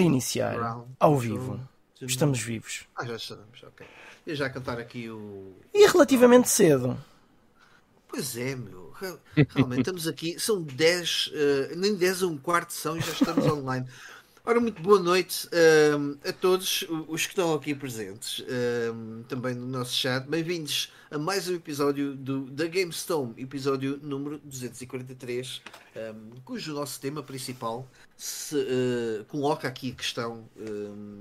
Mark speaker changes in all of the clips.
Speaker 1: A iniciar, ao vivo. Estamos vivos.
Speaker 2: Ah, já estamos, ok. Eu já cantar aqui o.
Speaker 1: E relativamente cedo.
Speaker 2: Pois é, meu. Re- Realmente estamos aqui. São 10, eh, nem 10 a um quarto são e já estamos online. Ora, muito boa noite ehm, a todos os que estão aqui presentes, ehm, também no nosso chat. Bem-vindos a mais um episódio do, da GameStone, episódio número 243, ehm, cujo nosso tema principal se, eh, coloca aqui a questão: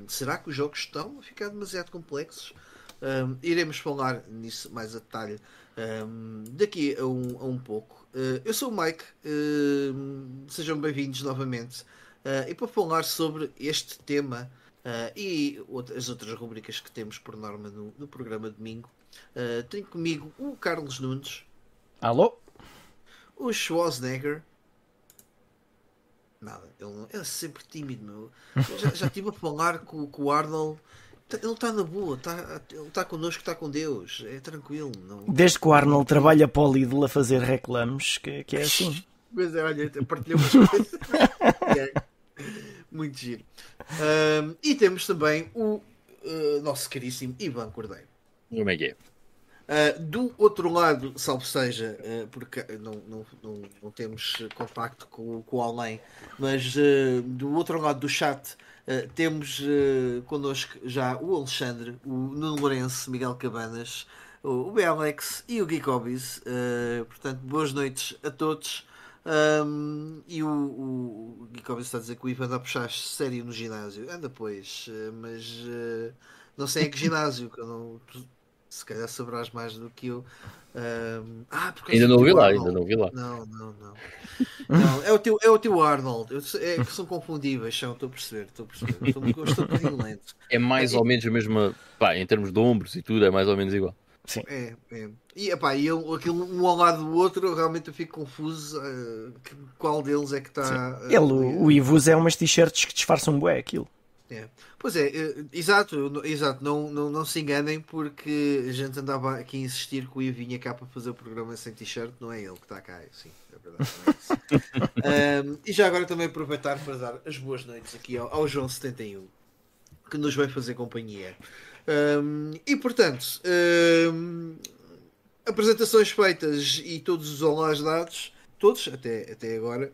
Speaker 2: será que os jogos estão a ficar demasiado complexos? Um, iremos falar nisso mais a detalhe um, daqui a um, a um pouco. Uh, eu sou o Mike, um, sejam bem-vindos novamente. Uh, e para falar sobre este tema uh, e as outras rubricas que temos por norma no, no programa domingo, uh, tenho comigo o Carlos Nunes,
Speaker 1: Alô?
Speaker 2: o Schwarzenegger. Nada, ele, ele é sempre tímido, meu. Eu Já, já estive a falar com, com o Arnold. Tá- Ele está na boa, tá, ele está connosco, está com Deus, é tranquilo. Não...
Speaker 1: Desde que o Arnold trabalha para o Lidl a fazer reclames, que, que é assim.
Speaker 2: Mas olha, partilhou umas coisas. Muito giro. Ahm, e temos também o uh, nosso caríssimo Ivan Cordeiro.
Speaker 3: Como é que é?
Speaker 2: Uh, do outro lado, salvo seja, uh, porque não, não, não, não temos contacto com, com o além, mas uh, do outro lado do chat temos connosco já o Alexandre, o Nuno Lourenço, Miguel Cabanas, o, o Belex e o Geekobis. Uh, portanto, boas noites a todos. Um, e o, o, o Geekobis está a dizer que o Ivan anda a puxar sério no ginásio. Anda, pois, uh, mas uh, não sei em que ginásio, que eu não. Se calhar saberás mais do que eu. Ahm, ah, porque
Speaker 3: Ainda não
Speaker 2: teu
Speaker 3: lá,
Speaker 2: Arnold.
Speaker 3: ainda não ouvi lá.
Speaker 2: Não, não, não. não é, o teu, é o teu Arnold. Eu é que são confundíveis, são, estou a perceber, estou a perceber. Estou, um bocadinho lento.
Speaker 3: É mais ou menos a mesma. Pá, em termos de ombros e tudo, é mais ou menos igual.
Speaker 1: Sim.
Speaker 2: É, é. E, epá, e eu, aquilo um ao lado do outro, realmente eu fico confuso. que- qual deles é que está.
Speaker 1: Ele, o, o Ivus é umas t-shirts que disfarçam bué aquilo.
Speaker 2: É. Pois é, eh, exato, exato, não, não, não se enganem porque a gente andava aqui a insistir que o Ian vinha cá para fazer o programa sem t-shirt, não é ele que está cá, sim, é verdade. é. Ahm, e já agora também aproveitar para dar as boas noites aqui ao, ao João 71 que nos vai fazer companhia. Ahm, e portanto, ahm, apresentações feitas e todos os olás dados, todos até, até agora.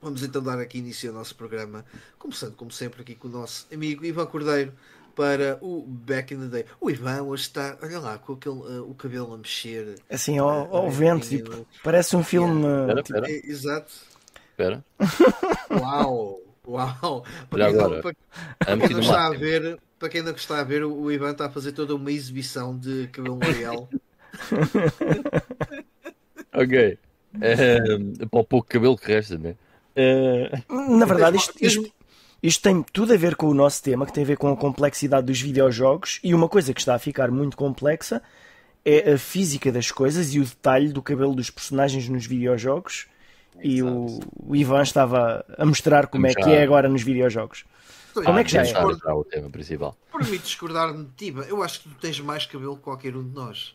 Speaker 2: Vamos então dar aqui início ao nosso programa, começando como sempre aqui com o nosso amigo Ivan Cordeiro para o Back in the Day. O Ivan hoje está, olha lá, com aquele, ah, o cabelo a mexer.
Speaker 1: Assim, ao, ao
Speaker 2: Ah,
Speaker 1: vento, tipo, parece um filme.
Speaker 3: Espera,
Speaker 1: tipo,
Speaker 3: espera,
Speaker 2: É, exato.
Speaker 3: espera.
Speaker 2: Uau! Uau!
Speaker 3: Olha
Speaker 2: quem não-
Speaker 3: agora.
Speaker 2: para- Para quem não está a ver, para quem não está a ver, o Ivan está a fazer toda uma exibição de cabelo L'Oreal.
Speaker 3: Ok. É, para o pouco cabelo que resta, né? É,
Speaker 1: Na verdade, isto, isto, isto tem tudo a ver com o nosso tema, que tem a ver com a complexidade dos videojogos. E uma coisa que está a ficar muito complexa é a física das coisas e o detalhe do cabelo dos personagens nos videojogos. E o, o Ivan estava a mostrar como é
Speaker 3: Vamos
Speaker 1: que
Speaker 3: já.
Speaker 1: é agora nos videojogos. Como é que já é?
Speaker 3: já o tema principal.
Speaker 2: Permite discordar-me de ti, eu acho que tu tens mais cabelo que qualquer um de nós.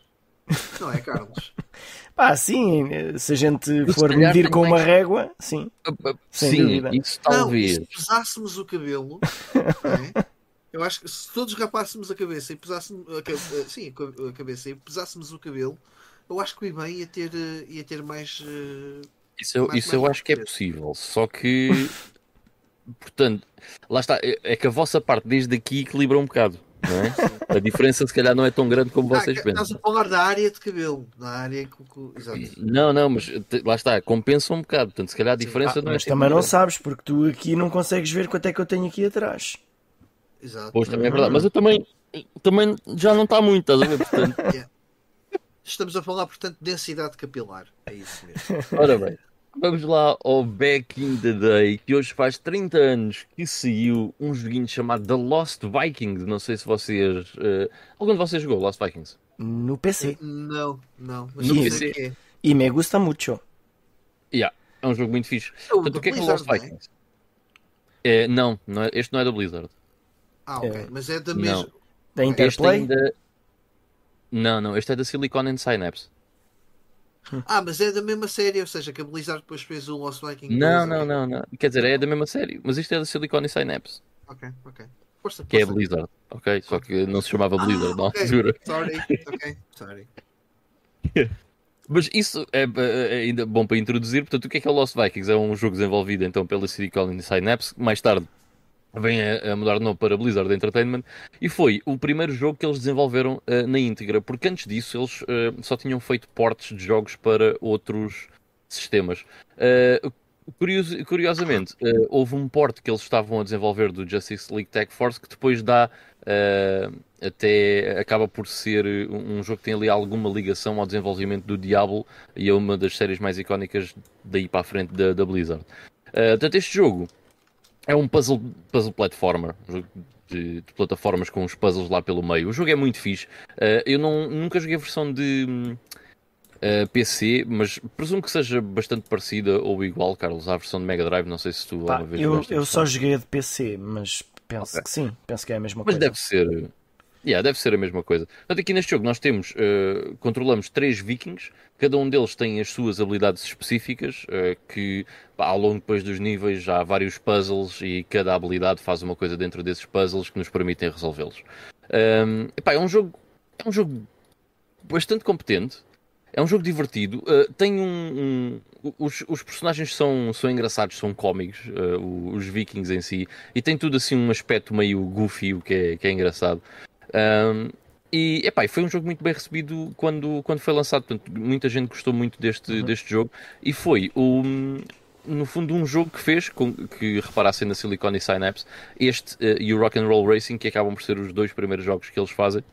Speaker 2: Não é, Carlos?
Speaker 1: Pá, sim, se a gente
Speaker 3: Eu, se
Speaker 1: for medir com uma régua, sim. Sem
Speaker 3: Sim,
Speaker 1: dúvida.
Speaker 3: isso
Speaker 2: Não,
Speaker 3: talvez.
Speaker 2: e se pesássemos o cabelo, não é? eu acho que se todos rapássemos a cabeça e pesássemos a, ca- eh, sim, a ca- a cabeça e pesássemos o cabelo, eu acho que o Ivan ia ter, eh, ia ter mais. eh,
Speaker 3: Isso, eu-
Speaker 2: Mais-
Speaker 3: isso eu
Speaker 2: mais
Speaker 3: acho que é possível. Só que, portanto, lá está. É é que a vossa parte desde aqui equilibra um bocado. Não é? A diferença, se calhar, não é tão grande como
Speaker 2: Ah,
Speaker 3: vocês
Speaker 2: que-
Speaker 3: pensam.
Speaker 2: Estás a falar da área de cabelo, na área exato.
Speaker 3: Não, não, mas lá está, compensa um bocado. Portanto, se calhar a diferença
Speaker 1: Ah,
Speaker 3: não é
Speaker 1: mas também não
Speaker 3: grande.
Speaker 1: sabes, porque tu aqui não consegues ver quanto é que eu tenho aqui atrás.
Speaker 2: exato.
Speaker 3: Pois também é verdade. Mas eu também, também já não está muito, estás a ver? Portanto,
Speaker 2: Estamos a falar, portanto, de densidade capilar. É isso mesmo.
Speaker 3: ora bem, vamos lá ao Back in the Day, que hoje faz 30 anos que saiu um joguinho chamado The Lost Vikings. Não sei se vocês. eh, algum de vocês jogou Lost Vikings?
Speaker 1: No PC.
Speaker 2: Não, não. Mas
Speaker 3: No PC?
Speaker 2: que.
Speaker 1: E me gusta muito.
Speaker 3: Yeah, é um jogo muito fixe.
Speaker 2: É o
Speaker 3: Portanto, o que é que é Lost
Speaker 2: não é?
Speaker 3: Vikings? É, não, não é- este não é da Blizzard.
Speaker 2: Ah, ok.
Speaker 1: É.
Speaker 2: Mas é da mesma.
Speaker 1: Da Interplay.
Speaker 3: ainda. Não, não, este é da Silicon and Synapse.
Speaker 2: Ah, mas é da mesma série, ou seja, que a Blizzard depois fez o Lost Viking.
Speaker 3: Não,
Speaker 2: 2,
Speaker 3: não, não, não. Quer dizer, é da mesma série, mas isto é da Silicon and Synapse.
Speaker 2: ok, ok. Força,
Speaker 3: que é a
Speaker 2: força.
Speaker 3: Blizzard, ok? Só que não se chamava Blizzard na
Speaker 2: Ah, ok.
Speaker 3: altura.
Speaker 2: Sorry, ok, sorry.
Speaker 3: Mas isso é, é ainda bom para introduzir. Portanto, o que é que é o Lost Vikings? É um jogo desenvolvido então pela City Calling Synapse, mais tarde vem a, mudar de nome para Blizzard Entertainment, e foi o primeiro jogo que eles desenvolveram eh, na íntegra, porque antes disso eles eh, só tinham feito portes de jogos para outros sistemas. Curioso- curiosamente, houve um porte que eles estavam a desenvolver do Justice League Tech Force que depois dá até acaba por ser um um jogo que tem ali alguma ligação ao desenvolvimento do Diablo e é uma das séries mais icónicas daí para a frente da, da Blizzard. Uh, portanto, este jogo é um puzzle, puzzle platformer, jogo de, de plataformas com uns puzzles lá pelo meio. O jogo é muito fixe. Uh, eu não, nunca joguei a versão de uh, PC, mas presumo que seja bastante parecida ou igual, Carlos, à versão de Mega Drive. Não sei se tu
Speaker 1: Pá,
Speaker 3: alguma vez
Speaker 1: eu, eu só joguei a de PC, mas penso
Speaker 3: Ok.
Speaker 1: que sim, penso que é a mesma
Speaker 3: Mas
Speaker 1: coisa.
Speaker 3: deve ser. Yeah, deve ser a mesma coisa. Portanto, aqui neste jogo nós temos, eh, controlamos três vikings, cada um deles tem as suas habilidades específicas, eh, que pá, ao longo depois dos níveis há vários puzzles e cada habilidade faz uma coisa dentro desses puzzles que nos permitem resolvê-los. Ahm, epá, é um jogo, é um jogo bastante competente, é um jogo divertido, eh, tem um, um- os, os personagens são, são engraçados, são cómicos, o- os vikings em si, e tem tudo assim um aspecto meio goofy, o que é, que é engraçado. Um, e epá, foi um jogo muito bem recebido quando, quando foi lançado. Portanto, muita gente gostou muito deste, deste jogo. E foi, um, no fundo, um jogo que fez com que reparassem na Silicon e Synapse este eh, e o Rock and Roll Racing, que acabam por ser os dois primeiros jogos que eles fazem.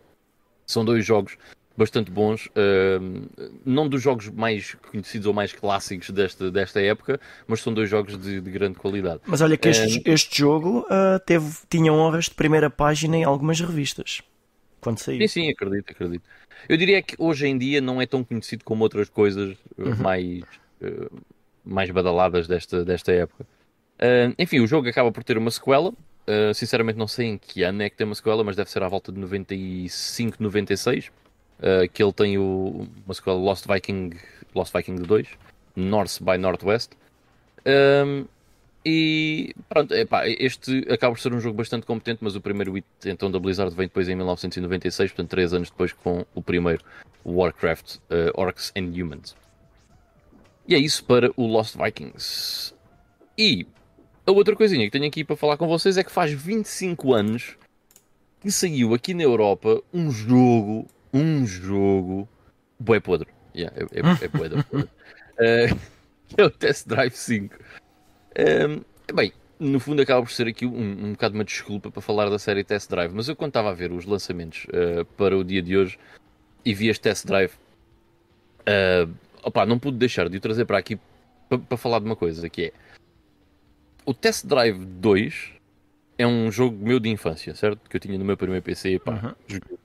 Speaker 3: São dois jogos bastante bons, um, não dos jogos mais conhecidos ou mais clássicos desta, desta época, mas são dois jogos de, de grande qualidade.
Speaker 1: Mas olha que este,
Speaker 3: É.
Speaker 1: este jogo ah, teve, tinha honras de primeira página em algumas revistas. Quando saiu.
Speaker 3: Sim, sim, acredito, acredito. Eu diria que hoje em dia não é tão conhecido como outras coisas uh,
Speaker 1: Uhum.
Speaker 3: mais, uh, mais badaladas desta, desta época. Uh, enfim, o jogo acaba por ter uma sequela. Uh, sinceramente, não sei em que ano é que tem uma sequela, mas deve ser à volta de 95, 96. Uh, que ele tem o, uma sequela Lost Viking, Lost Viking 2, North by Northwest. Um, e pronto, epá, este acaba por ser um jogo bastante competente, mas o primeiro hit então da Blizzard vem depois em 1996, portanto 3 anos depois com o primeiro Warcraft uh, Orcs and Humans. E é isso para o Lost Vikings. E a outra coisinha que tenho aqui para falar com vocês é que faz 25 anos que saiu aqui na Europa um jogo, um jogo bué podre. Yeah, é, é, é bué podre. Uh, é o Test Drive 5. Um, bem, no fundo acaba por ser aqui um, um bocado uma desculpa para falar da série Test Drive, mas eu quando estava a ver os lançamentos uh, para o dia de hoje e vi este Test Drive, uh, opá, não pude deixar de o trazer para aqui para, para falar de uma coisa, que é o Test Drive 2 é um jogo meu de infância, certo? Que eu tinha no meu primeiro PC e pá,
Speaker 1: Uhum.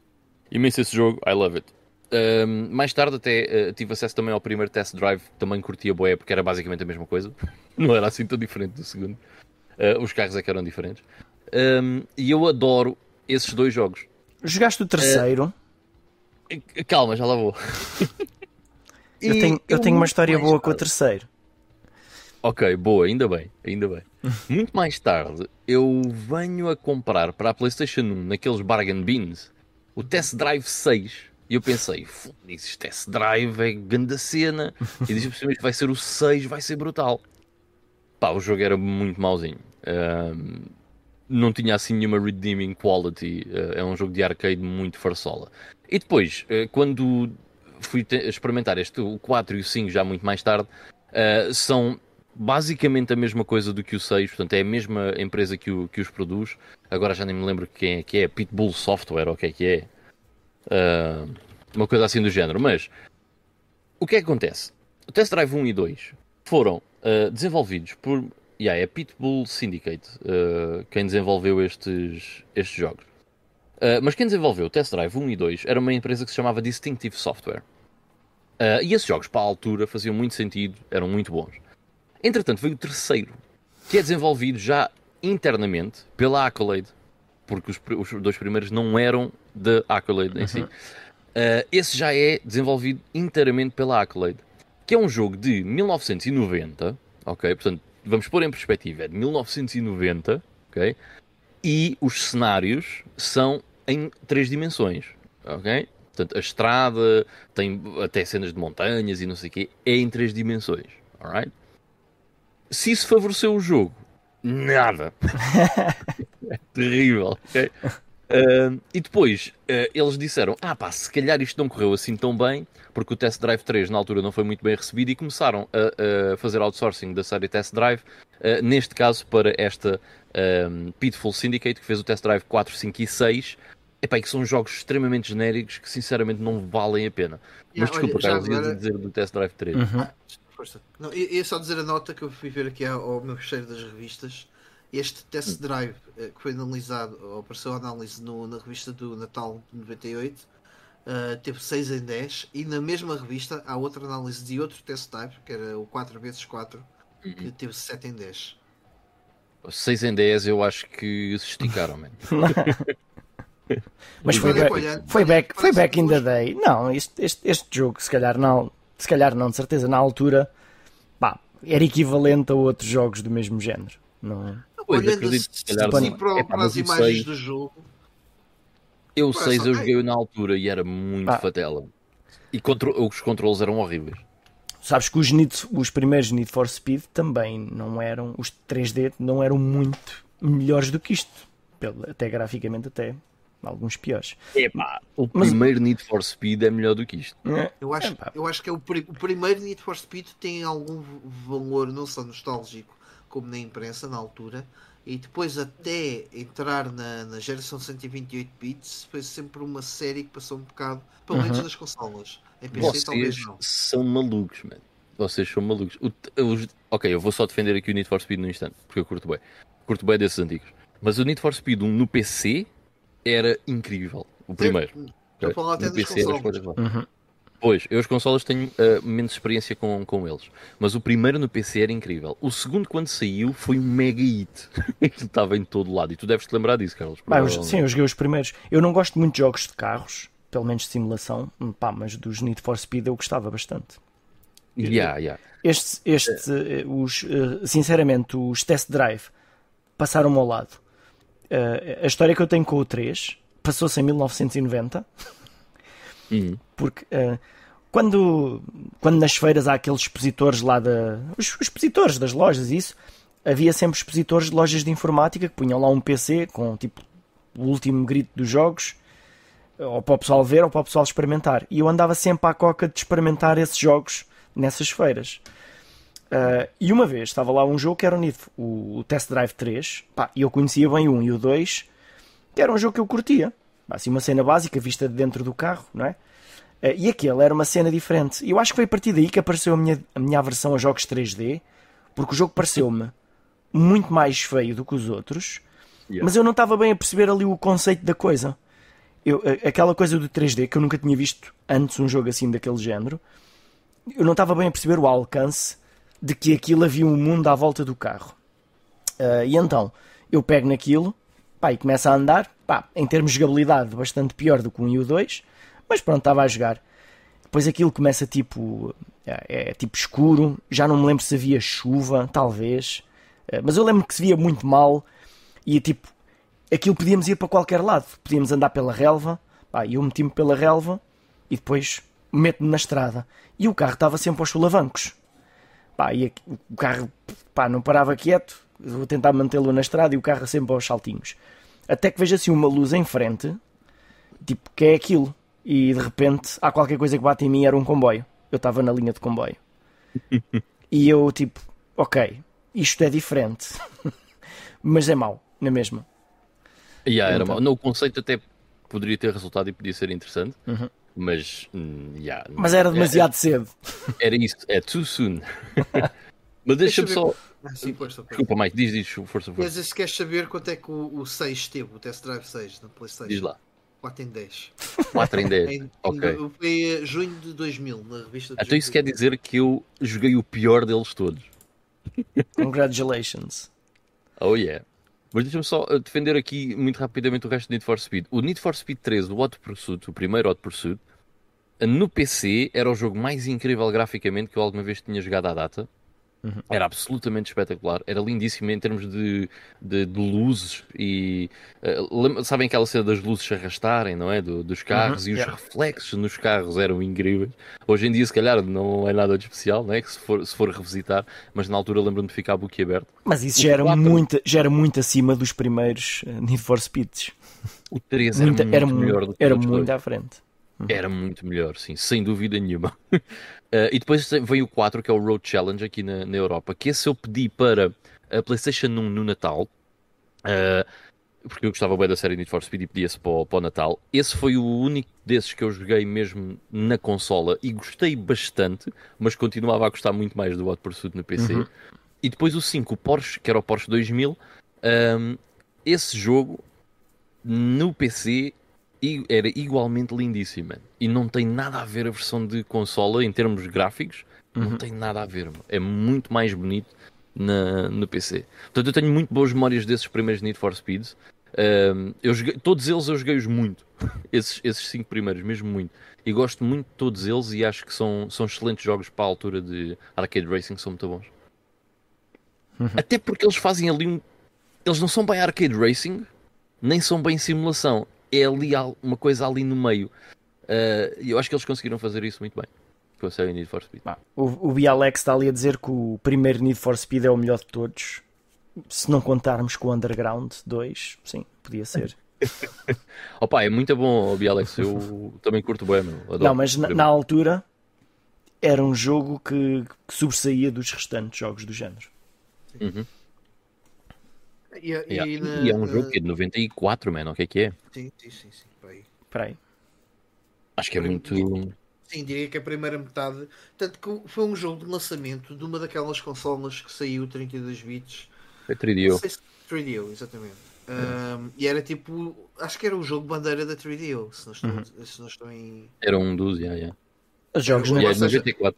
Speaker 3: imenso esse jogo, I love it. Um, mais tarde até uh, tive acesso também ao primeiro test drive, também curtia boé porque era basicamente a mesma coisa, não era assim tão diferente do segundo. Uh, os carros é que eram diferentes. Um, e eu adoro esses dois jogos.
Speaker 1: Jogaste o terceiro.
Speaker 3: E- Calma, já lá vou.
Speaker 1: eu tenho, eu tenho uma história boa com o
Speaker 3: tarde-
Speaker 1: terceiro.
Speaker 3: Ok, boa, ainda bem, ainda bem. Muito mais tarde, eu venho a comprar para a PlayStation 1, naqueles bargain bins, o Test Drive 6. E eu pensei, este Test Drive é grande cena. E disse cima que vai ser o 6, vai ser brutal. Pá, o jogo era muito mauzinho. Ahm, não tinha assim nenhuma redeeming quality. Ah, é um jogo de arcade muito farsola. E depois, ah, quando fui experimentar este, o 4 e o 5 já muito mais tarde, ah, são basicamente a mesma coisa do que o 6, portanto é a mesma empresa que, o, que os produz. Agora já nem me lembro quem é que é, Pitbull Software ou o que é que é. Ah, uma coisa assim do género. Mas o que é que acontece? O Test Drive 1 e 2 foram ah, desenvolvidos por. Yeah, é Pitbull Syndicate ah, quem desenvolveu estes, estes jogos. Mas quem desenvolveu o Test Drive 1 e 2 era uma empresa que se chamava Distinctive Software. E esses jogos, para a altura, faziam muito sentido, eram muito bons. Entretanto, veio o terceiro, que é desenvolvido já internamente pela Accolade, porque os, os dois primeiros não eram da Accolade em si. Uh, esse já é desenvolvido inteiramente pela Accolade, que é um jogo de 1990, ok? Portanto, vamos pôr em perspectiva, é de 1990, ok? e os cenários são em três dimensões, ok? Portanto, a estrada tem até cenas de montanhas e não sei o quê, é em três dimensões, alright? Se isso favoreceu o jogo, nada. é terrível, ok? Uh, e depois uh, eles disseram: Ah, pá, se calhar isto não correu assim tão bem, porque o Test Drive 3 na altura não foi muito bem recebido e começaram a, a fazer outsourcing da série Test Drive, uh, neste caso para esta Pitfall Syndicate, que fez o Test Drive 4, 5 e 6. Epá, que são jogos extremamente genéricos que sinceramente não valem a pena. Mas desculpa, Carlos, agora... dizer do Test Drive 3.
Speaker 2: Uhum. Ah, força. Não, ia só dizer a nota que eu fui ver aqui ao meu fecheiro das revistas este test drive eh, que foi analisado, ou apareceu a análise no, na revista do Natal de 98, uh, eh, teve 6 em 10, e na mesma revista há outra análise de outro test drive, que era o 4x4, uhum. que teve 7 em 10.
Speaker 3: 6 em 10 eu acho que se esticaram, man.
Speaker 1: Mas foi, back, foi back, foi back in the day. Não, este, este, este jogo, se calhar não, se calhar não, de certeza, na altura, pá, era equivalente a outros jogos do mesmo género. Não,
Speaker 2: olhando assim, assim para, é, para as imagens sei. do jogo.
Speaker 3: Eu sei, eu joguei na altura e era muito ah. fatela. E contro os controles eram horríveis.
Speaker 1: Sabes que os, Need, os primeiros Need for Speed também não eram, os 3D não eram muito melhores do que isto. Até graficamente, até alguns piores.
Speaker 3: Epá, o Mas... primeiro Need for Speed é melhor do que isto.
Speaker 2: É. Eu acho, eu acho que é o, o primeiro Need for Speed tem algum valor, não só nostálgico, como na imprensa na altura, e depois até entrar na, na geração 128 bits foi sempre uma série que passou um bocado, pelo menos uhum. nas consolas. Em PC
Speaker 3: Vocês talvez não. são malucos, mano. Vocês são malucos. O, os, ok, eu vou só defender aqui o Need for Speed no instante, porque eu curto bem. Curto bem desses antigos. Mas o Need for Speed 1 no PC era incrível. O primeiro.
Speaker 2: Estou a falar até no PC consolas. Uhum.
Speaker 3: Pois, eu as consolas tenho uh, menos experiência com, com eles. Mas o primeiro no PC era incrível. O segundo, quando saiu, foi um mega hit. Estava em todo lado. E tu deves te lembrar disso, Carlos.
Speaker 1: Bah, eu, sim, eu joguei os primeiros. Eu não gosto muito de jogos de carros, pelo menos de simulação. Pá, mas dos Need for Speed eu gostava bastante.
Speaker 3: Yeah, yeah.
Speaker 1: Este, este uh, os, uh, sinceramente, os Test Drive passaram-me ao lado. a história que eu tenho com o 3 passou-se em 1990.
Speaker 3: Uhum.
Speaker 1: Porque uh, quando, quando nas feiras há aqueles expositores lá da. Os, os expositores das lojas, isso, havia sempre expositores de lojas de informática que punham lá um PC com tipo o último grito dos jogos, ou para o pessoal ver ou para o pessoal experimentar. E eu andava sempre à coca de experimentar esses jogos nessas feiras. Uh, e uma vez estava lá um jogo que era o, o Test Drive 3, pá, e eu conhecia bem o 1 e o 2, que era um jogo que eu curtia. Assim, uma cena básica vista de dentro do carro, não é? Eh, e aquele era uma cena diferente. E eu acho que foi a partir daí que apareceu a minha, a minha aversão a jogos 3D, porque o jogo pareceu-me muito mais feio do que os outros, yeah. mas eu não estava bem a perceber ali o conceito da coisa. Eu, aquela coisa do 3D, que eu nunca tinha visto antes um jogo assim daquele género, eu não estava bem a perceber o alcance de que aquilo havia um mundo à volta do carro. Uh, e então, eu pego naquilo, pá, e começo a andar, pá, em termos de jogabilidade, bastante pior do que o 1 e o 2, mas pronto, estava a jogar. Depois aquilo começa tipo. É, é, tipo escuro. Já não me lembro se havia chuva, talvez. É, mas eu lembro que se via muito mal. E tipo. Aquilo podíamos ir para qualquer lado. Podíamos andar pela relva. Pá, eu meti-me pela relva. E depois meto-me na estrada. E o carro estava sempre aos solavancos. Pá, e o carro pá, não parava quieto. Vou tentar mantê-lo na estrada e o carro sempre aos saltinhos. Até que vejo assim uma luz em frente. Tipo, que é aquilo e de repente há qualquer coisa que bate em mim era um comboio. Eu estava na linha de comboio. e eu tipo, ok, isto é diferente. Mas é mau, na mesma.
Speaker 3: Yeah, era então... mau. No, o conceito até poderia ter resultado e podia ser interessante.
Speaker 1: Uhum.
Speaker 3: Mas, hum, yeah,
Speaker 1: mas era demasiado é, cedo.
Speaker 3: Era isso, é too soon. mas deixa-me deixa só. Ah, sim, força, Desculpa, Mike, diz, diz, força, força.
Speaker 2: se queres saber quanto é que o, o 6 teve, o Test Drive 6 na PlayStation?
Speaker 3: Diz lá.
Speaker 2: 4 em 10.
Speaker 3: 4 em 10. em, ok.
Speaker 2: Foi junho de 2000, na revista
Speaker 3: Então isso quer dizer que eu joguei o pior deles todos.
Speaker 1: Congratulations.
Speaker 3: Oh yeah. Mas deixa-me só eh, defender aqui muito rapidamente o resto do Need for Speed. O Need for Speed 3, o Hot Pursuit, o primeiro Hot Pursuit, no PC era o jogo mais incrível graficamente que eu alguma vez tinha jogado à data. Uhum. Era absolutamente espetacular, era lindíssimo em termos de, de, de luzes e uh, sabem aquela cena das luzes se arrastarem, não é? Do, dos carros uhum, e os yeah. reflexos nos carros eram incríveis. Hoje em dia, se calhar, não é nada de especial, não é? Que se for, se for revisitar, mas na altura lembro-me de ficar boquiaberto.
Speaker 1: Mas isso já era, muito, já era muito acima dos primeiros eh, Need for Speeds.
Speaker 3: O 3 era muito, era melhor do que
Speaker 1: Era muito à frente.
Speaker 3: Uhum. Era muito melhor, sim, sem dúvida nenhuma. uh, e depois veio o 4, que é o Road Challenge aqui na, na Europa, que esse eu pedi para a PlayStation 1 no Natal, uh, porque eu gostava bem da série Need for Speed e pedia-se para, para o Natal. Esse foi o único desses que eu joguei mesmo na consola e gostei bastante, mas continuava a gostar muito mais do Hot Pursuit no PC. Uhum. E depois o 5, o Porsche, que era o Porsche 2000, um, ehm, esse jogo no PC era igualmente lindíssima. E não tem nada a ver a versão de consola em termos gráficos. Uhum. Não tem nada a ver. É muito mais bonito na, no PC. Portanto, eu tenho muito boas memórias desses primeiros Need for Speeds. Um, eu joguei, todos eles eu joguei-os muito. esses, esses cinco primeiros, mesmo muito. E gosto muito de todos eles e acho que são, são excelentes jogos para a altura de arcade racing, são muito bons. Uhum. Até porque eles fazem ali um. Eles não são bem arcade racing, nem são bem simulação é ali uma coisa ali no meio. Uh, e eu acho que eles conseguiram fazer isso muito bem. Com a série Need for Speed.
Speaker 1: o, o Bialex está ali a dizer que o primeiro Need for Speed é o melhor de todos. Se não contarmos com o Underground 2, sim, podia ser.
Speaker 3: Opa, é muito bom, Bialex. Eu também curto bem, meu. Adoro.
Speaker 1: Não, mas na, na, altura era um jogo que, que sobressaía dos restantes jogos do género.
Speaker 3: Uhum. E, e, e, na, e é um jogo que é de 94, mano, o que é que é?
Speaker 2: Sim, sim, sim, sim por aí.
Speaker 1: Por aí.
Speaker 3: Acho que é muito.
Speaker 2: Sim, diria que a primeira metade. Tanto que foi um jogo de lançamento de uma daquelas consolas que saiu 32 bits.
Speaker 3: Foi 3DO.
Speaker 2: 3DO, exatamente. Um, e era tipo. Acho que era o jogo bandeira da 3DO, se não estou, uhum. se não estou em.
Speaker 3: Era um dos, já, yeah, já.
Speaker 1: Os jogos na...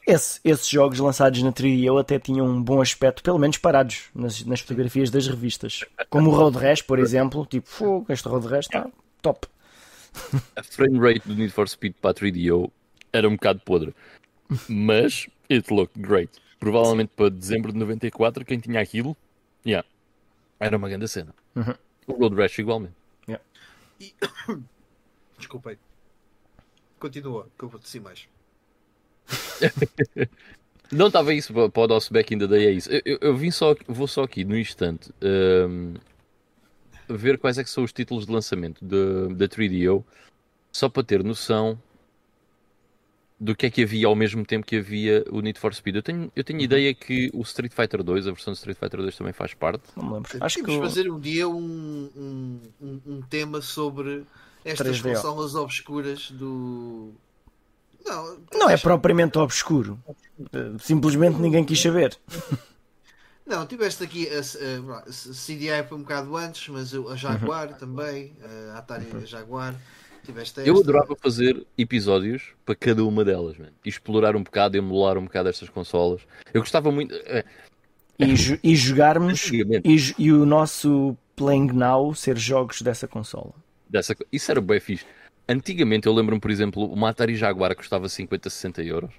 Speaker 1: Esse, esses jogos lançados na 3DO até tinham um bom aspecto, pelo menos parados nas, nas fotografias das revistas. Como o Road Rash, por exemplo, tipo, fogo, este Road Rash está top.
Speaker 3: A frame rate do Need for Speed para a 3DO era um bocado podre, mas it looked great. Provavelmente para dezembro de 94, quem tinha aquilo, yeah, era uma grande cena. Uhum. O Road Rash igualmente.
Speaker 2: Yeah. E... Desculpem. Continua, que eu vou dizer mais.
Speaker 3: Não estava isso para o nosso back in the day, é isso. Eu, eu, eu vim só, vou só aqui no instante um, ver quais é que são os títulos de lançamento da 3DO, só para ter noção do que é que havia ao mesmo tempo que havia o Need for Speed. Eu tenho, eu tenho uhum. ideia que o Street Fighter 2, a versão de Street Fighter 2 também faz parte.
Speaker 1: Não me lembro.
Speaker 2: Acho que fazer um dia um, um, um, um tema sobre estas 3DO. consolas obscuras do
Speaker 1: não, não é propriamente obscuro. Simplesmente ninguém quis saber.
Speaker 2: Não, tiveste aqui a, a, a, CDI foi um bocado antes, mas a Jaguar uhum. também, a Atari uhum. Jaguar. Tiveste
Speaker 3: Eu adorava fazer episódios para cada uma delas, man. explorar um bocado, emular um bocado estas consolas. Eu gostava muito. Eh,
Speaker 1: e, e jogarmos e, e, o nosso Playing Now ser jogos dessa consola.
Speaker 3: Dessa, isso era bem fixe. Antigamente eu lembro-me, por exemplo, uma Atari Jaguar custava 50, 60 euros.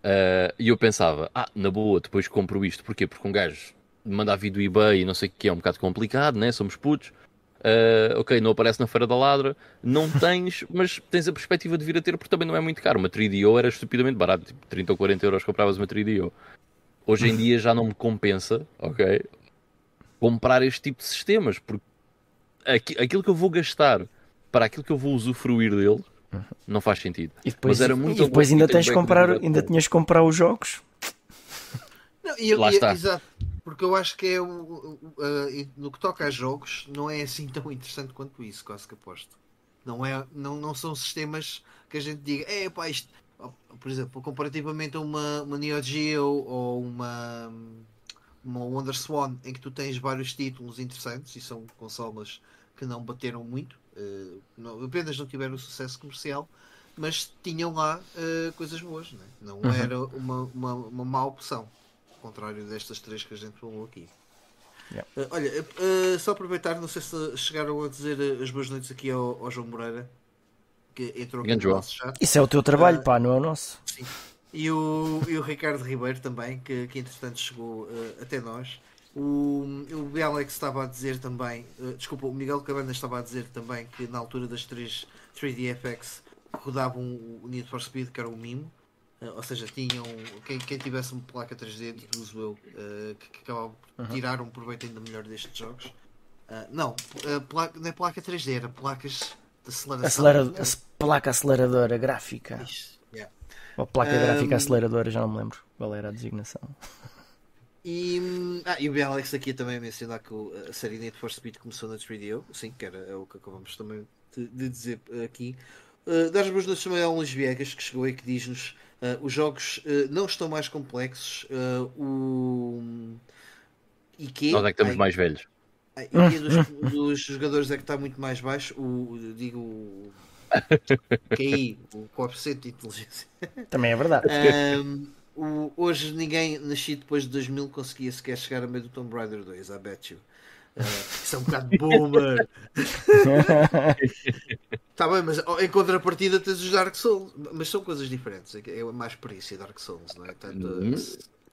Speaker 3: Uh, e eu pensava, ah, na boa, depois compro isto. Porquê? Porque um gajo manda a vir do eBay e não sei o que é um bocado complicado, né? Somos putos. Uh, ok, não aparece na Feira da Ladra, não tens, mas tens a perspectiva de vir a ter porque também não é muito caro. Uma 3DO era estupidamente barato, tipo 30 ou 40 euros compravas uma 3DO. Hoje em dia já não me compensa, ok, comprar este tipo de sistemas, porque aquilo que eu vou gastar para aquilo que eu vou usufruir dele, não faz sentido.
Speaker 1: E depois, Mas era muito e depois ainda tens de comprar, ainda tinhas de comprar os jogos.
Speaker 2: Não, e, Lá e, está. Exato, porque eu acho que é uh, no que toca a jogos, não é assim tão interessante quanto isso, quase que aposto. Não, é, não, não são sistemas que a gente diga, é pá, isto, por exemplo, comparativamente a uma, uma Neo Geo ou uma, uma Wonder Swan, em que tu tens vários títulos interessantes e são consolas que não bateram muito, uh, não, apenas não tiveram sucesso comercial, mas tinham lá uh, coisas boas, né? não uhum. era uma, uma, uma má opção, ao contrário destas três que a gente falou aqui. Yeah. Uh, olha, uh, só aproveitar, não sei se chegaram a dizer as boas noites aqui ao, ao João Moreira, que entrou aqui no nosso chat.
Speaker 1: Isso é o teu trabalho, pá, não é o nosso.
Speaker 2: Sim. E o, e o Ricardo Ribeiro também, que, que entretanto chegou uh, até nós. O, o Alex estava a dizer também, uh, desculpa, o Miguel Cabanas estava a dizer também que na altura das 3, 3DFX rodavam o Need for Speed, que era o Mimo. Uh, ou seja, tinham quem, quem tivesse uma placa 3D, uso eu, que, que acabava por tirar um proveito ainda melhor destes jogos. não, placa, não é placa 3D, era placas de aceleração.
Speaker 1: Acelera, placa aceleradora gráfica.
Speaker 2: Yeah.
Speaker 1: Ou placa um, gráfica aceleradora, já não me lembro qual era a designação.
Speaker 2: E, ah, e o Alex aqui também mencionar que a série Need for Speed começou na 3DO, sim, que era é o que acabamos também de, de dizer aqui. Uh, dar as boas noites também ao Luís Viegas, que chegou aí que diz-nos uh, os jogos uh, não estão mais complexos. Uh, o...
Speaker 3: E que, Nós é que estamos Ai, mais velhos.
Speaker 2: A IQ dos, dos, jogadores é que está muito mais baixo. O, digo, QI, o coeficiente de inteligência.
Speaker 1: Também é verdade.
Speaker 2: Um, o, hoje ninguém nascido depois de 2000 conseguia sequer chegar a meio do Tomb Raider 2, I bet you. Uh, isso é um bocado boomer. Está bem, mas em contrapartida tens os Dark Souls. Mas são coisas diferentes. É, é mais perícia Dark Souls, não é? Tanto, uhum.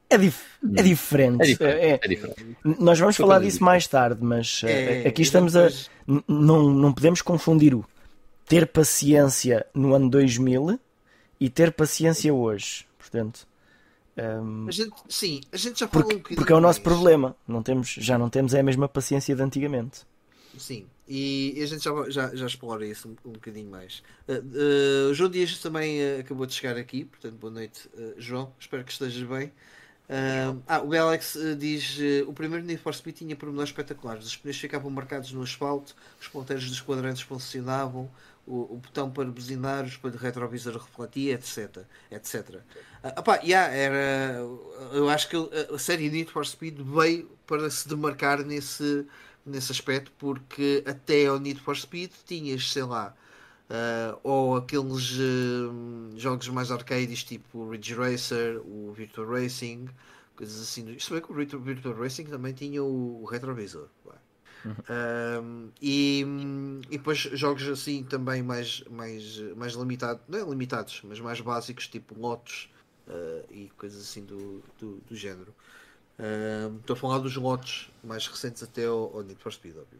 Speaker 1: É, dif é, diferente. É diferente. É, é diferente. Nós vamos falar disso mais tarde, mas eh, é, aqui estamos depois... a. Não, não podemos confundir o ter paciência no ano 2000 e ter paciência hoje. Portanto.
Speaker 2: Um, a gente, sim, a gente já falou
Speaker 1: porque,
Speaker 2: um bocadinho.
Speaker 1: Porque é o nosso mais. problema. Não temos, já não temos a mesma paciência de antigamente.
Speaker 2: Sim, e a gente já, já, já explora isso um, um bocadinho mais. Uh, uh, João Dias também uh, acabou de chegar aqui, portanto, boa noite, João. Espero que estejas bem. Ah, o Alex diz: o primeiro Need for Speed tinha pormenores espetaculares. Os pneus ficavam marcados no asfalto, os ponteiros dos quadrantes funcionavam, o, o, botão para buzinar, o espelho retrovisor refletia, etc. etc. Uh, opá, yeah, era, eu acho que a série Need for Speed veio para se demarcar nesse, nesse aspecto, porque até ao Need for Speed tinhas, sei lá. Uh, ou aqueles uh, jogos mais arcades tipo Ridge Racer, o Virtual Racing, coisas assim. Isto bem que o Virtual, Virtual Racing também tinha o, o retrovisor. Uhum. Uh, e, e depois jogos assim também mais, mais, mais limitados, não é limitados, mas mais básicos, tipo lotes e coisas assim do, do, do género. Estou a falar dos lotes mais recentes até ao, ao Need for Speed, óbvio.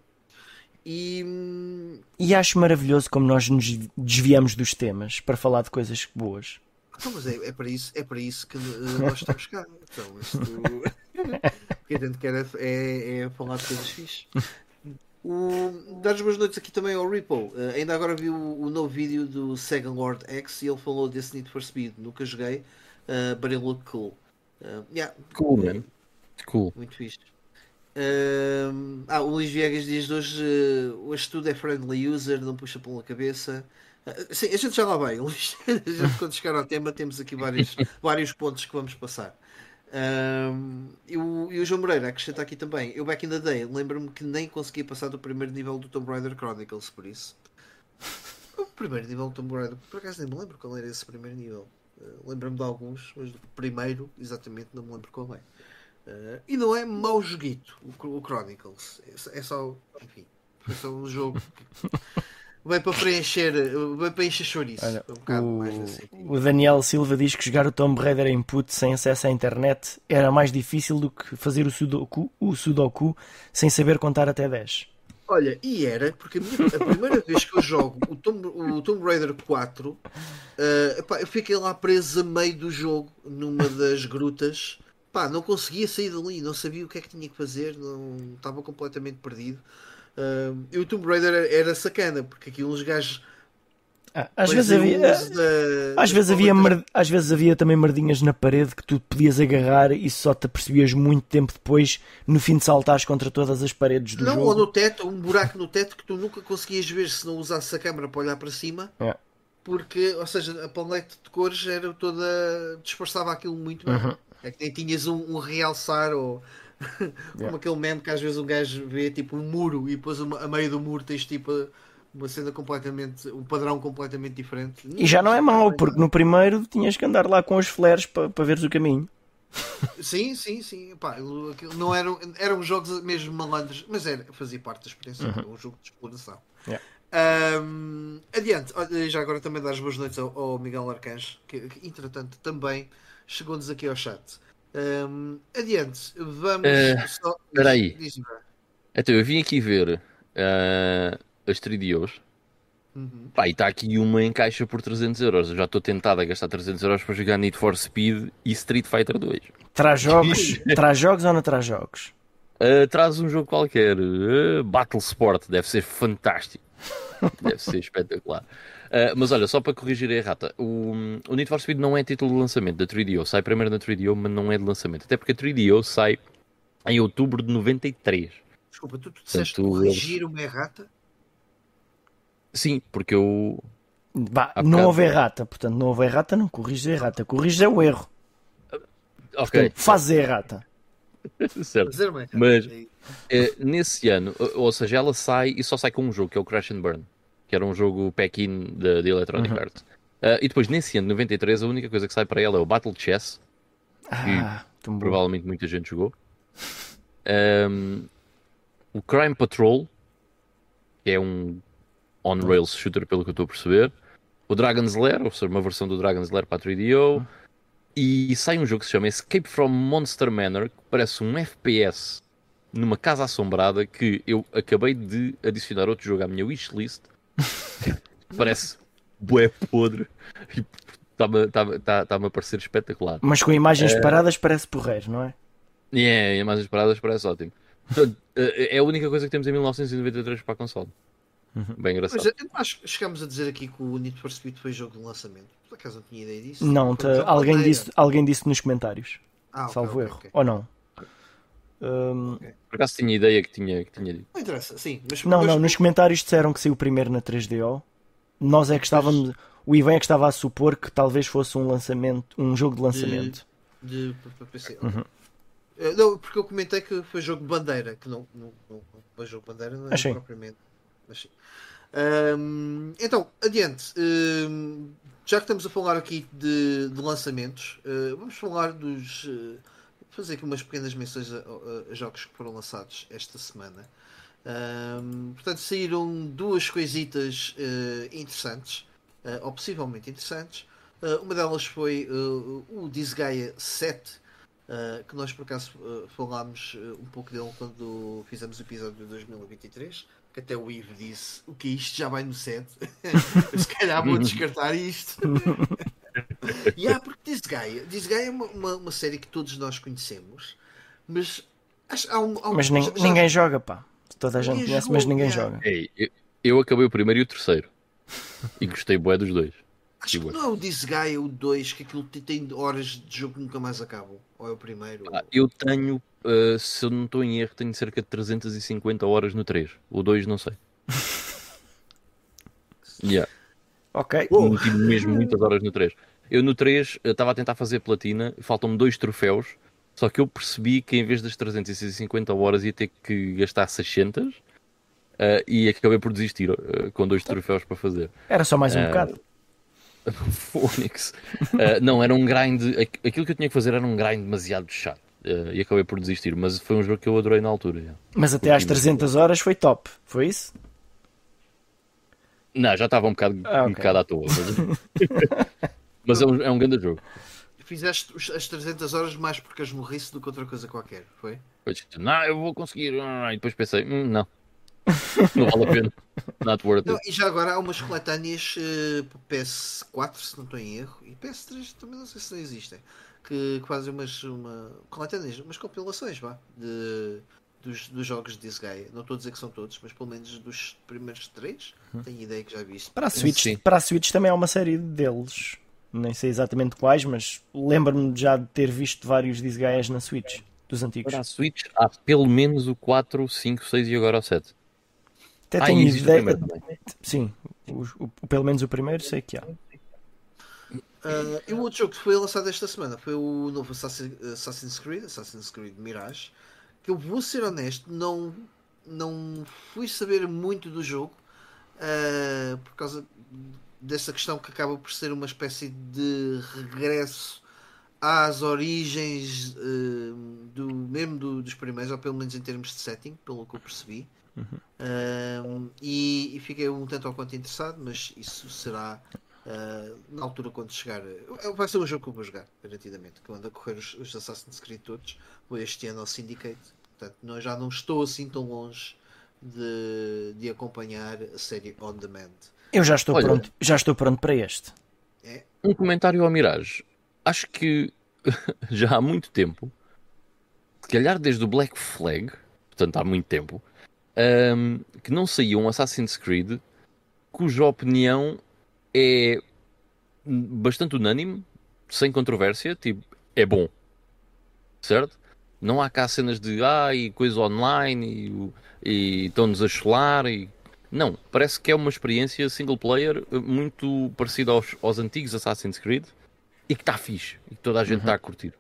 Speaker 2: E...
Speaker 1: e acho maravilhoso como nós nos desviamos dos temas para falar de coisas boas.
Speaker 2: Então, mas é, é, para isso, é para isso que uh, nós estamos cá. Então, isto... o que a gente quer é, é, é falar de coisas fixes. O... Dar as boas noites aqui também ao Ripple. Uh, ainda agora vi o, o, novo vídeo do Sega Lord X e ele falou desse Need for Speed. Nunca joguei, uh, but it looked cool. Uh, yeah.
Speaker 3: Cool, man. Cool.
Speaker 2: Muito fixe. Uh, ah, o Luís Viegas diz hoje uh, hoje tudo é friendly user, não puxa pela cabeça. Uh, sim, a gente já lá vai, Luís. quando chegar ao tema, temos aqui vários, vários pontos que vamos passar. Uh, e, o, e o João Moreira acrescenta aqui também. Eu, back in the day, lembro-me que nem consegui passar do primeiro nível do Tomb Raider Chronicles, por isso. O primeiro nível do Tomb Raider, por acaso nem me lembro qual era esse primeiro nível. Uh, lembro-me de alguns, mas do primeiro, exatamente, não me lembro qual é. Uh, e não é mau joguito o, o Chronicles. É, é só. Enfim. É só um jogo. Vai para preencher, vai para encher chouriço. Olha, um
Speaker 1: o, o, Daniel Silva diz que jogar o Tomb Raider input sem acesso à internet era mais difícil do que fazer o Sudoku, o Sudoku sem saber contar até 10.
Speaker 2: Olha, e era, porque a, minha, a primeira vez que eu jogo o Tomb, o Tomb Raider 4, uh, epá, eu fiquei lá preso a meio do jogo, numa das grutas, pá, não conseguia sair dali, não sabia o que é que tinha que fazer, não estava completamente perdido. Uh, e o Tomb Raider era sacana, porque aqui uns gajos.
Speaker 1: Ah, às, vezes havia, da, às, vezes havia mer, às vezes havia também merdinhas na parede que tu podias agarrar e só te apercebias muito tempo depois no fim de saltares contra todas as paredes do
Speaker 2: não,
Speaker 1: jogo.
Speaker 2: Não, ou no teto, um buraco no teto que tu nunca conseguias ver se não usasses a câmera para olhar para cima.
Speaker 1: É.
Speaker 2: Porque, ou seja, a paleta de cores era toda. disfarçava aquilo muito bem. Uhum. É que nem tinhas um, um realçar ou como yeah. aquele meme que às vezes um gajo vê tipo um muro e depois a meio do muro tens tipo uma cena completamente, um padrão completamente diferente.
Speaker 1: E já não é mau, porque no primeiro tinhas que andar lá com os flares para pa veres o caminho.
Speaker 2: Sim, sim, sim. Pá, não eram, eram jogos mesmo malandros, mas era, fazia parte da experiência, uhum. um jogo de exploração.
Speaker 1: Yeah.
Speaker 2: Um, adiante, Olha, já agora também dar as boas noites ao, ao Miguel Arcanjo, que, que, entretanto também chegou-nos aqui ao chat. Um, adiante, vamos.
Speaker 3: Eh,
Speaker 2: só...
Speaker 3: espera aí.
Speaker 2: Diz-me.
Speaker 3: Então, eu vim aqui ver ah, as 3DOs.
Speaker 2: Uhum.
Speaker 3: Pá, e está aqui uma em caixa por 300 euros. Eu já estou tentado a gastar 300 euros para jogar Need for Speed e Street Fighter 2.
Speaker 1: Traz jogos, traz jogos ou não traz jogos?
Speaker 3: Ah, traz um jogo qualquer. Ah, Battle Sport. Deve ser fantástico. Deve ser espetacular. Ah, mas olha, só para corrigir a errata, o, o Need for Speed não é título de lançamento da 3DO. Sai primeiro na 3DO, mas não é de lançamento. Até porque a 3DO sai em outubro de 93.
Speaker 2: Desculpa, tu, tu disseste
Speaker 3: Portanto,
Speaker 2: corrigir uma errata?
Speaker 3: Sim, porque eu. Há
Speaker 1: não
Speaker 3: bocado-
Speaker 1: houve errata, portanto, não houve errata, não corriges a errata. Corriges é o erro.
Speaker 3: Ok,
Speaker 1: Portanto, fazes a errata.
Speaker 3: certo.
Speaker 2: Fazer uma errata.
Speaker 3: Mas-
Speaker 2: Aí.
Speaker 3: Eh, nesse ano, ou seja, ela sai e sá sai com um jogo, que é o Crash and Burn, que era um jogo pack-in da de Electronic
Speaker 1: Uhum.
Speaker 3: Arts. Eh, e depois, nesse ano, 93, a única coisa que sai para ela é o Battle Chess,
Speaker 1: Ah, bom.
Speaker 3: provavelmente muita gente jogou. Ehm, o Crime Patrol, que é um on-rails shooter, pelo que eu estou a perceber. O Dragon's Lair, ou seja, uma versão do Dragon's Lair para a 3DO. E sai um jogo que se chama Escape from Monster Manor, que parece um FPS numa casa assombrada que eu acabei de adicionar outro jogo à minha wishlist. parece bué podre. E Está-me tá, tá, tá-me a parecer espetacular.
Speaker 1: Mas com imagens paradas parece porreiro, não é?
Speaker 3: Yeah, e mais as paradas parece ótimo. Portanto, eh, É a única coisa que temos em 1993 para a console. Bem engraçado.
Speaker 2: Mas eu acho que chegámos a dizer aqui que o Need for Speed foi jogo de lançamento. Por acaso não tinha ideia disso.
Speaker 1: Não, tá-
Speaker 2: um
Speaker 1: alguém, disse, alguém disse nos comentários.
Speaker 2: Ah,
Speaker 1: salvo
Speaker 2: ok,
Speaker 1: erro.
Speaker 2: ok.
Speaker 1: Ou não? Hum,
Speaker 3: Por acaso tinha ideia que tinha, que tinha dito.
Speaker 2: Não interessa, sim. Mas,
Speaker 1: não, não, nos comentários disseram que saiu primeiro na 3DO. Nós é que estávamos. O Ivan é que estava a supor que talvez fosse um lançamento, um jogo de lançamento.
Speaker 2: de para PC.
Speaker 1: Uhum.
Speaker 2: Eh, Não, porque eu comentei que foi jogo de bandeira, que não, não, não, foi jogo de bandeira, não é
Speaker 1: Ah,
Speaker 2: propriamente. Mas sim. Ahm, então, adiante. Ahm, já que estamos a falar aqui de, de lançamentos, eh, vamos falar dos. eh, fazer aqui umas pequenas menções a, a- a jogos que foram lançados esta semana. Ahm, portanto, saíram duas coisitas eh, interessantes, ou possivelmente interessantes. Uh, uma delas foi uh, o Disgaea 7, uh, que nós por acaso uh, falámos uh, um pouco dele quando fizemos o episódio de 2023. Que até o Ivo disse: O que é isto? Já vai no 7. Eu, Se calhar vou descartar isto. e há porque Disgaea, Disgaea é uma, uma, uma série que todos nós conhecemos, mas acho, há um, há um-
Speaker 1: Mas nin-
Speaker 2: já-
Speaker 1: ninguém joga, pá. Toda a gente
Speaker 2: Ninguém
Speaker 1: conhece, mas ninguém
Speaker 2: yeah.
Speaker 1: joga.
Speaker 3: Ei, eu, eu acabei o primeiro e o terceiro. E gostei bué dos dois.
Speaker 2: Acho que não é o Disgaea o 2, que aquilo tem- tem horas de jogo que nunca mais acabam. Ou é o primeiro?
Speaker 3: Ah, eu tenho, uh, se eu não estou em erro, tenho cerca de 350 horas no 3. O 2 não sei. Yeah.
Speaker 1: Ok.
Speaker 3: Não tive mesmo muitas horas no 3. Eu no 3 eu estava a tentar fazer platina, faltam-me dois troféus, só que eu percebi que em vez das 350 horas ia ter que gastar 600 eh, e acabei por desistir eh, com dois troféus para fazer.
Speaker 1: Era só mais um
Speaker 3: Ah,
Speaker 1: bocado.
Speaker 3: Phoenix. Eh, não, era um grind. aqu- Aquilo que eu tinha que fazer era um grind demasiado chato. Eh, e acabei por desistir, mas foi um jogo que eu adorei na altura. já.
Speaker 1: Mas até às
Speaker 3: curti
Speaker 1: 300 horas foi top. Foi isso?
Speaker 3: Não, já estava um bocado,
Speaker 1: Ah,
Speaker 3: um
Speaker 1: ok.
Speaker 3: bocado à toa. Mas, mas é, um, é um grande jogo.
Speaker 2: Fizeste as 300 horas mais porque as morrisse do que outra coisa qualquer, foi?
Speaker 3: Depois, não, eu vou conseguir. ah, E depois pensei, "Hum, não. Não vale a pena. Not worth
Speaker 2: Não,
Speaker 3: it.
Speaker 2: e já agora há umas coletâneas eh, para PS4, se não estou em erro, e PS3 também não sei se não existem, que, fazem umas uma, coletâneas, umas compilações vá, de, dos, dos jogos de Disgaea. Não estou a dizer que são todos, mas pelo menos dos primeiros três, tenho ideia que já vi isso.
Speaker 1: Para a Switch,
Speaker 3: Sim.
Speaker 1: para a Switch também há uma série deles. Nem sei exatamente quais, mas lembro-me já de ter visto vários Disgaeas na Switch, dos antigos.
Speaker 3: Para a Switch há pelo menos o 4, 5, 6 e agora o 7.
Speaker 1: Até
Speaker 3: Ah,
Speaker 1: tenho ideia. Sim, o- o- pelo menos o primeiro sei que há.
Speaker 2: Ah, e o outro jogo que foi lançado esta semana foi o novo Assassin- Assassin's Creed, Assassin's Creed Mirage, que eu vou ser honesto, não, não fui saber muito do jogo ah, por causa dessa questão que acaba por ser uma espécie de regresso às origens ah, do mesmo do- dos primeiros, ou pelo menos em termos de setting, pelo que eu percebi. Uhum. e, e, fiquei um tanto ao quanto interessado, mas isso será uh, na altura quando chegar. Vai ser um jogo que eu vou jogar, garantidamente. Que eu ando a correr os, os Assassin's Creed todos. Vou este ano ao Syndicate. Portanto, não, já não estou assim tão longe de, de acompanhar a série On Demand.
Speaker 1: Eu já estou, Olha, pronto, já estou pronto para este.
Speaker 3: É? Um comentário ao Mirage. Acho que já há muito tempo, se calhar desde o Black Flag, portanto há muito tempo, um, que não saiu um Assassin's Creed cuja opinião é bastante unânime, sem controvérsia, tipo, é bom. Certo? Não há cá cenas de ai, coisa online e, e estão-nos a cholar e não, parece que é uma experiência single player eh, muito parecida aos, aos antigos Assassin's Creed e que está fixe e que toda a gente uhum. está a curtir.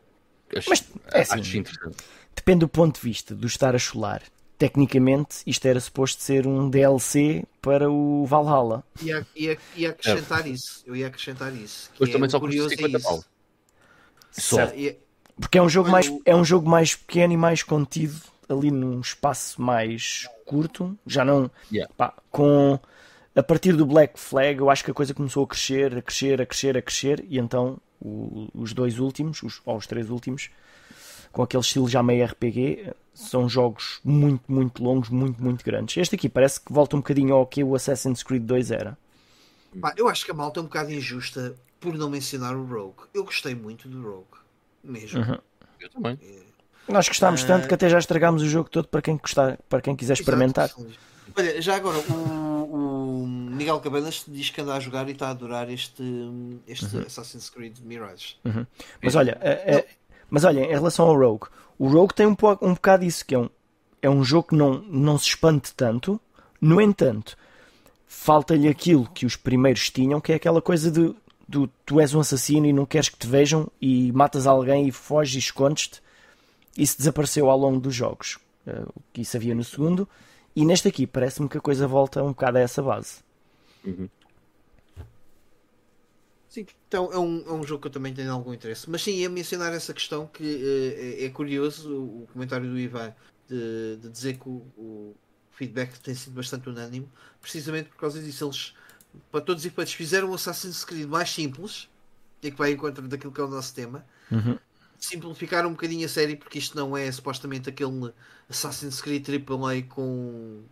Speaker 1: Acho, Mas é assim, acho interessante. Depende do ponto de vista do estar a cholar. Tecnicamente, isto era suposto ser um DLC para o Valhalla.
Speaker 2: Ia, ia, ia acrescentar é. isso. Eu ia acrescentar isso.
Speaker 3: Mas também é só custa 50 pau.
Speaker 1: Só. Porque é um, jogo mais, é um jogo mais pequeno e mais contido ali num espaço mais curto, já não
Speaker 3: yeah.
Speaker 1: pá, com a partir do Black Flag eu acho que a coisa começou a crescer, a crescer, a crescer, a crescer e então o, os dois últimos, os, ou os três últimos, com aquele estilo já meio RPG, são jogos muito, muito longos, muito, muito grandes. Este aqui parece que volta um bocadinho ao que o Assassin's Creed 2 era.
Speaker 2: Pá, eu acho que a malta é um bocado injusta por não mencionar o Rogue. Eu gostei muito do Rogue, mesmo.
Speaker 3: Uhum. Eu também. É
Speaker 1: nós gostámos uh... tanto que até já estragámos o jogo todo para quem, gostar, para quem quiser experimentar. Exato.
Speaker 2: Olha, já agora, o, o, Miguel Cabanas diz que anda a jogar e está a adorar este, este uhum. Assassin's Creed Mirage.
Speaker 1: Uhum. Mas olha, é, é, mas olha, em relação ao Rogue, o Rogue tem um, um bocado isso, que é um, é um jogo que não, não se espante tanto, no entanto, falta-lhe aquilo que os primeiros tinham, que é aquela coisa de, de tu és um assassino e não queres que te vejam e matas alguém e foges e escondes-te isso desapareceu ao longo dos jogos. Uh, que isso havia no segundo. E neste aqui parece-me que a coisa volta um bocado a essa base.
Speaker 3: Uhum.
Speaker 2: Sim, então é um, é um jogo que eu também tenho algum interesse. Mas sim, ia mencionar essa questão que uh, é, é, curioso o comentário do Ivan de, de dizer que o, o, feedback tem sido bastante unânime, precisamente por causa disso. Eles, para todos os efeitos, fizeram o Assassin's Creed mais simples e que vai em contra daquilo que é o nosso tema.
Speaker 1: Uhum
Speaker 2: simplificar um bocadinho a série, porque isto não é supostamente aquele Assassin's Creed AAA com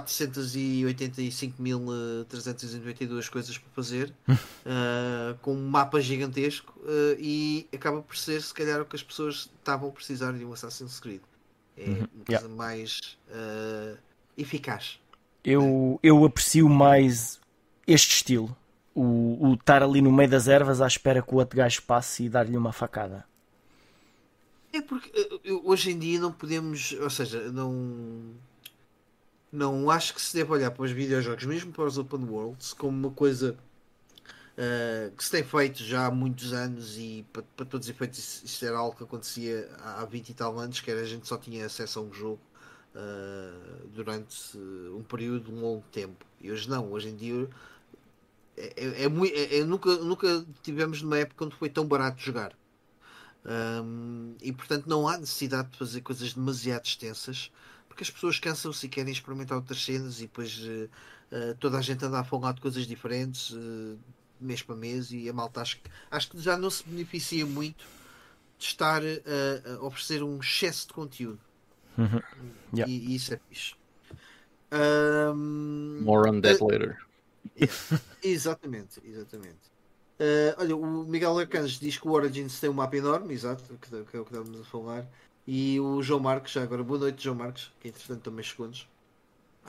Speaker 2: 485.392 coisas para fazer, uh, com um mapa gigantesco, uh, e acaba por ser, se calhar, o que as pessoas estavam a precisar de um Assassin's Creed. É uhum. uma coisa yeah. mais uh, eficaz.
Speaker 1: Eu, eu aprecio mais este estilo. O, o estar ali no meio das ervas à espera que o outro gajo passe e dar-lhe uma facada.
Speaker 2: É porque eh, hoje em dia não podemos, ou seja, não não acho que se deve olhar para os videojogos, mesmo para os open worlds, como uma coisa uh, que se tem feito já há muitos anos e para, para todos os efeitos isso, isso, era algo que acontecia há 20 e tal anos, que era a gente só tinha acesso a um jogo uh, durante um período de um longo tempo. E hoje não, hoje em dia é, é, é, é, nunca, nunca tivemos numa época onde foi tão barato jogar. Um, e portanto não há necessidade de fazer coisas demasiado extensas porque as pessoas cansam-se e querem experimentar outras cenas e depois uh, uh, toda a gente anda a falar de coisas diferentes uh, mês para mês e a malta acho que, acho que já não se beneficia muito de estar a oferecer um excesso de conteúdo
Speaker 1: uhum.
Speaker 2: yeah. e, e, isso é fixe. Um,
Speaker 3: More on that later.
Speaker 2: exatamente, exatamente. Olha, o Miguel Arcanjo diz que o Origins tem um mapa enorme, exato, que, que é o que estamos a falar. E o João Marcos, já agora, boa noite, João Marcos, que entretanto também segundos.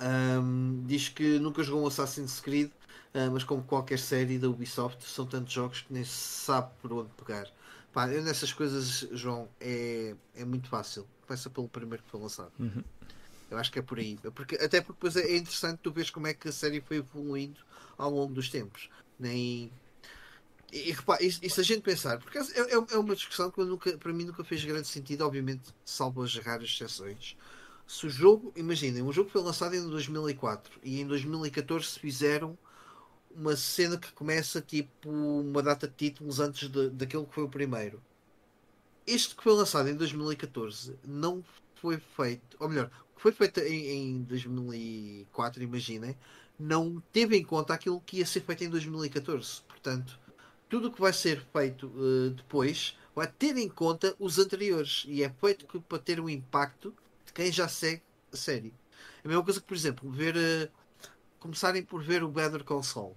Speaker 2: Um, diz que nunca jogou um Assassin's Creed, uh, mas como qualquer série da Ubisoft, são tantos jogos que nem se sabe por onde pegar. Pá, eu nessas coisas, João, é, é muito fácil. Começa pelo primeiro que foi lançado.
Speaker 1: Uhum.
Speaker 2: Eu acho que é por aí. Porque, até porque depois é interessante tu ver como é que a série foi evoluindo ao longo dos tempos. Nem e, repare, e, e, se a gente pensar, porque é, é, é uma discussão que nunca, para mim nunca fez grande sentido, obviamente, salvo as raras exceções. Se o jogo, imaginem, um jogo foi lançado em 2004 e em 2014 fizeram uma cena que começa tipo uma data de títulos antes de, daquele que foi o primeiro. Este que foi lançado em 2014 não foi feito, ou melhor, foi feita em, em 2004, imaginem, não teve em conta aquilo que ia ser feito em 2014. Portanto, tudo o que vai ser feito uh, depois vai ter em conta os anteriores e é feito que, para ter um impacto de quem já segue a série. É a mesma coisa que, por exemplo, ver uh, começarem por ver o Better Call Saul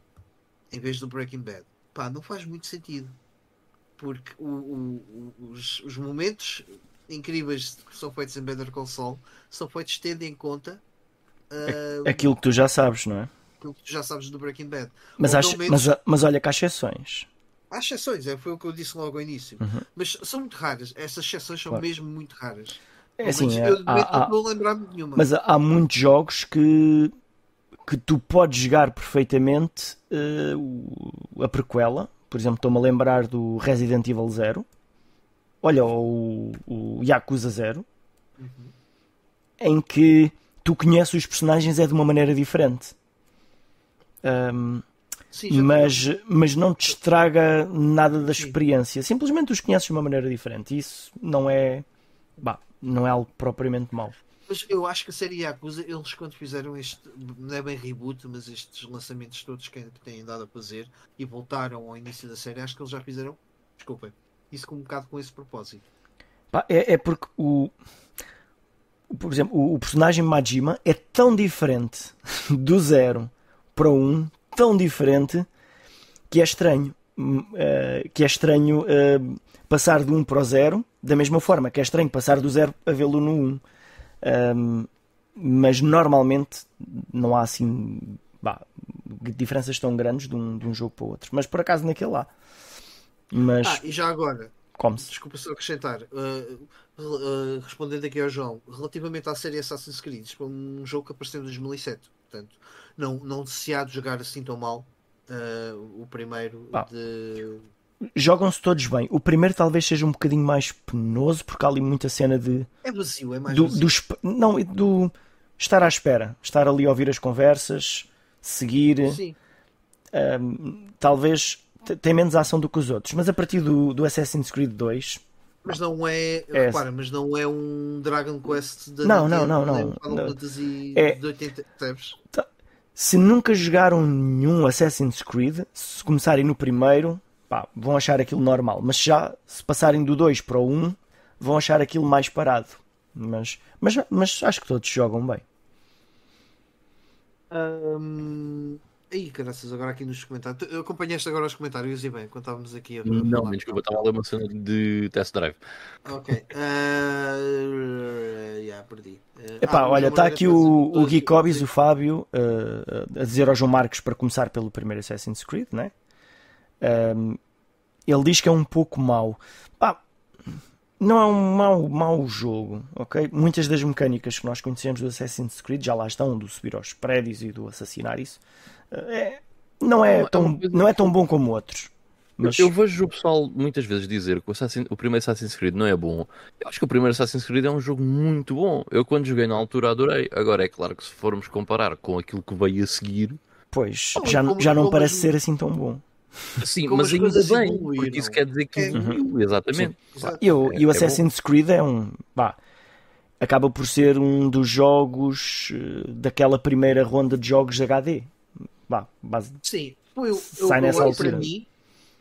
Speaker 2: em vez do Breaking Bad. Pá, não faz muito sentido. Porque o, o, os, os, momentos incríveis que são feitos em Better Call Saul são feitos tendo em conta
Speaker 1: uh, aquilo que tu já sabes, não é?
Speaker 2: Aquilo que tu já sabes do Breaking Bad.
Speaker 1: Mas, acho, menos... mas, mas olha que há exceções.
Speaker 2: Há exceções, é, foi o que eu disse logo ao início. Uhum. Mas são muito raras. Essas exceções são claro. mesmo muito raras.
Speaker 1: É assim,
Speaker 2: eu há, há, não vou lembrar de nenhuma.
Speaker 1: Mas há muitos jogos que, que tu podes jogar perfeitamente uh, a prequela. Por exemplo, estou-me a lembrar do Resident Evil 0. Olha, o, o Yakuza 0. Uhum. Em que tu conheces os personagens é de uma maneira diferente. Um, Sim, mas, mas não te estraga nada da experiência. Sim. Simplesmente os conheces de uma maneira diferente. Isso não é, bah, não é algo propriamente mau.
Speaker 2: Mas eu acho que a série Yakuza, eles quando fizeram este, não é bem reboot, mas estes lançamentos todos que têm dado a fazer e voltaram ao início da série, acho que eles já fizeram, desculpem, isso com um bocado com esse propósito.
Speaker 1: é, é porque o, por exemplo, o, o personagem Majima é tão diferente do zero para 1 tão diferente que é estranho. Uh, que é estranho uh, passar do 1 para o 0, da mesma forma que é estranho passar do 0 a vê-lo no 1. Um, ehm, mas normalmente não há assim bah, diferenças tão grandes de um, de um jogo para o outro. Mas por acaso naquele lá. Mas...
Speaker 2: Ah, e já agora,
Speaker 1: como-se?
Speaker 2: Desculpa só acrescentar, uh, uh, respondendo aqui ao João, relativamente à série Assassin's Creed, foi um jogo que apareceu em 2007, portanto, não, não se há de jogar assim tão mal uh, o primeiro de...
Speaker 1: Jogam-se todos bem. O primeiro talvez seja um bocadinho mais penoso, porque há ali muita cena de.
Speaker 2: É vazio, é mais
Speaker 1: do,
Speaker 2: vazio.
Speaker 1: Do, não, do estar à espera, estar ali a ouvir as conversas, seguir.
Speaker 2: Sim.
Speaker 1: talvez tem menos ação do que os outros, mas a partir do, do Assassin's Creed 2
Speaker 2: mas não é, é repara, mas não é um Dragon Quest
Speaker 1: da não, não, não, não,
Speaker 2: não. É, de 80,
Speaker 1: tá. Se nunca jogaram nenhum Assassin's Creed, se começarem no primeiro, pá, vão achar aquilo normal. Mas já se passarem do 2 para o 1, vão achar aquilo mais parado. Mas, mas, mas acho que todos jogam bem.
Speaker 2: Um, Ih, graças agora aqui nos comentários. Acompanhaste agora os comentários e bem, quando estávamos aqui a
Speaker 3: Não, falar. desculpa, estava a ler uma cena de test drive.
Speaker 2: Ok. Uh, yeah, perdi.
Speaker 1: Uh, Epá, ah, olha, está aqui o, o Gui Cobis, o Fábio, uh, a dizer ao João Marcos para começar pelo primeiro Assassin's Creed, né? Um, ele diz que é um pouco mau. Pá, não é um mau, mau jogo, ok? Muitas das mecânicas que nós conhecemos do Assassin's Creed já lá estão, do subir aos prédios e do assassinar isso. É, não, é tão, não é tão bom como outros.
Speaker 3: Mas... Eu vejo o pessoal muitas vezes dizer que o, Assassin, o primeiro Assassin's Creed não é bom. Eu acho que o primeiro Assassin's Creed é um jogo muito bom. Eu, quando joguei na altura, adorei. Agora, é claro que se formos comparar com aquilo que veio a seguir.
Speaker 1: Pois, já, como, já não como parece ser assim tão bom.
Speaker 3: Sim, mas ainda bem, porque isso quer dizer que evoluiu, é. exatamente.
Speaker 1: E, o, e o é, é Assassin's Creed é um. Bah, acaba por ser um dos jogos eh, daquela primeira ronda de jogos HD. Bah, base...
Speaker 2: Sim, foi, eu, sai eu, nessa eu, altura. Para mim,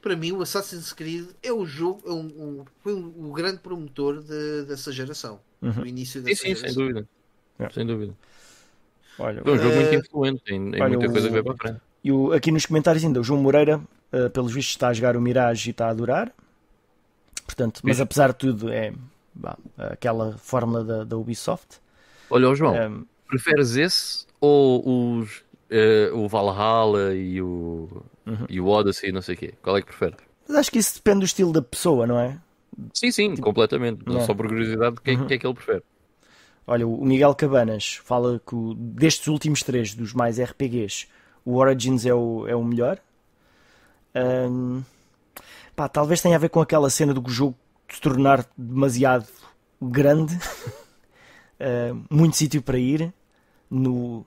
Speaker 2: para mim, o Assassin's Creed é o jogo, é um, um, foi um, o grande promotor de, dessa geração. Uhum. No início dessa
Speaker 3: sim, sim, geração. sem dúvida. É. Sem dúvida. Olha, foi um jogo uh, muito influente em, em olha, muita o, coisa que veio para a frente.
Speaker 1: E o, aqui nos comentários ainda, o João Moreira, uh, pelos vistos, está a jogar o Mirage e está a adorar. Portanto, mas apesar de tudo, é bah, aquela fórmula da, da Ubisoft.
Speaker 3: Olha, João, um, preferes esse ou os uh, o Valhalla e o, uhum. e o Odyssey, não sei o quê. Qual é que prefere?
Speaker 1: Mas acho que isso depende do estilo da pessoa, não é?
Speaker 3: Sim, sim, tipo, completamente. Não, é? Só por curiosidade, o que, uhum. é que ele prefere?
Speaker 1: Olha, o Miguel Cabanas fala que o, destes últimos três, dos mais RPGs, o Origins é o, é o melhor. Um, pá, talvez tenha a ver com aquela cena do jogo se tornar demasiado grande, uh, muito sítio para ir. No,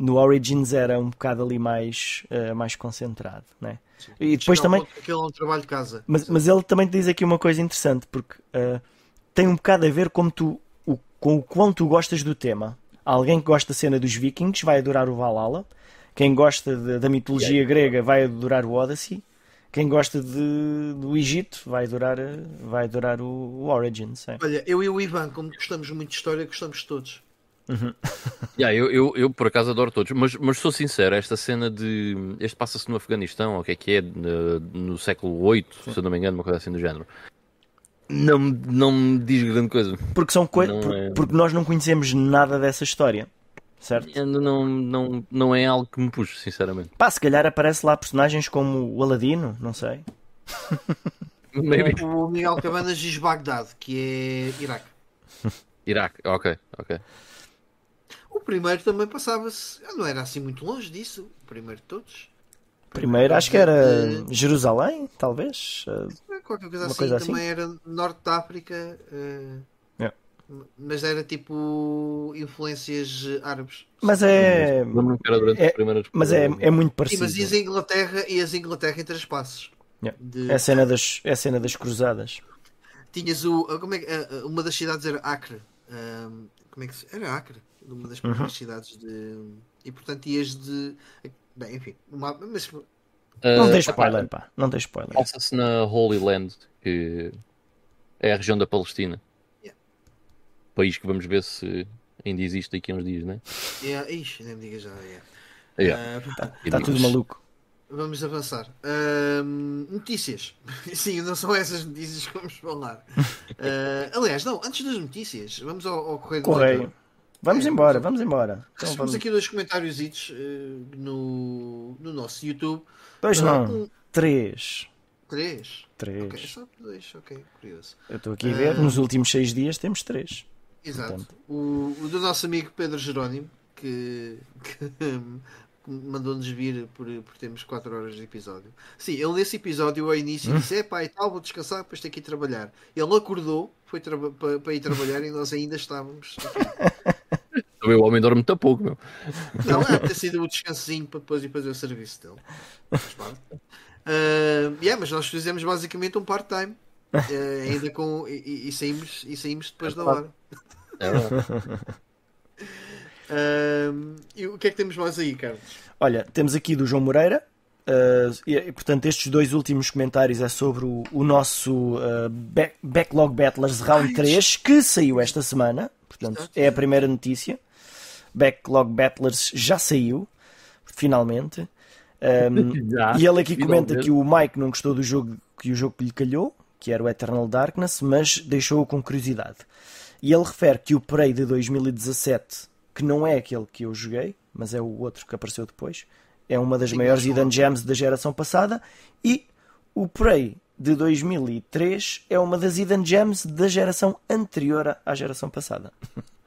Speaker 1: no Origins era um bocado ali mais, uh, mais concentrado, né?
Speaker 2: Sim. E depois Chega também. Aquele é um trabalho de casa.
Speaker 1: Mas, mas ele também diz aqui uma coisa interessante, porque uh, tem um bocado a ver com, tu, o, com o quanto tu gostas do tema. Alguém que gosta da cena dos vikings vai adorar o Valhalla. Quem gosta de, da mitologia grega vai adorar o Odyssey. Quem gosta de, do Egito vai adorar, vai adorar o, o Origins. É.
Speaker 2: Olha, eu e o Ivan, como gostamos muito de história, gostamos de todos.
Speaker 3: Yeah, eu, eu, eu, por acaso adoro todos, mas, mas sou sincero, esta cena de. Este passa-se no Afeganistão, ou o que é que é, no, no século VIII, se eu não me engano, uma coisa assim do género. Não, não me diz grande coisa.
Speaker 1: Porque, são coi
Speaker 3: Não
Speaker 1: por-
Speaker 3: é-
Speaker 1: porque nós não conhecemos nada dessa história. Certo?
Speaker 3: Não, não, não é algo que me puxe, sinceramente.
Speaker 1: Pá, se calhar aparece lá personagens como o Aladino, não sei.
Speaker 3: Maybe.
Speaker 2: O Miguel Cabanas diz Bagdade, que é Iraque.
Speaker 3: Iraque, ok, ok.
Speaker 2: Primeiro também passava-se. Não era assim muito longe disso. O primeiro de todos.
Speaker 1: Primeiro acho que era
Speaker 2: Eh,
Speaker 1: Jerusalém, talvez. Eh,
Speaker 2: Qualquer coisa
Speaker 1: Uma
Speaker 2: assim.
Speaker 1: coisa assim?
Speaker 2: também era Norte da África. eh,
Speaker 1: É.
Speaker 2: Mas era tipo influências eh, árabes.
Speaker 1: Mas é. É-. Mas é, é muito
Speaker 2: Sim,
Speaker 1: parecido.
Speaker 2: mas e as Inglaterra e as Inglaterra em três passos.
Speaker 1: Yeah.
Speaker 2: De-
Speaker 1: É a cena das, é a cena das cruzadas.
Speaker 2: Tinhas o. Como é, ah, uma das cidades era Acre. Ahm, como é que se. Era Acre. Uma das
Speaker 1: Uhum.
Speaker 2: primeiras cidades de. E portanto ias de. Bem, enfim. Uma, mas
Speaker 1: Não
Speaker 3: Ah,
Speaker 1: tem
Speaker 3: epá,
Speaker 1: spoiler, pá. Não tem spoiler.
Speaker 3: Passa-se na Holy Land, que é a região da Palestina.
Speaker 2: Yeah.
Speaker 3: País que vamos ver se ainda existe daqui a uns dias, né?
Speaker 2: é, ixi, nem me diga já. é.
Speaker 3: Yeah.
Speaker 2: Ah,
Speaker 1: Está tudo maluco.
Speaker 2: Vamos avançar. Ahm, notícias. Sim, não são essas notícias que vamos falar. Ah, aliás, não, antes das notícias, vamos ao, ao Correio do
Speaker 1: Correio. Vamos
Speaker 2: É,
Speaker 1: embora,
Speaker 2: vamos-
Speaker 1: embora. Então
Speaker 2: Recebemos
Speaker 1: vamos.
Speaker 2: aqui dois comentários no, no nosso YouTube.
Speaker 1: Dois
Speaker 2: Ah,
Speaker 1: não,
Speaker 2: um-
Speaker 1: três.
Speaker 2: três. Ok,
Speaker 1: Três.
Speaker 2: só dois, ok, curioso.
Speaker 1: Eu estou aqui a ver, nos últimos seis dias temos três.
Speaker 2: Exato.
Speaker 1: Portanto.
Speaker 2: O, o do nosso amigo Pedro Jerónimo, que, que mandou-nos vir por, por termos 4 horas de episódio. Sim, ele nesse episódio ao início disse: É pá, e tal, vou descansar, depois tenho que ir trabalhar. Ele acordou, foi para, para ir trabalhar e nós ainda estávamos.
Speaker 3: Também o homem dorme muito pouco, meu.
Speaker 2: Não, é ter sido o descansinho para depois ir fazer o serviço dele. Faz parte. Ah, yeah, mas nós fizemos basicamente um part-time. ah, ainda com. E, e- saímos, e saímos depois da hora.
Speaker 3: É verdade.
Speaker 2: Ah, e o que é que temos mais aí, Carlos?
Speaker 1: Olha, temos aqui do João Moreira. uh, e, e, portanto, estes dois últimos comentários é sobre o, o nosso uh, back- Backlog Battlers Round 3 que saiu esta semana. Portanto, é a primeira notícia. Backlog Battlers já saiu, finalmente. Um,
Speaker 3: Já,
Speaker 1: e ele aqui comenta que o Mike não gostou do jogo que o jogo lhe calhou, que era o Eternal Darkness, mas deixou-o com curiosidade. E ele refere que o Prey de 2017, que não é aquele que eu joguei, mas é o outro que apareceu depois, é uma das
Speaker 2: Sim,
Speaker 1: maiores hidden gems da geração passada, e o Prey de 2003 é uma das hidden gems da geração anterior à geração passada.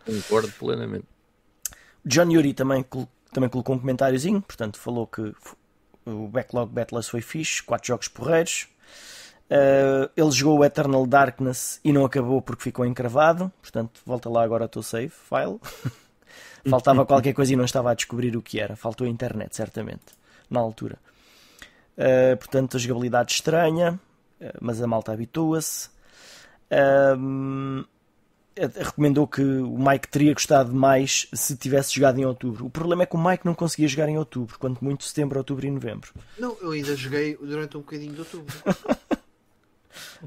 Speaker 3: Concordo plenamente.
Speaker 1: John Yuri também, também colocou um comentáriozinho, portanto falou que o Backlog Battlers foi fixe, quatro jogos porreiros. Uh, ele jogou o Eternal Darkness e não acabou porque ficou encravado, portanto volta lá agora ao teu save file. Faltava qualquer coisa e não estava a descobrir o que era, faltou a internet, certamente, na altura. Uh, portanto, a jogabilidade estranha, uh, mas a malta habitua-se. Um, eh, recomendou que o Mike teria gostado mais se tivesse jogado em outubro. O problema é que o Mike não conseguia jogar em outubro, quanto muito setembro, outubro e novembro.
Speaker 2: Não, eu ainda joguei durante um bocadinho de outubro.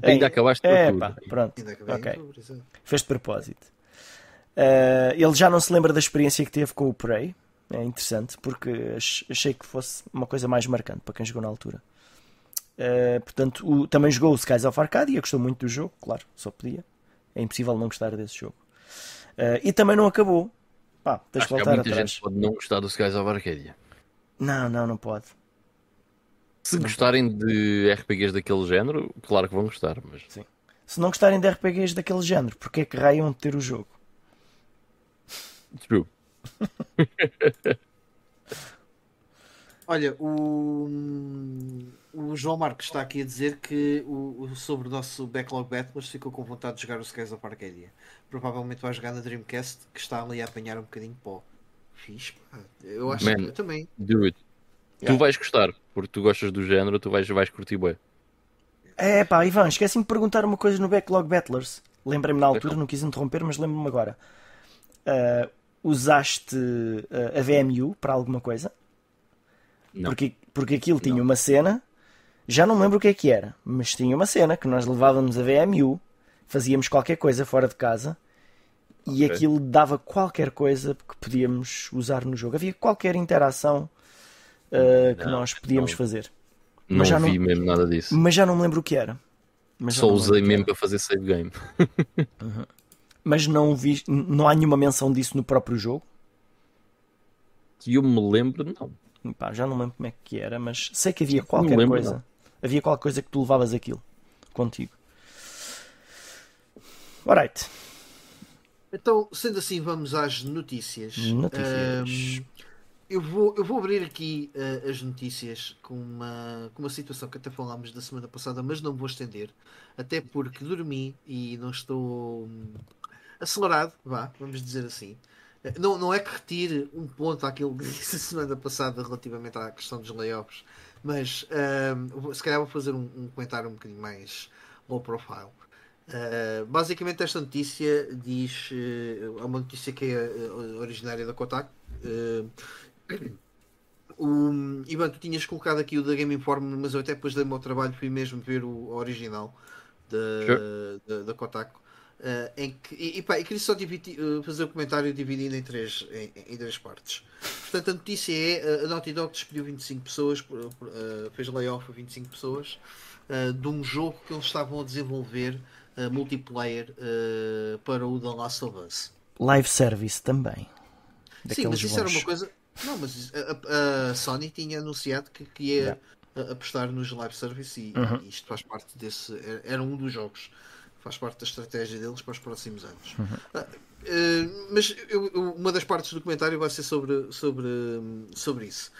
Speaker 3: Ainda
Speaker 1: É,
Speaker 3: acabaste por
Speaker 1: É, pá, pronto.
Speaker 2: Ainda acabei
Speaker 1: Ok.
Speaker 2: em outubro, exato.
Speaker 1: Fez de propósito. Uh, ele já não se lembra da experiência que teve com o Prey. É interessante, porque ach- achei que fosse uma coisa mais marcante para quem jogou na altura. Uh, portanto, o- também jogou o Skies of Arcadia, gostou muito do jogo, claro, só podia. É impossível não gostar desse jogo. Uh, e também não acabou. Pá, tens
Speaker 3: Acho
Speaker 1: de
Speaker 3: que há
Speaker 1: voltar
Speaker 3: muita
Speaker 1: atrás.
Speaker 3: gente pode não gostar do Skies of Arcadia.
Speaker 1: Não, não, não pode.
Speaker 3: Se gostarem de RPGs daquele género, claro que vão gostar, mas
Speaker 1: Se não gostarem de RPGs daquele género, porque é que raiam de ter o jogo?
Speaker 3: true.
Speaker 2: Olha, o, o João Marcos está aqui a dizer que o, o- sobre o nosso Backlog Battlers ficou com vontade de jogar o Skies of Arcadia. Provavelmente vai jogar na Dreamcast, que está ali a apanhar um bocadinho de pó. Fiz, pá. Eu acho
Speaker 3: Man.
Speaker 2: que eu também.
Speaker 3: It.
Speaker 1: Yeah.
Speaker 3: Tu vais gostar, porque tu gostas do género, tu vais, vais curtir bem.
Speaker 1: É pá, Ivan, esqueci-me de perguntar uma coisa no Backlog Battlers. Lembrei-me na altura, não quis interromper, mas lembro-me agora. Ah, usaste uh, a VMU para alguma coisa?
Speaker 3: Não.
Speaker 1: Porque, porque aquilo tinha uma cena, já não lembro o que é que era, mas tinha uma cena que nós levávamos a VMU, fazíamos qualquer coisa fora de casa e aquilo dava qualquer coisa que podíamos usar no jogo. Havia qualquer interação uh, que
Speaker 3: Não,
Speaker 1: nós podíamos
Speaker 3: não.
Speaker 1: fazer.
Speaker 3: Não
Speaker 1: Mas já
Speaker 3: vi
Speaker 1: não-
Speaker 3: mesmo nada disso.
Speaker 1: Mas já não me lembro o que era.
Speaker 3: Só usei mesmo para fazer save game.
Speaker 1: Mas não vi, não há nenhuma menção disso no próprio jogo.
Speaker 3: E eu me lembro, não.
Speaker 1: Pá, já não lembro como é que era, mas sei que havia qualquer
Speaker 3: lembro,
Speaker 1: coisa.
Speaker 3: não.
Speaker 1: Havia qualquer coisa que tu levavas aquilo contigo. Alright.
Speaker 2: Então, sendo assim, vamos às notícias.
Speaker 1: Notícias.
Speaker 2: Ahm, eu, vou, eu vou abrir aqui ah, as notícias com uma, com uma situação que até falámos da semana passada, mas não vou estender. Até porque dormi e não estou hum, acelerado, vá, vamos dizer assim. Eh, Não, não é que retire um ponto àquilo que disse a semana passada relativamente à questão dos layoffs, mas vou- se calhar vou fazer um, um comentário um bocadinho mais low profile. Uh, basicamente esta notícia diz uh, é uma notícia que é uh, originária da Kotaku uh, o, Ivan, tu tinhas colocado aqui o da Game Inform mas eu até depois dei-me ao trabalho fui mesmo ver o original da,
Speaker 3: Sure.
Speaker 2: da, da Kotaku uh, em que, e, e pá, eu queria só dividir, uh, fazer o comentário dividido em três, em, em três partes portanto a notícia é uh, a Naughty Dog despediu 25 pessoas uh, fez layoff a 25 pessoas uh, de um jogo que eles estavam a desenvolver uh, multiplayer para o The Last of Us.
Speaker 1: Live service também.
Speaker 2: Sim, mas isso era
Speaker 1: bons.
Speaker 2: uma coisa. Não, mas a, a- Sony tinha anunciado que, que ia
Speaker 1: Yeah.
Speaker 2: apostar nos live service e,
Speaker 1: Uhum.
Speaker 2: e isto faz parte desse. era- Era um dos jogos. Faz parte da estratégia deles para os próximos anos.
Speaker 1: Uhum.
Speaker 2: Eh, mas eu- uma das partes do comentário vai ser sobre, sobre, sobre isso.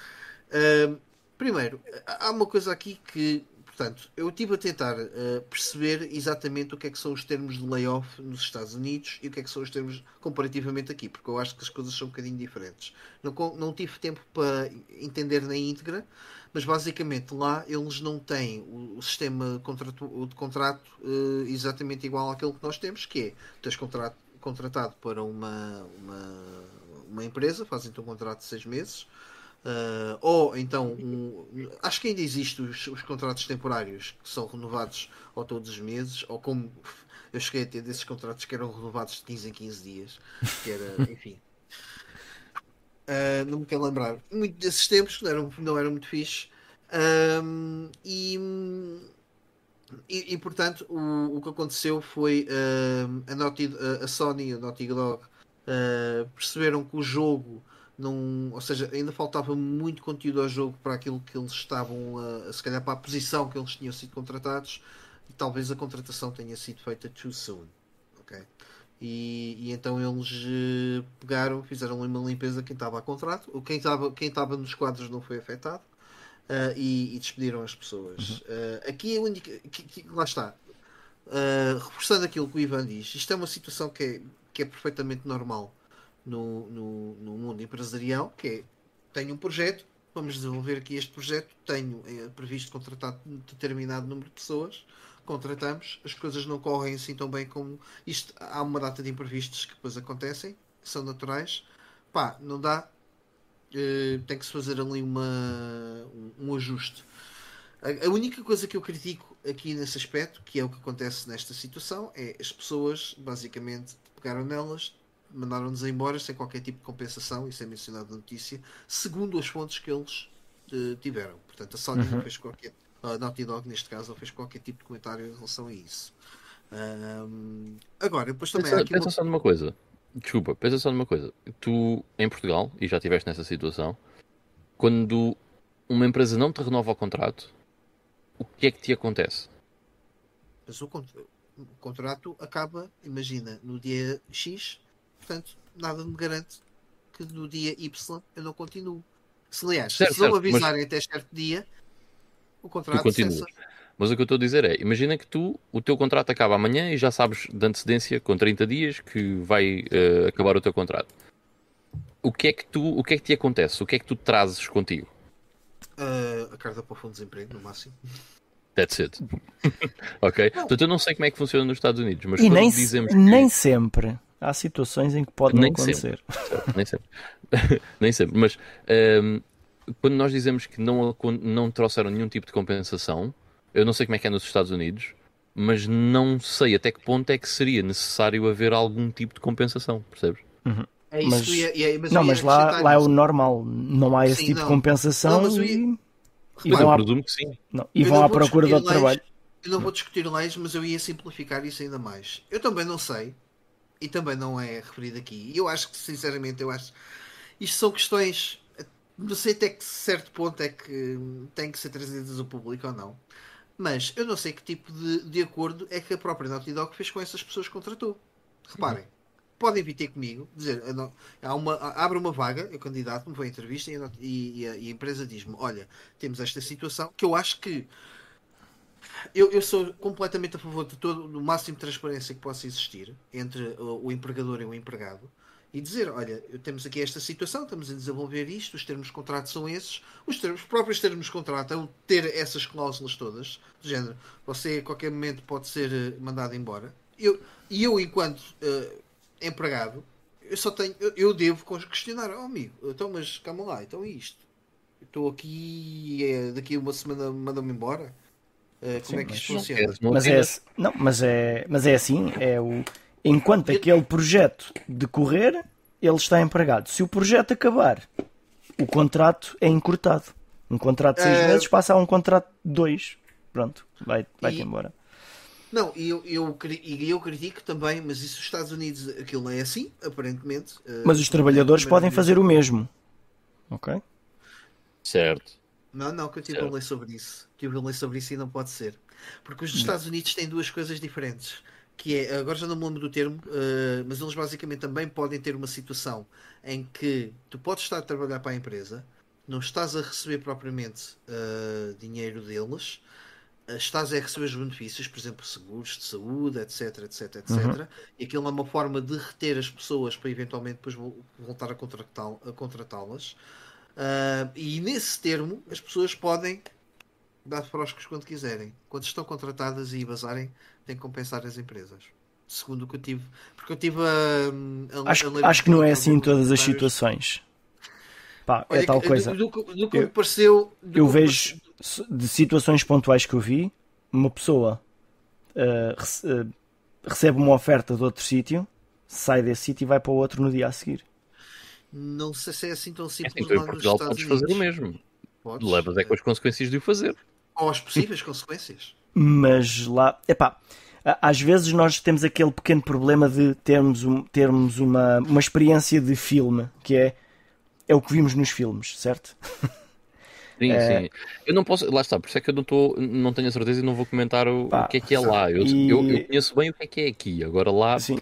Speaker 2: Ah, primeiro, há uma coisa aqui que, portanto, eu estive a tentar ah, perceber exatamente o que é que são os termos de layoff nos Estados Unidos e o que é que são os termos comparativamente aqui, porque eu acho que as coisas são um bocadinho diferentes. Não, não tive tempo para entender na íntegra, mas basicamente lá eles não têm o, sistema contratu- de contrato eh, exatamente igual àquele que nós temos, que é tens contrato, contratado para uma, uma, uma empresa, fazem-te um contrato de seis meses, eh, ou então um- acho que ainda existem os, os contratos temporários que são renovados ou todos os meses, ou como eu cheguei a ter desses contratos que eram renovados de 15 em 15 dias, que era, enfim. Uh, não me quero lembrar. Muito desses tempos não eram, não eram muito fixe. Um, e, e, e, portanto o, o que aconteceu foi um, a, Naughty, a, a Sony e a Naughty Dog uh, perceberam que o jogo não, ou seja, ainda faltava muito conteúdo ao jogo para aquilo que eles estavam se calhar para a posição que eles tinham sido contratados e talvez a contratação tenha sido feita too soon ok e, e então eles eh, pegaram, fizeram uma limpeza quem estava a contrato, quem estava quem estava nos quadros não foi afetado ah, e, e despediram as pessoas. Ah, aqui a única lá está. Ah, reforçando aquilo que o Ivan diz, isto é uma situação que é, que é perfeitamente normal no, no, no mundo empresarial, que é tenho um projeto, vamos desenvolver aqui este projeto, tenho eh, previsto contratar determinado número de pessoas, contratamos, as coisas não correm assim tão bem como isto. Há uma data de imprevistos que depois acontecem, são naturais. Pá, não dá. eh, tem que se fazer ali uma, um, um ajuste. A, a única coisa que eu critico aqui nesse aspecto, que é o que acontece nesta situação, é as pessoas basicamente pegaram nelas, mandaram-nos embora sem qualquer tipo de compensação, isso é mencionado na notícia, segundo as fontes que eles eh, tiveram. Portanto, a Sony não fez qualquer, a Naughty Dog neste caso, não fez qualquer tipo de comentário em relação a isso. Agora, depois também há
Speaker 3: Pensa,
Speaker 2: aqui
Speaker 3: pensa
Speaker 2: uma...
Speaker 3: só numa coisa. Desculpa, pensa só numa coisa. Tu, em Portugal, e já estiveste nessa situação, quando uma empresa não te renova o contrato, o que é que te acontece?
Speaker 2: Mas o, cont- o contrato acaba, imagina, no dia X, portanto, nada me garante que no dia Y eu não continuo. Se aliás,
Speaker 3: Certo,
Speaker 2: se não
Speaker 3: certo,
Speaker 2: avisarem até certo dia, o contrato
Speaker 3: Tu continuas.
Speaker 2: cessa.
Speaker 3: Mas o que eu estou a dizer é, imagina que tu, o teu contrato acaba amanhã e já sabes de antecedência, com 30 dias, que vai eh, acabar o teu contrato. O que é que tu, o que é que te acontece? O que é que tu trazes contigo?
Speaker 2: Ah, a carta para o fundo de desemprego, no máximo.
Speaker 3: That's it. ok? Portanto, eu não sei como é que funciona nos Estados Unidos, mas
Speaker 1: E
Speaker 3: quando
Speaker 1: nem,
Speaker 3: dizemos que...
Speaker 1: nem sempre. há situações em que pode nem não acontecer.
Speaker 3: Sempre. nem sempre. nem sempre. Mas um, quando nós dizemos que não, não trouxeram nenhum tipo de compensação, eu não sei como é que é nos Estados Unidos, mas não sei até que ponto é que seria necessário haver algum tipo de compensação, percebes?
Speaker 1: Uhum. É isso mas, ia, ia, mas não, mas lá, lá é o normal, não há esse sim, tipo não. de compensação não, e,
Speaker 3: e vão, à, que sim.
Speaker 1: Não, e vão à procura de outro leis, trabalho.
Speaker 2: Eu não vou discutir leis, mas eu ia simplificar isso ainda mais. Eu também não sei, e também não é referido aqui. E eu acho que, sinceramente, eu acho isto são questões. Não sei até que certo ponto é que têm que ser trazidas ao público ou não. Mas eu não sei que tipo de, de acordo é que a própria Naughty Dog fez com essas pessoas que contratou. Reparem, podem vir ter comigo, dizer, há uma, abre uma vaga, eu candidato-me, vou à entrevista e, e, a, e a empresa diz-me: Olha, temos esta situação que eu acho que eu, eu, sou completamente a favor de todo o máximo de transparência que possa existir entre o, o empregador e o empregado e dizer, olha, temos aqui esta situação, estamos a desenvolver isto, os termos de contrato são esses, os, termos, os próprios termos de contrato é ter essas cláusulas todas, do género, você a qualquer momento pode ser eh, mandado embora. Eu, e eu, enquanto uh, empregado, eu só tenho, eu, eu, devo questionar, oh amigo, então mas calma lá, então é isto. Estou aqui é, daqui a uma semana mandam-me embora. Uh, como Sim, é que isto funciona?
Speaker 1: Mas é, não, mas é, mas é assim, é o enquanto aquele projeto decorrer, ele está empregado. Se o projeto acabar, o contrato é encurtado. Um contrato de seis uh... meses passa a um contrato de dois. Pronto, vai, vai e... embora.
Speaker 2: Não, e eu, eu, eu critico também, mas isso nos Estados Unidos aquilo não é assim, aparentemente.
Speaker 1: Eh, mas os trabalhadores podem fazer o mesmo. Ok?
Speaker 3: Certo.
Speaker 2: Não, não, que eu tive a ler sobre isso. Tive a ler sobre isso e não pode ser. Porque os Estados Unidos têm duas coisas diferentes que é, agora já não me lembro do termo, uh, mas eles basicamente também podem ter uma situação em que tu podes estar a trabalhar para a empresa, não estás a receber propriamente uh, dinheiro deles, uh, estás a receber os benefícios, por exemplo, seguros de saúde, etc, etc, etc, uhum. e aquilo é uma forma de reter as pessoas para eventualmente depois voltar a contratá-las. e nesse termo, as pessoas podem dar froscos quando quiserem. Quando estão contratadas e basarem, tem que compensar as empresas. Segundo o que eu tive. Porque eu tive a.
Speaker 1: a acho, a acho que não é assim em todas as situações. Pá, é Olha, é tal coisa.
Speaker 2: Do, do, do que eu, me pareceu.
Speaker 1: eu vejo de situações pontuais que eu vi, uma pessoa uh, uh, recebe uma oferta de outro sítio, sai desse sítio e vai para o outro no dia a seguir.
Speaker 2: Não sei se é assim tão simples.
Speaker 3: É assim, em Portugal podes fazer o mesmo. Podes, Levas é com as consequências de o fazer.
Speaker 2: Ou as possíveis consequências.
Speaker 1: Mas lá, epá, às vezes nós temos aquele pequeno problema de termos, um, termos uma, uma experiência de filme, que é, é o que vimos nos filmes, certo?
Speaker 3: Sim, é... sim. Eu não posso, lá está, por isso é que eu não, tô, não tenho a certeza e não vou comentar o, pá, o que é que é lá. Eu, e... eu, eu, conheço bem o que é que é aqui, agora lá.
Speaker 1: Sim.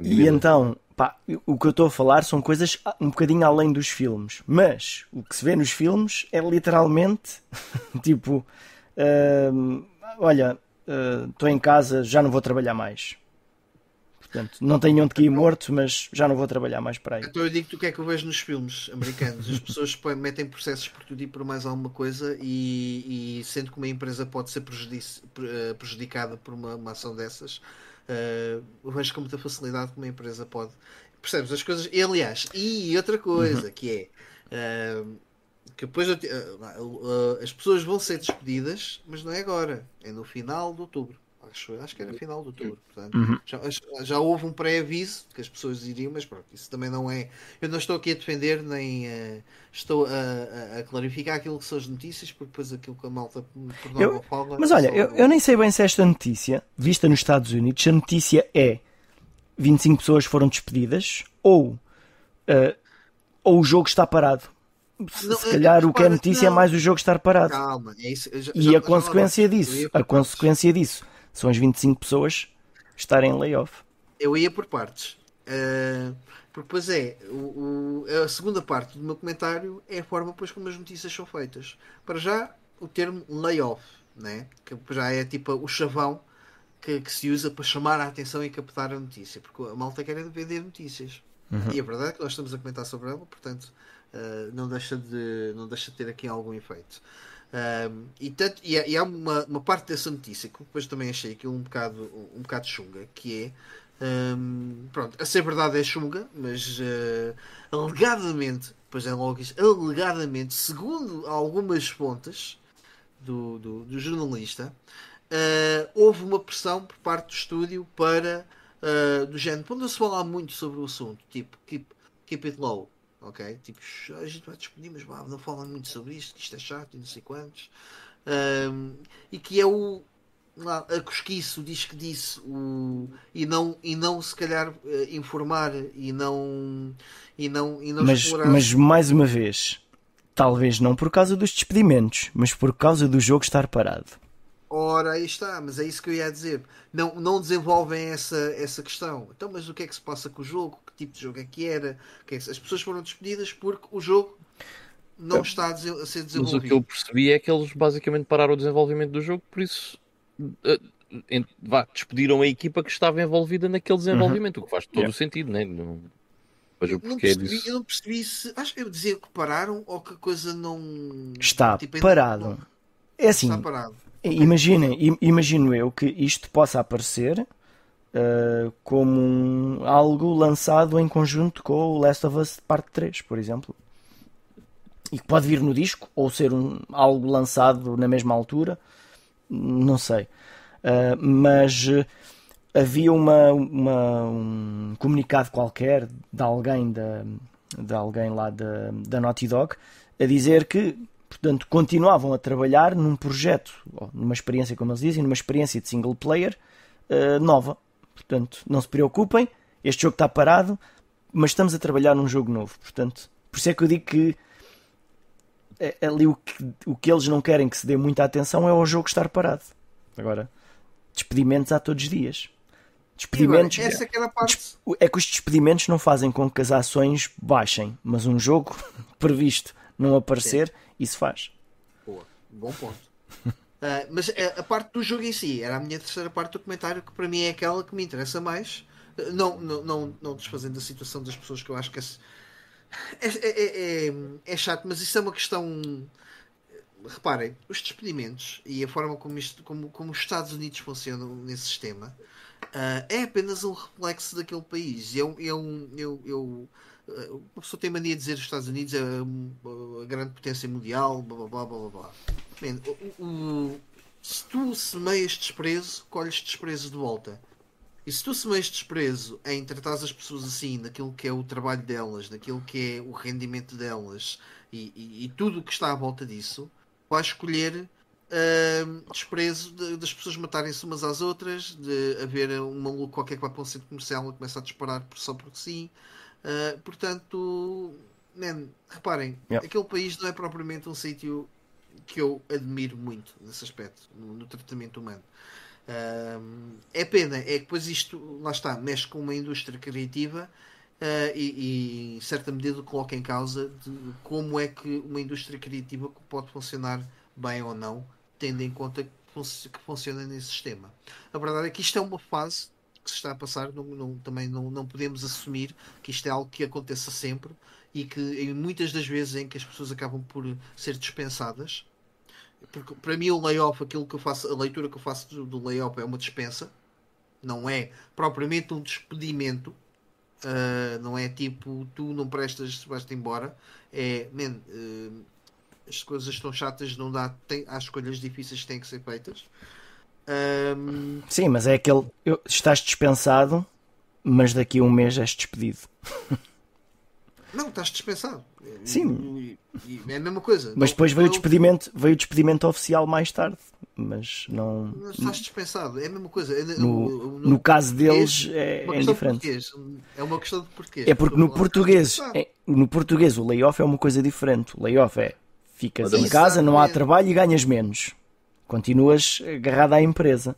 Speaker 1: E então, pá, o que eu estou a falar são coisas um bocadinho além dos filmes, mas o que se vê nos filmes é literalmente tipo. Uh, olha, estou uh, em casa, já não vou trabalhar mais. Portanto, não tenho onde que ir morto, mas já não vou trabalhar mais para aí.
Speaker 2: Então eu digo-te o que é que eu vejo nos filmes americanos. As pessoas metem processos por tudo e por mais alguma coisa e, e sendo que uma empresa pode ser eh, prejudicada por uma, uma ação dessas, uh, eu vejo com muita facilidade que uma empresa pode. Percebes as coisas? E aliás, e outra coisa uhum. que é. Uh, que depois uh, uh, as pessoas vão ser despedidas, mas não é agora, é no final de outubro. Acho, acho que era final de outubro. Portanto, uhum. já, já houve um pré-aviso que as pessoas iriam, mas pronto, isso também não é. Eu não estou aqui a defender, nem uh, estou a, a, clarificar aquilo que são as notícias, porque depois aquilo que a malta por
Speaker 1: eu, fala. Mas olha, eu, eu nem sei bem se esta notícia, vista nos Estados Unidos, a notícia é 25 pessoas foram despedidas ou, uh, ou o jogo está parado não, se calhar o que é notícia não. é mais o jogo estar parado.
Speaker 2: Calma, é isso. Já,
Speaker 1: e já, a consequência disso, a consequência disso são as 25 pessoas estarem em layoff.
Speaker 2: Eu ia por partes. Uh, porque depois é o, o, a segunda parte do meu comentário é a forma depois como as notícias são feitas. Para já o termo layoff, né? que já é tipo o chavão que, que, se usa para chamar a atenção e captar a notícia, porque a malta quer vender notícias. Uhum. E a verdade é que nós estamos a comentar sobre ela, portanto uh, não, deixa de, não deixa de ter aqui algum efeito. Um, e, tanto, e, há uma, uma parte dessa notícia que depois também achei aqui um bocado, um bocado chunga, que Um, pronto, a ser verdade é chunga, mas uh, alegadamente, pois é logo isso, alegadamente, segundo algumas fontes do, do, do jornalista, uh, houve uma pressão por parte do estúdio para uh, do género, quando se falar muito sobre o assunto, tipo, keep, keep it low, ok? Tipo, a gente vai discutir, mas não falam muito sobre isto, isto é chato e não sei quantos. Um, e que é o lá, a cosquiço diz que disse o, e não e não se calhar eh, informar e não e não, e não
Speaker 1: mas, explorar. mas mais uma vez talvez não por causa dos despedimentos mas por causa do jogo estar parado
Speaker 2: Ora, aí está, mas é isso que eu ia dizer. Não, não desenvolvem essa, essa questão. Então, mas o que é que se passa com o jogo? Que tipo de jogo é que era? Que é que... As pessoas foram despedidas porque o jogo não está a, ser desenvolvido. Mas
Speaker 3: o que eu percebi é que eles basicamente pararam o desenvolvimento do jogo, por isso uh, vá, despediram a equipa que estava envolvida naquele desenvolvimento, uhum. o que faz todo yeah. o sentido, né? não
Speaker 2: Mas não percebi, eu não percebi se. Acho que eu dizia que pararam ou que a coisa não.
Speaker 1: Está tipo, parado. Não... É assim. Está parado Imaginem, imagino eu que isto possa aparecer uh, como um, algo lançado em conjunto com o Last of Us Parte 3, por exemplo. E que pode vir no disco ou ser um, algo lançado na mesma altura, não sei. Uh, mas uh, havia uma, uma, um comunicado qualquer de alguém, da, de alguém lá da Naughty Dog a dizer que Portanto, continuavam a trabalhar num projeto, numa experiência, como eles dizem, numa experiência de single player uh, nova. Portanto, não se preocupem, este jogo está parado, mas estamos a trabalhar num jogo novo. Portanto, por isso é que eu digo que é, é ali o que, o que eles não querem que se dê muita atenção é ao jogo estar parado. Agora, despedimentos há todos os dias. Despedimentos.
Speaker 2: essa a parte...
Speaker 1: É que os despedimentos não fazem com que as ações baixem, mas um jogo previsto não aparecer. Isso faz.
Speaker 2: Boa, bom ponto. uh, mas a, a, parte do jogo em si era a minha terceira parte do comentário, que para mim é aquela que me interessa mais. Uh, não, não, não, não desfazendo a situação das pessoas que eu acho que é, é, é, é, é chato, mas isso é uma questão. Reparem, os despedimentos e a forma como, isto, como, como os Estados Unidos funcionam nesse sistema uh, é apenas um reflexo daquele país. Eu, eu, eu, eu uma pessoa tem mania de dizer os Estados Unidos é a grande potência mundial, blá blá blá blá blá. Man, o, o, se tu semeias desprezo, colhes desprezo de volta. E se tu semeias desprezo em tratar as pessoas assim, naquilo que é o trabalho delas, naquilo que é o rendimento delas e, e, e tudo o que está à volta disso, vais escolher uh, desprezo de, das pessoas matarem-se umas às outras, de haver um maluco qualquer que vai para um centro comercial e começa a disparar só porque sim. Uh, portanto, man, reparem, yep. aquele país não é propriamente um sítio que eu admiro muito nesse aspecto, no, no tratamento humano. Uh, é pena, é que depois isto, lá está, mexe com uma indústria criativa uh, e, e, em certa medida, coloca em causa de como é que uma indústria criativa pode funcionar bem ou não, tendo em conta que, que funciona nesse sistema. A verdade é que isto é uma fase que se está a passar, não, não, também não, não podemos assumir que isto é algo que aconteça sempre e que em muitas das vezes em que as pessoas acabam por ser dispensadas, porque para mim o layoff, aquilo que eu faço, a leitura que eu faço do, do layoff é uma dispensa, não é propriamente um despedimento, uh, não é tipo tu não prestas, vais-te embora, é man, uh, as coisas estão chatas, não dá, tem, há escolhas difíceis que têm que ser feitas. Um...
Speaker 1: Sim, mas é aquele. Eu, estás dispensado, mas daqui a um mês és despedido.
Speaker 2: Não, estás dispensado.
Speaker 1: Sim.
Speaker 2: é a mesma coisa.
Speaker 1: Mas depois veio, o despedimento, veio o despedimento oficial mais tarde. Mas não.
Speaker 2: Mas estás dispensado, é a mesma coisa. É,
Speaker 1: no, no, no, caso deles é, é diferente.
Speaker 2: É uma questão de português.
Speaker 1: É porque no português, é, no português o layoff é uma coisa diferente. O layoff é ficas em casa, não há trabalho e ganhas menos continuas agarrado à empresa.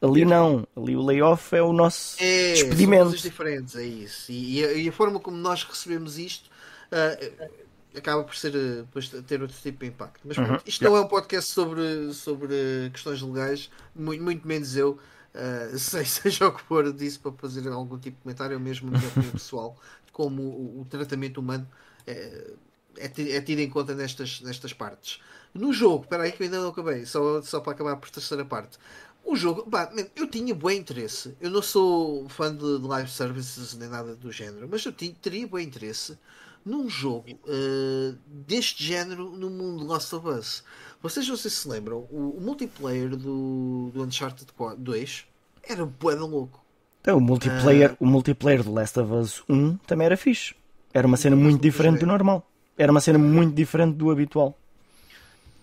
Speaker 1: Ali não, ali o layoff é o nosso é, despedimento. São
Speaker 2: coisas diferentes, é isso. E, e, a, forma como nós recebemos isto uh, acaba por ser uh, ter outro tipo de impacto. Mas uhum. isto não é um podcast sobre, sobre questões legais, muito, muito menos eu. Uh, sei, seja o que for disso para fazer algum tipo de comentário, ou mesmo minha opinião pessoal, como o, o tratamento humano é, é, é tido em conta nestas, nestas partes. No jogo, espera aí que eu ainda não acabei, só, só para acabar por terceira parte. O jogo, eu tinha bom interesse. Eu não sou fã de live services nem nada do género, mas eu tinha, teria bom interesse num jogo uh, deste género no mundo Last of Us. Vocês não sei se lembram, o, o multiplayer do, do Uncharted 2 era bué louco.
Speaker 1: Então, o multiplayer, uh, o multiplayer de Last of Us 1 também era fixe. Era uma cena muito diferente do normal. Era uma cena muito diferente do habitual.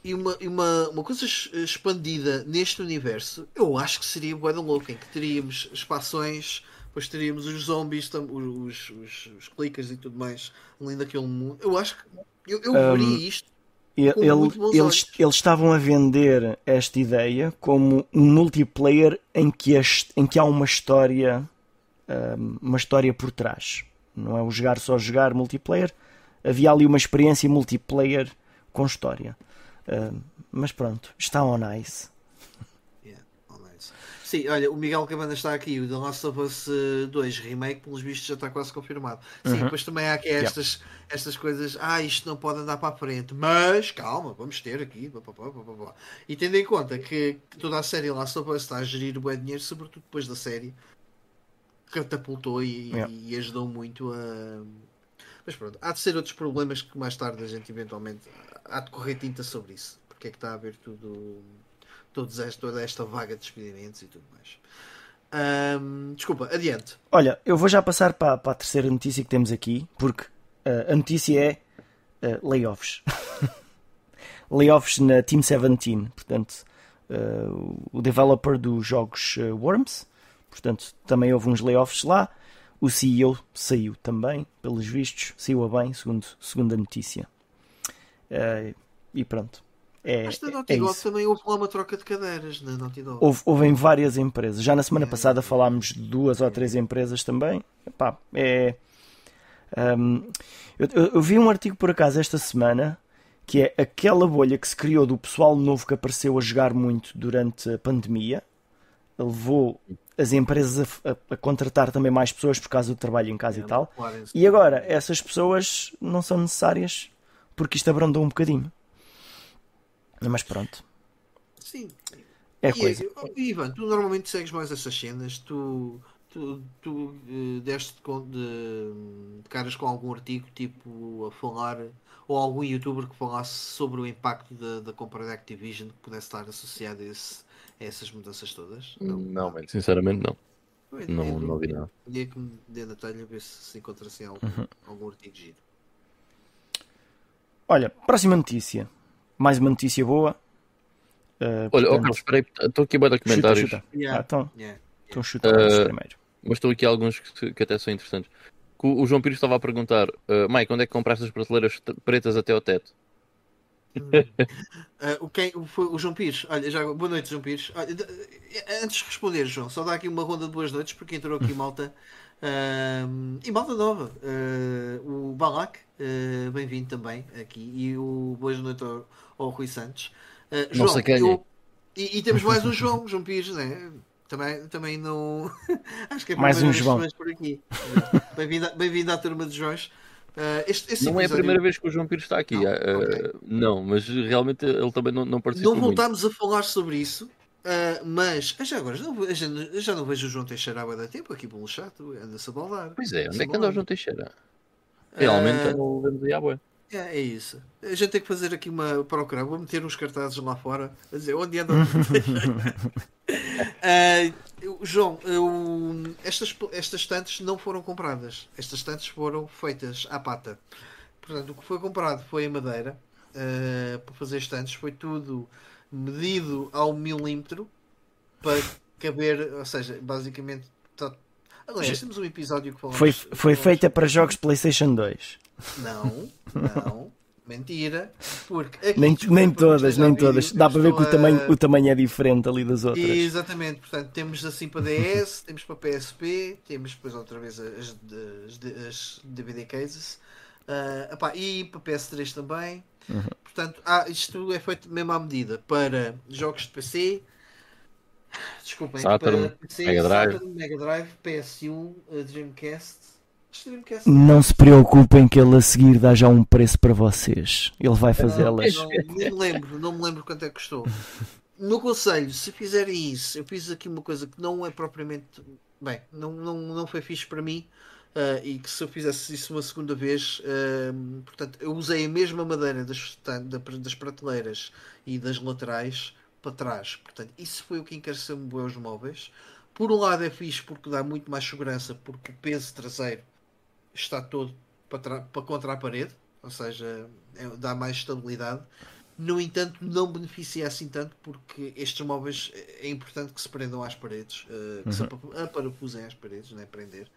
Speaker 2: E uma, uma, uma coisa expandida neste universo, eu acho que seria bué louco, em que teríamos expansões depois teríamos os zombies, os, os, os clickers e tudo mais, além daquele mundo. Eu acho que eu, eu um, veria isto. Ele,
Speaker 1: eles, eles estavam a vender esta ideia como um multiplayer em que, este, em que há uma história uma história por trás. Não é o jogar só jogar multiplayer. Havia ali uma experiência multiplayer com história. mas pronto, está on ice.
Speaker 2: Sim, olha, o Miguel Cabana está aqui, o The Last of Us 2 Remake, pelos vistos já está quase confirmado. Sim, uhum. depois também há aqui estas, yeah. estas coisas, ah, isto não pode andar para a frente, mas calma, vamos ter aqui, blá, blá, blá, blá. e tendo em conta que toda a série Last of Us está a gerir o bom dinheiro, sobretudo depois da série, catapultou e, yeah. e ajudou muito a. Mas pronto, há de ser outros problemas que mais tarde a gente eventualmente há de correr tinta sobre isso, porque é que está a haver tudo todos esta, toda esta vaga de despedimentos e tudo mais. Desculpa, adiante.
Speaker 1: Olha, eu vou já passar para, para a terceira notícia que temos aqui, porque uh, a notícia é uh, layoffs. layoffs na Team 17, portanto, uh, o developer dos jogos Worms. Portanto, também houve uns layoffs lá. O CEO saiu também, pelos vistos, saiu a bem, segundo, segundo a notícia. e pronto. É,
Speaker 2: Mas na Naughty Dog também houve lá uma troca de cadeiras na Naughty Dog.
Speaker 1: Houve, houve em várias empresas. Já na semana é, passada falámos de duas ou três empresas também. Epá, é, um, eu, eu, vi um artigo por acaso esta semana que é aquela bolha que se criou do pessoal novo que apareceu a jogar muito durante a pandemia levou as empresas a, a, contratar também mais pessoas por causa do trabalho em casa é, e tal. E agora essas pessoas não são necessárias porque isto abrandou um bocadinho. Mas pronto.
Speaker 2: Sim.
Speaker 1: É e, coisa.
Speaker 2: Oh, Ivan, tu normalmente segues mais essas cenas, tu, tu, tu uh, deste de, de, caras com algum artigo tipo a falar, ou algum youtuber que falasse sobre o impacto da, da compra da Activision que pudesse estar associado a, esse, essas mudanças todas?
Speaker 3: Não, não bem, sinceramente não. não, não vi nada.
Speaker 2: Dia que me dê na telha ver se se encontra assim algum, uhum. algum artigo giro.
Speaker 1: Olha, próxima notícia mais uma notícia boa.
Speaker 3: Uh, Olha, portanto... oh, espera estou aqui a dar comentários. Chuta,
Speaker 1: chuta. Yeah. Ah, então, yeah. então chuta uh, primeiro.
Speaker 3: Mas estão aqui alguns que, que, até são interessantes. O, o João Pires estava a perguntar, uh, Mike, onde é que compraste as prateleiras pretas até ao teto?
Speaker 2: Uh, o, quem, o, o, João Pires, olha, já, boa noite, João Pires. Olha, antes de responder, João, só dá aqui uma ronda de boas noites, porque entrou aqui malta uh, e malta nova. Uh, o Balak, uh, bem-vindo também aqui, e o boas noites ao, ao Rui Santos.
Speaker 3: João, eu,
Speaker 2: e, e, temos mais um João, João Pires, né? Também, também não.
Speaker 1: Acho que é mais um João.
Speaker 2: por aqui. Bem-vindo bem à turma de Joões.
Speaker 3: Uh, este, este não episódio... é a primeira vez que o João Pires está aqui. Não, uh, okay. não mas realmente ele também não, não participou.
Speaker 2: Não voltámos muito. a falar sobre isso, uh, mas já agora já, já, já, não vejo o João Teixeira há da tempo aqui pelo chato, anda-se a baldar.
Speaker 3: Pois é, onde é que anda o João Teixeira? Realmente não vemos aí à boa.
Speaker 2: É, é isso. A gente tem que fazer aqui uma procura. Vou meter uns cartazes lá fora a dizer onde anda. uh, João, eu, estas, estas estantes não foram compradas. Estas estantes foram feitas à pata. Portanto, o que foi comprado foi a madeira uh, para fazer estantes. Foi tudo medido ao milímetro para caber, ou seja, basicamente. Tá... Aliás, temos um episódio que falamos.
Speaker 1: Foi, foi feita para jogos PlayStation 2.
Speaker 2: Não, não. Mentira, porque
Speaker 1: nem, nem todas, nem todas. Dá para ver que o tamanho, o tamanho é diferente ali das outras.
Speaker 2: Exatamente, portanto, temos assim para DS, temos para PSP, temos depois outra vez as, as, as DVD cases uh, epá, e para PS3 também. Uhum. Portanto, ah, isto é feito mesmo à medida para jogos de PC. Desculpem,
Speaker 3: Saturn, para PC, Mega Drive,
Speaker 2: Saturn, Mega Drive PS1, Dreamcast
Speaker 1: não se preocupem que ele a seguir dá já um preço para vocês. Ele vai fazê-las.
Speaker 2: Não, não, me lembro, não me lembro quanto é que custou. o meu conselho, se fizerem isso, eu fiz aqui uma coisa que não é propriamente. Bem, não, não, não foi fixe para mim. Uh, e que se eu fizesse isso uma segunda vez, uh, portanto, eu usei a mesma madeira das, das prateleiras e das laterais para trás. Portanto, isso foi o que encareceu-me os móveis. Por um lado é fixe porque dá muito mais segurança, porque o peso traseiro está todo para, para contra a parede, ou seja, é, dá mais estabilidade. No entanto, não beneficia assim tanto porque estes móveis é importante que se prendam às paredes, uh, que uhum. se aparafusem às paredes, né, prender.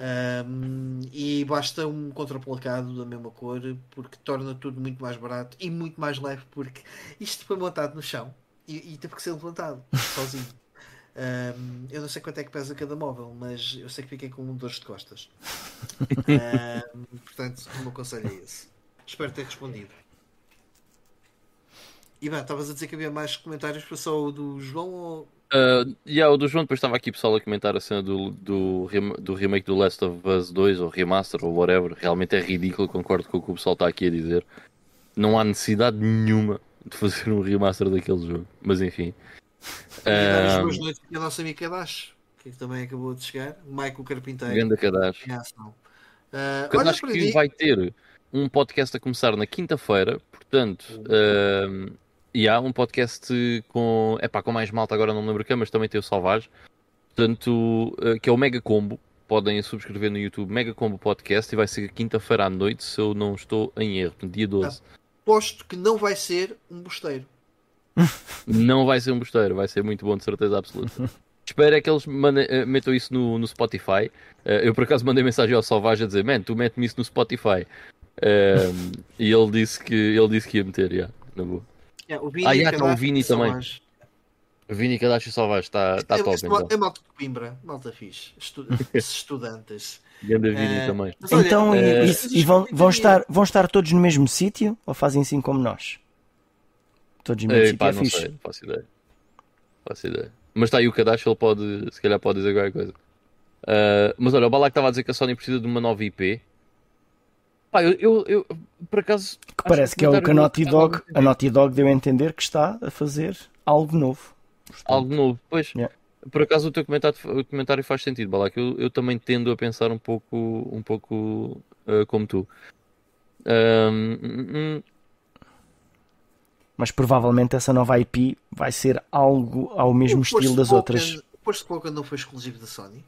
Speaker 2: Um, e basta um contraplacado da mesma cor porque torna tudo muito mais barato e muito mais leve porque isto foi montado no chão e, e teve que ser levantado sozinho. Um, eu não sei quanto é que pesa cada móvel, mas eu sei que fiquei com um dores de costas. um, portanto, o meu conselho é esse. Espero ter respondido. Ivan, estavas a dizer que havia mais comentários, foi só o do João ou
Speaker 3: Uh, yeah, o do João depois estava aqui pessoal a comentar a cena do, do, do remake do Last of Us 2 ou remaster ou whatever. Realmente é ridículo, concordo com o que o pessoal está aqui a dizer. Não há necessidade nenhuma de fazer um remaster daquele jogo, mas enfim.
Speaker 2: Uh, boas noites aqui a nossa amiga Kadash, que também acabou de chegar. Michael Carpinteiro.
Speaker 3: Grande Kadash. Uh, Kadash que vai ter um podcast a começar na quinta-feira, portanto. Uh, e há um podcast com, epá, com mais malta, agora não me lembro quem, mas também tem o Salvage, portanto, eh, que é o Mega Combo. Podem subscrever no YouTube Mega Combo Podcast e vai ser quinta-feira à noite, se eu não estou em erro, dia 12.
Speaker 2: Aposto que não vai ser um bosteiro.
Speaker 3: Não vai ser um bosteiro, vai ser muito bom, de certeza absoluta. Espero é que eles mandem, eh, metam isso no, no Spotify. Uh, eu por acaso mandei mensagem ao Salvage a dizer: Man, tu mete-me isso no Spotify. Uh, e ele disse que ele disse que ia meter, já, yeah, na boa.
Speaker 2: É, o Vini ah, yeah,
Speaker 3: tá, o Vini também. O Vini Kadashi Salvage está tá, tá top. É,
Speaker 2: então. é malta de Coimbra, malta fixe. Estu estudantes.
Speaker 3: Grande Vini é, também.
Speaker 1: então, olha, e, é... e, vão, vão, estar, vão estar todos no mesmo sítio ou fazem assim como nós? Todos mesmo sítio. É
Speaker 3: não fixe. sei, faço ideia. Faço ideia. Mas está aí o Kadashi, ele pode, se calhar pode dizer qualquer coisa. Uh, mas olha, o Balak estava a dizer que a Sony precisa de uma nova IP. Pá, eu, eu, eu, por acaso.
Speaker 1: Que parece que, que é o que a Naughty Dog, a Naughty Dog deu a entender que está a fazer algo novo.
Speaker 3: Portanto, algo novo, pois. Yeah. Por acaso o teu comentário, o comentário faz sentido, Balak. Eu, eu também tendo a pensar um pouco, um pouco uh, como tu. Um, um,
Speaker 1: mas provavelmente essa nova IP vai ser algo ao mesmo o estilo das outras.
Speaker 2: O Forspoken não foi exclusivo da Sony?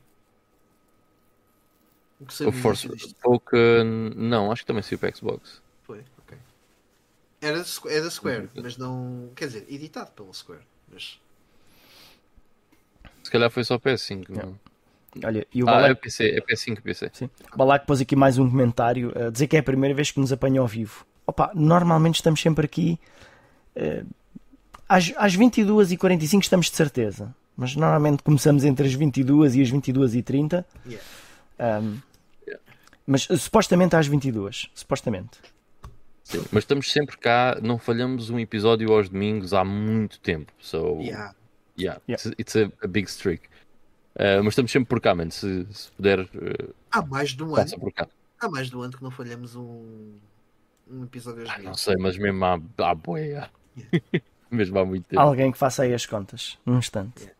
Speaker 3: O, o Force Spoken, não, acho que também saiu para Xbox.
Speaker 2: Foi, ok. Era, é da Square, mas não. Quer dizer, editado pela Square. Mas...
Speaker 3: Se calhar foi só PS5. Não.
Speaker 1: Olha, e o
Speaker 3: ah, é, PC, é PS5 PC.
Speaker 1: Sim. O Balak pôs aqui mais um comentário a dizer que é a primeira vez que nos apanha ao vivo. Opa, normalmente estamos sempre aqui às, às 22h45 estamos de certeza. Mas normalmente começamos entre as 22 e as 22h30. Yeah. Um, mas uh, supostamente às 22. Supostamente.
Speaker 3: Sim, mas estamos sempre cá, não falhamos um episódio aos domingos há muito tempo. So,
Speaker 2: yeah.
Speaker 3: Yeah, yeah. It's, it's a, a, big streak. Uh, mas estamos sempre por cá, mano. Se, se puder. Uh,
Speaker 2: há mais de um ano. Por cá. Há mais de um ano que não falhamos um, um episódio aos ah,
Speaker 3: domingos. Não sei, mas mesmo há, há boia. Mesmo há muito tempo.
Speaker 1: Alguém que faça aí as contas. Um instante.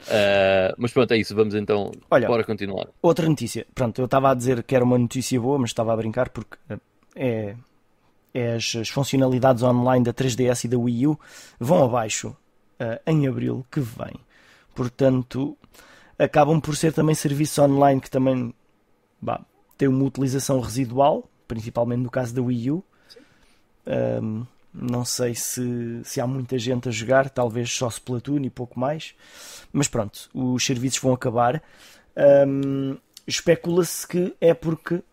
Speaker 3: Uh, mas pronto, é isso. Vamos então. Olha, bora continuar.
Speaker 1: Outra notícia. Pronto, eu estava a dizer que era uma notícia boa, mas estava a brincar porque eh, é, é as, as, funcionalidades online da 3DS e da Wii U vão abaixo uh, em abril que vem. Portanto, acabam por ser também serviços online que também bah, têm uma utilização residual, principalmente no caso da Wii U. Um, não sei se, se há muita gente a jogar, talvez só Splatoon e pouco mais. Mas pronto, os serviços vão acabar. Um, Especula-se que é porque uh,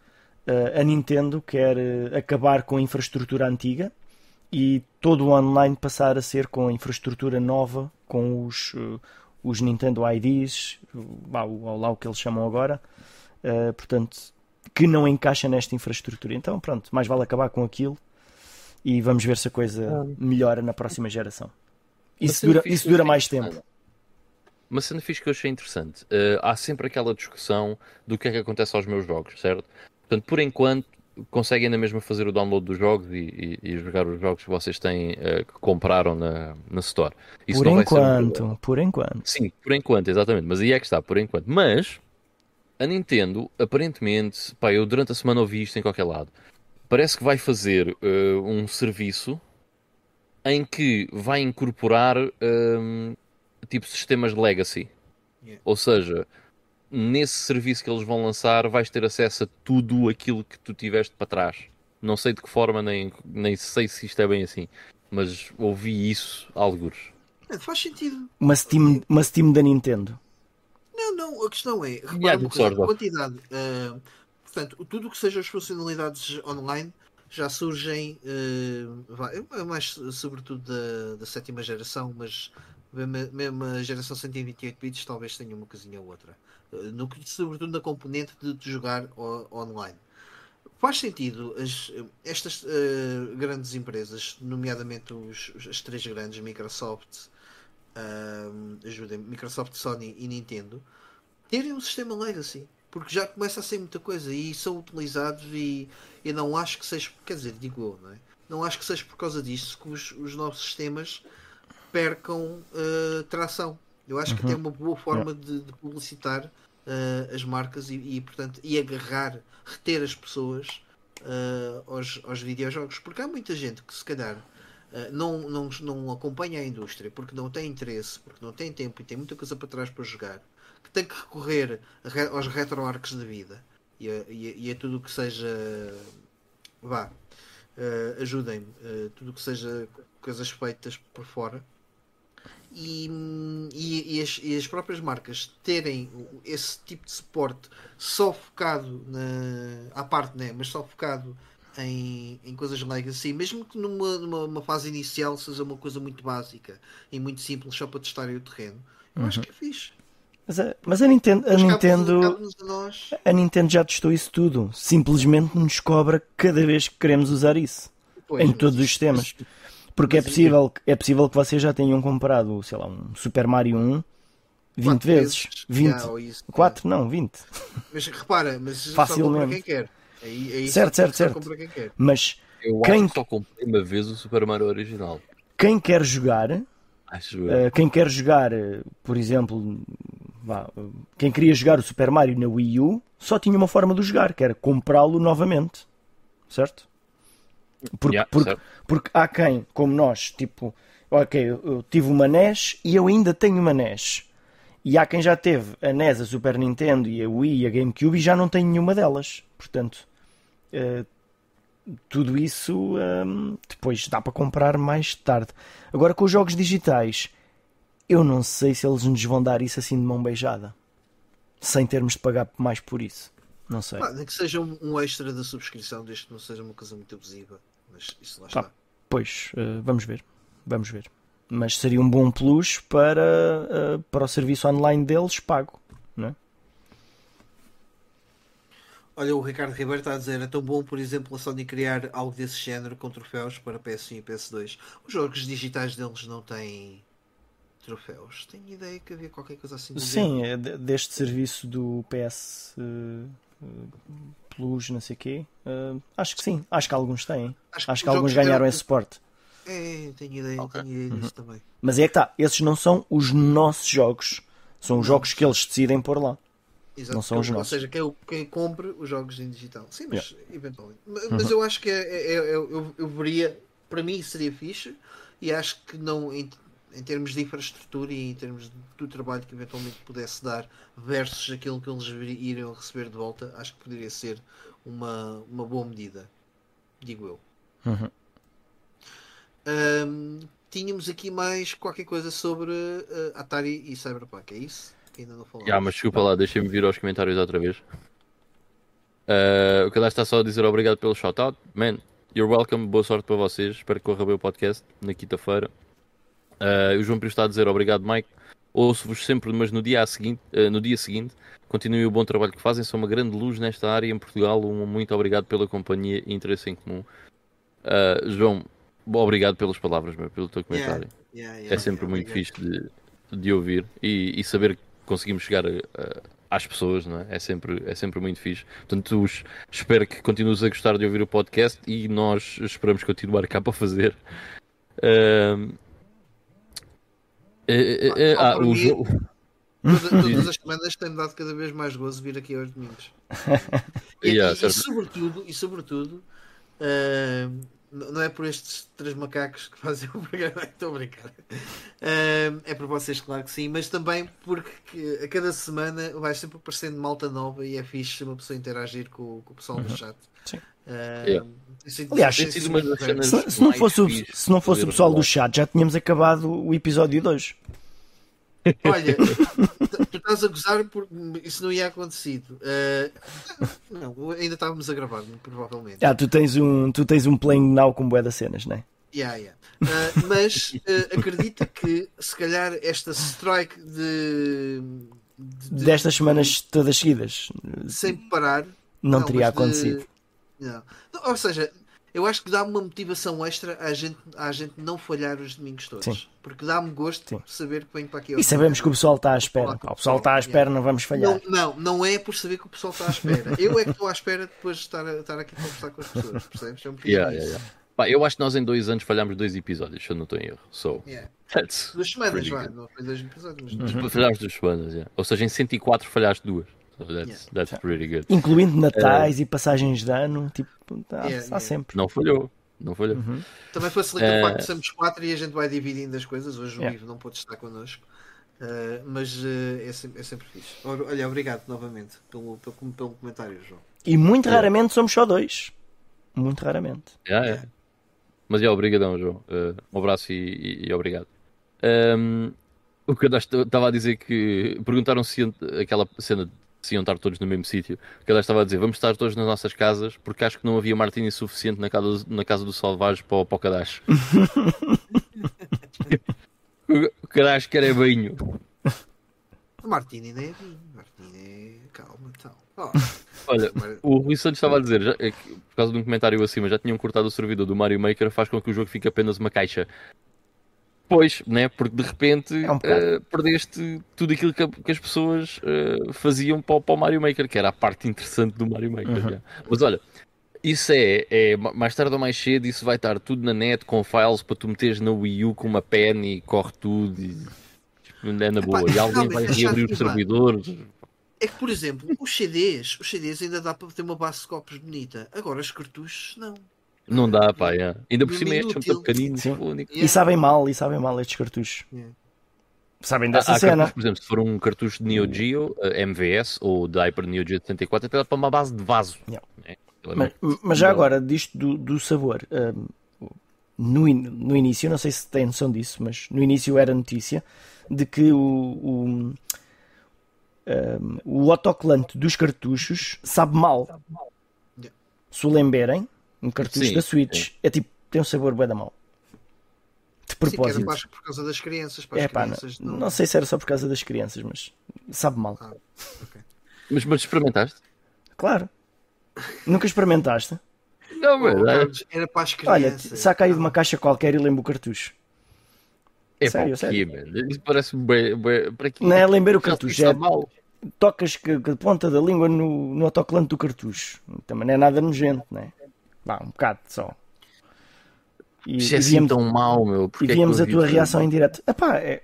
Speaker 1: a Nintendo quer uh, acabar com a infraestrutura antiga e todo o online passar a ser com a infraestrutura nova, com os, uh, os Nintendo IDs, lá, lá o que eles chamam agora. portanto, que não encaixa nesta infraestrutura. Então, pronto, mais vale acabar com aquilo e vamos ver se a coisa melhora na próxima geração. Isso dura, isso dura mais tempo.
Speaker 3: Uma cena fixe que eu achei interessante. Uh, há sempre aquela discussão do que é que acontece aos meus jogos, certo? Portanto, por enquanto, conseguem na mesma fazer o download dos jogos e, e, e jogar os jogos que vocês têm uh, que compraram na, na Store.
Speaker 1: Isso por enquanto, um por enquanto.
Speaker 3: Sim, por enquanto, exatamente. Mas aí é que está, por enquanto. Mas a Nintendo, aparentemente, pá, eu durante a semana ouvi isto em qualquer lado. Parece que vai fazer uh, um serviço em que vai incorporar um, tipo sistemas legacy. Yeah. Ou seja, nesse serviço que eles vão lançar vais ter acesso a tudo aquilo que tu tiveste para trás. Não sei de que forma, nem, nem sei se isto é bem assim, mas ouvi isso alguns.
Speaker 2: É, faz sentido.
Speaker 1: Uma Steam, uma Steam da Nintendo.
Speaker 2: Não, não, a questão é repara uma coisa, a quantidade. Uh, portanto, tudo o que seja as funcionalidades online já surgem uh, mais sobretudo da, da sétima geração, mas mesmo a geração 128 bits talvez tenha uma coisinha ou outra. Eh, no, sobretudo na componente de, de jogar o, online. Faz sentido as, estas uh, grandes empresas, nomeadamente os, as três grandes, Microsoft, uh, ajudem, Microsoft, Sony e Nintendo, terem um sistema legacy, porque já começa a ser muita coisa e são utilizados e eu não acho que seja, quer dizer, digo eu, não é? Não acho que seja por causa disso que os, os novos sistemas percam uh, tração. Eu acho uhum. que tem uma boa forma de, de publicitar uh, as marcas e, e, portanto, e agarrar, reter as pessoas uh, aos, aos videojogos. Porque há muita gente que se calhar uh, não, não, não acompanha a indústria porque não tem interesse, porque não tem tempo e tem muita coisa para trás para jogar, que tem que recorrer aos retroarcos da vida e a, e, a, e a tudo o que seja vá. Uh, ajudem-me, uh, tudo o que seja coisas feitas por fora e, e, e, as, e, as, próprias marcas terem esse tipo de suporte só focado na, à parte, né? mas só focado em, em coisas legacy, mesmo que numa, numa fase inicial seja uma coisa muito básica e muito simples só para testarem o terreno, eu uhum. acho que é fixe.
Speaker 1: Mas a, mas a Nintendo, a Nintendo, a, Nintendo já testou isso tudo. Simplesmente nos cobra cada vez que queremos usar isso. Pois, em todos os sistemas. Porque é possível, é possível que vocês já tenham comprado, sei lá, um Super Mario 1 20 vezes. 20. Yeah, 4? Não, 20.
Speaker 2: Mas repara, mas Facilmente. quem quer. Aí, aí
Speaker 1: certo, certo, certo. Quem mas
Speaker 3: Eu
Speaker 1: quem...
Speaker 3: só comprei uma vez o Super Mario original.
Speaker 1: Quem quer jogar, uh, quem quer jogar, por exemplo, vá, quem queria jogar o Super Mario na Wii U, só tinha uma forma de jogar, que era comprá-lo novamente. Certo? Porque, yeah, porque, porque, há quem, como nós, tipo, ok, eu tive uma NES e eu ainda tenho uma NES. E há quem já teve a NES, a Super Nintendo e a Wii e a GameCube e já não tem nenhuma delas. Portanto, uh, tudo isso um, depois dá para comprar mais tarde. Agora, com os jogos digitais, eu não sei se eles nos vão dar isso assim de mão beijada, sem termos de pagar mais por isso. Não sei.
Speaker 2: Ah, nem que seja um, extra da subscrição, desde que não seja uma coisa muito abusiva. Mas isso lá está. Ah,
Speaker 1: pois, uh, vamos ver. Vamos ver. Mas seria um bom plus para, uh, para o serviço online deles pago. Não é?
Speaker 2: Olha, o Ricardo Ribeiro está a dizer: é tão bom, por exemplo, a Sony criar algo desse género com troféus para PS1 e PS2. Os jogos digitais deles não têm troféus. Tenho ideia que havia qualquer coisa assim.
Speaker 1: Sim, é deste serviço do PS. Uh Plus, não sei o quê. Uh, acho que sim, acho que alguns têm. Acho que, acho que alguns ganharam esse suporte.
Speaker 2: É, tenho ideia, okay. tenho ideia disso uhum. também.
Speaker 1: Mas é que tá, esses não são os nossos jogos. São os jogos que eles decidem pôr lá. Exato. Não são os nossos.
Speaker 2: Ou seja, quem, quem compre os jogos em digital. Sim, mas yeah. eventualmente. Mas, mas uhum. eu acho que é, é, é, eu, eu veria, para mim seria fixe e acho que não em termos de infraestrutura e em termos do trabalho que eventualmente pudesse dar versus aquilo que eles iriam receber de volta, acho que poderia ser uma, uma boa medida, digo eu.
Speaker 1: Uhum.
Speaker 2: Um, tínhamos aqui mais qualquer coisa sobre uh, Atari e Cyberpunk, é isso? Que ainda não falamos.
Speaker 3: Ah, mas desculpa lá, deixa-me vir aos comentários outra vez. Uh, o Cadastro está só a dizer obrigado pelo shoutout. Man, you're welcome, boa sorte para vocês. Espero que corra bem o podcast na quinta-feira. Uh, o João Pires está a dizer obrigado, Mike. Ouço-vos sempre, mas no dia, seguinte, uh, no dia seguinte, continuem o bom trabalho que fazem. São uma grande luz nesta área em Portugal. Um muito obrigado pela companhia e interesse em comum. Uh, João, obrigado pelas palavras, meu, pelo teu comentário.
Speaker 2: Yeah, yeah, yeah,
Speaker 3: é sempre muito fixe de, de ouvir e, e, saber que conseguimos chegar a, às pessoas, não é? É sempre, é sempre muito fixe. Portanto, os- espero que continues a gostar de ouvir o podcast e nós esperamos continuar cá para fazer. Ahm, eh, eh, eh,
Speaker 2: Só
Speaker 3: ah, o
Speaker 2: mim-
Speaker 3: jogo.
Speaker 2: Toda- todas as semanas tem-me dado cada vez mais gozo vir aqui aos domingos. E,
Speaker 3: Yeah,
Speaker 2: e- e sobretudo, e sobretudo n- não é por estes três macacos que fazem o programa, estou a brincar. Ah, é por vocês, claro que sim, mas também porque a cada semana vai sempre aparecendo malta nova e é fixe uma pessoa interagir com, com o pessoal do chat.
Speaker 1: Sim.
Speaker 2: Ah,
Speaker 3: Yeah.
Speaker 1: Aliás, Se, se não fosse, o, se não fosse o pessoal do chat, já tínhamos acabado o episódio 2.
Speaker 2: Olha, tu- estás a gozar porque isso não ia acontecido. Ah, não, ainda estávamos a gravar, provavelmente.
Speaker 1: Ah, tu tens um, tu tens um playing now com bué das cenas, não é?
Speaker 2: Yeah, yeah. Ah, mas ah, acredita que se calhar esta strike de, de-
Speaker 1: Destas semanas todas seguidas,
Speaker 2: sem parar
Speaker 1: não, teria
Speaker 2: mas de-
Speaker 1: acontecido.
Speaker 2: Não. Ou seja, eu acho que dá uma motivação extra à gente, à gente não falhar os domingos todos.
Speaker 1: Sim.
Speaker 2: Porque dá-me gosto
Speaker 1: Sim.
Speaker 2: saber que venho para aqui.
Speaker 1: E sabemos que o pessoal está à espera. O pessoal está à espera, não vamos falhar.
Speaker 2: Não, não, não é por saber que o pessoal está à espera. Eu é que estou à espera depois de estar, a- estar aqui a conversar com as pessoas. Percebes? É um
Speaker 3: Yeah, yeah, yeah. Pá, eu acho que nós em dois anos falhámos dois episódios, se eu não estou em erro. So,
Speaker 2: Yeah. Duas semanas, vá. Não foi dois episódios,
Speaker 1: Uhum.
Speaker 2: mas
Speaker 3: Falhámos duas semanas, yeah. ou seja, em 104 falhaste duas. That's,
Speaker 2: Yeah.
Speaker 3: that's pretty good.
Speaker 1: Incluindo natais e passagens de ano, tipo, há,
Speaker 2: Yeah,
Speaker 1: há
Speaker 2: yeah.
Speaker 1: sempre.
Speaker 3: Não falhou, não falhou.
Speaker 1: Uhum.
Speaker 2: Também facilita o
Speaker 3: Eh,
Speaker 2: facto de sermos quatro e a gente vai dividindo as coisas. Hoje o
Speaker 1: Yeah.
Speaker 2: Ivo não pôde estar connosco. Eh, mas eh, é, sempre, é sempre fixe. Olha, obrigado novamente pelo, pelo, pelo comentário, João.
Speaker 1: E muito
Speaker 3: É.
Speaker 1: raramente somos só dois. Muito raramente.
Speaker 3: Yeah, yeah. Mas é, obrigadão, João. Uh, um abraço e, e- e obrigado. Um, o que eu estava a dizer que perguntaram se aquela cena de se iam estar todos no mesmo sítio. O que eu estava a dizer, vamos estar todos nas nossas casas porque acho que não havia martini suficiente na casa, na casa do Salvage para, o- para o Kadash. o Kadash quer é banho.
Speaker 2: O Martini nem é vinho. Martini é. Calma, então. Oh,
Speaker 3: Olha, o Rui Santos estava a dizer, já- é que, por causa de um comentário acima, já tinham cortado o servidor do Mario Maker, faz com que o jogo fique apenas uma caixa. Pois, né? Porque de repente
Speaker 1: É um
Speaker 3: eh, perdeste tudo aquilo que, que as pessoas eh, faziam para, o- para o Mario Maker, que era a parte interessante do Mario Maker.
Speaker 1: Uhum.
Speaker 3: Mas olha, isso é, é ma- mais tarde ou mais cedo, isso vai estar tudo na net com files para tu meteres na Wii U com uma pen e corre tudo. E, tipo, é na boa. E alguém vai reabrir os servidores.
Speaker 2: É que, por exemplo, os CDs, os CDs ainda dá para ter uma base de copos bonita. Agora os cartuchos, não.
Speaker 3: Não dá, pá. é. Ainda por cima estes são muito pequeninos.
Speaker 1: E sabem mal, e sabem mal estes cartuchos.
Speaker 2: Yeah.
Speaker 1: Sabem dessa
Speaker 3: há
Speaker 1: cena.
Speaker 3: cartuchos, por exemplo, se for um cartucho de Neo Geo, eh, MVS ou da Hyper Neo Geo de 74, até dá para uma base de vaso.
Speaker 1: Yeah.
Speaker 3: né? É
Speaker 1: Mas, mas já agora, disto do, do sabor, hum, no, in- no início, não sei se têm noção disso, mas no início era notícia de que o, o, hum, o autocolante dos cartuchos sabe mal. Se o lembrem, um cartucho
Speaker 3: Sim,
Speaker 1: da Switch é tipo, tem um sabor bué da mal. De
Speaker 2: Sim, que era
Speaker 1: propósito.
Speaker 2: as- por causa das crianças. Para as
Speaker 1: É pá, não,
Speaker 2: crianças
Speaker 1: não sei se era só por causa das crianças, mas sabe mal.
Speaker 2: Ah, ok.
Speaker 3: Mas, mas experimentaste?
Speaker 1: Claro. Nunca experimentaste?
Speaker 3: Não, mas é,
Speaker 2: era para as
Speaker 1: Olha,
Speaker 2: crianças.
Speaker 1: saca aí de uma caixa qualquer e lembra o cartucho.
Speaker 3: é
Speaker 1: sério,
Speaker 3: o
Speaker 1: sério.
Speaker 3: quê? Isso parece bem, bem, para aqui.
Speaker 1: Não é lembrar o cartucho, é
Speaker 3: mal.
Speaker 1: tocas que, que a ponta da língua no, no autocolante do cartucho. Também não é nada nojento, né? Vá, um bocado só. E,
Speaker 3: Isso é
Speaker 1: e
Speaker 3: assim tão mau, meu.
Speaker 1: e
Speaker 3: Porque é que
Speaker 1: víamos
Speaker 3: eu
Speaker 1: a tua reação em direto. Epá, é...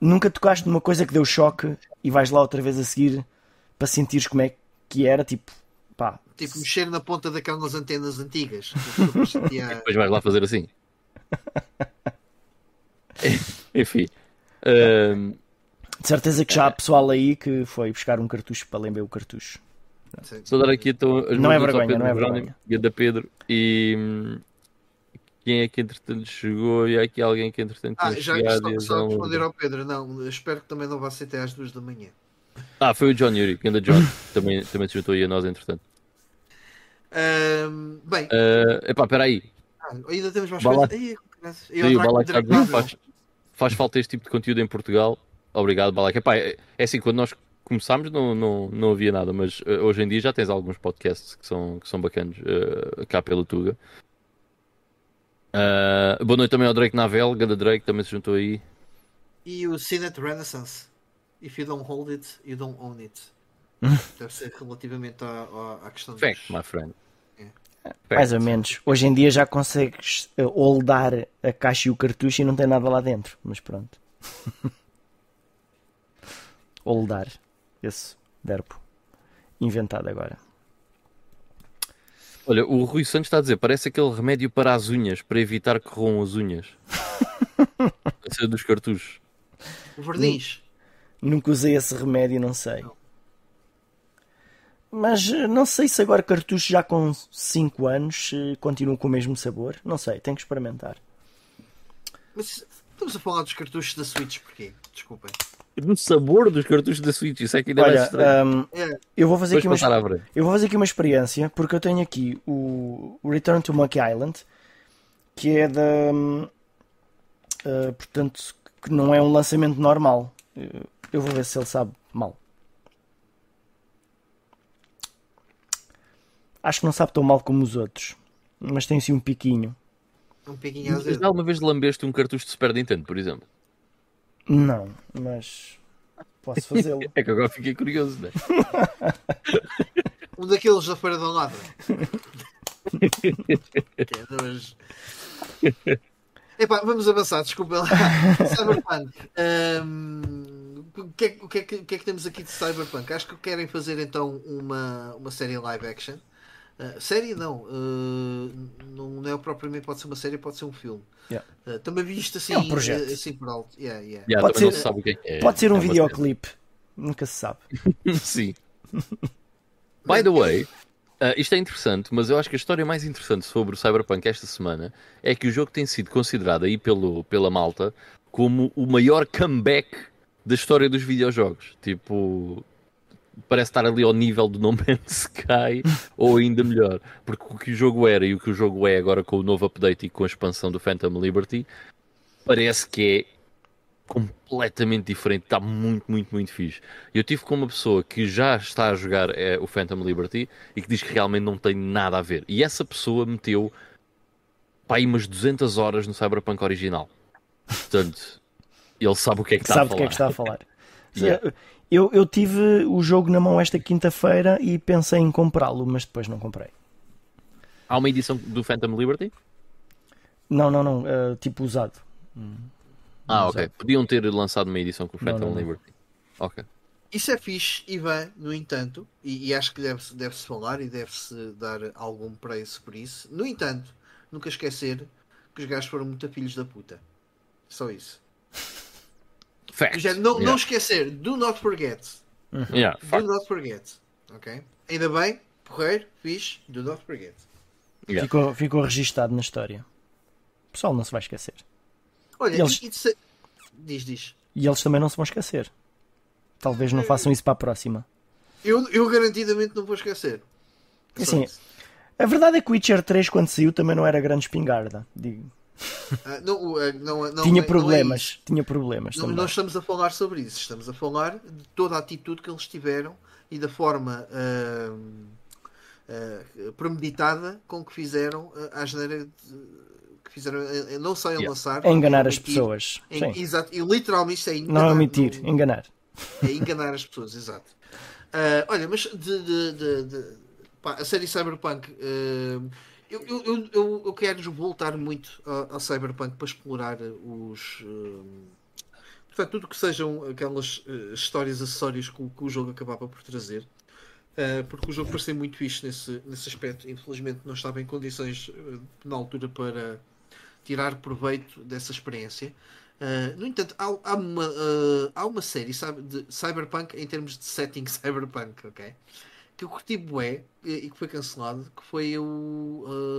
Speaker 1: Nunca tocaste numa coisa que deu choque e vais lá outra vez a seguir para sentires como é que era, tipo, pá,
Speaker 2: Tipo, mexer na ponta daquelas antenas antigas. Depois sentia-
Speaker 3: Depois vais lá fazer assim. Enfim. Ahm,
Speaker 1: de certeza que já há pessoal aí que foi buscar um cartucho para lembrar o cartucho.
Speaker 3: Só dar aqui então as
Speaker 1: Não é vergonha,
Speaker 3: Pedro
Speaker 1: não é vergonha.
Speaker 3: E a da Pedro. E hum, quem é que entretanto chegou? E há aqui alguém que entretanto
Speaker 2: Ah, já
Speaker 3: chegado.
Speaker 2: só, responder ao Pedro, não, espero que também não vá ser até às duas da manhã.
Speaker 3: Ah, foi o John Yuri, que anda John. também, também se juntou aí a nós entretanto.
Speaker 2: Ahm, bem,
Speaker 3: Uh, epá, espera aí.
Speaker 2: ah, ainda temos mais
Speaker 3: Bala-
Speaker 2: coisas. Graças.
Speaker 3: Sim, o Balak faz, faz falta este tipo de conteúdo em Portugal. Obrigado, Balak. Epá, é, é assim, quando nós começámos não, não, não havia nada, mas uh, hoje em dia já tens alguns podcasts que são, que são bacanos uh, cá pelo Tuga. Uh, boa noite também ao Drake Navel, Ganda Drake também se juntou aí.
Speaker 2: E o Cinet Renaissance. If you don't hold it, you don't own it. Deve ser relativamente à, à, à questão
Speaker 3: Fact,
Speaker 2: dos...
Speaker 3: my friend.
Speaker 1: Mais ou menos. Hoje em dia já consegues holdar a caixa e o cartucho e não tem nada lá dentro. Mas pronto. holdar. Esse verbo. Inventado agora.
Speaker 3: Olha, o Rui Santos está a dizer, parece aquele remédio para as unhas, para evitar que roam as unhas. Esse é dos cartuchos.
Speaker 2: O verniz.
Speaker 1: Nunca usei esse remédio, não sei. Mas eh, não sei se agora cartucho já com 5 anos eh, continua com o mesmo sabor. Não sei, tenho que experimentar.
Speaker 2: Mas estamos a falar dos cartuchos da Switch porquê? Desculpem.
Speaker 3: No sabor dos cartuchos da Switch, isso é que ainda é mais
Speaker 1: Olha,
Speaker 3: estranho.
Speaker 1: ahm,
Speaker 2: É,
Speaker 1: eu vou fazer
Speaker 3: Depois
Speaker 1: aqui uma, eu vou fazer aqui uma experiência porque eu tenho aqui o, Return to Monkey Island que é da ah, portanto que não é um lançamento normal. Eh, Eu vou ver se ele sabe mal. Acho que não sabe tão mal como os outros, mas tem assim um piquinho.
Speaker 2: um piquinho
Speaker 3: Mas
Speaker 2: azedo.
Speaker 3: alguma vez lambeste um cartucho de Super Nintendo, por exemplo?
Speaker 1: Não, mas posso fazê-lo.
Speaker 3: É que agora fiquei curioso, né?
Speaker 2: Um daqueles da Feira da é dos- Epá, vamos avançar, desculpa lá. Cyberpunk. Ahm, o, que é, que- o, que é que, o que é que temos aqui de Cyberpunk? Acho que querem fazer então uma, uma série live action. Ah, série não, ah, não, não é propriamente pode ser uma série, pode ser um filme.
Speaker 1: Yeah.
Speaker 2: Ah, também visto assim,
Speaker 1: É um projeto.
Speaker 2: assim por alto. Yeah, yeah.
Speaker 3: Já,
Speaker 1: Pode ser-
Speaker 3: é é.
Speaker 1: Pode ser um
Speaker 3: É
Speaker 1: videoclipe, nunca se sabe.
Speaker 3: Sim. By the way, uh, isto é interessante, mas eu acho que a história mais interessante sobre o Cyberpunk esta semana é que o jogo tem sido considerado aí pelo, pela malta como o maior comeback da história dos videojogos. Tipo, parece estar ali ao nível do No Man's Sky ou ainda melhor. Porque o que o jogo era e o que o jogo é agora com o novo update e com a expansão do Phantom Liberty parece que é completamente diferente, está muito, muito, muito fixe. Eu tive com uma pessoa que já está a jogar eh, o Phantom Liberty e que diz que realmente não tem nada a ver. E essa pessoa meteu pá, aí umas 200 horas no Cyberpunk original. Portanto, ele sabe o que é que está a
Speaker 1: sabe
Speaker 3: falar.
Speaker 1: do que é que está a falar.
Speaker 3: Yeah.
Speaker 1: Eu, eu tive o jogo na mão esta quinta-feira e pensei em comprá-lo, mas depois não comprei.
Speaker 3: Há uma edição do Phantom Liberty?
Speaker 1: Não, não, não, eh, tipo usado.
Speaker 3: Ah,
Speaker 1: Não
Speaker 3: ok. Podiam ter lançado uma edição com o Phantom
Speaker 1: não, não.
Speaker 3: Liberty. Ok.
Speaker 2: Isso é fixe, Ivan, no entanto, e, e acho que deve-se deve -se falar e deve-se dar algum preço por isso. No entanto, nunca esquecer que os gajos foram muito filhos da puta. Só isso.
Speaker 3: Fact.
Speaker 2: Já, não,
Speaker 3: Yeah.
Speaker 2: não esquecer, do not forget.
Speaker 3: Yeah,
Speaker 2: Do
Speaker 3: fact.
Speaker 2: not forget. Ok? Ainda bem, porreiro, fixe, do not forget.
Speaker 3: Yeah.
Speaker 1: Ficou, ficou registado na história. O pessoal não se vai esquecer.
Speaker 2: Olha,
Speaker 1: E eles-
Speaker 2: diz, diz.
Speaker 1: E eles também não se vão esquecer. Talvez não façam isso para a próxima.
Speaker 2: Eu, eu garantidamente não vou esquecer.
Speaker 1: Assim,
Speaker 2: isso.
Speaker 1: A verdade é que o Witcher 3, quando saiu, também não era grande espingarda. Digo.
Speaker 2: Ah, não, ah, não, não
Speaker 1: tinha
Speaker 2: é- não é
Speaker 1: problemas.
Speaker 2: isso.
Speaker 1: tinha problemas
Speaker 2: Não,
Speaker 1: também.
Speaker 2: não estamos a falar sobre isso, estamos a falar de toda a atitude que eles tiveram e da forma ahm, ah, premeditada com que fizeram a geneira de- que fizeram ah, não só em
Speaker 3: Yeah.
Speaker 2: lançar
Speaker 1: É enganar as pessoas.
Speaker 2: em-
Speaker 1: Sim.
Speaker 2: exato, e literalmente isso é enganar,
Speaker 1: Não é omitir,
Speaker 2: não-
Speaker 1: enganar.
Speaker 2: é enganar as pessoas, exato. Olha, mas de, de- de- de- pá, a série Cyberpunk, eu, eu, eu, eu, quero voltar muito ao, Cyberpunk para explorar os. ah, portanto, tudo que sejam aquelas ah, histórias acessórias que, o- que o jogo acabava por trazer. Porque o jogo parecia muito fixe nesse, nesse aspecto. Infelizmente, não estava em condições na altura para tirar proveito dessa experiência. No entanto, há, há uma, há uma série sabe, de cyberpunk em termos de setting cyberpunk, ok? Que eu curti bué e, que foi cancelado, que foi o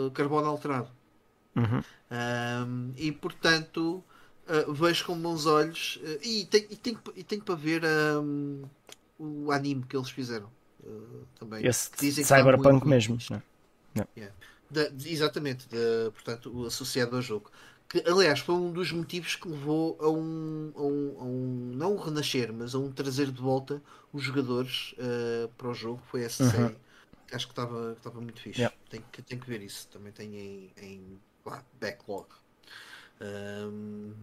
Speaker 2: uh, Carbono Alterado.
Speaker 1: Uhum.
Speaker 2: Um, e portanto uh, vejo com bons olhos uh, e, tem, e, tenho, e tenho para ver um, o anime que eles fizeram uh, também.
Speaker 1: Esse
Speaker 2: Dizem que está
Speaker 1: cyberpunk
Speaker 2: muito
Speaker 1: mesmo. né?
Speaker 2: De- exatamente, da- portanto, associado ao jogo. Que, aliás, foi um dos motivos que levou a um, a um, a um- não um renascer, mas a um trazer de volta os jogadores eh, para o jogo. Foi essa
Speaker 1: Uhum.
Speaker 2: série. Acho que estava que muito fixe.
Speaker 1: Yeah.
Speaker 2: Tenho, que, tenho que ver isso. Também tenho em, em pá, backlog. Ahm,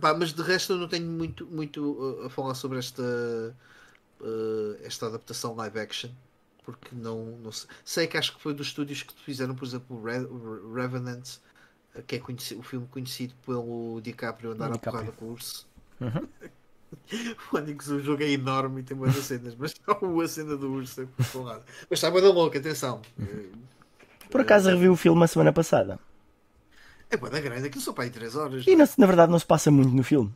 Speaker 2: Pá, mas de resto eu não tenho muito, muito uh, a falar sobre esta, uh, esta adaptação live action. Porque não, não sei. sei que acho que foi dos estúdios que fizeram, por exemplo, o Re Revenant, uh, que é o filme conhecido pelo DiCaprio andar a porrada com o urso.
Speaker 1: Uhum.
Speaker 2: o jogo é enorme e tem muitas cenas, mas só a cena do urso é. Mas está da louca, atenção.
Speaker 1: Por acaso revi o filme a semana passada.
Speaker 2: É boa da grande, aquilo só para aí 3 horas.
Speaker 1: E na, na, verdade não se passa muito no filme.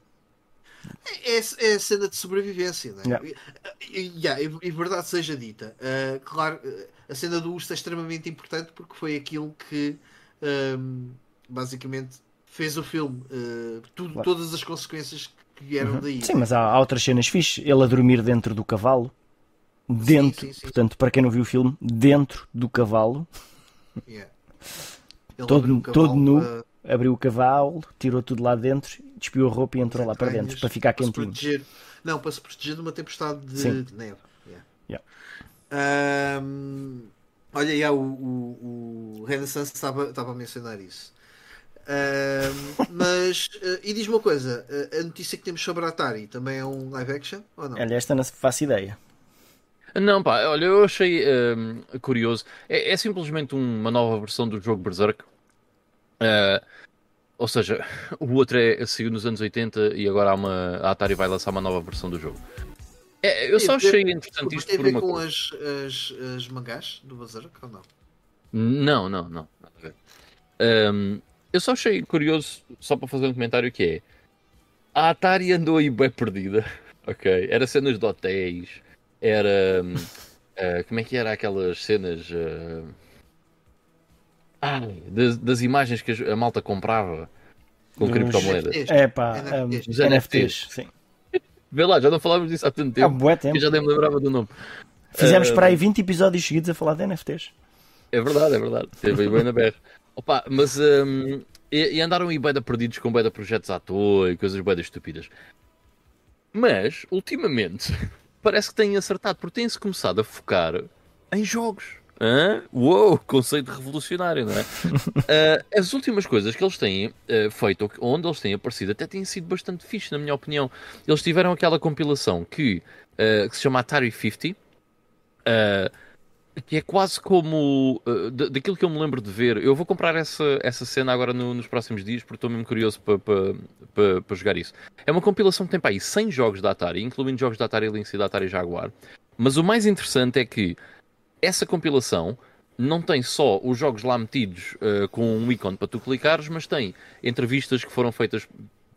Speaker 2: É, é, é a cena de sobrevivência, não é?
Speaker 1: Yeah.
Speaker 2: E, yeah, verdade seja dita, uh, claro, a cena do urso é extremamente importante porque foi aquilo que um, basicamente fez o filme, uh, tudo,
Speaker 1: Claro.
Speaker 2: todas as consequências que vieram
Speaker 1: Uhum.
Speaker 2: daí.
Speaker 1: Sim, mas há, há outras cenas fixe. Ele a dormir dentro do cavalo. Dentro,
Speaker 2: sim, sim.
Speaker 1: portanto, para quem não viu o filme, dentro do cavalo.
Speaker 2: Yeah.
Speaker 1: Todo-
Speaker 2: abriu o
Speaker 1: todo
Speaker 2: cavalo
Speaker 1: nu.
Speaker 2: para-
Speaker 1: Abriu o cavalo, tirou tudo lá dentro, despiu a roupa e entrou lá para dentro, para ficar
Speaker 2: se
Speaker 1: quentinho.
Speaker 2: proteger. Não, para se proteger de uma tempestade de,
Speaker 1: Sim.
Speaker 2: de neve. Yeah.
Speaker 1: Yeah.
Speaker 2: Ahm, olha, yeah, o, o, o Renaissance estava, estava a mencionar isso. Ahm, mas, eh, e diz uma coisa: eh, a notícia que temos sobre a Atari também é um live action ou não?
Speaker 1: Olha, esta não se faço ideia.
Speaker 3: Não, pá, olha, eu achei curioso. É, é simplesmente uma nova versão do jogo Berserk. Ah, ou seja, o outro é, saiu nos anos 80 e agora há uma, a Atari vai lançar uma nova versão do jogo. É, eu só achei interessante isto
Speaker 2: tem a
Speaker 3: por
Speaker 2: ver com
Speaker 3: coisa.
Speaker 2: as, as, as mangás do Berserk ou não?
Speaker 3: Não, não, não. nada a ver. Eu só achei curioso, só para fazer um comentário, que é a Atari andou aí bem perdida. Ok? Era cenas de hotéis, era. ah, como é que era aquelas cenas. ah, ai, das, das imagens que a malta comprava com
Speaker 1: Dos-
Speaker 3: criptomoedas.
Speaker 2: NFTs.
Speaker 1: É pá,
Speaker 2: NFTs.
Speaker 1: um,
Speaker 3: Os
Speaker 1: NFTs, sim.
Speaker 3: Vê lá, já não falávamos disso há tanto
Speaker 1: Há
Speaker 3: tempo.
Speaker 1: bué
Speaker 3: que
Speaker 1: tempo.
Speaker 3: eu já nem me lembrava do nome.
Speaker 1: Fizemos
Speaker 3: Ah,
Speaker 1: para aí 20 episódios seguidos a falar de NFTs.
Speaker 3: É verdade, é verdade. Teve aí bem na berra. Opa, mas hum, e, e andaram aí bem da perdidos com bem da projetos à toa e coisas bem da estúpidas. Mas, ultimamente, parece que têm acertado, porque têm-se começado a focar em jogos. Hã? Uou, conceito revolucionário, não é? Ah, as últimas coisas que eles têm ah, feito, onde eles têm aparecido, até têm sido bastante fixe, na minha opinião. Eles tiveram aquela compilação que, ah, que se chama Atari 50, ah, que é quase como uh, da- daquilo que eu me lembro de ver. Eu vou comprar essa, essa cena agora no- nos próximos dias porque estou mesmo curioso para para- para- para jogar isso. É uma compilação que tem para aí 100 jogos da Atari, incluindo jogos da Atari Lynx e da Atari Jaguar. Mas o mais interessante é que essa compilação não tem só os jogos lá metidos uh, com um ícone para tu clicares, mas tem entrevistas que foram feitas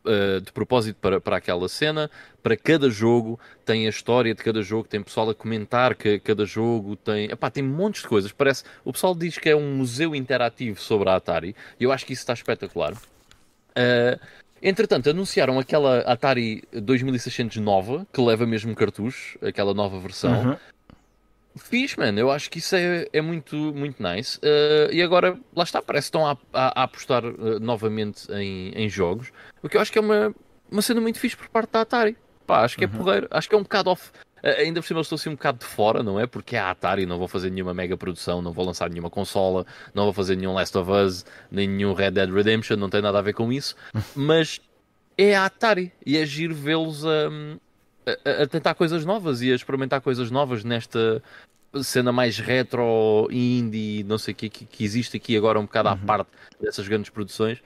Speaker 3: uh, de propósito para, para aquela cena. Para cada jogo tem a história de cada jogo, tem pessoal a comentar que cada jogo tem. Epá, tem montes de coisas. Parece. O pessoal diz que é um museu interativo sobre a Atari e eu acho que isso está espetacular. Uh, entretanto, anunciaram aquela Atari 2600 nova, que leva mesmo cartucho, aquela nova versão.
Speaker 1: Uhum.
Speaker 3: Fiz, mano, eu acho que isso é, é muito, muito nice. Uh, e agora, lá está, parece que estão a, a- a apostar uh, novamente em, em jogos, o que eu acho que é uma, uma cena muito fixe por parte da Atari. Pá, acho que é porreiro, acho que é um bocado off. Uh, ainda por cima, eu estou assim um bocado de fora, não é? Porque é a Atari, não vou fazer nenhuma mega produção, não vou lançar nenhuma consola, não vou fazer nenhum Last of Us, nem nenhum Red Dead Redemption, não tem nada a ver com isso. Mas é a Atari e é giro vê-los a, a- a tentar coisas novas e a experimentar coisas novas nesta cena mais retro, indie, não sei o que, que, existe aqui agora um bocado à parte dessas grandes produções.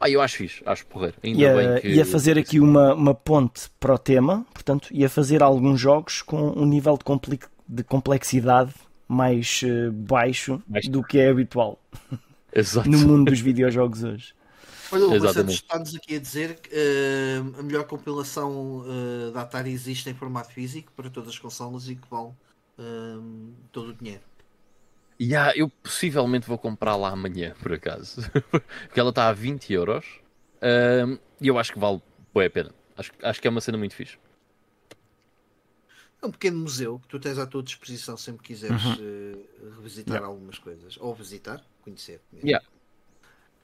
Speaker 3: Ah, eu acho fixe, acho porreiro. Ainda
Speaker 1: Ia,
Speaker 3: bem que...
Speaker 1: ia fazer aqui uma, uma ponte para o tema, portanto, ia fazer alguns jogos com um nível de, compli- de complexidade mais eh, baixo
Speaker 3: Mais-
Speaker 1: do que é habitual
Speaker 3: Exato.
Speaker 1: no mundo dos videojogos hoje.
Speaker 2: Olha, o
Speaker 3: Exatamente.
Speaker 2: está-nos aqui a dizer que eh, a melhor compilação eh, da Atari existe em formato físico para todas as consolas e que vale eh, todo o dinheiro.
Speaker 3: Yeah, eu possivelmente vou comprar lá amanhã, por acaso. Porque ela está a 20 euros. Ahm, E eu acho que vale bem a pena. Acho, acho que é uma cena muito fixe.
Speaker 2: É um pequeno museu que tu tens à tua disposição sempre que quiseres
Speaker 3: Uhum.
Speaker 2: eh, revisitar algumas coisas. Ou visitar, conhecer. mesmo.
Speaker 3: Yeah.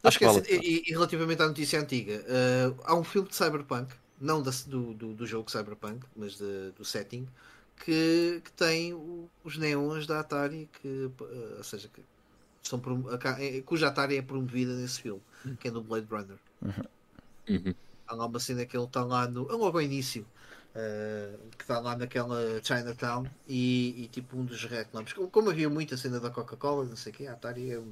Speaker 2: Não esquece- e, e relativamente à notícia antiga, eh, há um filme de Cyberpunk, não da- do, do, do jogo Cyberpunk, mas de- do setting, que, que tem o- os neons da Atari, que, eh, ou seja, que são, a eh, cuja Atari é promovida nesse filme, que é do Blade Runner.
Speaker 3: Uhum.
Speaker 2: Há lá uma cena que ele está lá no. é Logo ao início. uh, que está lá naquela Chinatown e, e tipo um dos reclames. Como, como havia muita cena da Coca-Cola, não sei o que, a Atari é um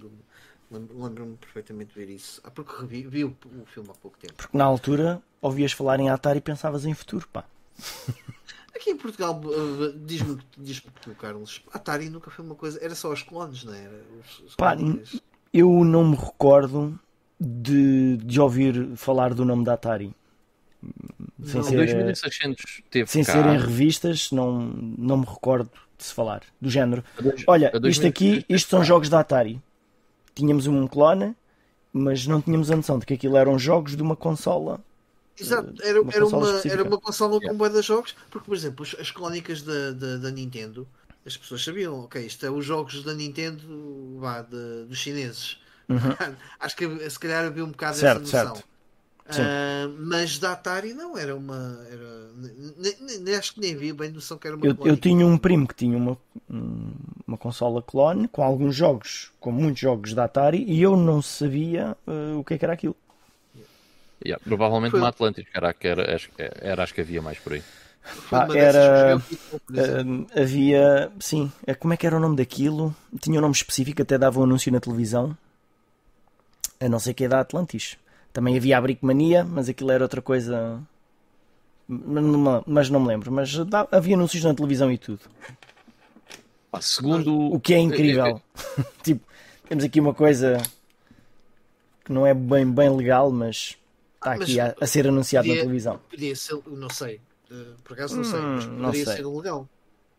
Speaker 2: Lembro-me perfeitamente de ver isso. Ah, porque revi, vi o, o filme há pouco tempo.
Speaker 1: Porque na altura ouvias falar em Atari e pensavas em futuro, pá.
Speaker 2: Aqui em Portugal, uh, diz-me diz tu, Carlos, a Atari nunca foi uma coisa. Era só os clones, não era? Os, os
Speaker 1: Pá,
Speaker 2: clónicas.
Speaker 1: Eu não me recordo de, de ouvir falar do nome da Atari. Sem
Speaker 2: Não,
Speaker 1: ser,
Speaker 3: 2600 teve
Speaker 1: sem
Speaker 3: cá.
Speaker 1: ser em revistas, não, não me recordo de se falar. Do género.
Speaker 3: A dois-
Speaker 1: Olha,
Speaker 3: a 2600
Speaker 1: isto aqui, isto são jogos da Atari. Tínhamos um clone, mas não tínhamos a noção de que aquilo eram jogos de uma consola.
Speaker 2: Exato, era,
Speaker 1: uma
Speaker 2: era,
Speaker 1: consola
Speaker 2: uma, era uma consola
Speaker 3: Yeah.
Speaker 2: com bué de jogos, porque, por exemplo, as, as crónicas da, da, da Nintendo, as pessoas sabiam, ok, isto é os jogos da Nintendo vá, de- dos chineses. Acho que se calhar havia um bocado
Speaker 1: Uhum. Certo,
Speaker 2: essa noção.
Speaker 1: certo.
Speaker 2: Ah, mas da Atari não, era uma. Era, acho que nem havia bem noção que era uma
Speaker 1: Eu, eu tinha um primo que tinha uma, um- uma consola clone com alguns jogos, com muitos jogos da Atari, e eu não sabia eh, o que é que era aquilo.
Speaker 3: Yeah, provavelmente
Speaker 2: Foi-
Speaker 3: uma Atlantis, era, que era, acho, que- era, acho que havia mais por aí.
Speaker 1: Pá, era-. Ah, havia, sim, como é que era o nome daquilo? Tinha um nome específico, até dava um anúncio na televisão. A não ser que é da Atlantis. Também havia a mas aquilo era outra coisa. Mas não me- Mas não me lembro. Mas dá- havia anúncios na televisão e tudo.
Speaker 3: Pá, segundo
Speaker 1: O que é incrível. tipo, temos aqui uma coisa que não é bem, bem legal, mas está
Speaker 2: Ah, mas
Speaker 1: aqui a, a ser anunciado na
Speaker 2: podia-
Speaker 1: televisão.
Speaker 2: Podia ser, não sei, eh, por acaso não sei,
Speaker 1: Hum,
Speaker 2: mas
Speaker 1: não
Speaker 2: poderia
Speaker 1: sei.
Speaker 2: ser legal.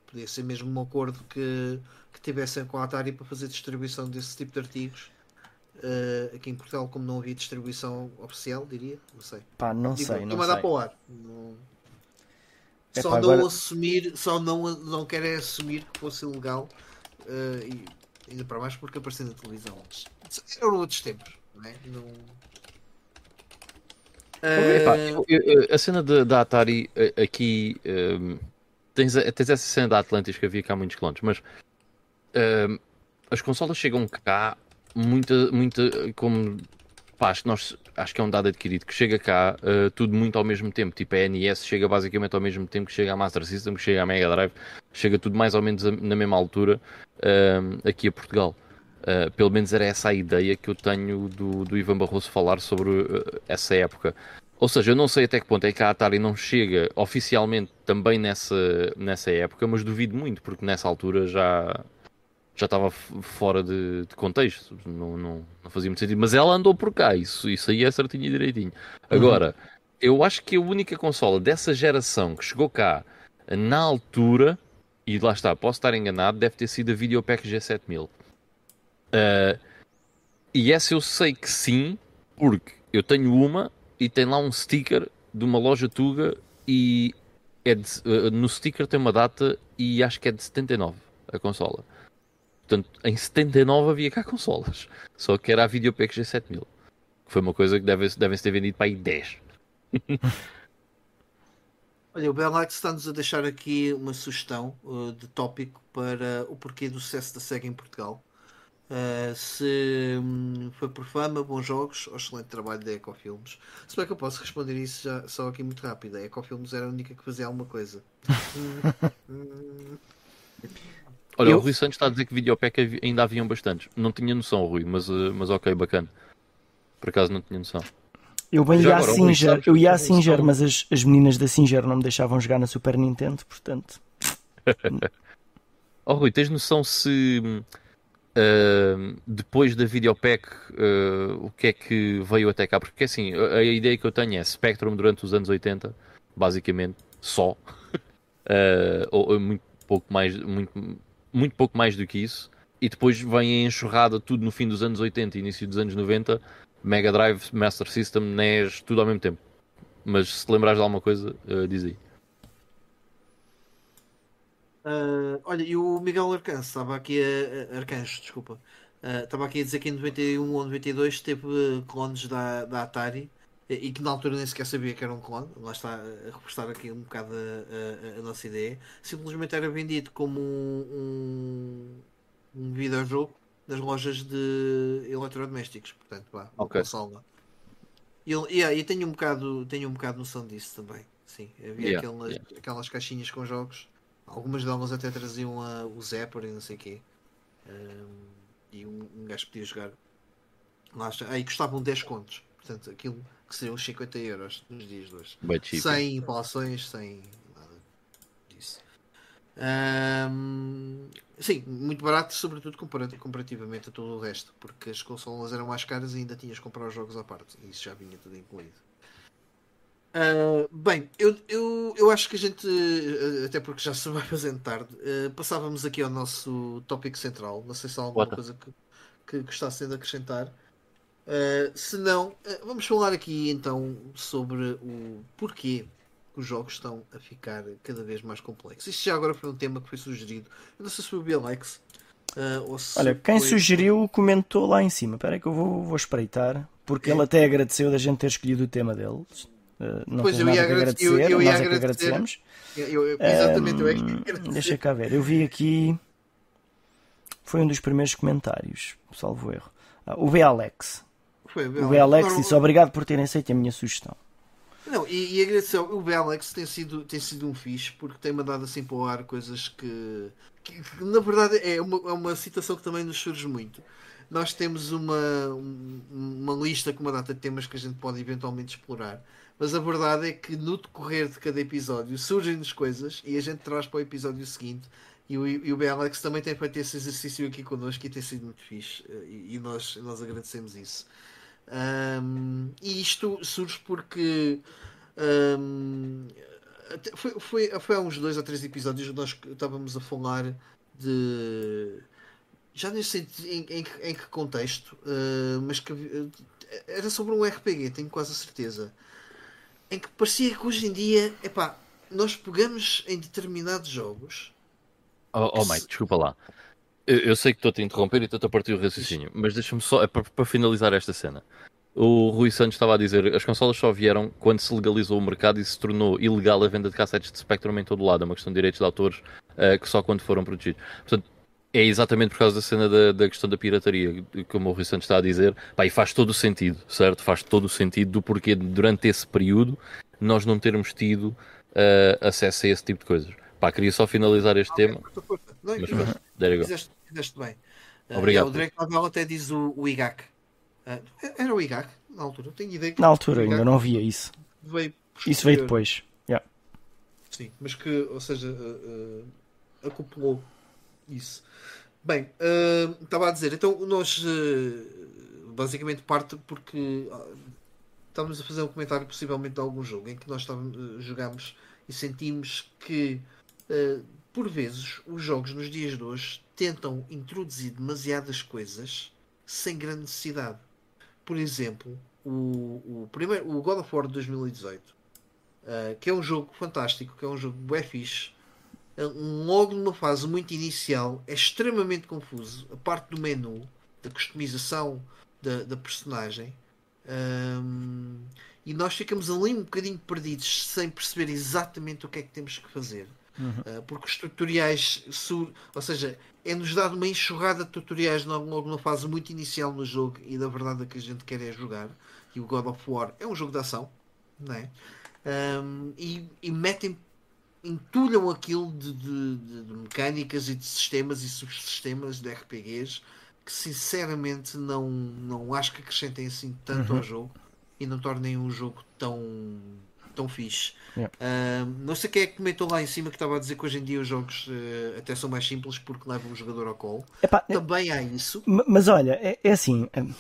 Speaker 2: Podia ser mesmo um acordo que, que tivessem com a Atari para fazer distribuição desse tipo de artigos. Eh, aqui em Portugal, como não havia distribuição oficial, diria, não sei.
Speaker 1: Pá, não
Speaker 2: Digo,
Speaker 1: sei,
Speaker 2: estou
Speaker 1: não
Speaker 2: a dar
Speaker 1: sei.
Speaker 2: para o ar. Não-
Speaker 1: Epá,
Speaker 2: Só não
Speaker 1: agora-
Speaker 2: assumir, só não, não querem assumir que fosse ilegal eh, e ainda para mais porque apareceu na televisão antes. Eram outros tempos, não é? Não...
Speaker 3: Epá,
Speaker 2: Eh,
Speaker 3: eu- eu- a cena da, da Atari aqui ehm, tens, tens essa cena da Atlantis que havia cá muitos clones, mas ehm, as consolas chegam cá muita, muita como pá, acho, que nós, acho que é um dado adquirido que chega cá eh, tudo muito ao mesmo tempo. Tipo, a NES chega basicamente ao mesmo tempo que chega a Master System, que chega a Mega Drive, chega tudo mais ou menos a- na mesma altura ehm, aqui a Portugal. Uh, pelo menos era essa a ideia que eu tenho do, do Ivan Barroso falar sobre uh, essa época. Ou seja, eu não sei até que ponto é que a Atari não chega oficialmente também nessa, nessa época, mas duvido muito, porque nessa altura já, já estava fora de, de contexto, não, não, não fazia muito sentido. Mas ela andou por cá, isso, isso aí é certinho e direitinho. Agora, eu acho que a única consola dessa geração que chegou cá na altura, e lá está, posso estar enganado, deve ter sido a Videopack G7000. Uh, e essa eu sei que sim, porque eu tenho uma e tem lá um sticker de uma loja Tuga e é de- uh, no sticker tem uma data e acho que é de 79 a consola. Portanto, em 79 havia cá consolas, só que era a Videopack G7000. Que foi uma coisa que deve, devem se ter vendido para aí 10.
Speaker 2: Olha, o Belight está-nos a deixar aqui uma sugestão uh, de tópico para o porquê do sucesso da SEGA em Portugal. Uh, se hum, foi por fama, bons jogos ou excelente trabalho da Ecofilmes. Se bem que eu posso responder isso já, só aqui muito rápido. A Ecofilmes era a única que fazia alguma coisa. Hum, hum,
Speaker 3: Olha,
Speaker 1: Eu-
Speaker 3: o Rui Santos está a dizer que Videopack ainda haviam bastantes. Não tinha noção, Rui, mas, uh, mas ok, bacana. Por acaso não tinha noção.
Speaker 1: Eu bem ia à
Speaker 3: agora,
Speaker 1: Singer, eu ia à
Speaker 3: noção.
Speaker 1: Singer, mas as, as meninas da Singer não me deixavam jogar na Super Nintendo, portanto.
Speaker 3: Oh Rui, tens noção se ah, depois da Videopack ah, o que é que veio até cá? Porque assim, a, a ideia que eu tenho é Spectrum durante os anos 80, basicamente, só. Ah, ou, ou muito pouco mais, muito, muito pouco mais do que isso. E depois vem a enxurrada tudo no fim dos anos 80 e início dos anos 90, Mega Drive, Master System, NES, tudo ao mesmo tempo. Mas se te lembrares de alguma coisa, ah, diz aí.
Speaker 2: Uh, olha, e o Miguel Arcanjo estava aqui a, Arcanjo, desculpa. Uh, estava aqui a dizer que em 91 ou 92 teve uh, clones da, da Atari e, que na altura nem sequer sabia que era um clone. Lá está a reforçar aqui um bocado a, a- a nossa ideia. Simplesmente era vendido como um, um, um videojogo nas lojas de eletrodomésticos. Portanto, vá, uma
Speaker 3: Ok.
Speaker 2: consola. E eu, yeah, eu tenho um bocado, tenho um bocado noção disso também. Sim, havia
Speaker 3: Yeah,
Speaker 2: aquelas,
Speaker 3: yeah.
Speaker 2: aquelas caixinhas com jogos. Algumas delas até traziam a, o Zapper e não sei o quê. Um, e um, um gajo podia jogar. Lá está. Aí custavam 10 contos. Portanto, aquilo que seriam uns 50 euros nos dias de hoje. Sem inflações, sem nada disso. Ahm, sim, muito barato, sobretudo compara- comparativamente a todo o resto, porque as consolas eram mais caras e ainda tinhas que comprar os jogos à parte, e isso já vinha tudo incluído. Ah, bem, eu, eu, eu acho que a gente, eh, até porque já se vai fazendo tarde, eh, passávamos aqui ao nosso tópico central. Não sei se há alguma
Speaker 3: Bota.
Speaker 2: coisa que, que gostassem de acrescentar. Uh, se não, uh, vamos falar aqui então sobre o porquê os jogos estão a ficar cada vez mais complexos. Isto já agora foi um tema que foi sugerido. Eu não sei se foi o Bialex uh, se
Speaker 1: Olha, quem
Speaker 2: foi-
Speaker 1: sugeriu comentou lá em cima. Espera aí que eu vou, vou espreitar. Porque
Speaker 2: É.
Speaker 1: ele até agradeceu da gente ter escolhido o tema dele. Uh, não
Speaker 2: Pois, eu ia
Speaker 1: agradecer,
Speaker 2: eu- eu ia
Speaker 1: nós é que
Speaker 2: agradecer.
Speaker 1: agradecemos.
Speaker 2: Eu- eu- exatamente, eu é que dizer.
Speaker 1: Deixa cá ver. Eu vi aqui. Foi um dos primeiros comentários, salvo erro. Ah, o B. Alex.
Speaker 2: Foi o
Speaker 1: O
Speaker 2: Bialex.
Speaker 1: B. Alex
Speaker 2: Agora,
Speaker 1: disse obrigado por terem aceito a minha sugestão.
Speaker 2: Não, e, e o Belex tem sido, tem sido um fixe porque tem mandado assim para o ar coisas que, que- que, na verdade é uma, é uma situação que também nos surge muito. Nós temos uma, um- uma lista com uma data de temas que a gente pode eventualmente explorar, mas a verdade é que no decorrer de cada episódio surgem-nos coisas e a gente traz para o episódio seguinte. E o, e o Belex também tem feito esse exercício aqui connosco e tem sido muito fixe eh, e, e nós, nós agradecemos isso. Um, e isto surge porque um, foi, foi, foi há uns dois ou três episódios que nós estávamos a falar de já nem sei em, em, que- em que contexto, uh, mas que uh, era sobre um RPG, tenho quase a certeza, em que parecia que hoje em dia epá, nós pegamos em determinados jogos
Speaker 3: Oh, oh Mike, desculpa lá. Eu, eu sei que estou-te a interromper e estou-te a partir o raciocínio, mas deixa-me só, é para, finalizar esta cena. O Rui Santos estava a dizer as consolas só vieram quando se legalizou o mercado e se tornou ilegal a venda de cassetes de Spectrum em todo o lado. É uma questão de direitos de autores eh, que só quando foram protegidos. Portanto, é exatamente por causa da cena da, da questão da pirataria, como o Rui Santos está a dizer, pá, e faz todo o sentido, certo? Faz todo o sentido do porquê durante esse período nós não termos tido eh, acesso a esse tipo de coisas. Pá, queria só finalizar este tema.
Speaker 2: Não,
Speaker 3: mas
Speaker 2: mas-
Speaker 3: there you go.
Speaker 2: Fizeste, fizeste bem. Ah,
Speaker 3: Obrigado.
Speaker 2: é, o Drake Pavel até diz o, o IGAC. Ah, era o IGAC na altura. Eu tenho ideia que
Speaker 1: Na altura ainda não havia isso.
Speaker 2: veio
Speaker 1: Isso veio depois. Yeah.
Speaker 2: Sim, mas que, ou seja, ah, ah, acoplou isso. Bem, estava a dizer, então nós basicamente parte porque ah, estávamos a fazer um comentário possivelmente de algum jogo em que nós estávamos, jogámos e sentimos que Uh, por vezes os jogos nos dias de hoje tentam introduzir demasiadas coisas sem grande necessidade. Por exemplo, o, o, primeiro, o God of War de 2018, uh, que é um jogo fantástico, que é um jogo bué fixe, uh, logo numa fase muito inicial é extremamente confuso. A parte do menu, da customização da, da personagem, um, e nós ficamos ali um bocadinho perdidos sem perceber exatamente o que é que temos que fazer. Uh, porque os tutoriais, ou seja, é-nos dado uma enxurrada de tutoriais logo, numa fase muito inicial no jogo e da verdade que a gente quer é jogar. E o God of War é um jogo de ação, não é? Um, e, e metem, entulham aquilo de, de- de- mecânicas e de sistemas e subsistemas de RPGs que sinceramente não, não acho que acrescentem assim tanto ao jogo e não tornem um jogo tão, tão fixe.
Speaker 1: Yeah.
Speaker 2: Um, não sei quem é que comentou lá em cima que estava a dizer que hoje em dia os jogos eh, até são mais simples porque levam o jogador ao colo.
Speaker 1: Epá,
Speaker 2: Também há isso.
Speaker 1: Ma- Mas olha, é, é assim: hum,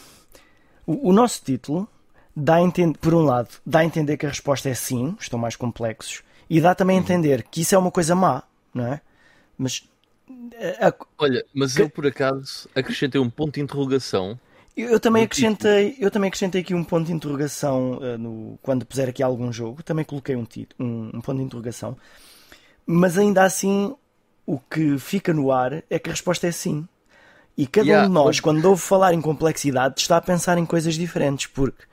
Speaker 1: o, o nosso título dá a entender, por um lado, dá a entender que a resposta é sim, estão mais complexos, e dá também a entender que isso é uma coisa má, não é? Mas eh, a-
Speaker 3: Olha, mas eu por acaso acrescentei um ponto de interrogação.
Speaker 1: Eu, eu também
Speaker 3: título.
Speaker 1: acrescentei, eu também acrescentei aqui um ponto de interrogação eh, no, quando puser aqui algum jogo, também coloquei um, título, um, um ponto de interrogação, mas ainda assim o que fica no ar é que a resposta é sim. E cada
Speaker 3: Yeah,
Speaker 1: um de nós, quando ouve falar em complexidade, está a pensar em coisas diferentes, porque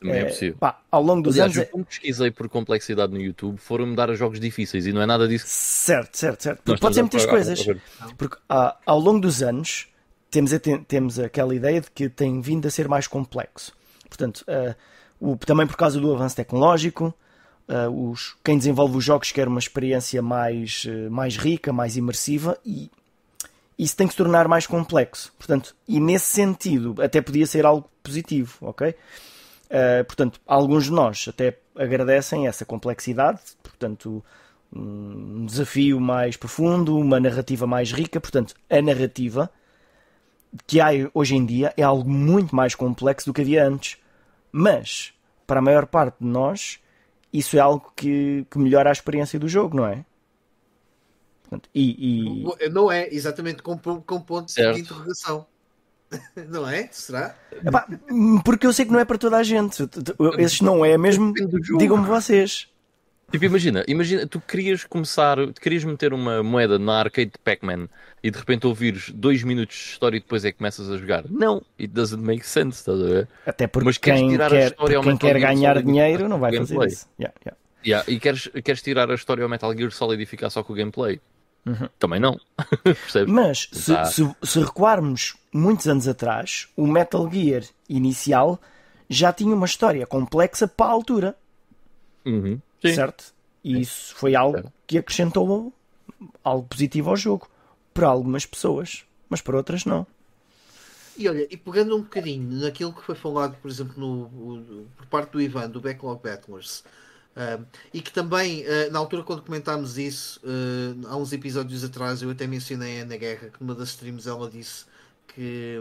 Speaker 3: Também é,
Speaker 1: eh,
Speaker 3: possível.
Speaker 1: pá, ao longo dos
Speaker 3: Aliás,
Speaker 1: anos.
Speaker 3: eu
Speaker 1: é-
Speaker 3: como pesquisei por complexidade no YouTube, foram-me dar a jogos difíceis e não é nada disso.
Speaker 1: Certo, certo, certo.
Speaker 3: Nós
Speaker 1: Pode ser muitas coisas. Porque ah, ao longo dos anos temos, temos aquela ideia de que tem vindo a ser mais complexo. Portanto, ah, o, também por causa do avanço tecnológico. Uh, os, quem desenvolve os jogos quer uma experiência mais, uh, mais rica, mais imersiva e isso tem que se tornar mais complexo. Portanto, e nesse sentido, até podia ser algo positivo, ok? Uh, portanto, alguns de nós até agradecem essa complexidade, portanto, um desafio mais profundo, uma narrativa mais rica. Portanto, a narrativa que há hoje em dia é algo muito mais complexo do que havia antes. Mas, para a maior parte de nós, isso é algo que, que melhora a experiência do jogo, não é?
Speaker 2: Portanto, e, e... Não é, exatamente com, com ponto certo. de interrogação. Não é? Será?
Speaker 1: Epá, porque eu sei que não é para toda a gente. Esses não é mesmo. Digam-me vocês.
Speaker 3: Tipo, imagina, imagina, tu querias começar, querias meter uma moeda na arcade de Pac-Man e de repente ouvires dois minutos de história e depois é que começas a jogar. Não, it doesn't make sense, estás a ver?
Speaker 1: Até porque Mas quem tirar quer, a história quem quer ganhar dinheiro não vai fazer isso. Yeah, yeah.
Speaker 3: Yeah, e queres, queres tirar a história ao Metal Gear Solid e ficar só com o gameplay? Uhum. Também não.
Speaker 1: Mas se, se, se, recuarmos muitos anos atrás, o Metal Gear inicial já tinha uma história complexa para a altura.
Speaker 3: Uhum.
Speaker 1: Certo? E isso foi algo que acrescentou algo positivo ao jogo. Para algumas pessoas, mas para outras não.
Speaker 2: E olha, e pegando um bocadinho naquilo que foi falado, por exemplo, no, por parte do Ivan, do Backlog Battlers, uh, e que também, uh, na altura, quando comentámos isso, uh, há uns episódios atrás, eu até mencionei a Ana Guerra, que numa das streams ela disse que,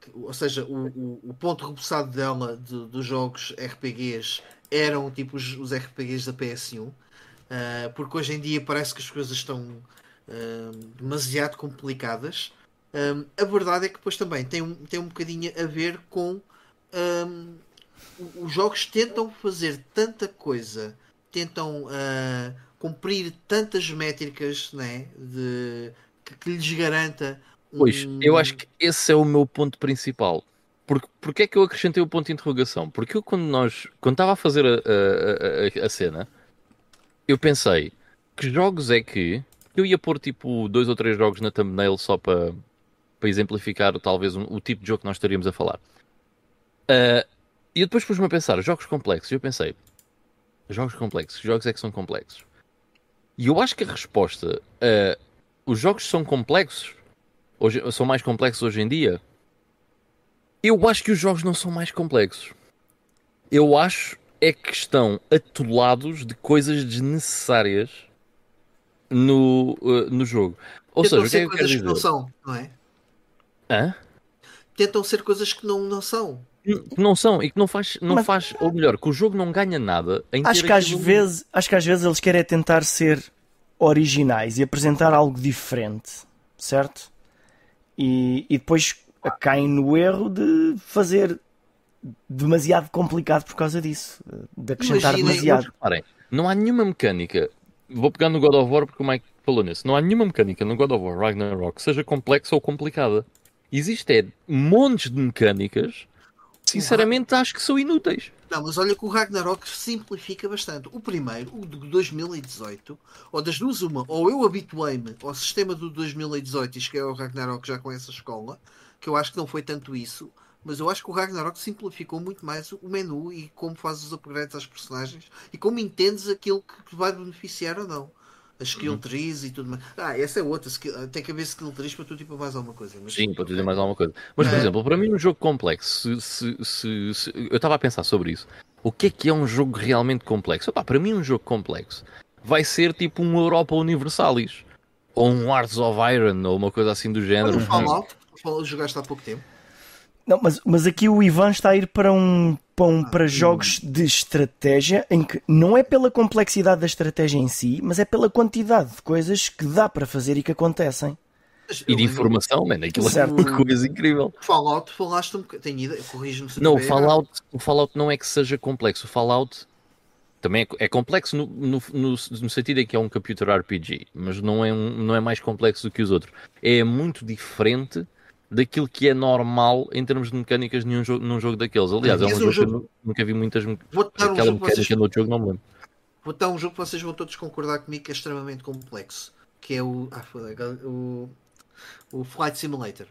Speaker 2: que ou seja, o, o, o ponto rebuçado dela de, dos jogos RPGs eram tipo os, os RPGs da PS1, uh, porque hoje em dia parece que as coisas estão uh, demasiado complicadas. Um, a verdade é que depois também tem um, tem um bocadinho a ver com um, os jogos tentam fazer tanta coisa, tentam uh, cumprir tantas métricas né, de, que, que lhes garanta.
Speaker 3: Um... Pois, eu acho que esse é o meu ponto principal. Porque, porque é que eu acrescentei o ponto de interrogação? Porque eu, quando nós, quando estava a fazer a, a, a, a, cena, eu pensei que jogos é que eu ia pôr tipo dois ou três jogos na thumbnail só para, para exemplificar talvez um, o tipo de jogo que nós estaríamos a falar. Uh, e depois pus-me a pensar, jogos complexos. E eu pensei, jogos complexos, jogos é que são complexos. E eu acho que a resposta uh, os jogos são complexos, hoje, são mais complexos hoje em dia, eu acho que os jogos não são mais complexos. Eu acho é que estão atolados de coisas desnecessárias no, uh, no jogo. Ou
Speaker 2: Tentam
Speaker 3: seja,
Speaker 2: ser o que é que coisas que não são, não é?
Speaker 3: Hã?
Speaker 2: Tentam ser coisas que não, não são.
Speaker 3: Que não são e que não faz, não Mas... faz, ou melhor, que o jogo não ganha nada
Speaker 1: em acho que às vezes Acho que às vezes eles querem tentar ser originais e apresentar algo diferente, certo? E, e depois caem no erro de fazer demasiado complicado por causa disso, de acrescentar Imagina, demasiado.
Speaker 3: Reparem, não há nenhuma mecânica. Vou pegar no God of War porque o Mike falou nisso. Não há nenhuma mecânica no God of War Ragnarok que seja complexa ou complicada. Existem é, montes de mecânicas. Sinceramente, acho que são inúteis.
Speaker 2: Não, mas olha que o Ragnarok simplifica bastante. O primeiro, o de 2018, ou das duas, uma, ou eu habituei-me ao sistema do 2018 e cheguei ao Ragnarok já com essa escola, que eu acho que não foi tanto isso, mas eu acho que o Ragnarok simplificou muito mais o menu e como fazes os upgrades às personagens e como entendes aquilo que vai beneficiar ou não. As skill uhum. trees e tudo mais. Ah, essa é outra. Tem que haver skill trees para tu tipo mais alguma coisa.
Speaker 3: Mas... Sim, para tu dizer mais alguma coisa. Mas, por é. exemplo, para mim um jogo complexo, se, se, se, eu estava a pensar sobre isso. O que é que é um jogo realmente complexo? Opa, para mim um jogo complexo vai ser tipo um Europa Universalis. Ou um Hearts of Iron, ou uma coisa assim do género.
Speaker 2: Olha, Fallout, jogaste há pouco tempo.
Speaker 1: Não, mas, mas aqui o Ivan está a ir para um, para, um, para jogos de estratégia em que não é pela complexidade da estratégia em si, mas é pela quantidade de coisas que dá para fazer e que acontecem.
Speaker 3: E de informação, mano, aquilo é uma coisa incrível.
Speaker 2: Fallout, falaste um bocadinho, tenho ideia, corrijo-me se
Speaker 3: Não, o Fallout, o Fallout não é que seja complexo, o Fallout também é, é complexo no, no, no, no, sentido em que é um computer RPG, mas não é, um, não é mais complexo do que os outros. É muito diferente daquilo que é normal em termos de mecânicas num jogo, num jogo daqueles. Aliás, é um jogo, jogo, que eu nunca vi muitas
Speaker 2: aquela um
Speaker 3: mecânica vocês... no jogo, não me lembro.
Speaker 2: Vou dar um jogo que vocês vão todos concordar comigo que é extremamente complexo, que é o, ah, o, o Flight Simulator.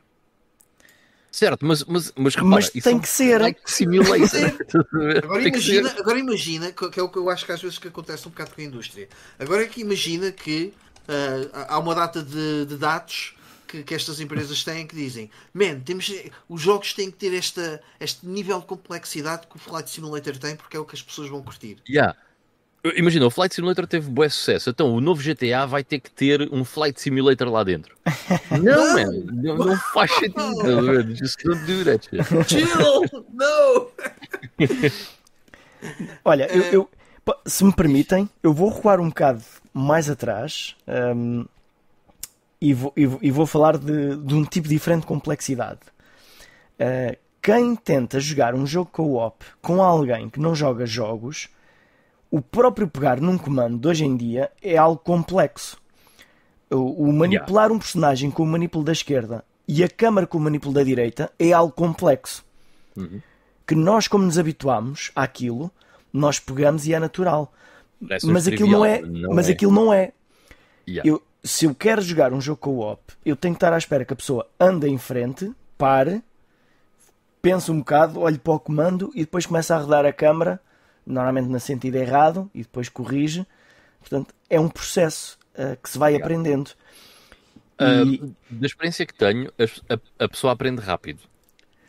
Speaker 3: Certo, mas, mas, mas, repara,
Speaker 1: Mas tem
Speaker 3: é um
Speaker 1: que ser.
Speaker 3: Flight Simulator.
Speaker 2: Agora
Speaker 3: Tem que
Speaker 2: imagina, agora imagina, que é o que eu acho que às vezes que acontece um bocado com a indústria. Agora é que imagina que ah, há uma data de, de dados que, que estas empresas têm que dizem Man, temos, os jogos têm que ter esta, este nível de complexidade que o Flight Simulator tem porque é o que as pessoas vão curtir.
Speaker 3: Yeah. Imagina, o Flight Simulator teve bom sucesso, então o novo GTA vai ter que ter um Flight Simulator lá dentro. Não, man, não, não faz sentido. man. Just don't do that shit.
Speaker 2: Chill! no!
Speaker 1: Olha, eu, eu- pá, se me permitem, eu vou recuar um bocado mais atrás hum, e, vou, e vou- e vou falar de, de um tipo diferente de complexidade. Uh, quem tenta jogar um jogo co-op com alguém que não joga jogos, o próprio pegar num comando de hoje em dia é algo complexo. O, o manipular um personagem com o manipulo da esquerda e a câmara com o manipulo da direita é algo complexo que nós, como nos habituamos àquilo, nós pegamos e é natural. Mas aquilo não é.
Speaker 3: trivial, não
Speaker 1: mas
Speaker 3: é.
Speaker 1: aquilo não é.
Speaker 3: Yeah.
Speaker 1: Eu, se eu quero jogar um jogo co-op, eu tenho que estar à espera que a pessoa ande em frente, pare, pense um bocado, olhe para o comando e depois começa a rodar a câmara, normalmente no sentido errado, e depois corrige. Portanto, é um processo ah, que se vai aprendendo.
Speaker 3: Ah,
Speaker 1: E-
Speaker 3: da experiência que tenho, a, a- a pessoa aprende rápido.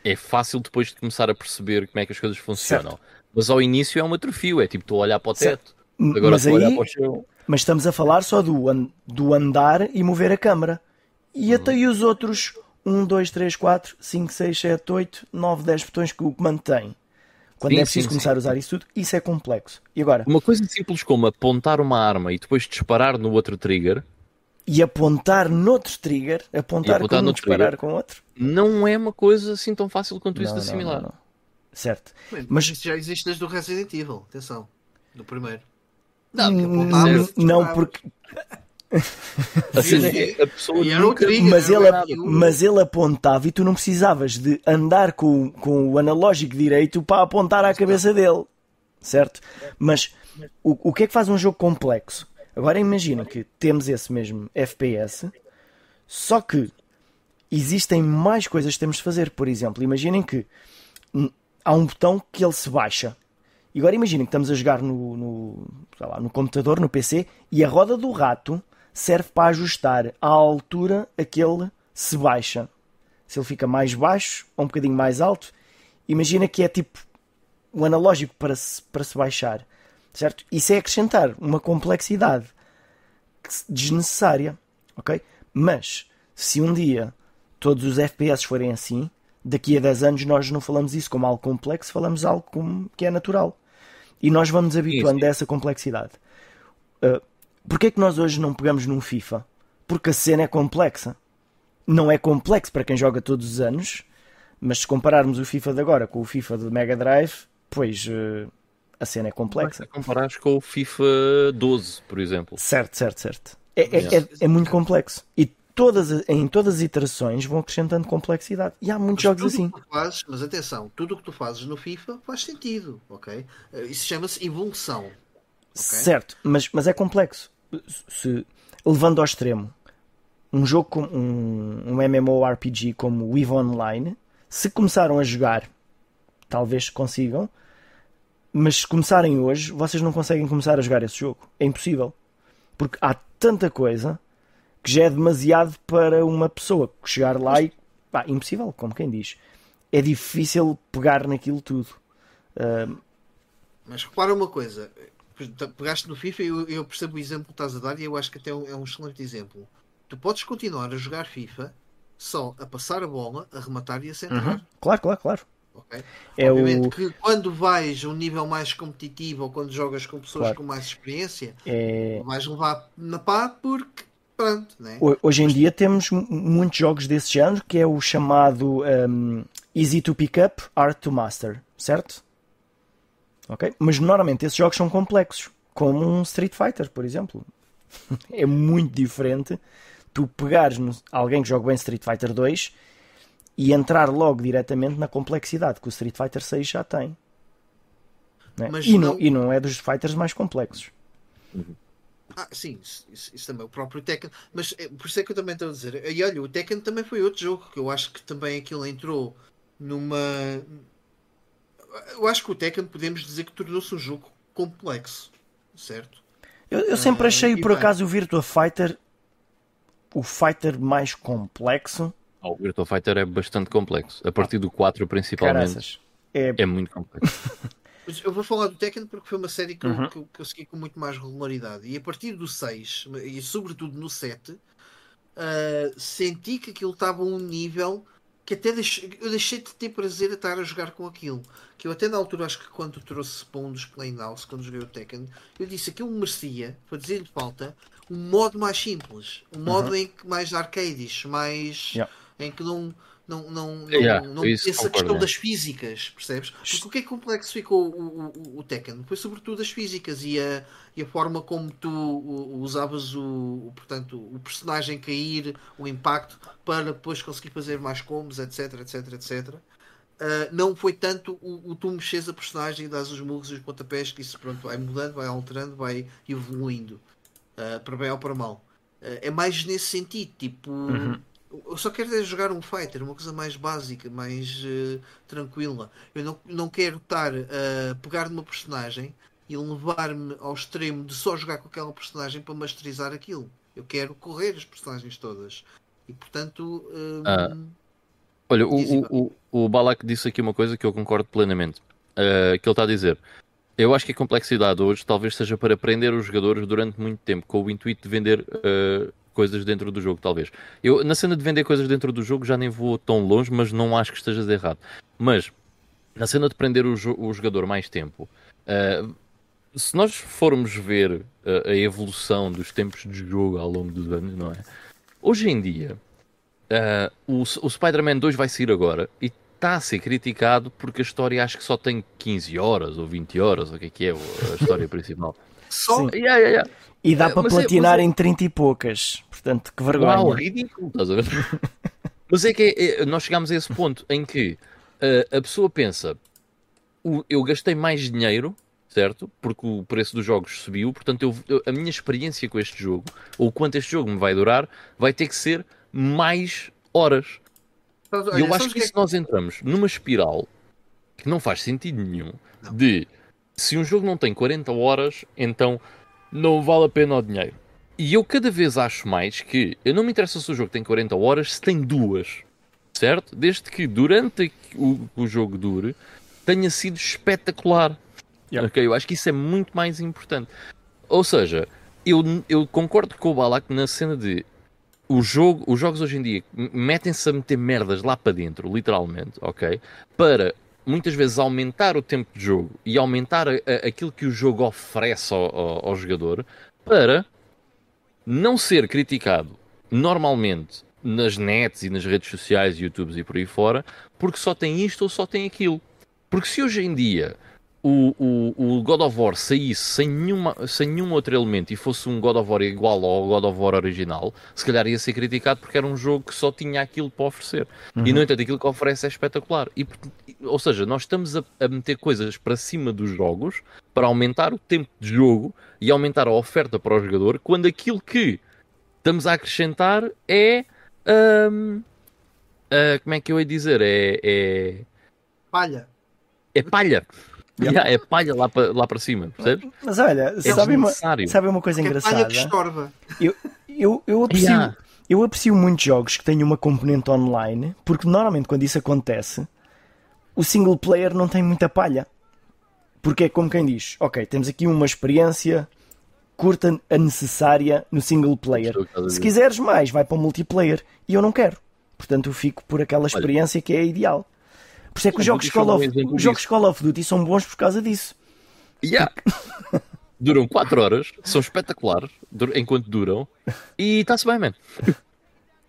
Speaker 3: É fácil depois de começar a perceber como é que as coisas funcionam. Mas ao início é um atrofio, é tipo, estou a olhar para o
Speaker 1: Certo.
Speaker 3: teto, agora
Speaker 1: mas
Speaker 3: estou a olhar
Speaker 1: aí,
Speaker 3: para o chão.
Speaker 1: Mas estamos a falar só do, an- do andar e mover a câmara.
Speaker 3: Uhum.
Speaker 1: E até aí os outros 1, 2, 3, 4, 5, 6, 7, 8, 9, 10 botões que o comando tem. Quando
Speaker 3: Sim,
Speaker 1: é preciso
Speaker 3: sim,
Speaker 1: começar a usar isso tudo, isso é complexo. E agora?
Speaker 3: Uma coisa simples como apontar uma arma e depois disparar no outro trigger
Speaker 1: E apontar noutro trigger, apontar,
Speaker 3: E apontar
Speaker 1: com um,
Speaker 3: noutro
Speaker 1: disparar
Speaker 3: trigger.
Speaker 1: com outro.
Speaker 3: não é uma coisa assim tão fácil quanto isso
Speaker 1: Não,
Speaker 3: de
Speaker 1: não,
Speaker 3: assimilar.
Speaker 1: não, não. Certo.
Speaker 2: Mas
Speaker 1: Mas-
Speaker 2: isso já existe desde o Resident Evil, atenção, do primeiro.
Speaker 1: Não, não, porque
Speaker 3: A cena
Speaker 2: Sim.
Speaker 3: é a pessoa
Speaker 2: E era o
Speaker 3: nunca-
Speaker 2: trigger,
Speaker 1: mas ele, mas ele apontava e tu não precisavas de andar com, com o analógico direito para apontar à cabeça dele, certo? Mas o, o que é que faz um jogo complexo? Agora imagina que temos esse mesmo FPS, só que existem mais coisas que temos de fazer. Por exemplo, imaginem que hum, há um botão que ele se baixa. E agora imaginem que estamos a jogar no, no, lá, no computador, no PC, e a roda do rato serve para ajustar a altura a que ele se baixa. Se ele fica mais baixo ou um bocadinho mais alto, imagina que é tipo o analógico para se, para se baixar. Certo? Isso é acrescentar uma complexidade desnecessária. Ok? Mas se um dia todos os FPS forem assim, daqui a 10 anos nós não falamos isso como algo complexo, falamos algo como que é natural. E nós vamos habituando a essa complexidade. Uh, Porquê é que nós hoje não pegamos num FIFA? Porque a cena é complexa. Não é complexo para quem joga todos os anos, mas se compararmos o FIFA de agora com o FIFA do Mega Drive, pois uh, a cena é complexa.
Speaker 3: Se comparares com o FIFA 12, por exemplo.
Speaker 1: Certo, certo, certo. É, é, é, é muito complexo. E todas, as- em todas as iterações vão acrescentando complexidade. E há muitos
Speaker 2: Mas
Speaker 1: jogos assim.
Speaker 2: fazes, mas atenção, tudo o que tu fazes no FIFA faz sentido, ok? Eh, Isso chama-se evolução.
Speaker 1: Certo, mas, mas é complexo. Se, levando ao extremo, um jogo como um, um MMORPG como o EVE Online, se começaram a jogar, talvez consigam, mas se começarem hoje, vocês não conseguem começar a jogar esse jogo. É impossível. Porque há tanta coisa que já é demasiado para uma pessoa chegar lá e. Pá, impossível, como quem diz. É difícil pegar naquilo tudo. Ah,
Speaker 2: Mas repara uma coisa, pegaste no FIFA e eu, eu percebo o exemplo que estás a dar e eu acho que até é um, é um excelente exemplo. Tu podes continuar a jogar FIFA só a passar a bola, a rematar e a centrar.
Speaker 1: claro, claro, claro.
Speaker 2: ok?
Speaker 1: É
Speaker 2: Obviamente
Speaker 1: o.
Speaker 2: que quando vais a um nível mais competitivo ou quando jogas com pessoas
Speaker 1: Claro.
Speaker 2: com mais experiência,
Speaker 1: É,
Speaker 2: vais levar na pá porque pronto, né?
Speaker 1: Ho- Hoje em dia temos mu- muitos jogos desse género que é o chamado um, Easy to Pick Up, Hard to Master, certo? Ok? Mas normalmente esses jogos são complexos, como um Street Fighter, por exemplo. é muito diferente tu pegares no- alguém que joga bem Street Fighter 2 e entrar logo diretamente na complexidade que o Street Fighter 6 já tem. Né?
Speaker 2: Mas
Speaker 1: E, não,
Speaker 2: não-
Speaker 1: e não é dos fighters mais complexos.
Speaker 2: Ah, sim, isso, isso, isso também, o próprio Tekken, mas é, por isso é que eu também estou a dizer. E olha, o Tekken também foi outro jogo que eu acho que também aquilo entrou numa. Eu acho que o Tekken podemos dizer que tornou-se um jogo complexo, certo?
Speaker 1: Eu, eu sempre
Speaker 2: Ah,
Speaker 1: achei,
Speaker 2: e
Speaker 1: por
Speaker 2: bem.
Speaker 1: acaso, o Virtua Fighter o fighter mais complexo.
Speaker 3: O Virtua Fighter é bastante complexo. A partir do 4, principalmente,
Speaker 1: Caraças. É,
Speaker 3: é muito complexo.
Speaker 2: Mas eu vou falar do Tekken porque foi uma série que, eu-
Speaker 1: Uhum.
Speaker 2: eu- que eu segui com muito mais regularidade. E a partir do 6, e sobretudo no 7, ah, senti que aquilo estava a um nível que até deixei, eu deixei de ter prazer a estar a jogar com aquilo. Que eu até na altura, acho que quando trouxe para um dos Playhouse, quando joguei o Tekken, eu disse que aquilo merecia, para dizer-lhe falta, um modo mais simples. Um modo em que mais arcades, mais.
Speaker 1: Yeah.
Speaker 2: em que não. Não, não, não,
Speaker 3: Yeah,
Speaker 2: não essa
Speaker 3: concordo,
Speaker 2: questão
Speaker 3: é.
Speaker 2: das físicas, percebes? Porque o que é que complexo ficou o, o, o- Tekken? Foi sobretudo as físicas e a, e a forma como tu usavas o, o, portanto, o personagem cair, o impacto, para depois conseguir fazer mais combos, etc, etc, etc. Ah, não foi tanto o, o tu mexes a personagem e dás os murros e os pontapés, que isso pronto, vai mudando, vai alterando, vai evoluindo, ah, para bem ou para mal. Ah, é mais nesse sentido, tipo, eu só quero é jogar um fighter, uma coisa mais básica, mais eh, tranquila. Eu não, não quero estar a pegar numa personagem e levar-me ao extremo de só jogar com aquela personagem para masterizar aquilo. Eu quero correr as personagens todas. E portanto. hum,
Speaker 3: Ah. Olha, o, o, o, o Balak disse aqui uma coisa que eu concordo plenamente. Uh, que ele está a dizer. Eu acho que a complexidade hoje talvez seja para prender os jogadores durante muito tempo, com o intuito de vender uh, coisas dentro do jogo, talvez. Eu, na cena de vender coisas dentro do jogo, já nem vou tão longe, mas não acho que estejas errado. Mas, na cena de prender o, jo- o jogador mais tempo, uh, se nós formos ver uh, a evolução dos tempos de jogo ao longo dos anos, não é? Hoje em dia, Uh, o, o Spider-Man 2 vai sair agora e está a ser criticado porque a história acho que só tem 15 horas ou 20 horas, o que é que é a história principal.
Speaker 2: Só.
Speaker 3: Yeah, yeah, yeah.
Speaker 1: e dá
Speaker 3: É,
Speaker 1: para
Speaker 3: mas é-
Speaker 1: platinar
Speaker 3: mas é-
Speaker 1: em 30 e poucas. Portanto, que vergonha.
Speaker 3: Uau, ridículo, estás a ver? Mas é que é- é- nós chegamos a esse ponto em que uh, a pessoa pensa: "O- eu gastei mais dinheiro, certo? Porque o preço dos jogos subiu, portanto, eu- eu- a minha experiência com este jogo, ou quanto este jogo me vai durar, vai ter que ser mais horas.
Speaker 2: Sabes-
Speaker 3: E eu acho que
Speaker 2: é
Speaker 3: se nós entramos numa espiral que não faz sentido nenhum de se um jogo não tem 40 horas, então não vale a pena o dinheiro. E eu cada vez acho mais que eu não me interessa se o jogo tem 40 horas, se tem duas, certo? Desde que durante o, o jogo dure tenha sido espetacular.
Speaker 1: Yeah.
Speaker 3: Ok, eu acho que isso é muito mais importante. Ou seja, eu, eu concordo com o Balak na cena de o jogo, os jogos hoje em dia metem-se a meter merdas lá para dentro, literalmente, ok? Para muitas vezes aumentar o tempo de jogo e aumentar a- a- aquilo que o jogo oferece ao, ao- ao jogador para não ser criticado normalmente nas nets e nas redes sociais, YouTubes e por aí fora, porque só tem isto ou só tem aquilo. Porque se hoje em dia o, o, o God of War saísse sem, nenhuma, sem nenhum outro elemento e fosse um God of War igual ao God of War original, se calhar ia ser criticado porque era um jogo que só tinha aquilo para oferecer. E, no entanto, aquilo que oferece é espetacular. E, ou seja, nós estamos a, a meter coisas para cima dos jogos para aumentar o tempo de jogo e aumentar a oferta para o jogador, quando aquilo que estamos a acrescentar é. hum, ah, como é que eu ia dizer? É. é...
Speaker 2: Palha.
Speaker 3: É palha. Yeah, é palha lá para lá para cima, percebes?
Speaker 1: Mas olha,
Speaker 3: É
Speaker 1: sabe, uma, sabe uma coisa
Speaker 2: Que é palha que
Speaker 1: engraçada?
Speaker 2: estorva.
Speaker 1: Eu, eu, eu, aprecio,
Speaker 3: Yeah.
Speaker 1: eu aprecio muitos jogos que têm uma componente online, porque normalmente quando isso acontece, o single player não tem muita palha. Porque é como quem diz: Ok, temos aqui uma experiência curta a necessária no single player. Se quiseres mais, vai para o multiplayer. E eu não quero. Portanto, eu fico por aquela experiência que é ideal. Por isso é que os jogos, Call
Speaker 3: um
Speaker 1: of, os jogos. Call of Duty são bons por causa disso.
Speaker 3: Yeah. Duram 4 horas, são espetaculares dur- enquanto duram e está-se bem, man.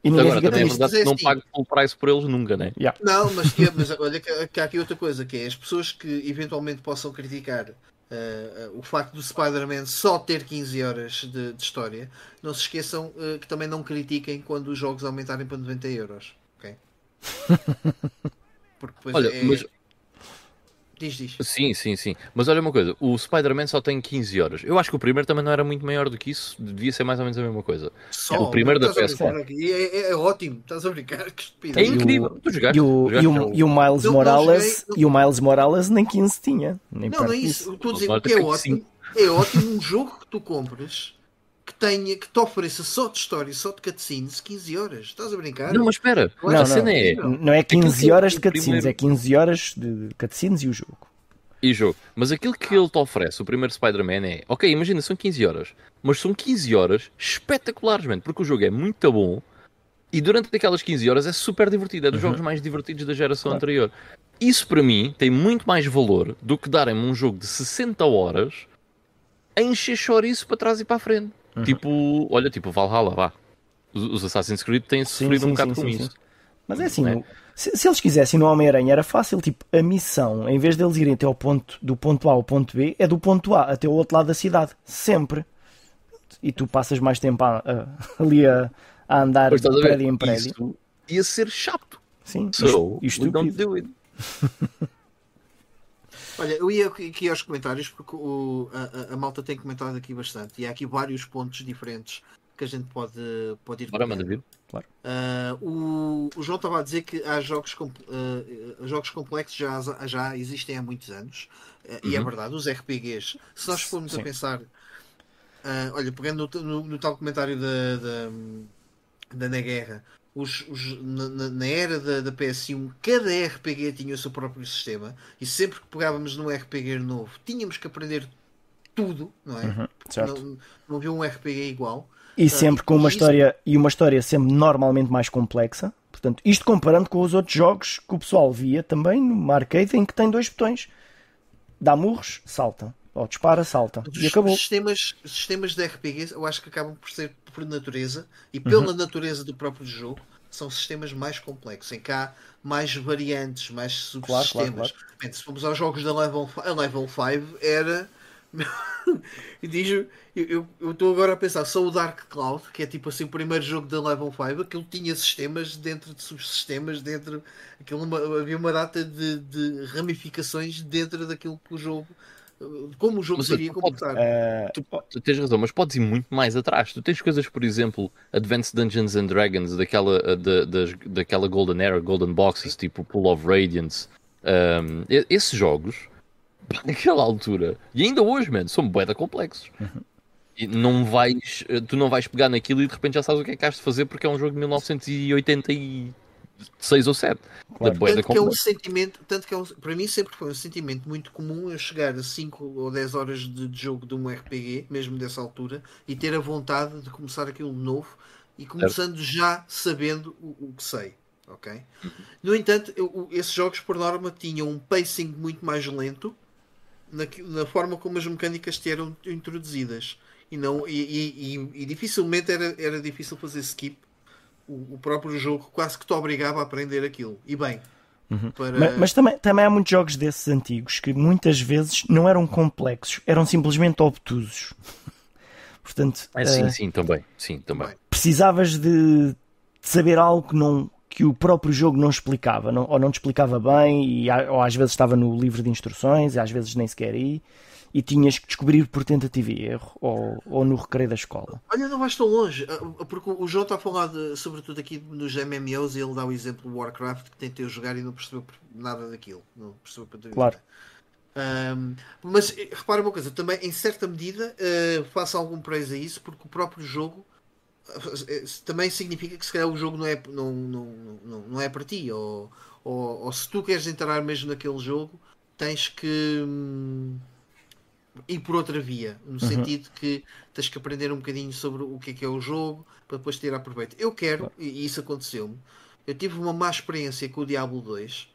Speaker 1: E ninguém
Speaker 3: Agora também é verdade que não
Speaker 2: Assim.
Speaker 3: pago full price por eles nunca, né?
Speaker 1: Yeah.
Speaker 2: Não, mas, que- mas olha que, que há aqui outra coisa, que é as pessoas que eventualmente possam criticar eh, o facto do Spider-Man só ter 15 horas de, de história, não se esqueçam eh, que também não critiquem quando os jogos aumentarem para 90 euros. ok? Porque depois
Speaker 3: Olha,
Speaker 2: é-
Speaker 3: mas
Speaker 2: Diz, diz.
Speaker 3: Sim, sim, sim. Mas olha uma coisa, o Spider-Man só tem 15 horas. Eu acho que o primeiro também não era muito maior do que isso, devia ser mais ou menos a mesma coisa.
Speaker 2: Só,
Speaker 3: o primeiro da
Speaker 2: estás a
Speaker 3: PS4.
Speaker 2: brincar aqui. É, é- é ótimo, estás a brincar, que
Speaker 3: É
Speaker 2: estupidez.
Speaker 3: Incrível. Tu jogaste?
Speaker 1: E o,
Speaker 3: jogaste
Speaker 1: e o, e Miles Morales
Speaker 2: joguei.
Speaker 1: e o Miles Morales nem 15 tinha. Nem
Speaker 2: Não, não é isso. Estou a dizer que é ótimo. É ótimo um jogo que tu compras tenha, que te ofereça só de história, só de cutscenes, 15 horas. Estás a brincar?
Speaker 3: Não, mas espera,
Speaker 2: Não,
Speaker 3: a
Speaker 1: não.
Speaker 3: cena é.
Speaker 2: Não.
Speaker 1: É 15
Speaker 3: Aquilo que
Speaker 1: horas de cutscenes,
Speaker 3: primeiro-
Speaker 1: é 15 horas de cutscenes e o jogo.
Speaker 3: E jogo. Mas aquilo que ele te oferece, o primeiro Spider-Man, é. Ok, imagina, são 15 horas. Mas são 15 horas espetaculares, mano. Porque o jogo é muito bom. E durante aquelas 15 horas é super divertido. É dos jogos mais divertidos da geração
Speaker 1: Claro.
Speaker 3: anterior. Isso para mim tem muito mais valor do que darem-me um jogo de 60 horas a encher chouriço para trás e para a frente. Tipo, olha, tipo Valhalla, vá. Os, Assassin's Creed têm
Speaker 1: Sim,
Speaker 3: sofrido
Speaker 1: sim,
Speaker 3: um bocado
Speaker 1: sim,
Speaker 3: com
Speaker 1: sim,
Speaker 3: isso.
Speaker 1: sim. Mas é assim,
Speaker 3: É.
Speaker 1: o- se, se eles quisessem no Homem-Aranha era fácil, tipo, a missão, em vez deles irem até ao ponto, do ponto A ao ponto B, é do ponto A até o outro lado da cidade. Sempre. E tu passas mais tempo a- a- ali a, a andar
Speaker 3: Pois
Speaker 1: de
Speaker 3: a ver?
Speaker 1: prédio em prédio.
Speaker 3: Isso ia ser chato.
Speaker 1: Sim,
Speaker 3: So,
Speaker 1: e estúpido.
Speaker 2: Olha, eu ia aqui aos comentários porque o- a, a- malta tem comentado aqui bastante e há aqui vários pontos diferentes que a gente pode, pode ir
Speaker 3: Bora, manda vir.
Speaker 2: Ah, o, o João estava a dizer que há jogos, com- ah, jogos complexos já, já existem há muitos anos Ah, e é
Speaker 3: Uhum.
Speaker 2: verdade, os RPGs, se nós formos
Speaker 1: Sim.
Speaker 2: a pensar, olha, pegando no, no- no tal comentário da, da, da Na Guerra, os, os- na, na- era da, da PS1, cada RPG tinha o seu próprio sistema e sempre que pegávamos num RPG novo, tínhamos que aprender tudo, não é?
Speaker 1: Uhum.
Speaker 2: Não, não havia um RPG igual.
Speaker 1: E sempre com uma
Speaker 2: isso-
Speaker 1: história e uma história sempre normalmente mais complexa. Portanto, isto comparando com os outros jogos que o pessoal via também no arcade em que tem dois botões. Dá murros, salta. Ou dispara, salta. E acabou.
Speaker 2: sistemas, sistemas de RPG eu acho que acabam por ser por natureza e pela natureza do próprio jogo são sistemas mais complexos, em que há mais variantes, mais
Speaker 1: Claro,
Speaker 2: subsistemas.
Speaker 1: claro,
Speaker 2: Bem, se formos aos jogos da Level, a Level 5 era. e diz eu estou agora a pensar, só o Dark Cloud, que é tipo assim o primeiro jogo da Level 5, aquilo tinha sistemas dentro de subsistemas, dentro. Aquilo, uma- havia uma data de, de ramificações dentro daquilo que o jogo. Como o jogo
Speaker 3: Mas,
Speaker 2: seria
Speaker 3: pode-
Speaker 2: comportar.
Speaker 1: Eh,
Speaker 3: Tu, tu tens razão, mas podes ir muito mais atrás. Tu tens coisas, por exemplo, Advanced Dungeons and Dragons, daquela, uh, da, das- daquela Golden Era, Golden Boxes, tipo Pool of Radiance. Um, e- esses jogos, naquela altura, e ainda hoje, mano, são bué complexos. E não vais, uh, tu não vais pegar naquilo e de repente já sabes o que é que has de fazer porque é um jogo de 1986 ou 7.
Speaker 1: Claro.
Speaker 2: Tanto que é um sentimento, tanto que é um, para mim sempre foi um sentimento muito comum eu chegar a 5 ou 10 horas de, de jogo de um RPG, mesmo dessa altura, e ter a vontade de começar aquilo novo e começando já sabendo o, o que sei. ok? No entanto, eu- esses jogos por norma tinham um pacing muito mais lento na, na forma como as mecânicas te eram introduzidas. E, não, e, e- e- e dificilmente era, era difícil fazer skip. O, o próprio jogo quase que te obrigava a aprender aquilo. E bem, para...
Speaker 1: Ma- Mas, também, também há muitos jogos desses antigos que muitas vezes não eram complexos, eram simplesmente obtusos. Portanto,
Speaker 3: Ah, sim,
Speaker 1: eh,
Speaker 3: sim, também. Sim, também.
Speaker 1: Precisavas de, de saber algo que, não, que o próprio jogo não explicava, não- ou não te explicava bem, e, ou às vezes estava no livro de instruções, e às vezes nem sequer aí, e tinhas que descobrir por tentativa e erro, ou, ou no recreio da escola.
Speaker 2: Olha, não vais tão longe, ah, porque o João está a falar de- sobretudo aqui nos MMOs e ele dá o exemplo do Warcraft que tentei jogar e não percebeu nada daquilo. Não percebeu para
Speaker 1: Claro.
Speaker 2: Ahm, mas eh, repara uma coisa, também em certa medida eh, faço algum praise a isso porque o próprio jogo eh, também significa que se calhar o jogo não é, não, não, não, não é para ti ou, ou, ou se tu queres entrar mesmo naquele jogo tens que hum, ir por outra via no sentido que tens que aprender um bocadinho sobre o que é que é o jogo para depois tirar proveito. Eu quero, e isso aconteceu-me, eu tive uma má experiência com o Diablo 2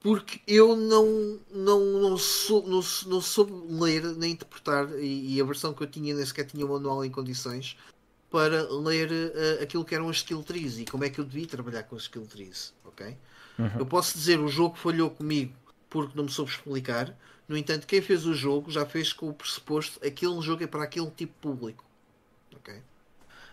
Speaker 2: porque eu não, não, não, sou, não, não soube ler nem interpretar e, e a versão que eu tinha nem sequer tinha o manual em condições para ler eh, aquilo que eram as skill trees e como é que eu devia trabalhar com as skill trees, ok? Eu posso dizer o jogo falhou comigo porque não me soube explicar, no entanto quem fez o jogo já fez com o pressuposto aquele jogo é para aquele tipo de público, ok?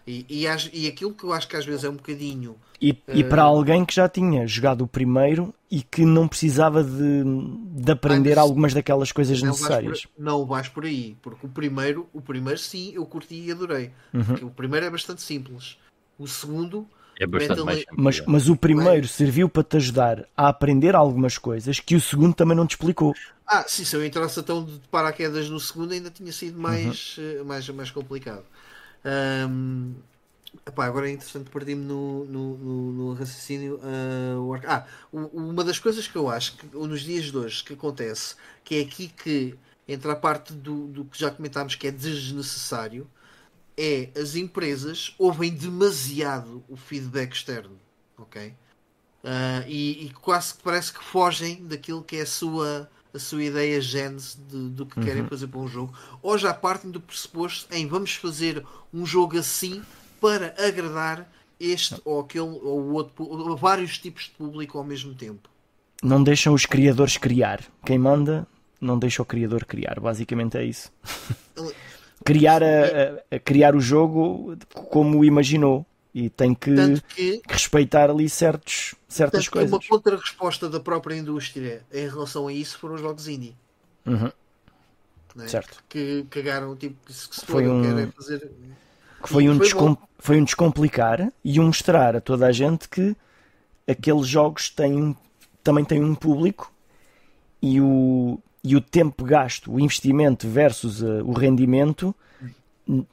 Speaker 2: E, e, e, aquilo que eu acho que às vezes é um bocadinho.
Speaker 1: E, uh... e para alguém que já tinha jogado o primeiro e que não precisava de, de aprender algumas daquelas coisas
Speaker 2: não
Speaker 1: necessárias.
Speaker 2: Vais por, não vais por aí, porque o primeiro, o primeiro sim, eu curti e adorei. Uhum. O primeiro é bastante simples. O segundo
Speaker 3: é bastante mais
Speaker 1: mas, mas o primeiro serviu para te ajudar a aprender algumas coisas que o segundo também não te explicou.
Speaker 2: Ah, sim, se eu entrasse tão de paraquedas no segundo ainda tinha sido mais, uhum. mais, mais complicado. Um, epá, agora é interessante, perdi-me no, no, no, no, raciocínio. Uh, ah, uma das coisas que eu acho que nos dias de hoje que acontece, que é aqui que entra a parte do, do que já comentámos que é desnecessário, é as empresas ouvem demasiado o feedback externo, ok? Uh, e, e, quase que parece que fogem daquilo que é a sua a sua ideia gênese do que uhum. querem fazer para um jogo, ou já partem do pressuposto em vamos fazer um jogo assim para agradar este ou aquele ou o outro, ou vários tipos de público ao mesmo tempo.
Speaker 1: Não deixam os criadores criar. Quem manda não deixa o criador criar. Basicamente é isso. Criar, a, a, criar o jogo como o imaginou e tem que, que, respeitar ali certos, certas coisas.
Speaker 2: Uma contra-resposta da própria indústria em relação a isso foram os jogos indie.
Speaker 1: Uhum.
Speaker 2: É?
Speaker 1: Certo.
Speaker 2: Que cagaram, tipo, que se
Speaker 1: foi um...
Speaker 2: fazer.
Speaker 1: Que foi, um foi, descom... foi um descomplicar e um mostrar a toda a gente que aqueles jogos têm, também têm um público e o, e o tempo gasto, o investimento versus uh, o rendimento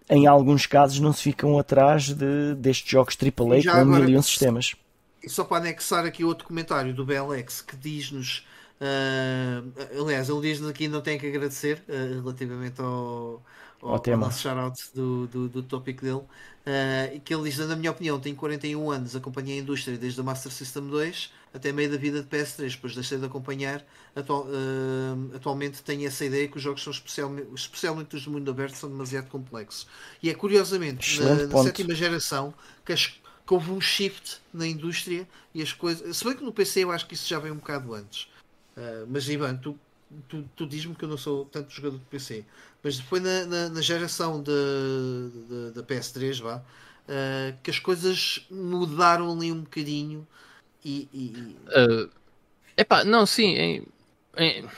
Speaker 1: em alguns casos não se ficam atrás de, destes jogos AAA com agora, mil e um sistemas.
Speaker 2: E só para anexar aqui outro comentário do BLX que diz-nos, uh, aliás, ele diz-nos aqui não tem que agradecer uh, relativamente ao, ao, ao, nosso shout-out do, do, do tópico dele, uh, que ele diz, na minha opinião, tenho 41 anos, acompanhei a indústria desde a Master System 2 até meio da vida de PS3, depois deixei de acompanhar. Atual, uh, atualmente tenho essa ideia que os jogos são especialmente, especialmente os do mundo aberto, são demasiado complexos. E é curiosamente, na, na, sétima geração, que, as, que, houve um shift na indústria e as coisas. Se bem que no PC eu acho que isso já veio um bocado antes. Uh, mas Ivan, tu, tu, tu diz-me que eu não sou tanto jogador de PC. Mas depois na, na, na geração da PS3, vá, uh, que as coisas mudaram ali um bocadinho e. e...
Speaker 3: Uh, epá, não, sim, em, em,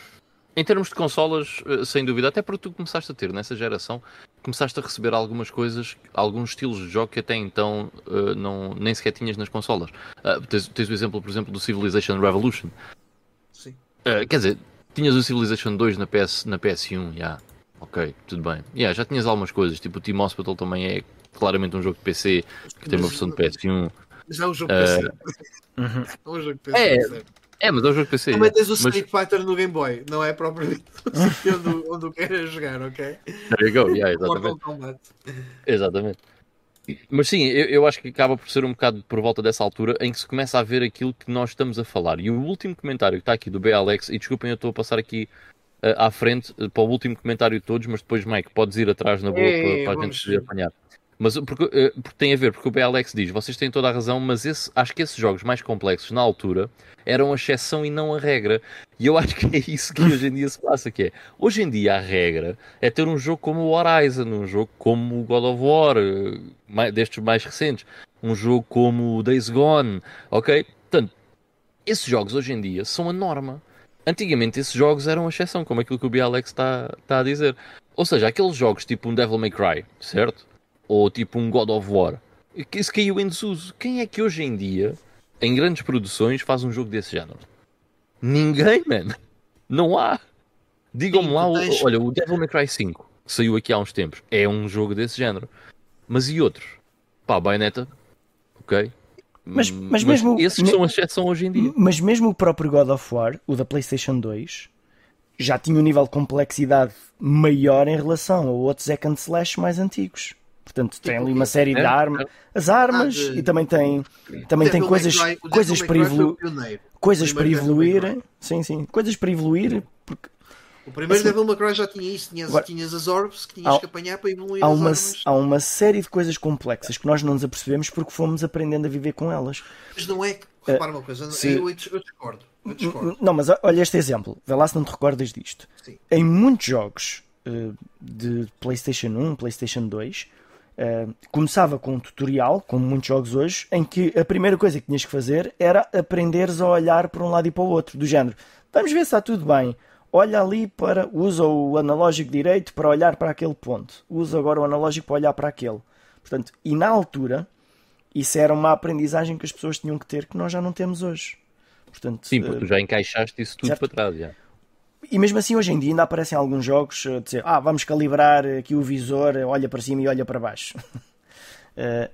Speaker 3: em, termos de consolas, eh, sem dúvida, até porque tu começaste a ter nessa geração, começaste a receber algumas coisas, alguns estilos de jogo que até então uh, não, nem sequer tinhas nas consolas. Uh, tens, tens, o exemplo, por exemplo, do Civilization Revolution.
Speaker 2: Sim.
Speaker 3: Uh, quer dizer, tinhas o Civilization 2 na, PS, na PS1, já. Yeah. Ok, tudo bem. Yeah, já tinhas algumas coisas, tipo o Team Hospital também é claramente um jogo de PC que tem uma versão de PS1.
Speaker 2: Já é um jogo de PC. Uhum. É um jogo de PC.
Speaker 3: É, é, mas é um jogo de PC.
Speaker 2: Também tens o Street mas... Fighter no Game Boy, não é propriamente onde, onde o queres jogar, ok?
Speaker 3: There you go, yeah, exatamente. exatamente. Mas sim, eu, eu, acho que acaba por ser um bocado por volta dessa altura em que se começa a ver aquilo que nós estamos a falar. E o último comentário que está aqui do BLX, e desculpem, eu estou a passar aqui à frente uh, para o último comentário de todos, mas depois, Mike, podes ir atrás na boa Ei, para, para a gente se apanhar. Mas porque, eh, porque, tem a ver, porque o BLX diz, vocês têm toda a razão, mas esse, acho que esses jogos mais complexos na altura eram a exceção e não a regra. E eu acho que é isso que hoje em dia se passa, que é, hoje em dia a regra é ter um jogo como o Horizon, um jogo como o God of War, eh, destes mais recentes, um jogo como o Days Gone, ok? Portanto, esses jogos hoje em dia são a norma. Antigamente esses jogos eram a exceção, como aquilo que o BLX está, está a dizer. Ou seja, aqueles jogos tipo um Devil May Cry, certo? ou tipo um God of War. Isso caiu em desuso. Quem é que hoje em dia, em grandes produções, faz um jogo desse género? Ninguém, man. Não há. Digam-me lá, tens... olha, o Devil May Cry 5, que saiu aqui há uns tempos, é um jogo desse género. Mas e outros? Pá, Bayonetta, ok.
Speaker 1: Mas, mas, mas mesmo.
Speaker 3: Esses me... são a exceção hoje em dia.
Speaker 1: Mas mesmo o próprio God of War, o da PlayStation 2, já tinha um nível de complexidade maior em relação a outros hack and slash mais antigos. Portanto, tem ali uma série de é, armas, é. as armas ah, de... e também tem, também tem coisas, coisas para evoluir, coisas para evoluir, sim, sim, coisas para evoluir,
Speaker 2: o primeiro assim, Devil May Cry já tinha isso, tinhas, agora, tinhas as orbs que tinhas há, que apanhar para evoluir
Speaker 1: há
Speaker 2: uma,
Speaker 1: Há uma série de coisas complexas que nós não nos apercebemos porque fomos aprendendo a viver com elas.
Speaker 2: Mas não é que, repara uma coisa, se, eu, eu, discordo, eu, discordo,
Speaker 1: Não, mas olha este exemplo, vê lá se não te recordas disto. Sim. Em muitos jogos uh, de Playstation 1, Playstation 2, Uh, começava com um tutorial, como muitos jogos hoje, em que a primeira coisa que tinhas que fazer era aprenderes a olhar para um lado e para o outro, do género. Vamos ver se está tudo bem. Olha ali para. Usa o analógico direito para olhar para aquele ponto. Usa agora o analógico para olhar para aquele. Portanto, e na altura, isso era uma aprendizagem que as pessoas tinham que ter que nós já não temos hoje. Portanto,
Speaker 3: Sim, porque tu já encaixaste isso tudo certo? para trás. Já.
Speaker 1: E mesmo assim, hoje em dia, ainda aparecem alguns jogos a dizer: Ah, vamos calibrar aqui o visor, olha para cima e olha para baixo. uh,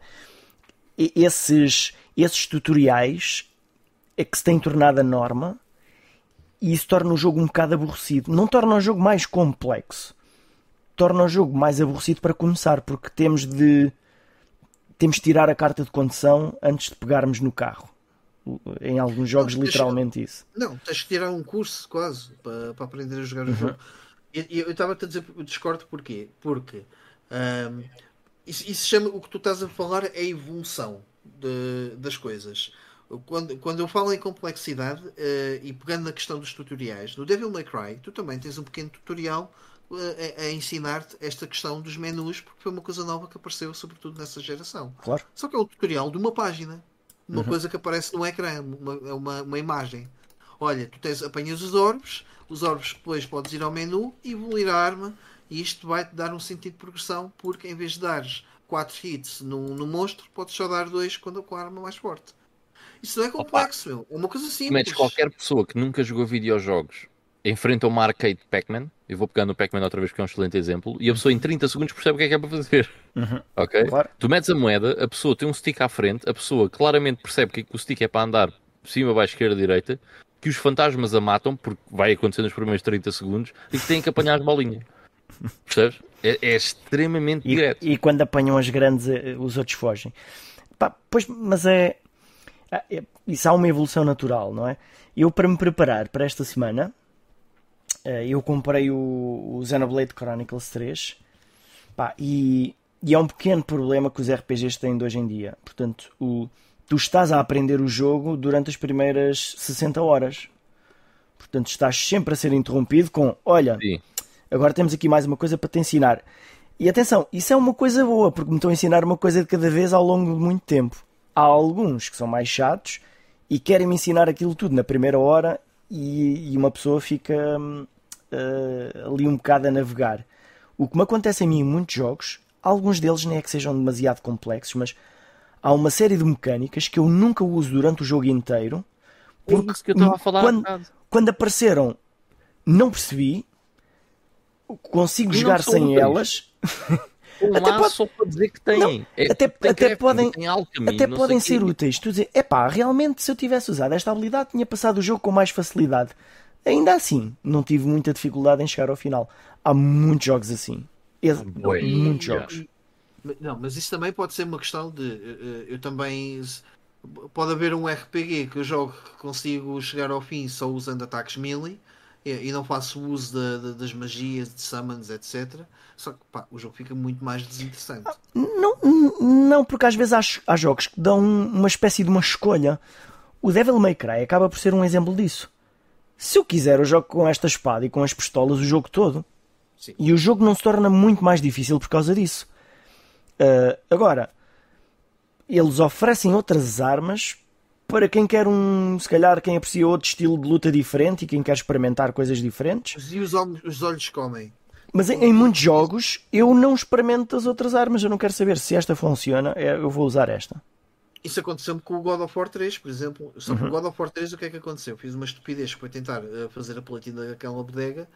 Speaker 1: esses, esses tutoriais é que se têm tornado a norma e isso torna o jogo um bocado aborrecido. Não torna o jogo mais complexo, torna o jogo mais aborrecido para começar, porque temos de temos de tirar a carta de condução antes de pegarmos no carro em alguns jogos, não, literalmente
Speaker 2: tens,
Speaker 1: isso.
Speaker 2: Não, tens que tirar um curso quase para, para aprender a jogar uhum. o jogo. E, eu estava a dizer, discordo porquê? Porque um, isso, isso, chama, o que tu estás a falar é a evolução de, das coisas. Quando, quando eu falo em complexidade uh, e pegando na questão dos tutoriais, no Devil May Cry, tu também tens um pequeno tutorial uh, a, a ensinar-te esta questão dos menus, porque foi uma coisa nova que apareceu, sobretudo nessa geração.
Speaker 1: Claro.
Speaker 2: Só que é um tutorial de uma página uma uhum. coisa que aparece no ecrã, uma, é uma, uma imagem. Olha, tu tens, apanhas os orbes, os orbes depois podes ir ao menu e evoluir a arma, e isto vai-te dar um sentido de progressão, porque em vez de dares 4 hits no, no monstro, podes só dar 2 quando com a arma mais forte. Isso não é complexo, meu. É uma coisa simples.
Speaker 3: Metes qualquer pessoa que nunca jogou videojogos enfrenta uma arcade Pac-Man, eu vou pegar no Pac-Man outra vez porque é um excelente exemplo, e a pessoa em 30 segundos percebe o que é que é para fazer. Uhum. Ok? Claro. Tu metes a moeda, a pessoa tem um stick à frente, a pessoa claramente percebe que o stick é para andar cima, baixo, esquerda, direita, que os fantasmas a matam, porque vai acontecer nos primeiros 30 segundos, e que têm que apanhar as bolinhas. Percebes? É, é extremamente
Speaker 1: e,
Speaker 3: direto.
Speaker 1: E quando apanham as grandes, eh, os outros fogem. Pá, pois, mas é. Isso há uma evolução natural, não é? Eu, para me preparar para esta semana, eh, eu comprei o, o Xenoblade Chronicles 3 pá, e, e é um pequeno problema que os RPGs têm de hoje em dia. Portanto, o, tu estás a aprender o jogo durante as primeiras 60 horas. Portanto, estás sempre a ser interrompido com: Olha, Sim. agora temos aqui mais uma coisa para te ensinar. E atenção, isso é uma coisa boa, porque me estão a ensinar uma coisa de cada vez ao longo de muito tempo. Há alguns que são mais chatos e querem me ensinar aquilo tudo na primeira hora e, e uma pessoa fica uh, ali um bocado a navegar. O que me acontece a mim em muitos jogos, alguns deles nem é que sejam demasiado complexos, mas há uma série de mecânicas que eu nunca uso durante o jogo inteiro.
Speaker 3: É porque é que eu a falar
Speaker 1: quando, quando apareceram, não percebi, consigo jogar sem elas.
Speaker 3: Um até pode... só para dizer que tem. Não,
Speaker 1: é, até, tem até podem, tem até podem ser úteis. Tu dizer, epá, realmente se eu tivesse usado esta habilidade tinha passado o jogo com mais facilidade. Ainda assim, não tive muita dificuldade em chegar ao final. Há muitos jogos assim. muitos jogos.
Speaker 2: Não, mas isso também pode ser uma questão de. Eh, eh, eu também. Pode haver um RPG que eu jogo que consigo chegar ao fim só usando ataques melee e não faço uso de, de, das magias, de summons, etc. Só que pá, o jogo fica muito mais desinteressante.
Speaker 1: Não, não porque às vezes há, há jogos que dão uma espécie de uma escolha. O Devil May Cry acaba por ser um exemplo disso. Se eu quiser, eu jogo com esta espada e com as pistolas o jogo todo. Sim. E o jogo não se torna muito mais difícil por causa disso. Uh, agora, eles oferecem outras armas para quem quer um, se calhar, quem aprecia outro estilo de luta diferente e quem quer experimentar coisas diferentes.
Speaker 2: E os olhos, os olhos comem.
Speaker 1: Mas em, em, muitos jogos eu não experimento as outras armas, eu não quero saber se esta funciona, é, eu vou usar esta.
Speaker 2: Isso aconteceu-me com o God of War 3, por exemplo. Só que uhum. o God of War 3 o que é que aconteceu? Fiz uma estupidez foi tentar uh, fazer a platina daquela bodega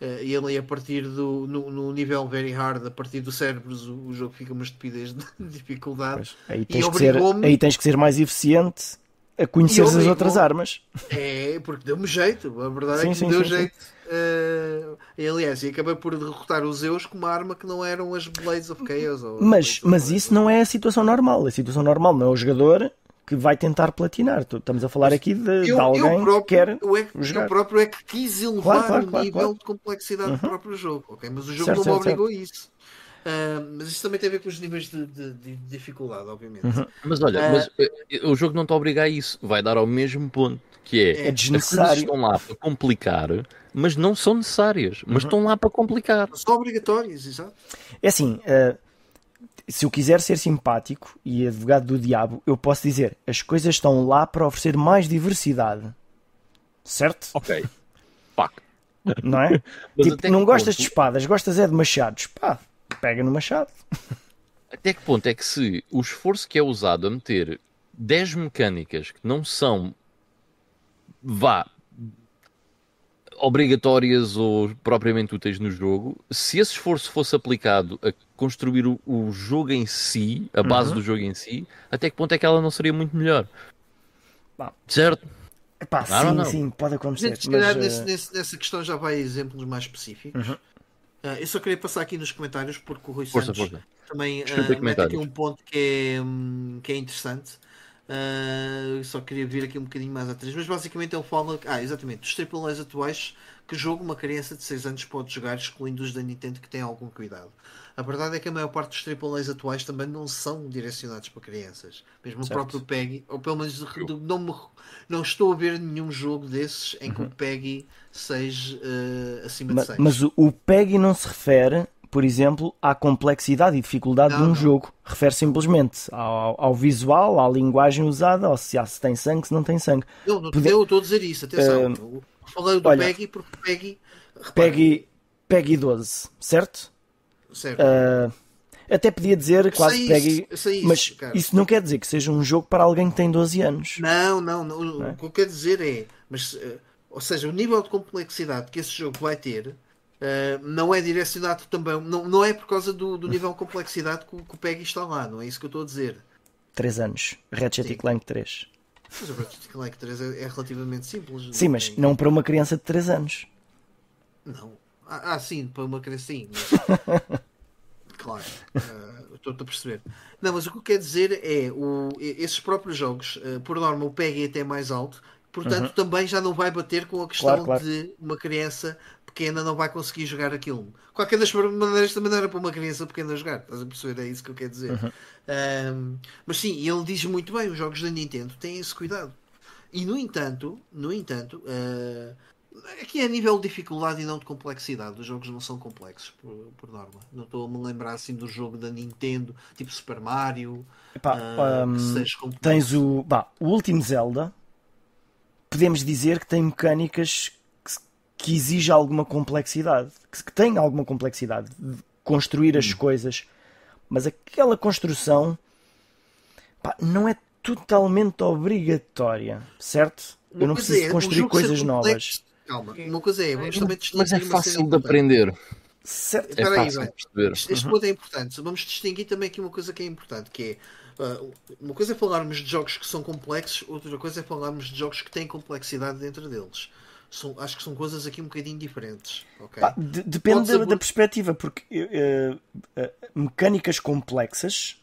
Speaker 2: uh, e ele a partir do no, no, nível very hard, a partir do cérebros, o, o jogo fica uma estupidez de dificuldade.
Speaker 1: aí, tens que ser, aí tens que ser mais eficiente a conhecer as outras armas.
Speaker 2: É, porque deu-me jeito, a verdade sim, é que sim, deu sim, jeito. Uh, aliás, e acabei por derrotar os Zeus com uma arma que não eram as Blades of Chaos.
Speaker 1: mas, mas isso não é a situação normal. A situação normal não é o jogador que vai tentar platinar. Estamos a falar aqui de, eu, de alguém próprio, que quer
Speaker 2: eu é,
Speaker 1: jogar.
Speaker 2: Eu próprio é que quis elevar claro, claro, o claro, nível de complexidade uhum. do próprio jogo. Okay? Mas o jogo certo, não me obrigou certo. a isso. Uh, mas isso também tem a ver com os níveis de, de, de dificuldade, obviamente. Uhum.
Speaker 3: Mas olha, uh, mas, uh, o jogo não te obriga a isso, vai dar ao mesmo ponto, que é,
Speaker 1: é desnecessário.
Speaker 3: estão lá para complicar, mas não são necessárias, mas uhum. estão lá para complicar.
Speaker 2: São obrigatórias, exato.
Speaker 1: É assim, uh, se eu quiser ser simpático e advogado do diabo, eu posso dizer as coisas estão lá para oferecer mais diversidade. Certo?
Speaker 3: Ok. Fuck.
Speaker 1: Não é? Tipo, não
Speaker 3: que
Speaker 1: gostas
Speaker 3: ponto-
Speaker 1: de espadas, gostas é de machados. Pá, pega no machado.
Speaker 3: Até que ponto é que se o esforço que é usado a meter 10 mecânicas que não são vá obrigatórias ou propriamente úteis no jogo, se esse esforço fosse aplicado a construir o, o jogo em si, a base
Speaker 1: Uhum.
Speaker 3: do jogo em si, até que ponto é que ela não seria muito melhor?
Speaker 1: Bom.
Speaker 3: Certo?
Speaker 1: Epá,
Speaker 3: Não,
Speaker 1: sim,
Speaker 3: não.
Speaker 1: sim, pode acontecer.
Speaker 2: gente, se
Speaker 1: mas,
Speaker 2: calhar,
Speaker 1: eh,
Speaker 2: nesse- nesse- nessa questão já vai a exemplos mais específicos.
Speaker 1: Uhum.
Speaker 2: Ah, eu só queria passar aqui nos comentários porque o Rui
Speaker 3: Força,
Speaker 2: Santos
Speaker 3: força.
Speaker 2: também ah, mete aqui um ponto que é, hum, que é interessante. Eu só queria vir aqui um bocadinho mais atrás, mas basicamente ele fala, ah, exatamente, dos triple A's atuais, que jogo uma criança de 6 anos pode jogar, excluindo os da Nintendo que têm algum cuidado. A verdade é que a maior parte dos triple A's atuais também não são direcionados para crianças. Mesmo o
Speaker 1: Certo.
Speaker 2: próprio PEGI, ou pelo menos não, me- não estou a ver nenhum jogo desses em que o PEGI seja ah, acima
Speaker 1: ma-
Speaker 2: de 6.
Speaker 1: mas o, o PEGI não se refere, por exemplo, à complexidade e dificuldade
Speaker 2: Não,
Speaker 1: de um
Speaker 2: não.
Speaker 1: jogo. Refere simplesmente ao, ao visual, à linguagem usada, ou se, há, se tem sangue, se não tem sangue.
Speaker 2: Não, não
Speaker 1: Poder-
Speaker 2: eu estou a dizer isso, atenção.
Speaker 1: Ah,
Speaker 2: Eu falei do
Speaker 1: olha,
Speaker 2: PEGI porque repara,
Speaker 1: PEGI, PEGI 12, certo?
Speaker 2: certo.
Speaker 1: Ah, até podia dizer quase
Speaker 2: sei
Speaker 1: PEGI,
Speaker 2: isso, eu
Speaker 1: mas
Speaker 2: cara.
Speaker 1: isso não quer dizer que seja um jogo para alguém que tem 12 anos.
Speaker 2: Não, não, não,
Speaker 1: é?
Speaker 2: o que eu quero dizer é. Mas, eh, ou seja, o nível de complexidade que esse jogo vai ter. Eh, não é direcionado também, não, não é por causa do, do nível de complexidade que, o- que o PEGI está lá, não é isso que eu estou a dizer.
Speaker 1: 3 anos. Ratchet
Speaker 2: Sim.
Speaker 1: Clank 3.
Speaker 2: Mas o Ratchet Clank 3 é, é relativamente simples.
Speaker 1: Sim, mas
Speaker 2: tem-
Speaker 1: não para uma criança de 3 anos.
Speaker 2: Não. Ah, ah, sim, para uma criança sim. mas- claro. ah, Estou a perceber. Não, mas o que eu quero dizer é o, esses próprios jogos, ah, por norma, o PEG é até mais alto, portanto também já não vai bater com a questão
Speaker 1: Uhum. Claro, claro.
Speaker 2: de uma criança pequena não vai conseguir jogar aquilo. Qualquer das maneiras também não era para uma criança pequena jogar, estás a perceber? É isso que eu quero dizer.
Speaker 1: Uhum.
Speaker 2: Ahm, mas sim, ele diz muito bem, os jogos da Nintendo têm esse cuidado. E no entanto, no entanto, ah, aqui é a nível de dificuldade e não de complexidade. Os jogos não são complexos, por, por norma. Não estou a me lembrar assim do jogo da Nintendo, tipo Super Mario,
Speaker 1: Epá,
Speaker 2: ah, que seja complexo.
Speaker 1: tens o, bah, o último Zelda. Podemos dizer que tem mecânicas que, exige alguma complexidade, que, tem alguma complexidade de construir
Speaker 2: Hum.
Speaker 1: as coisas, mas aquela construção pá, não é totalmente obrigatória, certo? Eu
Speaker 2: Uma
Speaker 1: não
Speaker 2: coisa
Speaker 1: preciso
Speaker 2: é
Speaker 1: construir coisas novas.
Speaker 2: Calma, uma coisa é, vamos também distinguir
Speaker 3: Mas é fácil de aprender.
Speaker 1: Certo?
Speaker 3: É
Speaker 2: Espera aí,
Speaker 3: fácil de perceber.
Speaker 2: Este, este ponto é importante. Vamos distinguir também aqui uma coisa que é importante, que é ah, uma coisa é falarmos de jogos que são complexos, outra coisa é falarmos de jogos que têm complexidade dentro deles. São, acho que são coisas aqui um bocadinho diferentes. ok?
Speaker 1: Pá, de- depende da, da perspectiva, porque eh, eh, mecânicas complexas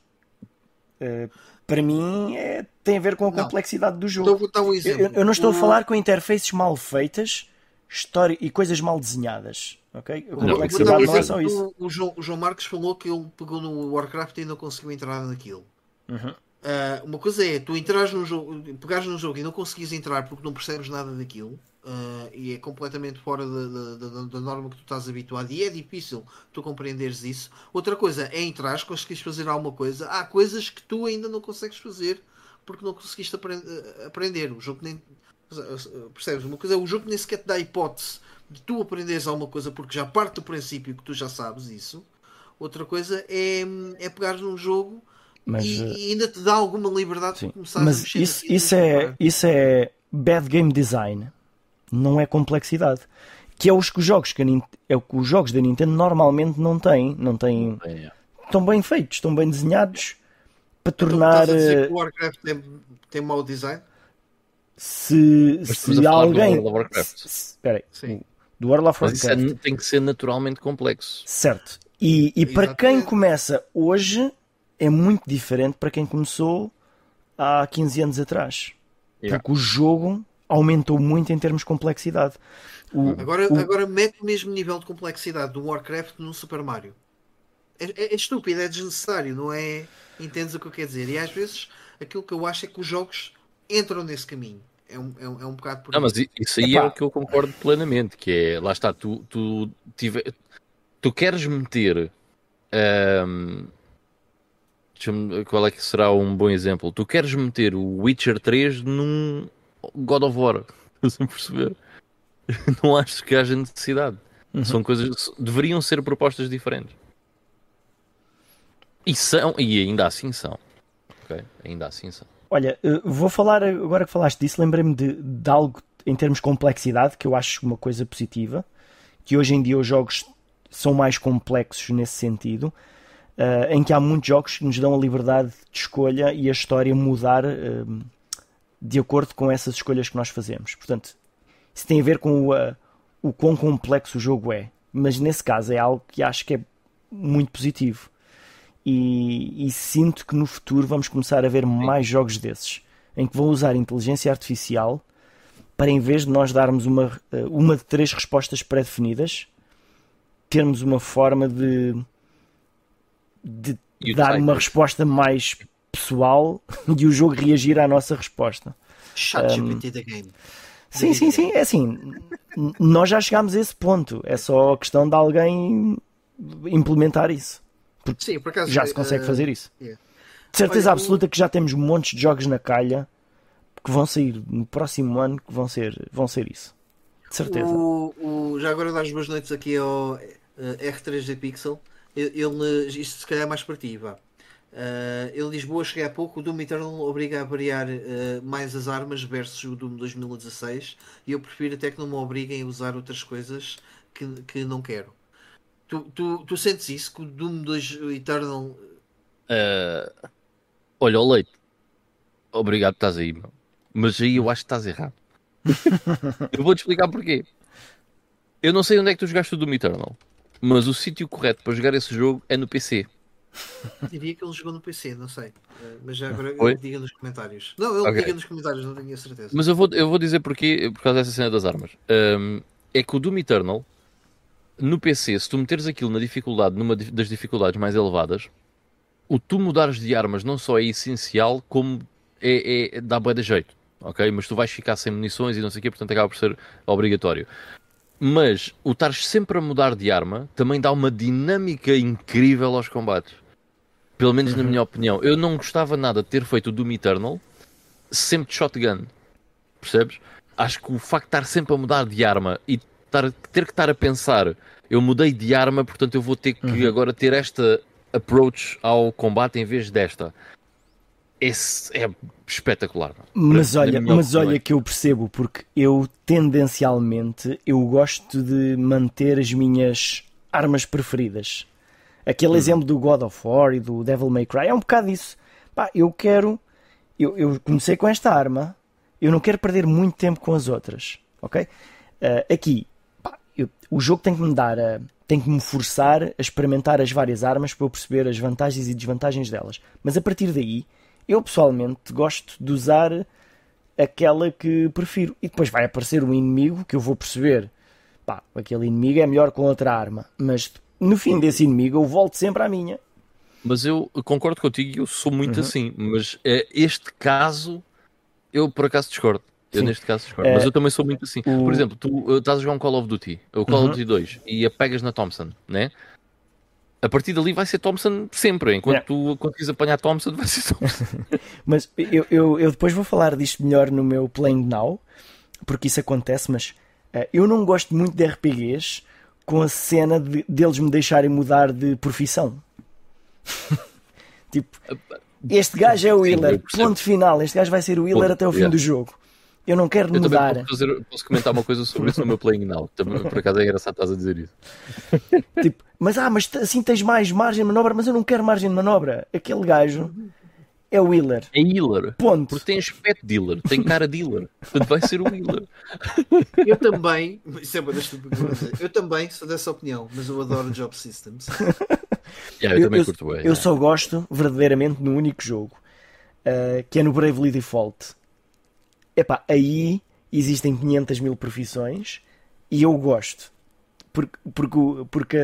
Speaker 1: eh, para mim é- tem a ver com a
Speaker 2: Não.
Speaker 1: complexidade do
Speaker 2: Então
Speaker 1: jogo.
Speaker 2: vou dar um
Speaker 1: Eu,
Speaker 2: exemplo.
Speaker 1: eu- eu não estou a
Speaker 2: O-
Speaker 1: falar com interfaces mal feitas história, e coisas mal desenhadas. Ok? A
Speaker 3: Não,
Speaker 1: complexidade não é só isso.
Speaker 2: O, o João, o João Marcos falou que ele pegou no Warcraft e não conseguiu entrar naquilo.
Speaker 1: Uhum.
Speaker 2: Ah, uma coisa é tu entrares num jogo, pegares num jogo e não conseguires entrar porque não percebes nada daquilo ah, e é completamente fora da, da- da- norma que tu estás habituado e é difícil tu compreenderes isso. Outra coisa é entrares, conseguires fazer alguma coisa. Há coisas que tu ainda não consegues fazer porque não conseguiste apren- ah, aprender. O jogo nem percebes? Uma coisa é o jogo nem sequer te dá a hipótese de tu aprenderes alguma coisa porque já parte do princípio que tu já sabes isso. Outra coisa é, é pegares num jogo
Speaker 1: Mas,
Speaker 2: e,
Speaker 1: eh,
Speaker 2: ainda te dá alguma liberdade
Speaker 1: sim.
Speaker 2: para começar a
Speaker 1: Mas
Speaker 2: mexer
Speaker 1: isso,
Speaker 2: naquilo
Speaker 1: isso, é, isso é bad game design, não é complexidade. Que é os que os jogos que a é o que os jogos da Nintendo normalmente não têm, não têm,
Speaker 3: É.
Speaker 1: estão bem feitos, estão bem desenhados para
Speaker 2: Então,
Speaker 1: tornar
Speaker 2: estás a dizer
Speaker 1: eh,
Speaker 2: que o Warcraft tem, tem mau design?
Speaker 1: se, se
Speaker 3: a falar do
Speaker 1: alguém
Speaker 3: World of Warcraft.
Speaker 1: se- se- espera aí,
Speaker 2: Sim.
Speaker 1: do World of
Speaker 3: Mas isso
Speaker 1: Warcraft
Speaker 3: é- tem que ser naturalmente complexo.
Speaker 1: certo e, e para quem começa hoje é muito diferente para quem começou há 15 anos atrás
Speaker 3: Yeah.
Speaker 1: porque o jogo aumentou muito em termos de complexidade o,
Speaker 2: Agora,
Speaker 1: o-
Speaker 2: agora mete o mesmo nível de complexidade do Warcraft no Super Mario. É, é- é estúpido, é desnecessário, não é? Entendes o que eu quero dizer? E às vezes aquilo que eu acho é que os jogos entram nesse caminho. É um, é um, é um bocado por
Speaker 3: Não, mas isso aí
Speaker 1: Epá.
Speaker 3: é o que eu concordo plenamente, que é, lá está, tu, tu, tive- tu queres meter ahm, qual é que será um bom exemplo? Tu queres meter o Witcher 3 num God of War, estás a perceber? Não acho que haja necessidade. Uhum. São coisas deveriam ser propostas diferentes. E são, e ainda assim são. Ok? Ainda assim são.
Speaker 1: Olha, eh, vou falar, agora que falaste disso, lembrei-me de, de algo em termos de complexidade, que eu acho uma coisa positiva, que hoje em dia os jogos são mais complexos nesse sentido, uh, em que há muitos jogos que nos dão a liberdade de escolha e a história mudar uh, de acordo com essas escolhas que nós fazemos. Portanto, isso tem a ver com o, uh, o quão complexo o jogo é, mas nesse caso é algo que acho que é muito positivo. E, e sinto que no futuro vamos começar a ver mais jogos desses, em que vão usar inteligência artificial para em vez de nós darmos uma, uma de três respostas pré-definidas, termos uma forma de, de dar uma resposta mais pessoal e o jogo reagir à nossa resposta.
Speaker 2: Chat um, da game.
Speaker 1: Sim, sim, sim. É assim, nós já chegámos a esse ponto. É só a questão de alguém implementar isso. Porque sim, por acaso, já se consegue uh, fazer isso. Yeah. De certeza Olha, absoluta que já temos montes de jogos na calha que vão sair no próximo ano que vão ser, vão ser isso. De certeza.
Speaker 2: O, o, já agora dar as boas noites aqui ao uh, R3D Pixel, ele, isto se calhar é mais para ti, vá. Uh, ele diz boa, cheguei há pouco. O Doom Eternal obriga a variar uh, mais as armas versus o Doom 2016 e eu prefiro até que não me obriguem a usar outras coisas que, que não quero. Tu, tu, tu sentes isso? Que o Doom 2 Eternal.
Speaker 3: Uh, olha, o leite, obrigado, estás aí, meu. mas aí eu acho que estás errado. eu vou-te explicar porquê. Eu não sei onde é que tu jogaste o Doom Eternal. Mas o sítio correto para jogar esse jogo é no PC.
Speaker 2: Diria que ele jogou no PC, não sei. Eh, mas já agora Oi? diga nos comentários. Não, ele okay. diga nos comentários, não tenho a certeza.
Speaker 3: Mas eu vou, eu vou dizer porquê, por causa dessa cena das armas. Um, é que o Doom Eternal, no PC, se tu meteres aquilo na dificuldade, numa das dificuldades mais elevadas, o tu mudares de armas não só é essencial, como é, é dá boa de jeito. Ok? Mas tu vais ficar sem munições e não sei o quê, portanto acaba por ser obrigatório. Mas o estar sempre a mudar de arma também dá uma dinâmica incrível aos combates. Pelo menos uhum. na minha opinião. Eu não gostava nada de ter feito o Doom Eternal sempre de shotgun. Percebes? Acho que o facto de estar sempre a mudar de arma e estar, ter que estar a pensar, eu mudei de arma, portanto eu vou ter que uhum. agora ter esta approach ao combate em vez desta esse é espetacular.
Speaker 1: Mas olha, mas olha que eu percebo, porque eu tendencialmente eu gosto de manter as minhas armas preferidas. Aquele hum. exemplo do God of War e do Devil May Cry é um bocado isso. Pá, eu quero. Eu, eu comecei com esta arma, eu não quero perder muito tempo com as outras. Ok? Uh, aqui, pá, eu, o jogo tem que me dar a. Tem que me forçar a experimentar as várias armas para eu perceber as vantagens e desvantagens delas. Mas a partir daí, eu pessoalmente gosto de usar aquela que prefiro. E depois vai aparecer um inimigo que eu vou perceber. Pá, aquele inimigo é melhor com outra arma. Mas no fim desse inimigo eu volto sempre à minha.
Speaker 3: Mas eu concordo contigo, eu sou muito uhum. assim. Mas é, este caso, eu por acaso discordo. Eu Sim. neste caso discordo. É, mas eu também sou muito assim. O... Por exemplo, tu estás a jogar um Call of Duty, o Call uhum. of Duty 2, e a pegas na Thompson, né? A partir dali vai ser Thompson sempre. Enquanto tu conseguires apanhar Thompson, vai ser Thompson.
Speaker 1: mas eu, eu, eu, depois vou falar disto melhor no meu Playing Now, porque isso acontece, mas uh, eu não gosto muito de RPGs com a cena de, deles me deixarem mudar de profissão. tipo, este gajo é o Wheeler, ponto final. Este gajo vai ser o Wheeler até o fim yeah. do jogo. Eu não quero eu mudar.
Speaker 3: Posso, fazer, posso, comentar uma coisa sobre isso no meu Playing Now. Também, por acaso é engraçado estás a dizer isso.
Speaker 1: Tipo, mas ah, mas assim tens mais margem de manobra, mas eu não quero margem de manobra. Aquele gajo é o Wheeler.
Speaker 3: É Healer. Ponto. Porque tem aspecto dealer, tem cara dealer. Portanto, vai ser o Wheeler.
Speaker 2: Eu também, isso é uma das eu também sou dessa opinião, mas eu adoro Job Systems.
Speaker 3: Yeah, eu, eu, também curto bem.
Speaker 1: Eu yeah. só gosto verdadeiramente no único jogo, uh, que é no Bravely Default. Epá, aí existem 500 mil profissões e eu gosto. Porque, porque, porque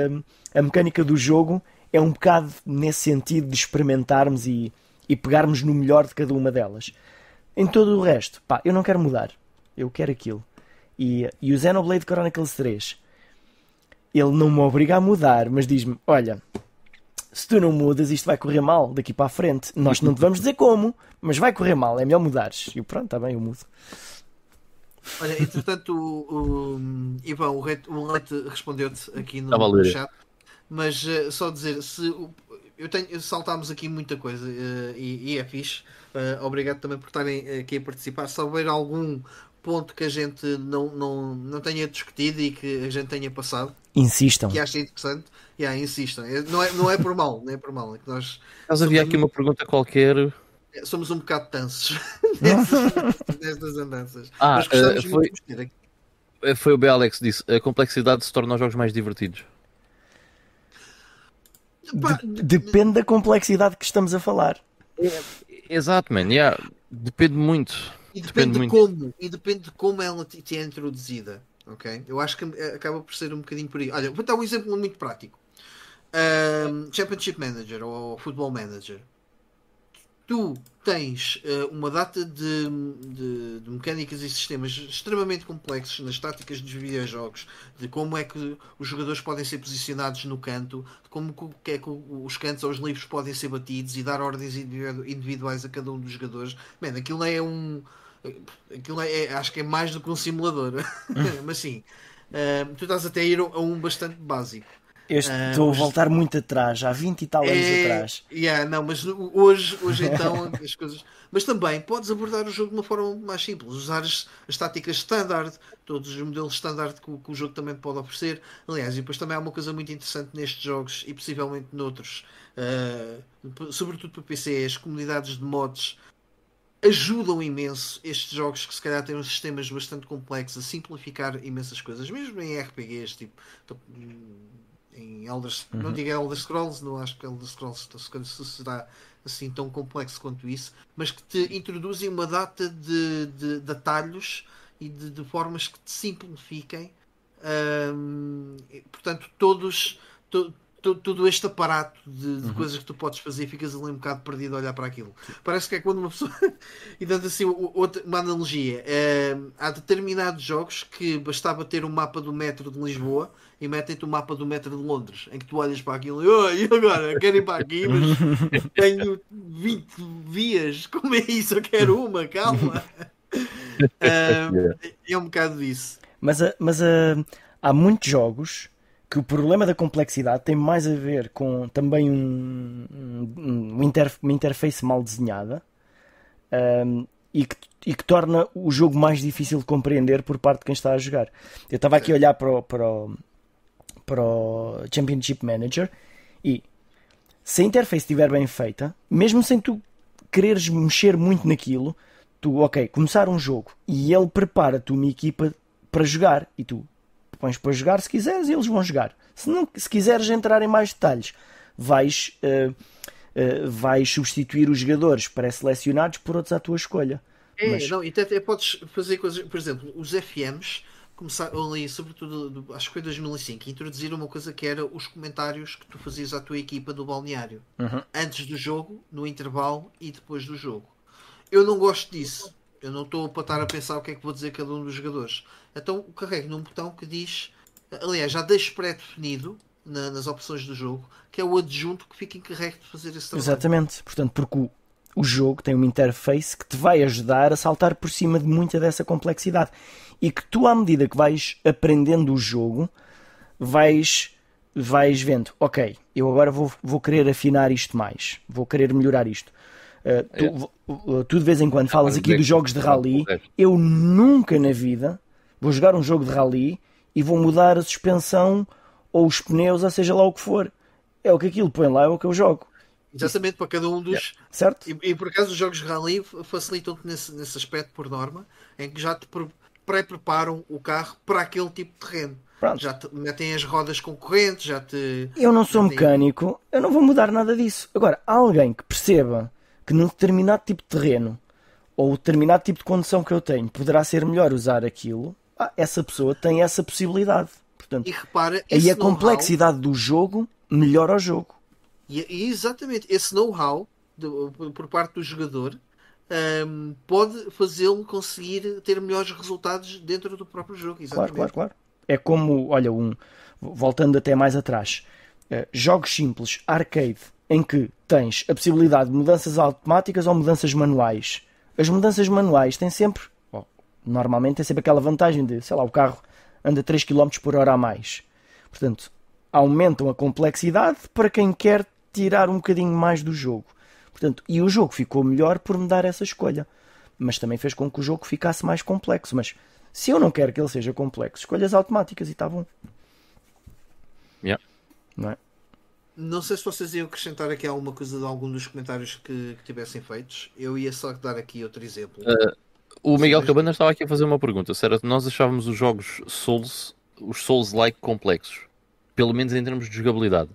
Speaker 1: a, mecânica do jogo é um bocado nesse sentido de experimentarmos e, e pegarmos no melhor de cada uma delas. Em todo o resto, pá, eu não quero mudar. Eu quero aquilo. E, e o Xenoblade Chronicles 3, ele não me obriga a mudar, mas diz-me: olha, se tu não mudas, isto vai correr mal daqui para a frente. Nós não te vamos dizer como, mas vai correr mal, é melhor mudares. E pronto, está bem, eu mudo.
Speaker 2: Olha, entretanto, o, o Ivan, o Leite, o Leite respondeu-te aqui no, no chat, mas eh, só dizer, se eu tenho, saltámos aqui muita coisa eh, e, e é fixe. Eh, obrigado também por estarem aqui a participar. Se houver algum ponto que a gente não, não, não tenha discutido e que a gente tenha passado,
Speaker 1: Insistam.
Speaker 2: que acha interessante, yeah, insistam. É- Não é, não é por mal, não é por mal, é que nós
Speaker 3: Mas havia aqui uma pergunta qualquer.
Speaker 2: somos um bocado tansos nestas, andanças.
Speaker 3: Ah,
Speaker 2: Mas gostamos muito
Speaker 3: foi-. Eh, Foi o B. Alex que disse: a complexidade se torna os jogos mais divertidos.
Speaker 1: De- depende da complexidade que estamos a falar.
Speaker 3: Exato, man. Yeah. Depende muito.
Speaker 2: E
Speaker 3: Depende
Speaker 2: depende, de como, e depende de como ela te, é introduzida, ok? Eu acho que acaba por ser um bocadinho por aí. Olha, vou dar um exemplo muito prático. Ahm, Championship Manager ou Football Manager. Tu tens eh, uma data de, de- de mecânicas e sistemas extremamente complexos nas táticas dos videojogos, de como é que os jogadores podem ser posicionados no canto, de como que é que os cantos ou os livros podem ser batidos e dar ordens individu- individuais a cada um dos jogadores. Man, aquilo é um. Aquilo é, é- acho que é mais do que um simulador. Mas sim, eh, tu estás até a ir a um bastante básico. Ah,
Speaker 1: estou a
Speaker 2: mas-
Speaker 1: voltar muito atrás, há 20 e tal anos
Speaker 2: É,
Speaker 1: atrás.
Speaker 2: yeah, não, mas hoje, hoje então as coisas. Mas também podes abordar o jogo de uma forma mais simples, usar as, as táticas standard, todos os modelos standard que, o- que o jogo também pode oferecer. Aliás, e depois também há uma coisa muito interessante nestes jogos e possivelmente noutros, p- sobretudo para PC, as comunidades de mods ajudam imenso estes jogos que se calhar têm uns sistemas bastante complexos a simplificar imensas coisas, mesmo em RPGs, tipo em Elder, não digo Elder Scrolls, não acho que Elder Scrolls se- se será assim tão complexo quanto isso, mas que te introduzem uma data de, de, de atalhos e de, de formas que te simplifiquem. Hum, portanto, todos, to- to- todo este aparato de, de coisas que tu podes fazer e ficas ali um bocado perdido a olhar para aquilo. Parece que é quando uma pessoa. e dando assim o- outra, uma analogia, hum, há determinados jogos que bastava ter um mapa do metro de Lisboa e metem-te o mapa do metro de Londres, em que tu olhas para aquilo e, "Oh, e agora quero ir para aqui, mas tenho 20 vias, como é isso? Eu quero uma, calma. Hum, é um bocado isso.
Speaker 1: Mas, a- mas a- há muitos jogos que o problema da complexidade tem mais a ver com também um, um- um uma interface mal desenhada ahm, e, que, e que torna o jogo mais difícil de compreender por parte de quem está a jogar. Eu estava aqui a olhar para o, para o, para o Championship Manager e se a interface estiver bem feita, mesmo sem tu quereres mexer muito naquilo, tu, ok, começar um jogo e ele prepara-te uma equipa para jogar e tu pões para jogar se quiseres e eles vão jogar. Se, não, se quiseres entrar em mais detalhes, vais, eh, eh, vais substituir os jogadores pré-selecionados por outros à tua escolha.
Speaker 2: É,
Speaker 1: Mas-
Speaker 2: não, e até, até podes fazer coisas, por exemplo, os FMs começaram ali, sobretudo, do- acho que foi 2005, introduziram uma coisa que era os comentários que tu fazias à tua equipa do balneário,
Speaker 1: Uhum.
Speaker 2: antes do jogo, no intervalo e depois do jogo. Eu não gosto disso. Eu não estou para estar a pensar o que é que vou dizer cada um dos jogadores. Então carrego num botão que diz, aliás, já deixo pré-definido na- nas opções do jogo, que é o adjunto que fica encarregue de fazer esse trabalho.
Speaker 1: Exatamente. Portanto, porque o, o jogo tem uma interface que te vai ajudar a saltar por cima de muita dessa complexidade. E que tu, à medida que vais aprendendo o jogo, vais, vais vendo, ok, eu agora vou, vou querer afinar isto mais, vou querer melhorar isto. Uh, tu, uh, tu de vez em quando falas
Speaker 3: mas
Speaker 1: aqui
Speaker 3: é
Speaker 1: dos jogos de rally. Eu nunca na vida vou jogar um jogo de rally e vou mudar a suspensão ou os pneus, ou seja lá o que for. É o que aquilo põe lá, é o que eu jogo.
Speaker 2: Exatamente, para cada um dos.
Speaker 1: Certo?
Speaker 2: E, e por acaso os jogos de rally facilitam-te nesse, nesse aspecto por norma, em que já te pre- pré-preparam o carro para aquele tipo de terreno.
Speaker 1: Pronto.
Speaker 2: Já te metem as rodas concorrentes, já te.
Speaker 1: Eu não sou mecânico, eu não vou mudar nada disso. Agora, alguém que perceba que num determinado tipo de terreno ou determinado tipo de condução que eu tenho poderá ser melhor usar aquilo, ah, essa pessoa tem essa possibilidade. Portanto,
Speaker 2: E repara,
Speaker 1: aí a complexidade do jogo melhora o jogo.
Speaker 2: E, e exatamente, esse know-how por parte do jogador ahm, pode fazê-lo conseguir ter melhores resultados dentro do próprio jogo.
Speaker 1: Claro,
Speaker 2: Exatamente.
Speaker 1: claro, claro. É como, olha, um, voltando até mais atrás, uh, jogos simples, arcade, em que tens a possibilidade de mudanças automáticas ou mudanças manuais. As mudanças manuais têm sempre, normalmente, têm sempre aquela vantagem de, sei lá, o carro anda 3 km por hora a mais. Portanto, aumentam a complexidade para quem quer tirar um bocadinho mais do jogo. Portanto, e o jogo ficou melhor por me dar essa escolha. Mas também fez com que o jogo ficasse mais complexo. Mas se eu não quero que ele seja complexo, escolhas automáticas e está bom.
Speaker 3: Yeah.
Speaker 1: Não é?
Speaker 2: Não sei se vocês iam acrescentar aqui alguma coisa de algum dos comentários que, que tivessem feitos. Eu ia só dar aqui outro exemplo.
Speaker 3: Uh, o Miguel Cabana estava aqui a fazer uma pergunta. Se era, nós achávamos os jogos Souls, os Souls-like complexos, pelo menos em termos de jogabilidade.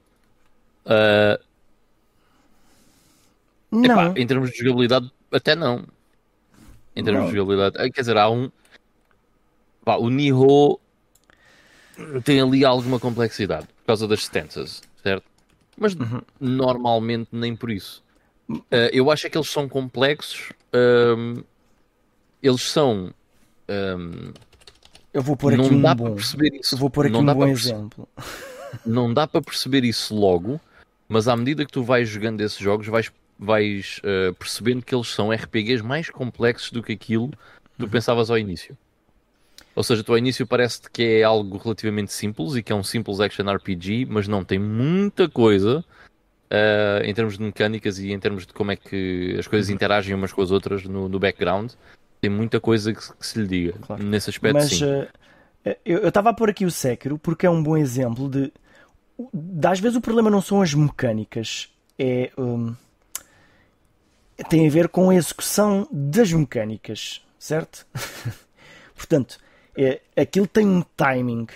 Speaker 3: Uh,
Speaker 1: não.
Speaker 3: Epá, em termos de jogabilidade, até não. Em termos
Speaker 1: Não.
Speaker 3: de jogabilidade, ah, quer dizer, há um. Pá, o Nihon tem ali alguma complexidade por causa das stances, Mas normalmente nem por isso. Ah, eu acho é que eles são complexos. ahm, eles são. ahm,
Speaker 1: Eu vou pôr
Speaker 3: não
Speaker 1: aqui um
Speaker 3: dá
Speaker 1: bom.
Speaker 3: para perceber isso.
Speaker 1: Eu vou pôr aqui
Speaker 3: não
Speaker 1: um bom exemplo.
Speaker 3: não dá para perceber isso logo, mas à medida que tu vais jogando esses jogos, vais, vais eh, percebendo que eles são RPGs mais complexos do que aquilo que tu pensavas ao início. Ou seja, tu ao início parece-te que é algo relativamente simples e que é um simples action RPG, mas não, tem muita coisa eh, em termos de mecânicas e em termos de como é que as coisas interagem umas com as outras no, no background. Tem muita coisa que, se- que se lhe diga.
Speaker 1: Claro.
Speaker 3: Nesse aspecto,
Speaker 1: Mas eh, eu estava a pôr aqui o Sekiro porque é um bom exemplo de. às vezes o problema não são as mecânicas, é. hum, tem a ver com a execução das mecânicas, certo? Portanto, é, aquilo tem um timing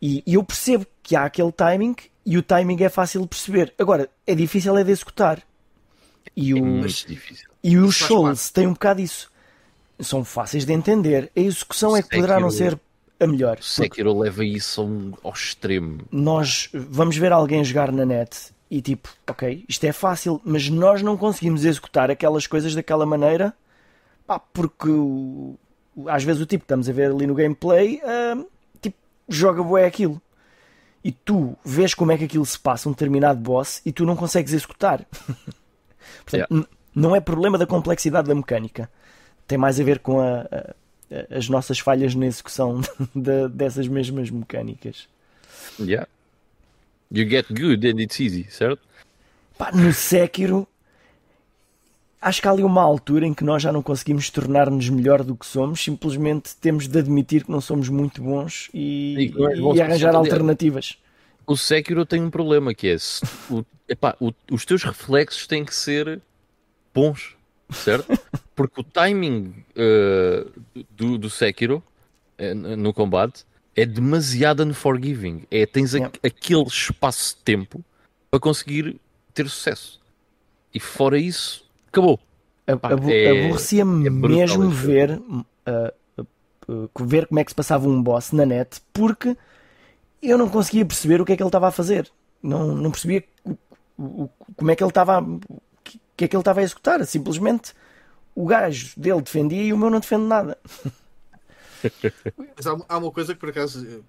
Speaker 1: e, e eu percebo que há aquele timing e o timing é fácil de perceber. Agora, é difícil é de executar. E
Speaker 3: É
Speaker 1: o,
Speaker 3: muito difícil.
Speaker 1: e
Speaker 2: faz
Speaker 1: Souls têm um bocado isso. São fáceis de entender. A execução é que poderá não ser a melhor.
Speaker 3: O Sekiro leva isso a um- ao extremo.
Speaker 1: Nós vamos ver alguém jogar na net e tipo, ok, isto é fácil, mas nós não conseguimos executar aquelas coisas daquela maneira pá, porque o- o- às vezes o tipo que estamos a ver ali no gameplay ah, tipo, joga bué aquilo. E tu vês como é que aquilo se passa, um determinado boss, e tu não consegues executar. Portanto,
Speaker 3: Yeah.
Speaker 1: não é problema da complexidade da mecânica. Tem mais a ver com a- a- as nossas falhas na execução de- dessas mesmas mecânicas.
Speaker 3: Yeah. You get good and it's easy, certo?
Speaker 1: Pá, no Sekiro, acho que há ali uma altura em que nós já não conseguimos tornar-nos melhor do que somos, simplesmente temos de admitir que não somos muito bons e,
Speaker 3: E é bom
Speaker 1: e arranjar alternativas.
Speaker 3: O Sekiro tem um problema que é se o, epá, o- os teus reflexos têm que ser bons, certo? Porque o timing eh, do, do Sekiro eh, no combate é demasiado unforgiving. É, tens a-
Speaker 1: Yeah.
Speaker 3: aquele espaço de tempo para conseguir ter sucesso. E fora isso, acabou. É-
Speaker 1: Aborrecia-me
Speaker 3: é
Speaker 1: mesmo ver, uh, uh, uh, ver como é que se passava um boss na net, porque eu não conseguia perceber o que é que ele estava a fazer. Não, não percebia o- o- como é que ele estava a, o que, que é que ele estava a executar. Simplesmente o gajo dele defendia e o meu não defende nada.
Speaker 2: Mas há, há uma coisa que por acaso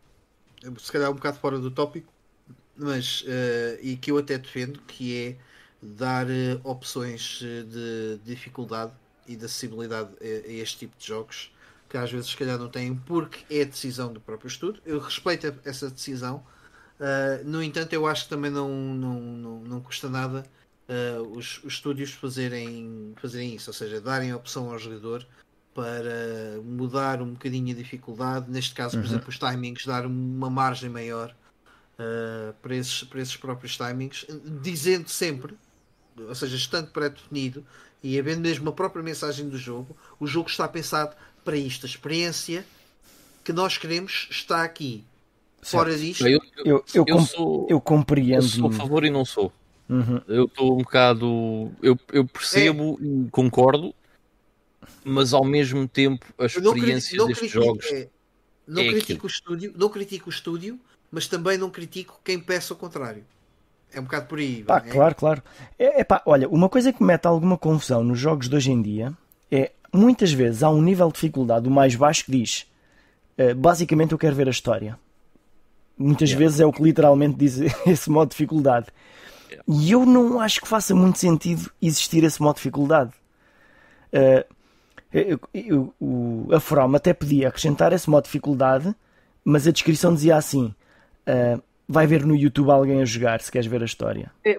Speaker 2: se calhar é um bocado fora do tópico, mas eh, e que eu até defendo, que é dar eh, opções eh, de dificuldade e de acessibilidade a, a este tipo de jogos que às vezes se calhar não têm porque é a decisão do próprio estudo. Eu respeito essa decisão. eh, no entanto, eu acho que também não, não, não, não custa nada eh, os, os estúdios fazerem, fazerem isso, ou seja, darem a opção ao jogador para mudar um bocadinho a dificuldade, neste caso, por exemplo, os timings, dar uma margem maior uh, para, esses, para esses próprios timings, dizendo sempre, ou seja, estando pré-definido e havendo mesmo a própria mensagem do jogo, o jogo está pensado para isto, a experiência que nós queremos está aqui. Fora disto,
Speaker 3: Eu,
Speaker 1: Eu, eu,
Speaker 3: eu
Speaker 1: com-
Speaker 3: sou,
Speaker 1: eu
Speaker 3: eu
Speaker 1: compreendo.
Speaker 3: sou a favor e não sou.
Speaker 1: Uhum.
Speaker 3: Eu estou um bocado. Eu, eu percebo e concordo, mas ao mesmo tempo a
Speaker 2: eu não critico,
Speaker 3: experiência
Speaker 2: não
Speaker 3: destes
Speaker 2: critico-
Speaker 3: jogos.
Speaker 2: é, não
Speaker 3: é
Speaker 2: critico
Speaker 3: aquilo.
Speaker 2: o estúdio, não critico o estúdio, mas também não critico quem peça o contrário. É um bocado por aí.
Speaker 1: Pá,
Speaker 2: é?
Speaker 1: claro, claro. É, é pá, olha, uma coisa que me mete alguma confusão nos jogos de hoje em dia é muitas vezes há um nível de dificuldade o mais baixo que diz eh, basicamente eu quero ver a história. Muitas
Speaker 3: Yeah.
Speaker 1: vezes é o que literalmente diz esse modo de dificuldade. E eu não acho que faça muito sentido existir esse modo de dificuldade. Uh, eu- eu- o- a From até podia acrescentar esse modo de dificuldade, mas a descrição dizia assim: uh, vai ver no YouTube alguém a jogar se queres ver a história.
Speaker 2: É,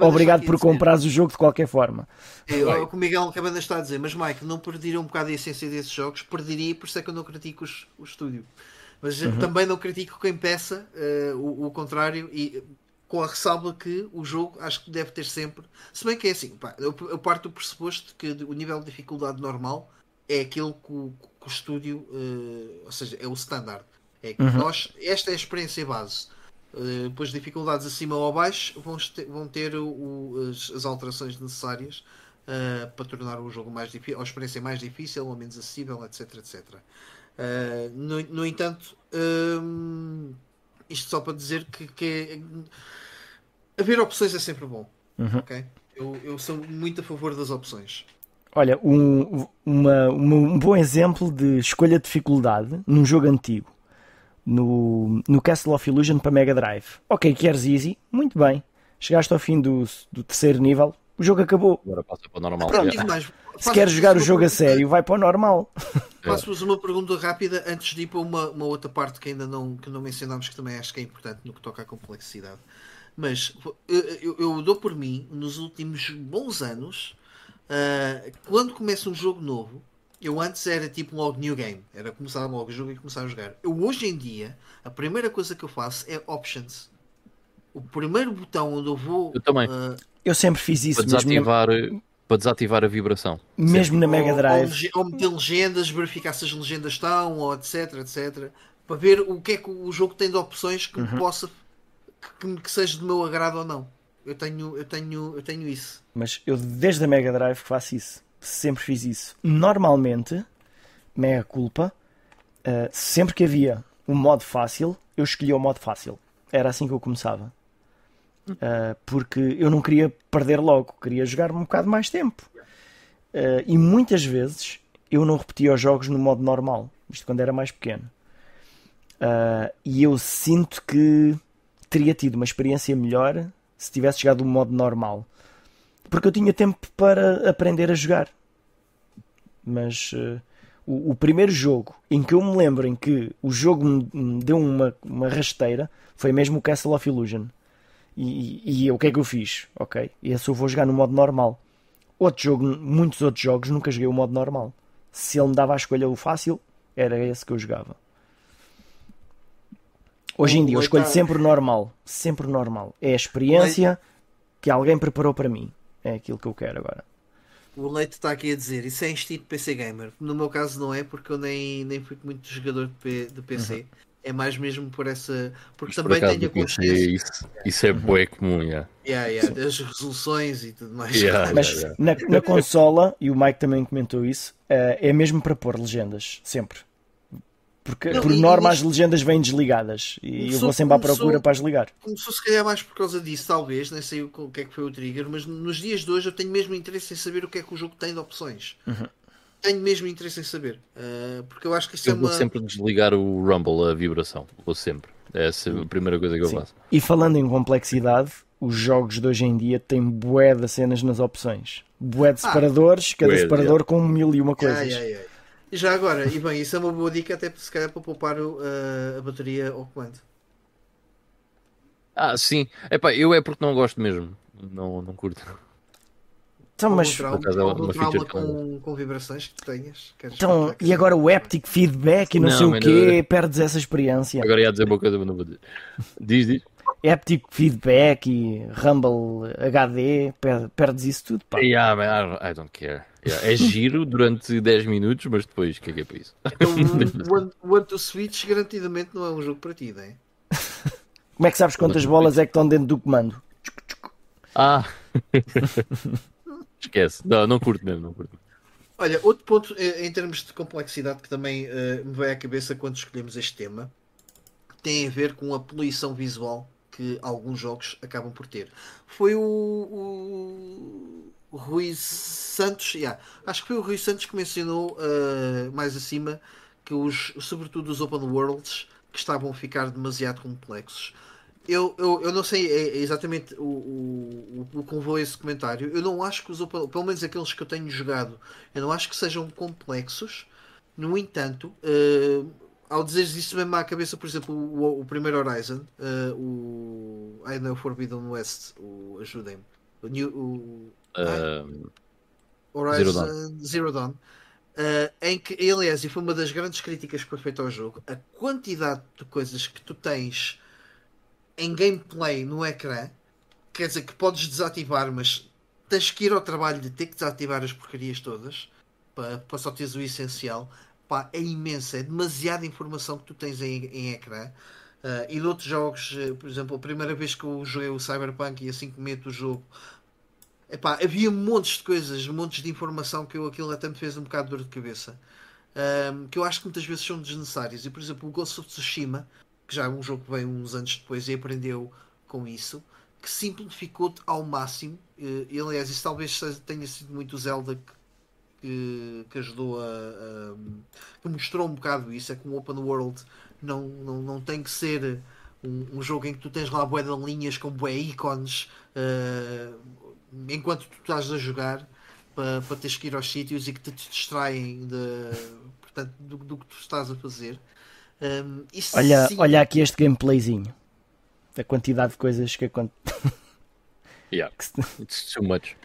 Speaker 1: Obrigado por comprares o jogo de qualquer forma.
Speaker 2: É, o que o Miguel Cabanas está a dizer, mas Mike, não perderia um bocado a essência desses jogos? Perderia, por isso é que eu não critico os- o estúdio. Mas
Speaker 1: Uhum.
Speaker 2: eh, também não critico quem peça eh, o, o contrário e com a ressalva que o jogo acho que deve ter sempre. Se bem que é assim, pá, eu, eu parto do pressuposto que o nível de dificuldade normal é aquele que o, que o estúdio, eh, ou seja, é o standard. É que nós, esta é a experiência base. Uh, depois dificuldades acima ou abaixo vão ter, vão ter o- o- as, as alterações necessárias uh, para tornar o jogo mais difícil, a experiência mais difícil ou menos acessível, etc. etc. Uh, no, no entanto, hum, isto só para dizer que, que é- haver opções é sempre bom. ok? Eu, eu sou muito a favor das opções.
Speaker 1: Olha, um, uma- uma- um bom exemplo de escolha de dificuldade num jogo antigo. No, no Castle of Illusion para Mega Drive. Ok, queres easy? Muito bem. Chegaste ao fim do, do terceiro nível, o jogo acabou.
Speaker 3: Agora passa para o normal.
Speaker 2: Pronto, mais.
Speaker 1: Se queres jogar o jogo a sério, vai para o normal.
Speaker 2: Faço-vos uma pergunta rápida antes de ir para uma, uma outra parte que ainda não, que não mencionámos, que também acho que é importante no que toca à complexidade. Mas eu, eu- eu dou por mim, nos últimos bons anos, ah, quando começa um jogo novo, eu antes era tipo logo new game, era começar logo o jogo e começar a jogar. Eu hoje em dia, a primeira coisa que eu faço é options. O primeiro botão onde eu vou.
Speaker 3: Eu também.
Speaker 2: ah,
Speaker 1: Eu sempre fiz isso,
Speaker 3: Para
Speaker 1: mesmo na,
Speaker 3: desativar, para desativar a vibração.
Speaker 1: mesmo na Mega
Speaker 2: ou, ou,
Speaker 1: Drive.
Speaker 2: lege- ou meter legendas, verificar se as legendas estão, ou etc, etc. Para ver o que é que o jogo tem de opções que
Speaker 1: Uhum.
Speaker 2: me possa que, me- que seja do meu agrado ou não. Eu tenho, eu tenho, eu tenho isso.
Speaker 1: Mas eu desde a Mega Drive que faço isso. Sempre fiz isso. Normalmente, mega culpa, uh, sempre que havia um modo fácil, eu escolhia o modo fácil. Era assim que eu começava. Uh, porque eu não queria perder logo, queria jogar um bocado mais tempo. Uh, e muitas vezes eu não repetia os jogos no modo normal, isto quando era mais pequeno. Uh, e eu sinto que teria tido uma experiência melhor se tivesse jogado no modo normal porque eu tinha tempo para aprender a jogar. Mas eh, o, o primeiro jogo em que eu me lembro em que o jogo me, me deu uma, uma rasteira foi mesmo o Castle of Illusion. E, e, e o que é que eu fiz? Ok, esse eu vou jogar no modo normal. Outro jogo, muitos outros jogos nunca joguei o modo normal. Se ele me dava a escolha o fácil, era esse que eu jogava. Hoje em dia eu escolho sempre o normal. Sempre o normal. É a experiência que alguém preparou para mim. É aquilo que eu quero agora.
Speaker 2: O Leite está aqui a dizer, isso é instinto PC Gamer. No meu caso não é, porque eu nem, nem fui muito jogador de, P- de PC. É mais mesmo por essa. Porque
Speaker 3: Por
Speaker 2: também
Speaker 3: acaso,
Speaker 2: tenho a consciência.
Speaker 3: isso, isso é bué comum, yeah.
Speaker 2: Yeah, yeah, das resoluções e tudo mais.
Speaker 3: Yeah.
Speaker 1: Mas
Speaker 3: yeah.
Speaker 1: na, na consola, e o Mike também comentou isso, eh, é mesmo para pôr legendas. Sempre. Porque
Speaker 2: Não,
Speaker 1: por norma
Speaker 2: e-
Speaker 1: as legendas vêm desligadas. E eu
Speaker 2: Começou-
Speaker 1: vou sempre à
Speaker 2: começou-
Speaker 1: procura para as ligar.
Speaker 2: Começou se calhar mais por causa disso, talvez, nem sei o que é que foi o trigger, mas nos dias de hoje eu tenho mesmo interesse em saber o que é que o jogo tem de opções.
Speaker 1: Uhum.
Speaker 2: Tenho mesmo interesse em saber. Uh, porque eu acho que isso é
Speaker 3: Eu vou
Speaker 2: uma.
Speaker 3: sempre desligar o Rumble, a vibração. Vou sempre. Essa é a primeira coisa que eu
Speaker 1: Sim.
Speaker 3: faço.
Speaker 1: E falando em complexidade, os jogos de hoje em dia têm bué de cenas nas opções. Bué de
Speaker 2: Ah.
Speaker 1: separadores, cada
Speaker 3: Bué,
Speaker 1: separador com mil e uma coisas.
Speaker 2: yeah, yeah. E já agora, e bem, isso é uma boa dica até se calhar para poupar o, uh, a bateria ao comando.
Speaker 3: Ah, sim. Epá, eu é porque não gosto mesmo. Não, não curto.
Speaker 1: Então, mas,
Speaker 2: trauma,
Speaker 3: é
Speaker 2: algum
Speaker 3: uma
Speaker 2: trauma com, com vibrações que tenhas? Queres
Speaker 1: então, e agora o haptic feedback e não,
Speaker 3: Não,
Speaker 1: sei o quê,
Speaker 3: não-
Speaker 1: perdes essa experiência.
Speaker 3: Agora ia dizer uma coisa, mas não vou dizer. Diz, diz.
Speaker 1: Haptic feedback e Rumble HD, per- perdes isso tudo, pá.
Speaker 3: Yeah, man, I don't care. Yeah, É giro durante 10 minutos, mas depois, o que é que é para isso?
Speaker 2: Então, o One- to Switch garantidamente não é um jogo para ti, não é?
Speaker 1: Como é que sabes quantas bolas é que estão dentro do comando?
Speaker 3: Ah! Esquece. Não, não curto mesmo, não curto.
Speaker 2: Olha, outro ponto eh, em termos de complexidade que também eh, me veio à cabeça quando escolhemos este tema tem a ver com a poluição visual que alguns jogos acabam por ter. Foi o, o Rui Santos, yeah, acho que foi o Rui Santos que mencionou eh, mais acima que os, sobretudo os open worlds que estavam a ficar demasiado complexos. Eu, eu, eu não sei é, é exatamente o, o, o, que levou esse comentário. Eu não acho que os pelo menos aqueles que eu tenho jogado, eu não acho que sejam complexos. No entanto, uh, ao dizer isso mesmo à cabeça, por exemplo, o, o primeiro Horizon, uh, o I know Forbidden West, o, ajudem-me. O, New, o Horizon Zero Dawn. Zero Dawn uh, em que, aliás, e foi uma das grandes críticas que foi feita ao jogo, a quantidade de coisas que tu tens em gameplay no ecrã, quer dizer que podes desativar, mas tens que ir ao trabalho de ter que desativar as porcarias todas para, para só teres o essencial. Pá, é imensa, é demasiada informação que tu tens em, em ecrã. Uh, e noutros jogos, uh, por exemplo, a primeira vez que eu joguei o Cyberpunk e assim que meto o jogo, epá, havia montes de coisas, montes de informação que eu, aquilo até me fez um bocado de dor de cabeça. Um, que eu acho que muitas vezes são desnecessárias. E por exemplo, o Ghost of Tsushima, que já é um jogo que veio uns anos depois e aprendeu com isso, que simplificou ao máximo. Eh, e aliás, isso talvez tenha sido muito o Zelda que, que, que ajudou a, a, que mostrou um bocado isso. É que um open world não, não, não tem que ser um, um jogo em que tu tens lá bué de linhas com bué ícones uh, enquanto tu estás a jogar para, para teres que ir aos sítios e que te distraem de, portanto, do, do que tu estás a fazer. Um,
Speaker 1: olha, sim... olha aqui este gameplayzinho. A quantidade de coisas que acontecem.
Speaker 3: yeah, it's too much.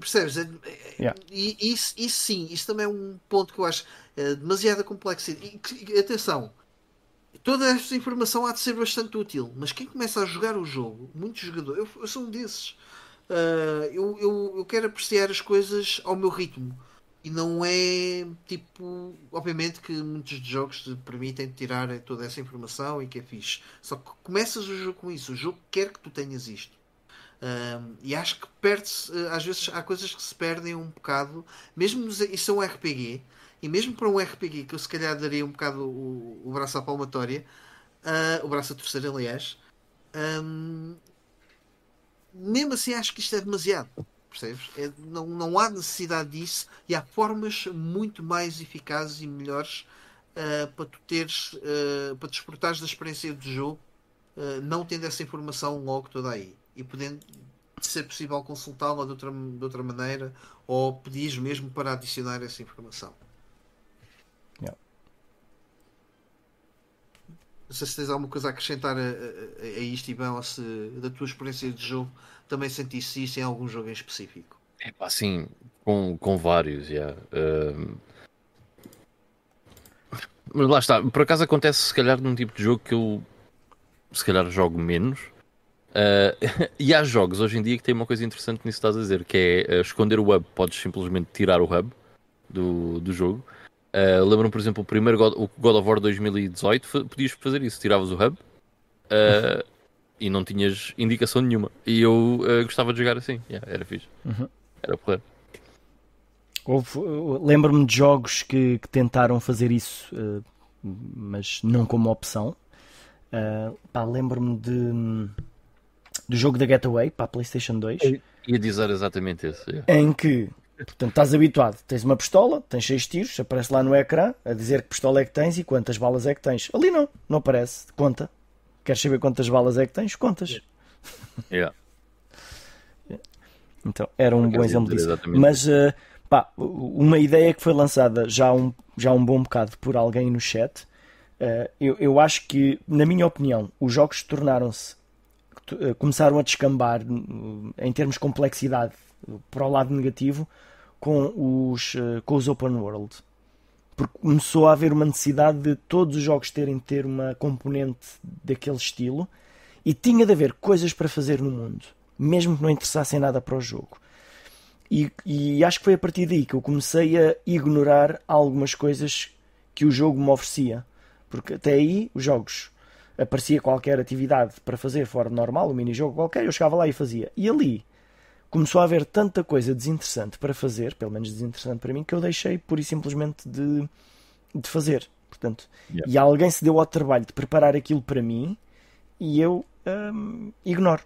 Speaker 2: Percebes? É, é, yeah. E isso, isso sim, isso também é um ponto que eu acho é, demasiada complexidade. E, atenção, toda esta informação há de ser bastante útil, mas quem começa a jogar o jogo, muitos jogadores, eu, eu sou um desses, uh, eu, eu, eu quero apreciar as coisas ao meu ritmo. E não é tipo. Obviamente que muitos jogos te permitem tirar toda essa informação e que é fixe. Só que começas o jogo com isso. O jogo quer que tu tenhas isto. Um, e acho que perde-se. Às vezes há coisas que se perdem um bocado. Mesmo isso é um RPG. E mesmo para um RPG que eu se calhar daria um bocado o, o braço à palmatória. Uh, o braço a torcer, aliás. Um, mesmo assim acho que isto é demasiado percebes? É, não, não há necessidade disso e há formas muito mais eficazes e melhores uh, para tu teres, uh, para exportares da experiência do jogo, não tendo essa informação logo toda aí e podendo ser possível consultá-la de outra, de outra maneira ou pedir mesmo para adicionar essa informação. Yeah. Não sei se tens alguma coisa a acrescentar a, a, a isto, Ivan, ou se da tua experiência de jogo também sentiste isso em algum jogo em específico?
Speaker 3: É pá, sim, com, com vários, já. Yeah. Mas lá está, por acaso acontece se calhar num tipo de jogo que eu se calhar jogo menos. Uh, e há jogos hoje em dia que tem uma coisa interessante nisso que estás a dizer, que é uh, esconder o hub, podes simplesmente tirar o hub do, do jogo. Uh, Lembro-me, por exemplo, o primeiro God, o God of War 2018, podias fazer isso, tiravas o hub uh, e não tinhas indicação nenhuma. E eu uh, gostava de jogar assim, yeah, era fixe. Uhum. Era porra.
Speaker 1: Lembro-me de jogos que, que, tentaram fazer isso, uh, mas não como opção. Lembro-me de, do jogo da Getaway para a PlayStation 2. Eu
Speaker 3: ia dizer exatamente isso. Yeah.
Speaker 1: Em que, portanto, estás habituado, tens uma pistola, tens seis tiros, aparece lá no ecrã a dizer que pistola é que tens e quantas balas é que tens. Ali não, não aparece, conta. Queres saber quantas balas é que tens? Contas.
Speaker 3: Yeah.
Speaker 1: Então, era um bom exemplo disso. Mas, uh, pá, uma ideia que foi lançada já um, já um bom bocado por alguém no chat, uh, eu, eu acho que, na minha opinião, os jogos tornaram-se, uh, começaram a descambar em termos de complexidade para o lado negativo com os, com os open world porque começou a haver uma necessidade de todos os jogos terem de ter uma componente daquele estilo e tinha de haver coisas para fazer no mundo, mesmo que não interessassem nada para o jogo. E, e, acho que foi a partir daí que eu comecei a ignorar algumas coisas que o jogo me oferecia. Porque até aí os jogos aparecia qualquer atividade para fazer fora normal, um mini-jogo qualquer, eu chegava lá e fazia. E ali começou a haver tanta coisa desinteressante para fazer, pelo menos desinteressante para mim, que eu deixei pura e simplesmente de, de fazer. Portanto, yeah. e alguém se deu ao trabalho de preparar aquilo para mim e eu hum, ignoro.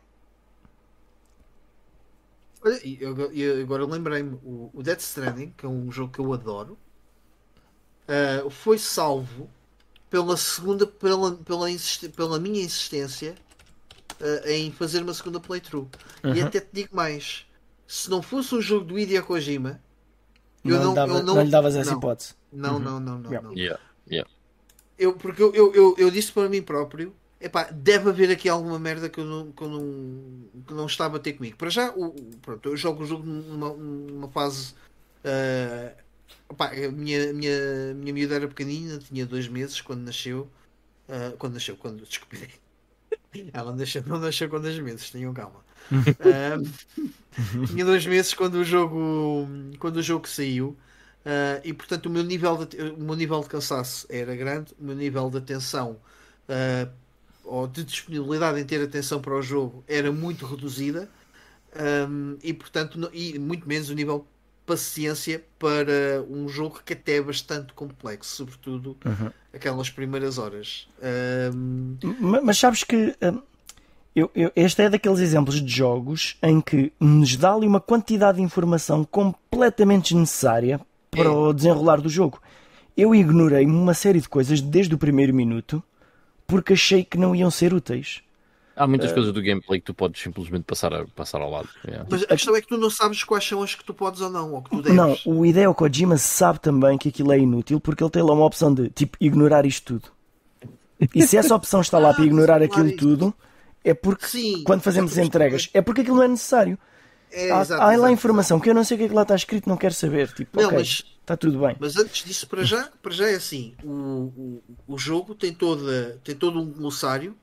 Speaker 2: Eu, agora lembrei-me, o, Death Stranding, que é um jogo que eu adoro, uh, foi salvo pela segunda, pela, pela, pela minha insistência uh, em fazer uma segunda playthrough. Uhum. E até te digo mais: se não fosse um jogo do Hideo Kojima,
Speaker 1: eu não, não, dava, eu não, não lhe davas essa
Speaker 2: não,
Speaker 1: hipótese.
Speaker 2: Não, uhum. não, não, não.
Speaker 3: Yeah.
Speaker 2: não.
Speaker 3: Yeah. Yeah.
Speaker 2: Eu, porque eu, eu, eu, eu, disse para mim próprio: epá, deve haver aqui alguma merda que eu não, que eu não, que não está a bater comigo. Para já, o, pronto, eu jogo o jogo numa, numa fase. Uh, Opa, a minha, minha, minha miúda era pequenina, tinha dois meses quando nasceu. Uh, quando nasceu, quando desculpe. Ela nasceu, não nasceu com dois meses, tenham calma. Uh, tinha dois meses quando o jogo, quando o jogo saiu. Uh, e portanto o meu, nível de, o meu nível de cansaço era grande, o meu nível de atenção ou de disponibilidade em ter atenção para o jogo era muito reduzida. Um, e portanto, e muito menos o nível paciência para um jogo que até é bastante complexo, sobretudo uhum. aquelas primeiras horas. Um...
Speaker 1: Mas, mas, sabes que um, eu, eu, este é daqueles exemplos de jogos em que nos dá ali uma quantidade de informação completamente desnecessária para é. o desenrolar do jogo. Eu ignorei uma série de coisas desde o primeiro minuto porque achei que não iam ser úteis.
Speaker 3: Há muitas uh, coisas do gameplay que tu podes simplesmente passar, a, passar ao lado.
Speaker 2: Yeah. Mas a questão é que tu não sabes quais são as que tu podes ou não, ou que tu deves.
Speaker 1: Não, o Hideo Kojima sabe também que aquilo é inútil porque ele tem lá uma opção de tipo ignorar isto tudo. E se essa opção está lá ah, para ignorar aquilo tudo, é porque Sim, quando fazemos entregas, é porque aquilo não é necessário. É, há, exato, há lá exato, informação exato. que eu não sei o que é que lá está escrito, não quero saber. Tipo, não, okay, mas, está tudo bem.
Speaker 2: Mas antes disso, para já, para já é assim: o, o, o jogo tem, toda, tem todo um glossário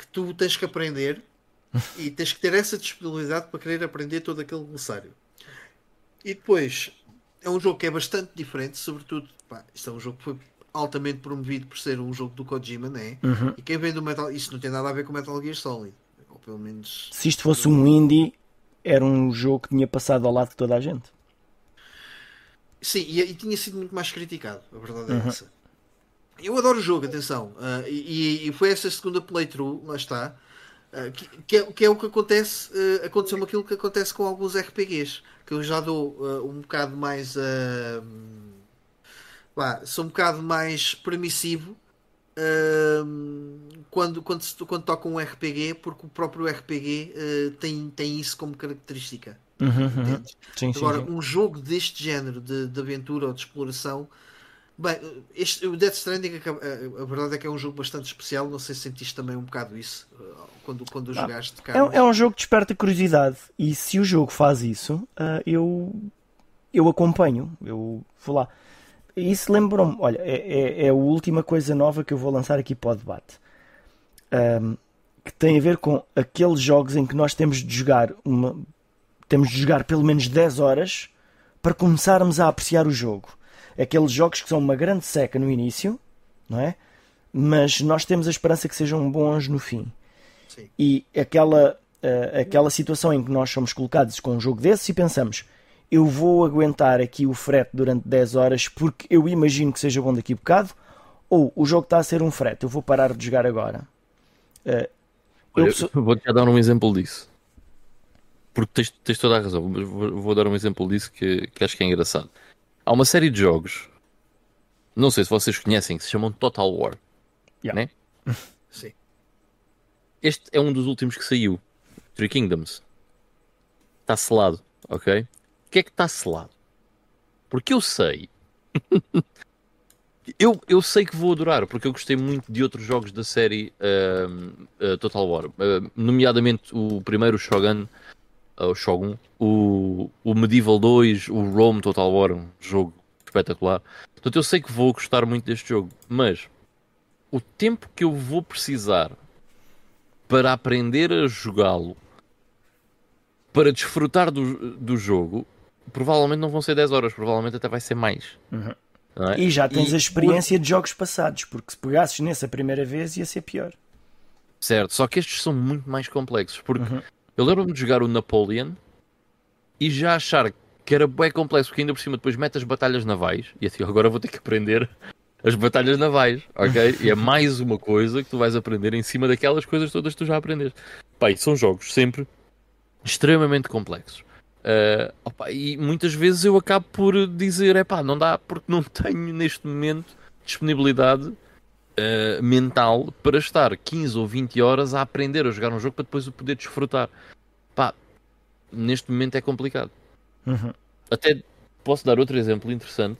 Speaker 2: que tu tens que aprender e tens que ter essa disponibilidade para querer aprender todo aquele glossário. E depois é um jogo que é bastante diferente, sobretudo, pá, isto é um jogo que foi altamente promovido por ser um jogo do Kojima, né? Uhum. E quem vem do Metal, isso não tem nada a ver com Metal Gear Solid, ou pelo menos.
Speaker 1: Se isto fosse um indie, era um jogo que tinha passado ao lado de toda a gente.
Speaker 2: Sim, e, e tinha sido muito mais criticado, a verdade é uhum. essa. Eu adoro o jogo, atenção. Uh, e, e, foi essa segunda playthrough, lá está. Uh, que, que, é, que, é, o que acontece. Uh, aconteceu aquilo que acontece com alguns RPGs. Que eu já dou um bocado mais. Lá, sou um bocado mais permissivo quando, quando, quando toca um RPG, porque o próprio RPG tem, tem isso como característica.
Speaker 1: Uhum, uhum. Sim,
Speaker 2: Agora,
Speaker 1: sim, sim.
Speaker 2: um jogo deste género de, de aventura ou de exploração Bem, este, o Death Stranding, a, a, verdade é que é um jogo bastante especial. Não sei se sentiste também um bocado isso uh, quando, quando ah, jogaste.
Speaker 1: É, é, um jogo que desperta curiosidade. E se o jogo faz isso, uh, eu, eu acompanho. Eu vou lá. Isso lembrou-me. Olha, é, é, é, a última coisa nova que eu vou lançar aqui para o debate. Um, que tem a ver com aqueles jogos em que nós temos de jogar uma. Temos de jogar pelo menos 10 horas para começarmos a apreciar o jogo aqueles jogos que são uma grande seca no início, não é? Mas nós temos a esperança que sejam bons no fim. Sim. E aquela, uh, aquela situação em que nós somos colocados com um jogo desses e pensamos eu vou aguentar aqui o frete durante 10 horas porque eu imagino que seja bom daqui a bocado, ou o jogo está a ser um frete, eu vou parar de jogar agora. Uh,
Speaker 3: Olha, eu vou-te dar um exemplo disso. Porque tens, tens toda a razão. Vou, vou dar um exemplo disso que, que acho que é engraçado. Há uma série de jogos, não sei se vocês conhecem, que se chamam Total War.
Speaker 1: Yeah.
Speaker 2: Né? Sim.
Speaker 3: Este é um dos últimos que saiu. Three Kingdoms. Está selado, ok? O que é que está selado? Porque eu sei. eu, eu sei que vou adorar, porque eu gostei muito de outros jogos da série uh, uh, Total War. Uh, nomeadamente o primeiro Shogun o Shogun, o, o Medieval 2, o Rome Total War, um jogo espetacular. Portanto, eu sei que vou gostar muito deste jogo, mas o tempo que eu vou precisar para aprender a jogá-lo, para desfrutar do, do jogo, provavelmente não vão ser 10 horas, provavelmente até vai ser mais.
Speaker 1: Uhum. É? E já tens e a experiência de jogos passados, porque se pegasses nessa primeira vez ia ser pior.
Speaker 3: Certo, só que estes são muito mais complexos, porque uhum. Eu lembro-me de jogar o Napoleon e já achar que era bem complexo, porque ainda por cima depois mete as batalhas navais e assim, agora vou ter que aprender as batalhas navais, ok? e é mais uma coisa que tu vais aprender em cima daquelas coisas todas que tu já aprendeste. Pai, são jogos sempre extremamente complexos. Uh, opa, e muitas vezes eu acabo por dizer, é pá, não dá porque não tenho neste momento disponibilidade uh, mental para estar 15 ou 20 horas a aprender a jogar um jogo para depois o poder desfrutar. Pá, neste momento é complicado.
Speaker 1: Uhum.
Speaker 3: Até posso dar outro exemplo interessante.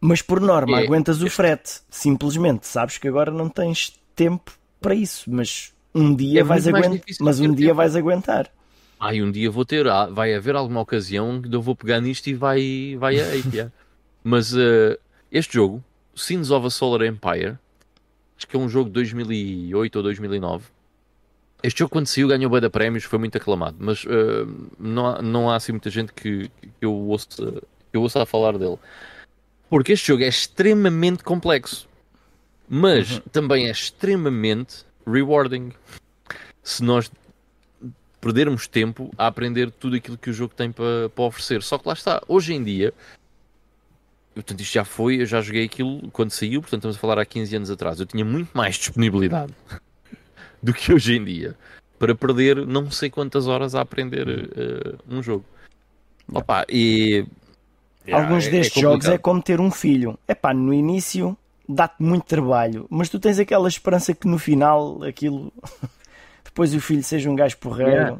Speaker 1: Mas por norma, é, aguentas o frete. Simplesmente, sabes que agora não tens tempo para isso, mas um dia é vais aguentar. Mas um dia tempo. vais aguentar.
Speaker 3: Ai, um dia vou ter, ah, vai haver alguma ocasião que eu vou pegar nisto e vai, vai a yeah. Mas uh, este jogo, Sins of a Solar Empire, acho que é um jogo de 2008 ou 2009. Este jogo, quando saiu, ganhou bem da prémios, foi muito aclamado. Mas uh, não, há, não há assim muita gente que, que, eu ouça, que eu ouça a falar dele. Porque este jogo é extremamente complexo, mas uhum. também é extremamente rewarding. Se nós perdermos tempo a aprender tudo aquilo que o jogo tem para, para oferecer. Só que lá está, hoje em dia, portanto, isto já foi, eu já joguei aquilo quando saiu, portanto, estamos a falar há 15 anos atrás. Eu tinha muito mais disponibilidade do que hoje em dia para perder não sei quantas horas a aprender uh, um jogo. Opa, e
Speaker 1: Alguns é, destes é jogos é como ter um filho. É pá, no início dá-te muito trabalho, mas tu tens aquela esperança que no final aquilo depois o filho seja um gajo porreiro. Yeah.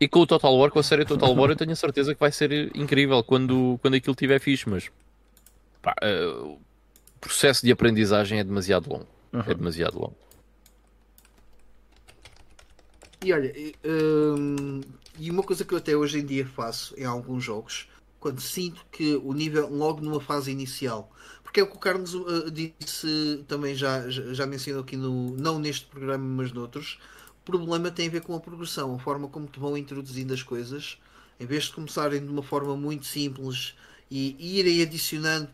Speaker 3: E com o Total War, com a série Total War, eu tenho a certeza que vai ser incrível quando, quando aquilo tiver fixe, mas pá, uh, o processo de aprendizagem é demasiado longo. Uhum. É demasiado longo.
Speaker 2: E olha, hum, e uma coisa que eu até hoje em dia faço em alguns jogos quando sinto que o nível, logo numa fase inicial, porque é o que o Carlos uh, disse também, já, já mencionou aqui, no, não neste programa, mas noutros, o problema tem a ver com a progressão, a forma como te vão introduzindo as coisas, em vez de começarem de uma forma muito simples e irem adicionando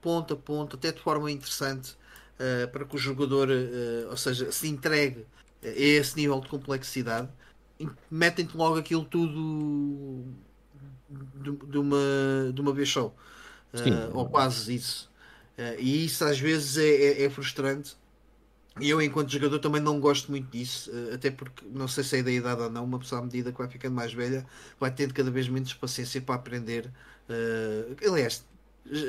Speaker 2: ponto a ponto, até de forma interessante, uh, para que o jogador, uh, ou seja, se entregue a esse nível de complexidade, metem-te logo aquilo tudo de, de, uma, de uma vez só. Uh, ou quase isso. E isso às vezes é, é, é, frustrante. E eu, enquanto jogador, também não gosto muito disso, uh, até porque não sei se é da idade ou não. Uma pessoa, à medida que vai ficando mais velha, vai tendo cada vez menos paciência para aprender. aliás,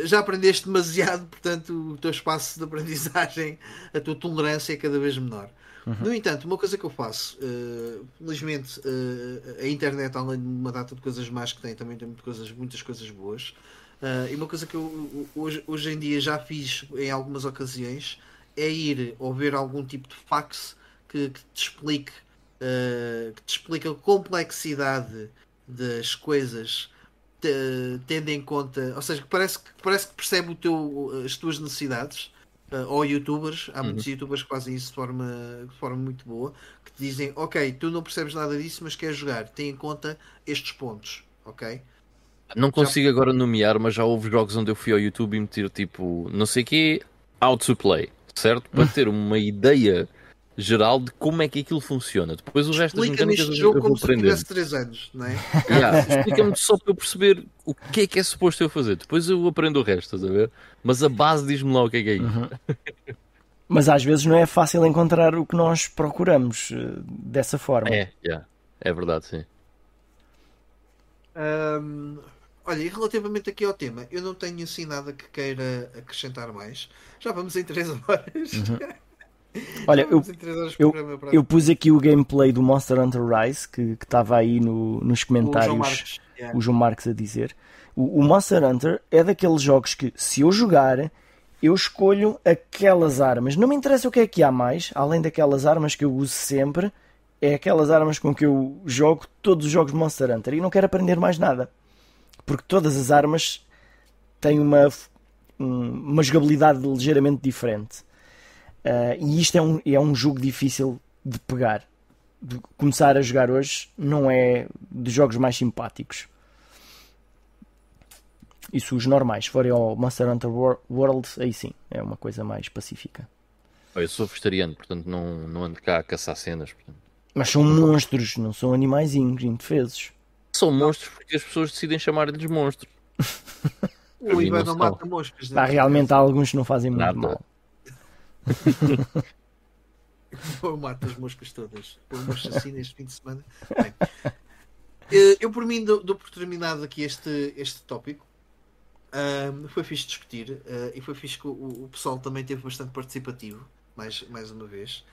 Speaker 2: já aprendeste demasiado, portanto, o teu espaço de aprendizagem, a tua tolerância é cada vez menor. Uhum. No entanto, uma coisa que eu faço, uh, felizmente, uh, a internet, além de uma data de coisas más que tem, também tem muitas coisas, muitas coisas boas. Uh, e uma coisa que eu hoje, hoje em dia já fiz em algumas ocasiões é ir ou ver algum tipo de fax que, que te explique que te explique a complexidade das coisas tendo em conta, ou seja, que parece que, parece que percebe o teu, as tuas necessidades uh, ou youtubers, há uhum. muitos youtubers que fazem isso de forma, de forma muito boa, que te dizem, ok, tu não percebes nada disso, mas queres jogar, tem em conta estes pontos, ok?
Speaker 3: Não consigo já... agora nomear, mas já houve jogos onde eu fui ao YouTube e meter tipo, não sei o que, how to play, certo? Para ter uma ideia geral de como é que aquilo funciona. Depois o resto das mecânicas
Speaker 2: eu, eu vou aprender. como se tivesse 3 anos, não é?
Speaker 3: Yeah, Explica-me só para eu perceber o que é que é suposto eu fazer. Depois eu aprendo o resto, estás a ver? Mas a base diz-me lá o que é que é isso. Uhum.
Speaker 1: Mas às vezes não é fácil encontrar o que nós procuramos uh, dessa forma.
Speaker 3: É, yeah. é verdade, sim.
Speaker 2: Um, olha, e relativamente aqui ao tema, eu não tenho assim nada que queira acrescentar mais. Já vamos em 3 horas. Uhum.
Speaker 1: Olha, eu, eu, eu, pus aqui o gameplay do Monster Hunter Rise que estava aí no, nos comentários. O João, Marques, yeah. o João Marques a dizer. O, o, Monster Hunter é daqueles jogos que, se eu jogar, eu escolho aquelas armas. Não me interessa o que é que há mais, além daquelas armas que eu uso sempre, é aquelas armas com que eu jogo todos os jogos de Monster Hunter e não quero aprender mais nada. Porque todas as armas têm uma, uma jogabilidade ligeiramente diferente. Uh, e isto é um, é um jogo difícil de pegar. De começar a jogar hoje não é dos jogos mais simpáticos. Se os normais forem ao Monster Hunter World, aí sim, é uma coisa mais pacífica.
Speaker 3: Eu sou vegetariano, portanto não, não ando cá a caçar cenas. Portanto.
Speaker 1: Mas são monstros, não são animaizinhos indefesos.
Speaker 3: São monstros porque as pessoas decidem chamar-lhes monstros.
Speaker 2: o Ivan não mata moscas.
Speaker 1: Né? realmente há alguns que não fazem muito Nada. mal.
Speaker 2: Eu mato as moscas todas. Por uma chacina este fim de semana. Bem, eh, eu, por mim, dou, dou por terminado aqui este, este tópico. Um, foi fixe discutir uh, e foi fixe que o, o, pessoal também teve bastante participativo, mais, mais uma vez.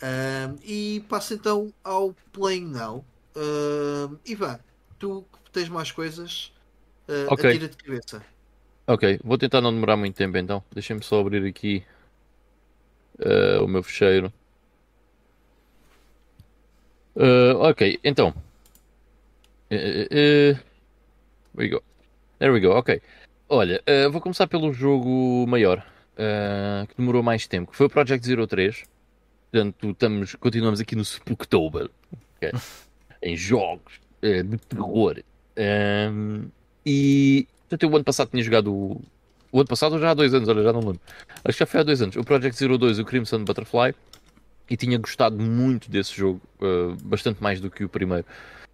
Speaker 2: Um, e passo então ao Playing Now. Uh, Ivan, tu tens mais coisas, uh, okay. atira de cabeça.
Speaker 3: Ok, vou tentar não demorar muito tempo então. Deixem-me só abrir aqui uh, o meu fecheiro. Uh, ok, então. Uh, we go. There we go, ok. Olha, vou começar pelo jogo maior, que demorou mais tempo, que foi o Project Zero 3. Portanto, estamos, continuamos aqui no Spooktober, okay? em jogos de terror. Um, e portanto, eu o ano passado tinha jogado o, o ano passado já há dois anos, olha, já não lembro. Acho que já foi há dois anos. O Project Zero 2, o Crimson Butterfly. E tinha gostado muito desse jogo, uh, bastante mais do que o primeiro.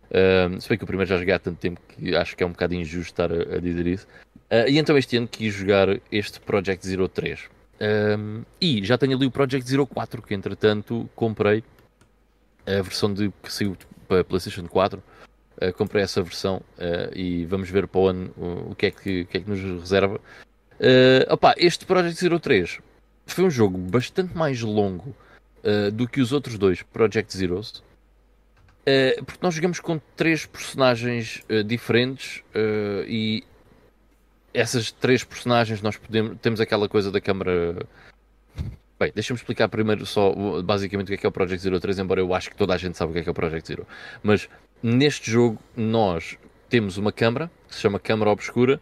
Speaker 3: Uh, se bem que o primeiro já joguei há tanto tempo que acho que é um bocado injusto estar a, a dizer isso. Uh, e então este ano quis jogar este Project Zero 3. Uh, e já tenho ali o Project Zero 4, que entretanto comprei a versão de, que saiu para PlayStation 4. Uh, comprei essa versão uh, e vamos ver para o ano o, que, é que, o que é que nos reserva. Uh, opa, este Project Zero 3 foi um jogo bastante mais longo uh, do que os outros dois Project Zeros. Porque nós jogamos com três personagens diferentes e essas três personagens nós podemos, temos aquela coisa da câmara. Bem, deixa-me explicar primeiro só basicamente o que é, que é o Project Zero 3, embora eu acho que toda a gente sabe o que é, que é o Project Zero. Mas neste jogo nós temos uma câmara que se chama câmara obscura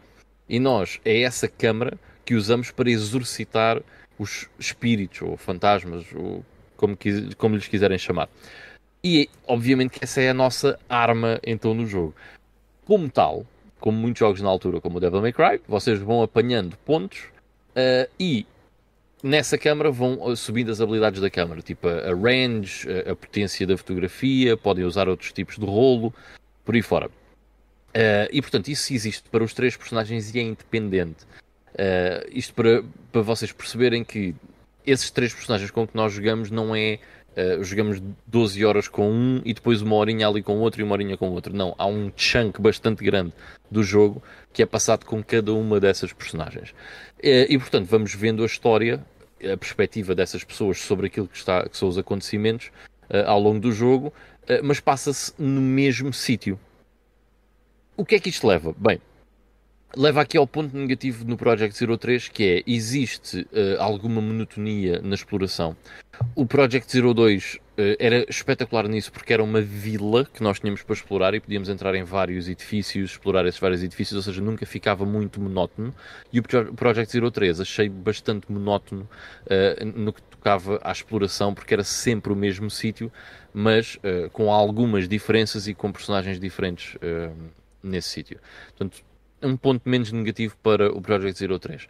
Speaker 3: e nós, é essa câmara que usamos para exorcitar os espíritos ou fantasmas, ou como, como lhes quiserem chamar. E obviamente que essa é a nossa arma então no jogo. Como tal, como muitos jogos na altura, como o Devil May Cry, vocês vão apanhando pontos uh, e nessa câmara vão subindo as habilidades da câmara, tipo a, range, a, potência da fotografia, podem usar outros tipos de rolo, por aí fora. Uh, e portanto, isso existe para os três personagens e é independente. Uh, isto para, para vocês perceberem que esses três personagens com que nós jogamos não é uh, jogamos 12 horas com um e depois uma horinha ali com outro e uma horinha com outro. Não, há um chunk bastante grande do jogo que é passado com cada uma dessas personagens. Uh, e portanto, vamos vendo a história, a perspectiva dessas pessoas sobre aquilo que, está, que são os acontecimentos ao longo do jogo, mas passa-se no mesmo sítio. O que é que isto leva? Bem, leva aqui ao ponto negativo no Project Zero 3, que é, existe uh, alguma monotonia na exploração. O Project Zero 2 uh, eh, era espetacular nisso, porque era uma vila que nós tínhamos para explorar e podíamos entrar em vários edifícios, explorar esses vários edifícios, ou seja, nunca ficava muito monótono. E o Project Zero 3 achei bastante monótono uh, no que tocava à exploração, porque era sempre o mesmo sítio, mas com algumas diferenças e com personagens diferentes nesse sítio. Portanto, um ponto menos negativo para o Project Zero 3.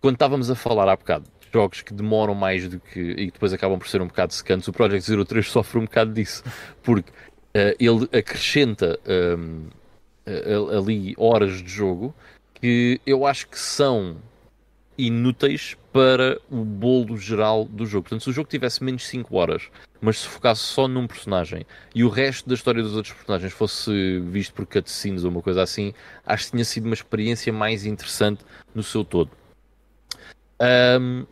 Speaker 3: Quando estávamos a falar há bocado de jogos que demoram mais do que. e depois acabam por ser um bocado secantes, o Project Zero 3 sofre um bocado disso. Porque uh, ele acrescenta um, ehm, ali horas de jogo que eu acho que são inúteis para o bolo geral do jogo. Portanto, se o jogo tivesse menos 5 horas, mas se focasse só num personagem e o resto da história dos outros personagens fosse visto por cutscenes ou uma coisa assim, acho que tinha sido uma experiência mais interessante no seu todo. Um,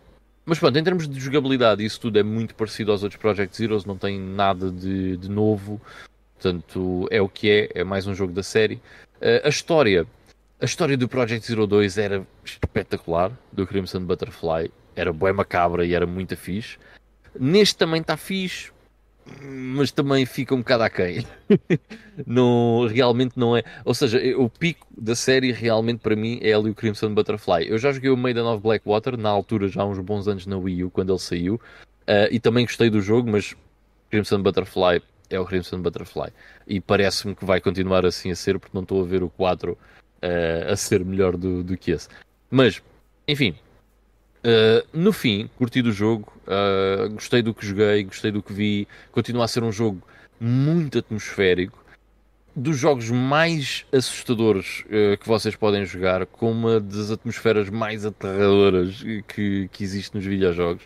Speaker 3: mas pronto, em termos de jogabilidade, isso tudo é muito parecido aos outros Project Zeros, não tem nada de, de novo. Portanto, é o que é, é mais um jogo da série. Uh, a história a história do Project Zero 2 era espetacular, do Crimson Butterfly. Era bué macabra e era muito fixe. Neste também está fixe, mas também fica um bocado aquém. não, realmente não é. Ou seja, o pico da série realmente para mim é ali o Crimson Butterfly. Eu já joguei o Maiden of Blackwater, na altura já há uns bons anos na Wii U, quando ele saiu, uh, e também gostei do jogo, mas Crimson Butterfly é o Crimson Butterfly. E parece-me que vai continuar assim a ser, porque não estou a ver o 4 uh, a ser melhor do, do que esse. Mas, enfim, uh, no fim, curti do jogo, uh, gostei do que joguei, gostei do que vi, continua a ser um jogo muito atmosférico, dos jogos mais assustadores que vocês podem jogar, com uma das atmosferas mais aterradoras que, que existe nos videojogos.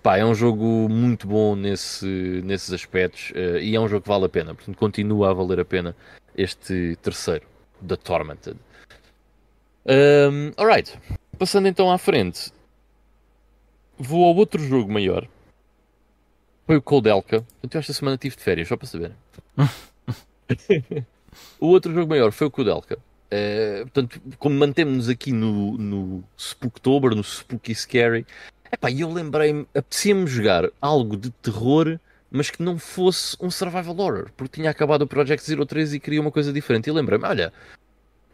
Speaker 3: Pá, é um jogo muito bom nesse, nesses aspectos e é um jogo que vale a pena. Portanto, continua a valer a pena este terceiro, The Tormented. Um, alright, passando então à frente, vou ao outro jogo maior. Foi o Coldelka. Eu esta semana tive de férias, só para saber. o outro jogo maior foi o Coldelka. Uh, portanto, como mantemos-nos aqui no, no Spooktober, no Spooky Scary, epá, eu lembrei-me, apetecia-me jogar algo de terror, mas que não fosse um survival horror, porque tinha acabado o Project Zero 3 e queria uma coisa diferente. E lembrei-me, olha,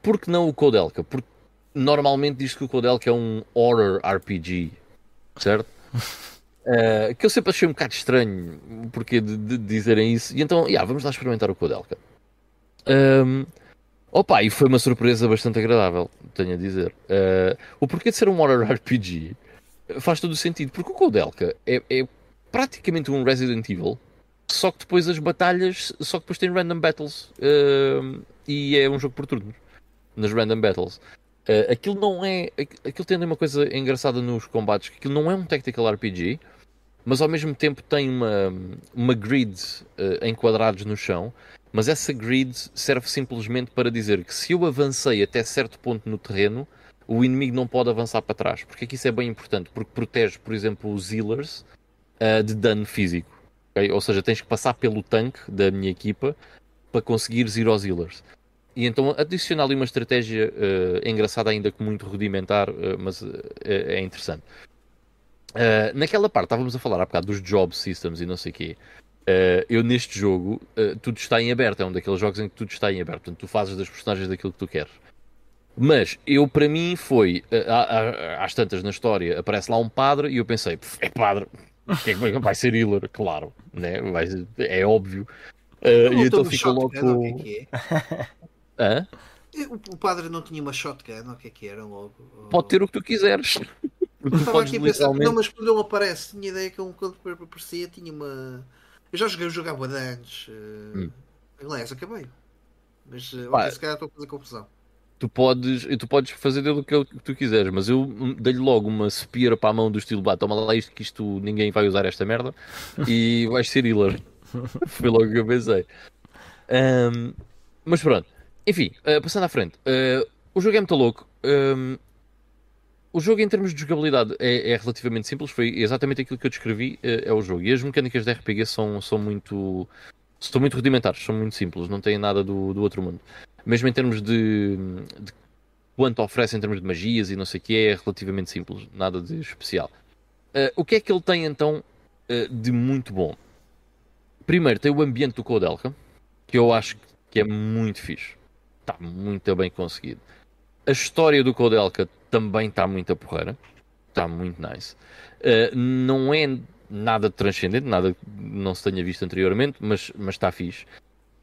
Speaker 3: por que não o Codelka? Porque normalmente diz que o Codelka é um horror RPG, certo? Uh, que eu sempre achei um bocado estranho porque de, de dizerem isso. E então, yeah, vamos lá experimentar o Codelka. Um, opa, e foi uma surpresa bastante agradável, tenho a dizer. Uh, o porquê de ser um horror RPG faz todo o sentido, porque o Codelka é, é praticamente um Resident Evil, só que depois as batalhas, só que depois tem random battles uh, e é um jogo por turnos nas random battles. Uh, aquilo não é. Aquilo tem uma coisa engraçada nos combates, que aquilo não é um tactical RPG, mas ao mesmo tempo tem uma, uma grid uh, em quadrados no chão. Mas essa grid serve simplesmente para dizer que se eu avancei até certo ponto no terreno, o inimigo não pode avançar para trás. Porque aqui isso é bem importante, porque protege, por exemplo, os healers uh, de dano físico. Okay? Ou seja, tens que passar pelo tanque da minha equipa para conseguires ir aos healers. E então adicionar ali uma estratégia uh, engraçada, ainda que muito rudimentar, uh, mas uh, é interessante. naquela parte, estávamos a falar há bocado dos job systems e não sei o quê. eu neste jogo, tudo está em aberto. É um daqueles jogos em que tudo está em aberto. Portanto, tu fazes das personagens daquilo que tu queres. Mas eu, para mim, foi às tantas na história, aparece lá um padre e eu pensei, é padre, é vai ser healer, claro, né? vai, é óbvio. Uh, e então ficou logo. Com... Que é?
Speaker 2: Hã? O padre não tinha uma shotgun, o que é que era logo?
Speaker 3: Pode ter o que tu quiseres.
Speaker 2: Eu estava aqui a pensar, não, mas quando ele aparece, tinha ideia que ele, quando aparecia, tinha uma. Eu já joguei, eu jogava antes. Uh... Hum. Aliás, acabei. Mas uh, Pá, se calhar estou a fazer confusão.
Speaker 3: Tu podes, tu podes fazer dele o que, tu quiseres, mas eu dei-lhe logo uma spear para a mão do estilo, bah, toma lá isto que isto ninguém vai usar esta merda e vais ser healer. Foi logo que eu pensei. Um, mas pronto, enfim, uh, passando à frente, uh, o jogo é muito louco. Ehm, o jogo, em termos de jogabilidade, é, é, relativamente simples. Foi exatamente aquilo que eu descrevi. Uh, é o jogo. E as mecânicas de RPG são, são muito. São muito rudimentares, são muito simples, não têm nada do, do outro mundo. Mesmo em termos de, de quanto oferece em termos de magias e não sei o que, é relativamente simples, nada de especial. Uh, o que é que ele tem então uh, de muito bom? Primeiro, tem o ambiente do Codelka, que eu acho que é muito fixe está muito bem conseguido. A história do Codelka também está muito a porreira. Está muito nice. Uh, não é nada transcendente, nada que não se tenha visto anteriormente, mas, mas está fixe.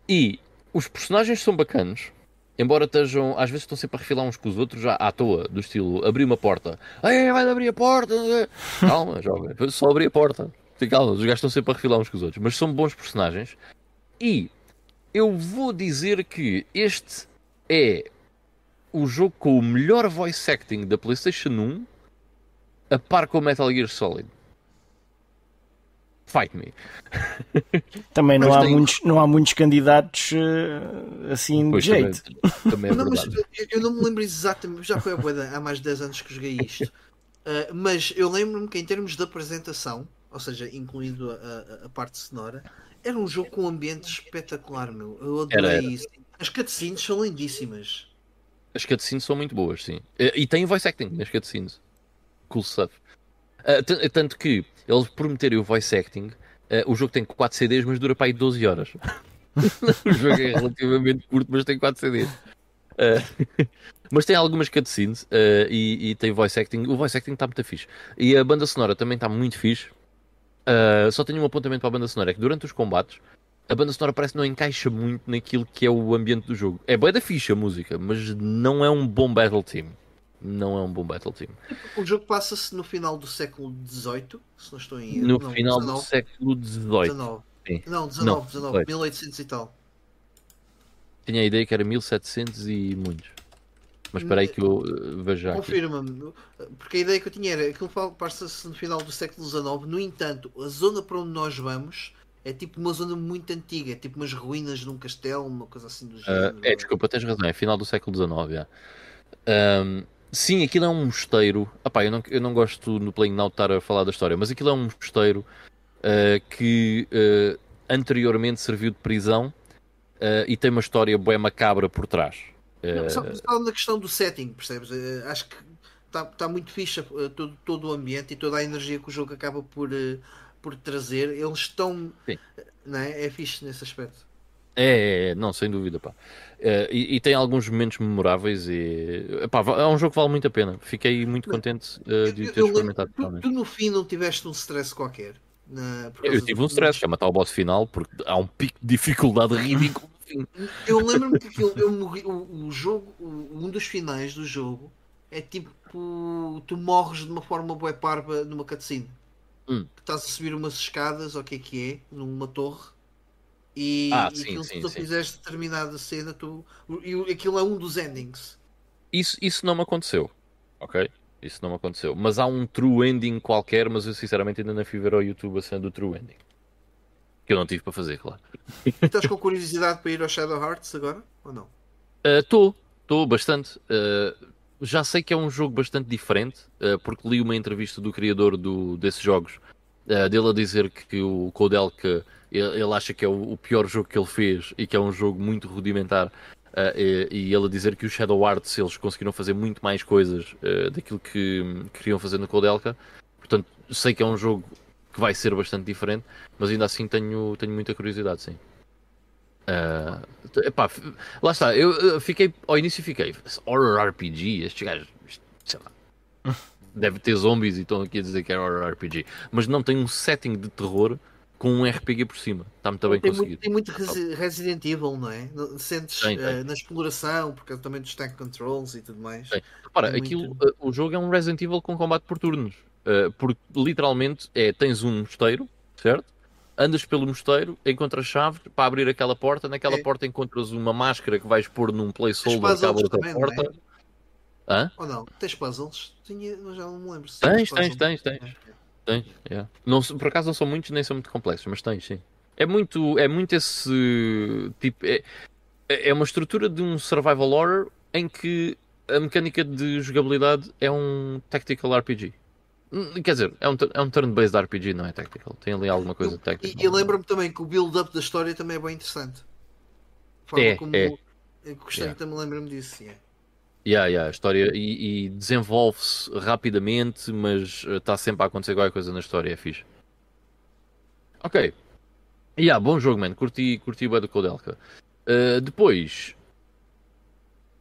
Speaker 3: E os personagens são bacanos, embora estejam, às vezes estão sempre a refilar uns com os outros já à toa, do estilo abrir uma porta, Ei, vai abrir a porta, calma, jovem, só abrir a porta, calma, os gajos estão sempre a refilar uns com os outros, mas são bons personagens. E eu vou dizer que este é o jogo com o melhor voice acting da PlayStation 1 a par com o Metal Gear Solid. Fight me.
Speaker 1: Também não, há, tem... muitos, não há muitos candidatos uh, assim pois de jeito.
Speaker 2: Também, também é não, mas eu não me lembro exatamente, já foi há mais de 10 anos que joguei isto. Uh, mas eu lembro-me que em termos de apresentação, ou seja, incluindo a, a, a, parte sonora, era um jogo com um ambiente espetacular, meu. Eu adorei era, era. isso. As cutscenes são lindíssimas.
Speaker 3: As cutscenes são muito boas, sim. E, tem voice acting nas cutscenes. Cool stuff. Uh, tanto que eles prometerem o voice acting, uh, o jogo tem 4 CDs, mas dura para aí 12 horas. o jogo é relativamente curto, mas tem 4 CDs. Uh, mas tem algumas cutscenes uh, e, e, tem voice acting. O voice acting está muito fixe. E a banda sonora também está muito fixe. Só tenho um apontamento para a banda sonora: é que durante os combates a banda sonora parece que não encaixa muito naquilo que é o ambiente do jogo. É boa da ficha a música, mas não é um bom battle team. Não é um bom battle team.
Speaker 2: O jogo passa-se no final do século XVIII, se não estou em erro.
Speaker 3: No
Speaker 2: não,
Speaker 3: final 19. do século XVIII.
Speaker 2: Não, 19, 19, 1800 e tal.
Speaker 3: Tinha a ideia que era 1700 e muitos. Mas espera aí que eu uh, vejo já.
Speaker 2: Confirma-me, porque a ideia que eu tinha era que passa-se no final do século XIX. No entanto, a zona para onde nós vamos é tipo uma zona muito antiga, é tipo umas ruínas de um castelo, uma coisa assim do
Speaker 3: género. Uh, é, desculpa, tens razão, é final do século XIX. Um, sim, aquilo é um mosteiro. Epá, eu, não, eu não gosto no Playing Now de estar a falar da história, mas aquilo é um mosteiro uh, que uh, anteriormente serviu de prisão e tem uma história bué macabra por trás.
Speaker 2: Não, só, só, na questão do setting, percebes? acho que está tá muito fixe todo, todo o ambiente e toda a energia que o jogo acaba por, por trazer. Eles estão. Não é? é fixe nesse aspecto.
Speaker 3: É, é, é, não, sem dúvida, pá. Uh, e, e, tem alguns momentos memoráveis e epá, é um jogo que vale muito a pena. Fiquei muito contente uh, de ter eu, experimentado.
Speaker 2: Tu, tu, no fim não tiveste um stress qualquer?
Speaker 3: Na, eu tive um stress, que é matar o boss final, porque há um pico de dificuldade ridículo no fim.
Speaker 2: Eu lembro-me que aquilo, eu morri, o, o jogo, um dos finais do jogo é tipo tu morres de uma forma bué parva numa cutscene. Hum. Estás a subir umas escadas, ou o que é que é, numa torre e, ah, e sim, aquilo, sim, se tu sim. fizeres determinada cena, tu, e aquilo é um dos endings.
Speaker 3: Isso, isso não me aconteceu, ok? Isso não me aconteceu. Mas há um true ending qualquer, mas eu sinceramente ainda não fui ver ao YouTube a cena do true ending. Que eu não tive para fazer, claro.
Speaker 2: E estás com curiosidade para ir ao Shadow Hearts agora? Ou não?
Speaker 3: Estou, uh, estou bastante. Uh, já sei que é um jogo bastante diferente, uh, porque li uma entrevista do criador do, desses jogos, dele a dizer que, o Codelka ele, ele acha que é o, o, pior jogo que ele fez e que é um jogo muito rudimentar. Uh, e, e, ele a dizer que o Shadow Arts eles conseguiram fazer muito mais coisas uh, daquilo que queriam fazer no Codelka. Portanto, sei que é um jogo que vai ser bastante diferente, mas ainda assim tenho, tenho muita curiosidade, sim. Uh, epá, lá está, eu, eu fiquei ao início fiquei horror RPG, estes gajos, sei lá, deve ter zombies e estão aqui a dizer que é horror RPG, mas não tem um setting de terror com um RPG por cima. Está muito bem
Speaker 2: tem
Speaker 3: conseguido.
Speaker 2: Muito, tem muito Resident Evil, não é? Sentes tem, tem. Uh, na exploração, porque também dos tank controls e tudo mais. Tem.
Speaker 3: Repara, aquilo, muito... uh, o jogo é um Resident Evil com combate por turnos. Uh, porque literalmente é, tens um mosteiro, certo? Andas pelo mosteiro, encontras chave para abrir aquela porta, naquela é. porta encontras uma máscara que vais pôr num placeholder que abre outra porta.
Speaker 2: É? Hã? Ou não? Tens puzzles? Tinha, já não me lembro.
Speaker 3: tens, tens, tens, tens. É. Tens, yeah. não, por acaso não são muitos nem são muito complexos, mas tens, sim. É muito, é muito esse tipo. É, é uma estrutura de um survival horror em que a mecânica de jogabilidade é um tactical RPG. Hum, quer dizer, é um, é um turn-based RPG, não é tactical. Tem ali alguma coisa de tactical.
Speaker 2: E, e lembro-me também que o build-up da história também é bem interessante.
Speaker 3: é, como é.
Speaker 2: Eu gostei yeah. também lembro-me disso. Yeah.
Speaker 3: Yeah, yeah, a história e, e desenvolve-se rapidamente, mas está eh, sempre a acontecer qualquer coisa na história, é fixe. Ok. Yeah, bom jogo, man. Curti, curti o do Kodelka. Uh, depois.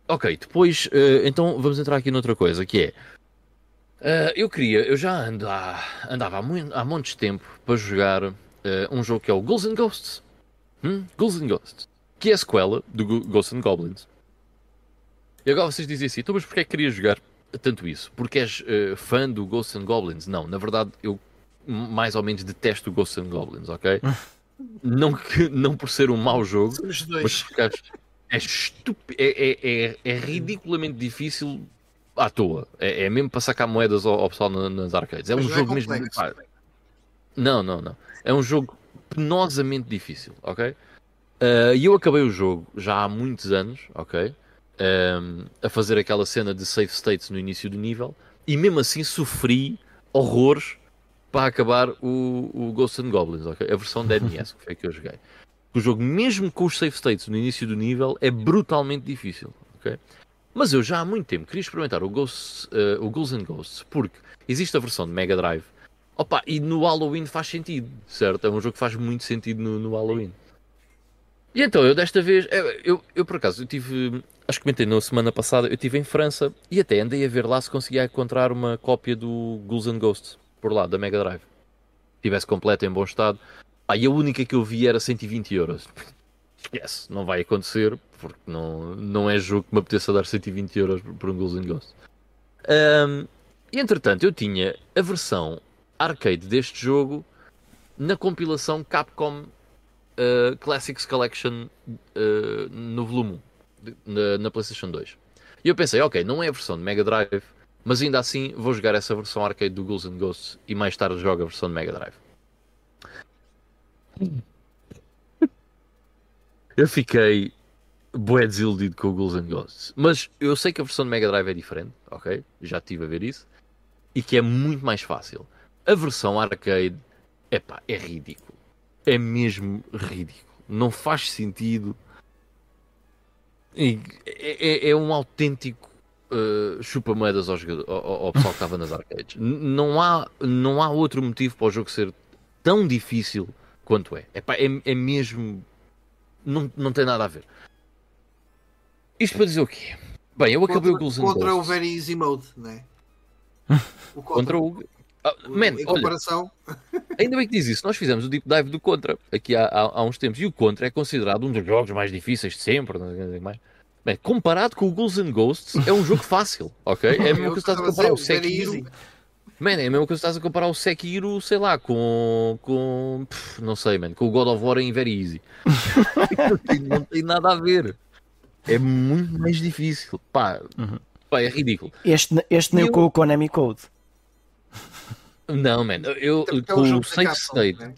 Speaker 3: Ok, depois. Uh, então vamos entrar aqui noutra coisa que é. Uh, eu queria, eu já ando há, andava há, muito, há montes de tempo para jogar um jogo que é o Ghouls and Ghosts. Hum? Ghouls and Ghosts. Que é a sequela do Ghosts and Goblins. E agora vocês dizem assim, então mas porquê é que querias jogar tanto isso? Porque és uh, fã do Ghosts and Goblins? Não, na verdade eu mais ou menos detesto o Ghosts and Goblins, ok? não, que, não por ser um mau jogo, mas porque é, é, é, é, é, ridiculamente difícil à toa. É, é mesmo para sacar moedas ao, ao pessoal nas arcades. É um é jogo mesmo. não, não, não. É um jogo penosamente difícil, ok? Uh, e eu acabei o jogo já há muitos anos, ok? um, a fazer aquela cena de save states no início do nível e mesmo assim sofri horrores para acabar o, o Ghost and Goblins, okay? a versão da NES que foi que eu joguei. O jogo, mesmo com os save states no início do nível, é brutalmente difícil. Okay? Mas eu já há muito tempo queria experimentar o, Ghost, uh, o Ghouls and Ghosts, porque existe a versão de Mega Drive. Opa, e no Halloween faz sentido, certo? É um jogo que faz muito sentido no, no Halloween. E então, eu desta vez, eu, eu, eu por acaso, eu tive acho que comentei na semana passada, eu estive em França e até andei a ver lá se conseguia encontrar uma cópia do Ghouls and Ghosts por lá, da Mega Drive. Tivesse completo em bom estado. Ah, e a única que eu vi era 120 euros. Esquece, não vai acontecer, porque não, não é jogo que me apeteça dar 120 euros por um Ghouls and Ghosts. Um, e entretanto, eu tinha a versão arcade deste jogo na compilação Capcom uh, Classics Collection uh, no volume 1 na, na PlayStation 2. E eu pensei, ok, não é a versão de Mega Drive, mas ainda assim vou jogar essa versão arcade do Ghouls and Ghosts e mais tarde jogo a versão de Mega Drive. Eu fiquei bué desiludido com o Ghouls and Ghosts. Mas eu sei que a versão de Mega Drive é diferente, ok? Já estive a ver isso. E que é muito mais fácil. A versão arcade, epá, é ridículo. É mesmo ridículo. Não faz sentido. E É, é- é um autêntico uh, chupa-moedas ao, ao- ao pessoal que estava nas arcades. Não há, não há outro motivo para o jogo ser tão difícil quanto é. Epá, é, é mesmo. Não, não tem nada a ver. Isto para dizer o quê? Bem, eu acabei o Ghouls and
Speaker 2: contra o. Very Easy Mode, né? O
Speaker 3: Contra o. Ah, man,
Speaker 2: em
Speaker 3: olha,
Speaker 2: comparação,
Speaker 3: ainda bem que diz isso. Nós fizemos o deep dive do Contra aqui há, há, há uns tempos. E o Contra é considerado um dos jogos mais difíceis de sempre. Mais. Bem, comparado com o Ghouls and Ghosts, é um jogo fácil, ok? É coisa que estás a comparar o Sekiro. Man, é coisa que estás a comparar o Sekiro, sei lá, com. com pff, não sei, man, com o God of War em Very Easy. não, tem, não tem nada a ver. É muito mais difícil. Pá, pá é ridículo.
Speaker 1: Este, este nem
Speaker 3: Eu-
Speaker 1: com o Konami Code.
Speaker 3: Não, man, eu
Speaker 2: Porque é
Speaker 3: com o
Speaker 2: Capcom,
Speaker 3: state,
Speaker 2: né?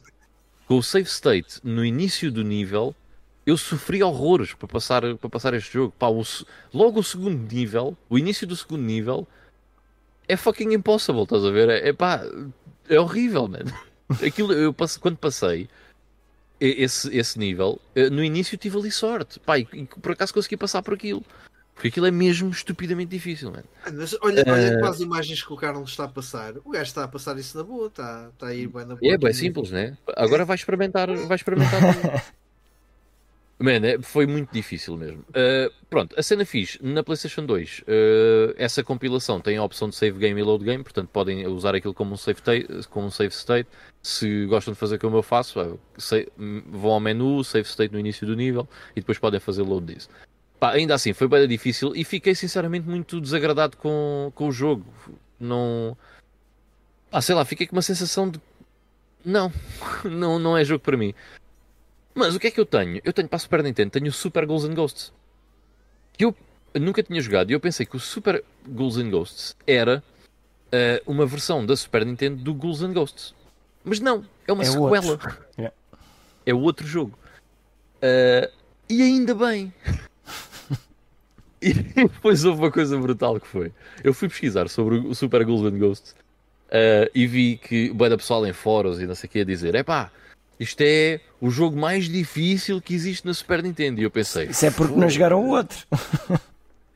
Speaker 3: com o save state no início do nível, eu sofri horrores para passar, para passar este jogo. Pá, o logo o segundo nível, o início do segundo nível, é fucking impossible, estás a ver? É, é pá, é horrível, man. Aquilo, eu passe- quando passei esse, esse nível, eh, no início tive ali sorte, pá, e, por acaso consegui passar por aquilo. Porque aquilo é mesmo estupidamente difícil, man.
Speaker 2: Mas olha, olha
Speaker 3: Eh,
Speaker 2: para as imagens que o Carlos está a passar. O gajo está a passar isso na boa, está, está a ir bem na boa.
Speaker 3: É bem simples, né? Agora vai experimentar, vai experimentar. Man, foi muito difícil mesmo. Uh, pronto, a cena fixe, na PlayStation 2, uh, essa compilação tem a opção de save game e load game, portanto podem usar aquilo como um save, como um save state. Se gostam de fazer como eu faço, uh, vão ao menu, save state no início do nível e depois podem fazer load disso. Pá, ainda assim, foi bem difícil e fiquei sinceramente muito desagradado com, com o jogo. Não. Ah, sei lá, fiquei com uma sensação de. Não, não, não é jogo para mim. Mas o que é que eu tenho? Eu tenho para a Super Nintendo, tenho o Super Ghouls and Ghosts. Que eu nunca tinha jogado e eu pensei que o Super Ghouls and Ghosts era eh, uma versão da Super Nintendo do Ghouls and Ghosts. Mas não, é uma
Speaker 1: É
Speaker 3: sequela.
Speaker 1: outro. Yeah.
Speaker 3: É outro jogo. Eh, e ainda bem. E depois houve uma coisa brutal que foi. Eu fui pesquisar sobre o Super Ghouls and Ghosts eh, e vi que o da pessoal em fóruns e não sei o que a dizer: é pá, isto é o jogo mais difícil que existe na Super Nintendo. E eu pensei:
Speaker 1: Isso é porque não jogaram o outro.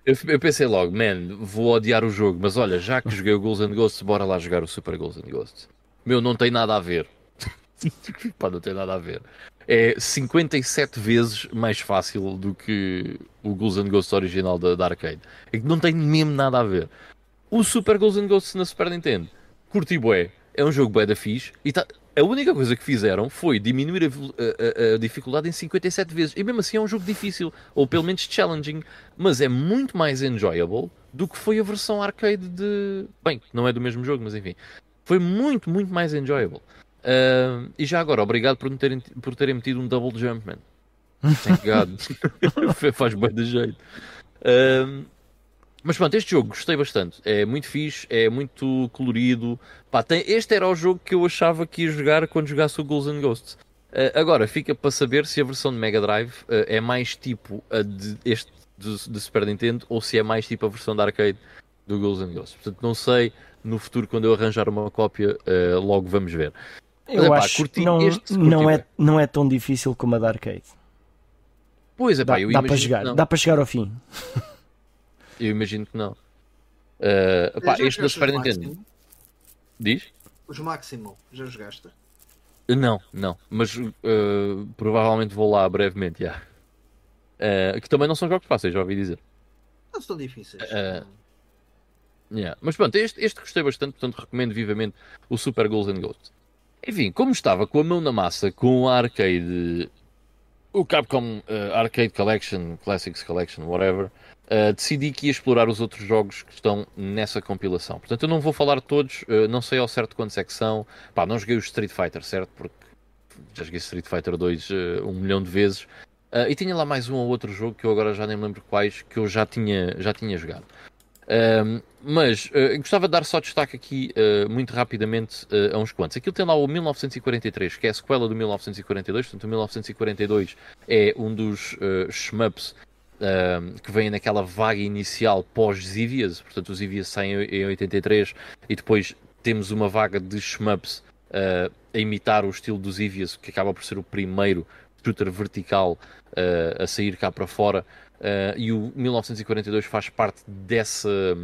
Speaker 3: eu, eu pensei logo, man, vou odiar o jogo, mas olha, já que joguei o Ghouls and Ghosts, bora lá jogar o Super Ghouls and Ghosts. Meu, não tem nada a ver. Pá, não tem nada a ver. É 57 vezes mais fácil do que o Ghouls and Ghosts original da, da arcade. É que não tem mesmo nada a ver. O Super Ghouls and Ghosts na Super Nintendo, curti bué, é um jogo bué da fixe e tá... A única coisa que fizeram foi diminuir a, a- a- dificuldade em 57 vezes. E mesmo assim é um jogo difícil, ou pelo menos challenging, mas é muito mais enjoyable do que foi a versão arcade de. Bem, não é do mesmo jogo, mas enfim. Foi muito, muito mais enjoyable. Ah, e já agora, obrigado por, terem, por terem metido um double jump, man. Thank God. Faz bem de jeito. Ah, mas pronto, este jogo gostei bastante. É muito fixe, é muito colorido. Pá, tem- este era o jogo que eu achava que ia jogar quando jogasse o and Ghosts. Ah, agora, fica para saber se a versão de Mega Drive ah, é mais tipo a de este de, de Super Nintendo ou se é mais tipo a versão da arcade do Ghouls and Ghosts. Portanto, não sei. No futuro, quando eu arranjar uma cópia, ah, logo vamos ver. Mas,
Speaker 1: Eu
Speaker 3: epá,
Speaker 1: acho
Speaker 3: curti
Speaker 1: que não,
Speaker 3: este,
Speaker 1: não, é, não é tão difícil como a da arcade.
Speaker 3: Pois é, pá,
Speaker 1: Dá,
Speaker 3: eu
Speaker 1: dá para
Speaker 3: não.
Speaker 1: dá para chegar ao fim.
Speaker 3: Eu imagino que não. Pá,
Speaker 2: Já
Speaker 3: este da Super Nintendo. Diz?
Speaker 2: Os Maximum, já jogaste?
Speaker 3: Não, não. Mas uh, provavelmente vou lá brevemente, já. Uh, que também não são jogos fáceis, já ouvi dizer.
Speaker 2: Não são difíceis.
Speaker 3: Eh, Yeah. Mas pronto, este, este gostei bastante, portanto recomendo vivamente o Super Ghouls and Ghosts. Enfim, como estava com a mão na massa com a arcade, o Capcom uh, Arcade Collection, Classics Collection, whatever, uh, decidi que ia explorar os outros jogos que estão nessa compilação. Portanto, eu não vou falar todos, uh, não sei ao certo quantos é que são. Pá, não joguei o Street Fighter, certo? Porque já joguei Street Fighter 2 uh, um milhão de vezes. E tinha lá mais um ou outro jogo que eu agora já nem me lembro quais, que eu já tinha, já tinha jogado. Um, mas gostava de dar só destaque aqui muito rapidamente a uns quantos. Aquilo tem lá o 1943, que é a sequela do 1942, portanto o 1942 é um dos shmups que vêm naquela vaga inicial pós-Zivias, portanto os Zivias saem em 83 e depois temos uma vaga de shmups uh, a imitar o estilo dos Zivias, que acaba por ser o primeiro shooter vertical uh, a sair cá para fora, e o 1942 faz parte dessa,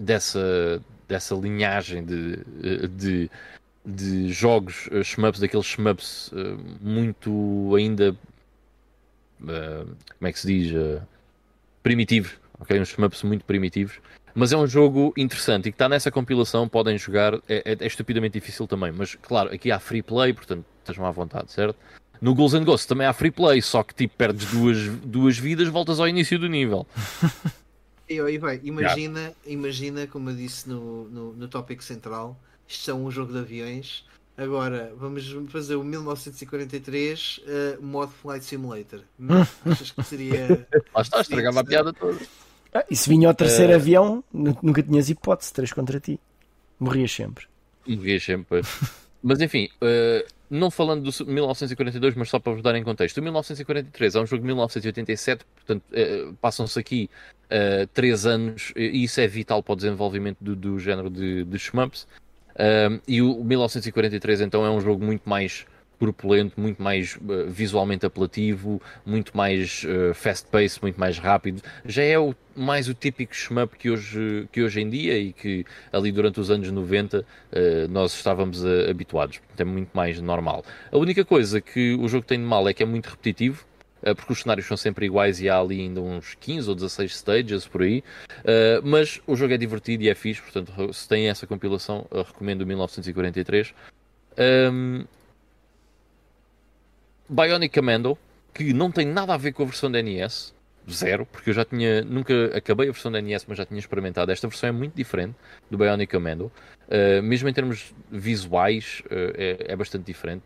Speaker 3: dessa, dessa linhagem de, de de jogos shmups, daqueles shmups muito ainda uh, como é que se diz uh, primitivos, ok? Uns shmups muito primitivos, mas é um jogo interessante e que está nessa compilação, podem jogar, é, é, é, estupidamente difícil também, mas claro, aqui há free play, portanto estejam à vontade, certo? No Ghouls and Ghosts também há free play, só que tipo perdes duas, duas vidas, voltas ao início do nível.
Speaker 2: E aí vai, imagina, yeah. imagina, como eu disse no, no, no tópico central, isto é um jogo de aviões. Agora, vamos fazer o 1943 uh, mod Flight Simulator. Achas que seria.
Speaker 3: Lá está, estragava a piada toda.
Speaker 1: Ah, e se vinha o terceiro uh... avião, nunca tinhas hipótese, três contra ti. Morrias sempre.
Speaker 3: Morrias sempre. mas enfim, uh, não falando do 1942, mas só para vos dar em contexto. O 1943 é um jogo de 1987, portanto, uh, passam-se aqui uh, três anos, e isso é vital para o desenvolvimento do, do género de, de shmups. Um, e o 1943 então é um jogo muito mais corpulento, muito mais uh, visualmente apelativo, muito mais uh, fast-paced, muito mais rápido. Já é o, mais o típico shmup que hoje, que hoje em dia e que ali durante os anos 90 uh, nós estávamos habituados. É muito mais normal. A única coisa que o jogo tem de mal é que é muito repetitivo. Eh, porque os cenários são sempre iguais e há ali ainda uns 15 ou 16 stages por aí. Uh, mas o jogo é divertido e é fixe, portanto, se tem essa compilação, recomendo o 1943. Um, Bionic Commando, que não tem nada a ver com a versão da NES, zero, porque eu já tinha, nunca acabei a versão da NES, mas já tinha experimentado. Esta versão é muito diferente do Bionic Commando, mesmo em termos visuais, é, é, bastante diferente.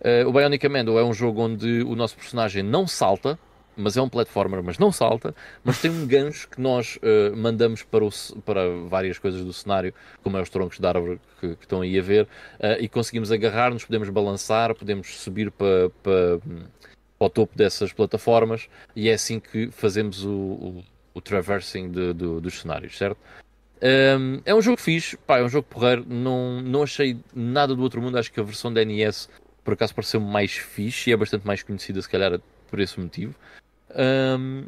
Speaker 3: Uh, o Bionic Commando é um jogo onde o nosso personagem não salta, mas é um platformer, mas não salta, mas tem um gancho que nós uh, mandamos para, o, para várias coisas do cenário, como é os troncos de árvore que, que estão aí a ver, uh, e conseguimos agarrar-nos, podemos balançar, podemos subir para, para, para, o topo dessas plataformas, e é assim que fazemos o, o, o traversing de, dos cenários, certo? Um, é um jogo fixe, pá, é um jogo porreiro, não, não achei nada do outro mundo, acho que a versão da NES por acaso pareceu mais fixe e é bastante mais conhecida, se calhar, por esse motivo. Um,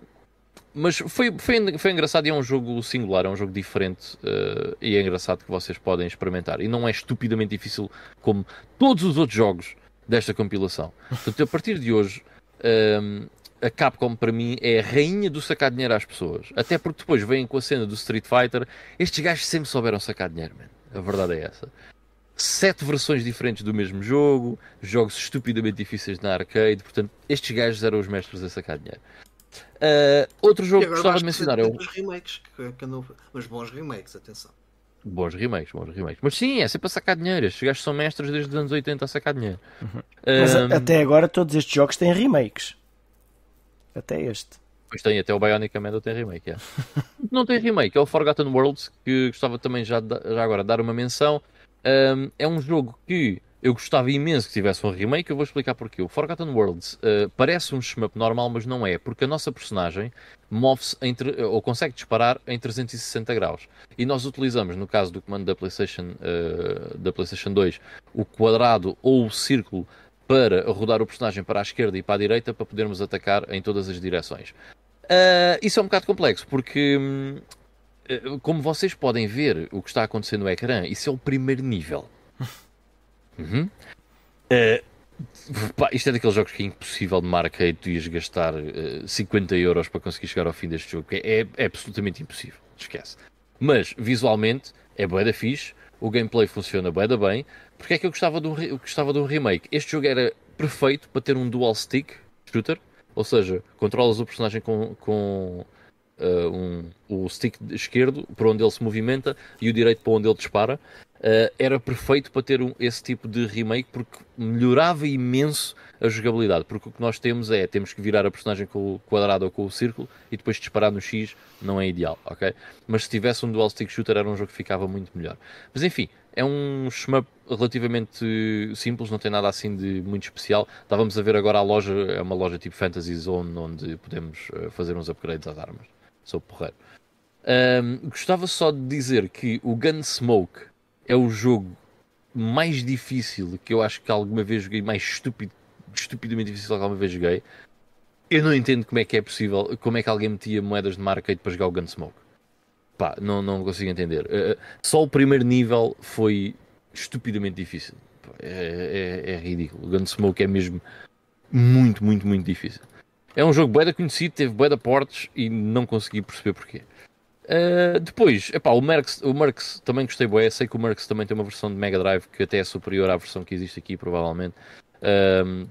Speaker 3: mas foi, foi, foi engraçado e é um jogo singular, é um jogo diferente uh, e é engraçado que vocês podem experimentar. E não é estupidamente difícil como todos os outros jogos desta compilação. Portanto, a partir de hoje, um, a Capcom para mim é a rainha do sacar dinheiro às pessoas. Até porque depois vêm com a cena do Street Fighter. Estes gajos sempre souberam sacar dinheiro, man. A verdade é essa sete versões diferentes do mesmo jogo, jogos estupidamente difíceis na arcade, portanto, estes gajos eram os mestres a sacar dinheiro. Uh, outro jogo que gostava de mencionar é o.
Speaker 2: remakes, que, que não... mas bons remakes, atenção.
Speaker 3: Bons remakes, bons remakes. Mas sim, é sempre a sacar dinheiro. Estes gajos são mestres desde os anos 80 a sacar dinheiro.
Speaker 1: Uhum. Mas até agora todos estes jogos têm remakes. Até este.
Speaker 3: Pois tem, até o Bionic Commando tem remake. É. não tem remake, é o Forgotten Worlds, que gostava também já, de, já agora de dar uma menção. Um, é um jogo que eu gostava imenso que tivesse um remake, eu vou explicar porquê. O Forgotten Worlds uh, parece um shmup normal, mas não é, porque a nossa personagem move-se ou consegue disparar em 360 graus. E nós utilizamos, no caso do comando da PlayStation, uh, da PlayStation 2, o quadrado ou o círculo para rodar o personagem para a esquerda e para a direita para podermos atacar em todas as direções. Uh, isso é um bocado complexo, porque hum, como vocês podem ver o que está acontecendo no ecrã, isso é o primeiro nível. Uhum. Uh, pá, isto é daqueles jogos que é impossível de marca e tu ias gastar uh, 50 euros para conseguir chegar ao fim deste jogo. É, é, absolutamente impossível. Esquece. Mas visualmente é bué da fixe, o gameplay funciona bué da bem. Porque é que eu gostava de, um, gostava de um remake? Este jogo era perfeito para ter um dual stick shooter, ou seja, controlas o personagem com, com um, o stick esquerdo para onde ele se movimenta e o direito para onde ele dispara. uh, era perfeito para ter um, esse tipo de remake porque melhorava imenso a jogabilidade. Porque o que nós temos é temos que virar a personagem com o quadrado ou com o círculo e depois disparar no X não é ideal, ok? Mas se tivesse um dual stick shooter era um jogo que ficava muito melhor. Mas enfim, é um shmup relativamente simples, não tem nada assim de muito especial. Estávamos a ver agora a loja, é uma loja tipo Fantasy Zone onde podemos uh, fazer uns upgrades às armas. Sou porreiro. Um, gostava só de dizer que o Gunsmoke é o jogo mais difícil que eu acho que alguma vez joguei, mais estúpido, estupidamente difícil que alguma vez joguei. Eu não entendo como é que é possível, como é que alguém metia moedas de marca para jogar o Gunsmoke. Pá, não, não consigo entender. Uh, só o primeiro nível foi estupidamente difícil. É, é, é ridículo. O Gunsmoke é mesmo muito, muito, muito difícil. É um jogo bué conhecido, teve bué portes e não consegui perceber porquê. Uh, depois, epá, o Merx, o Merx também gostei bué. Sei que o Merx também tem uma versão de Mega Drive que até é superior à versão que existe aqui, provavelmente. Uh,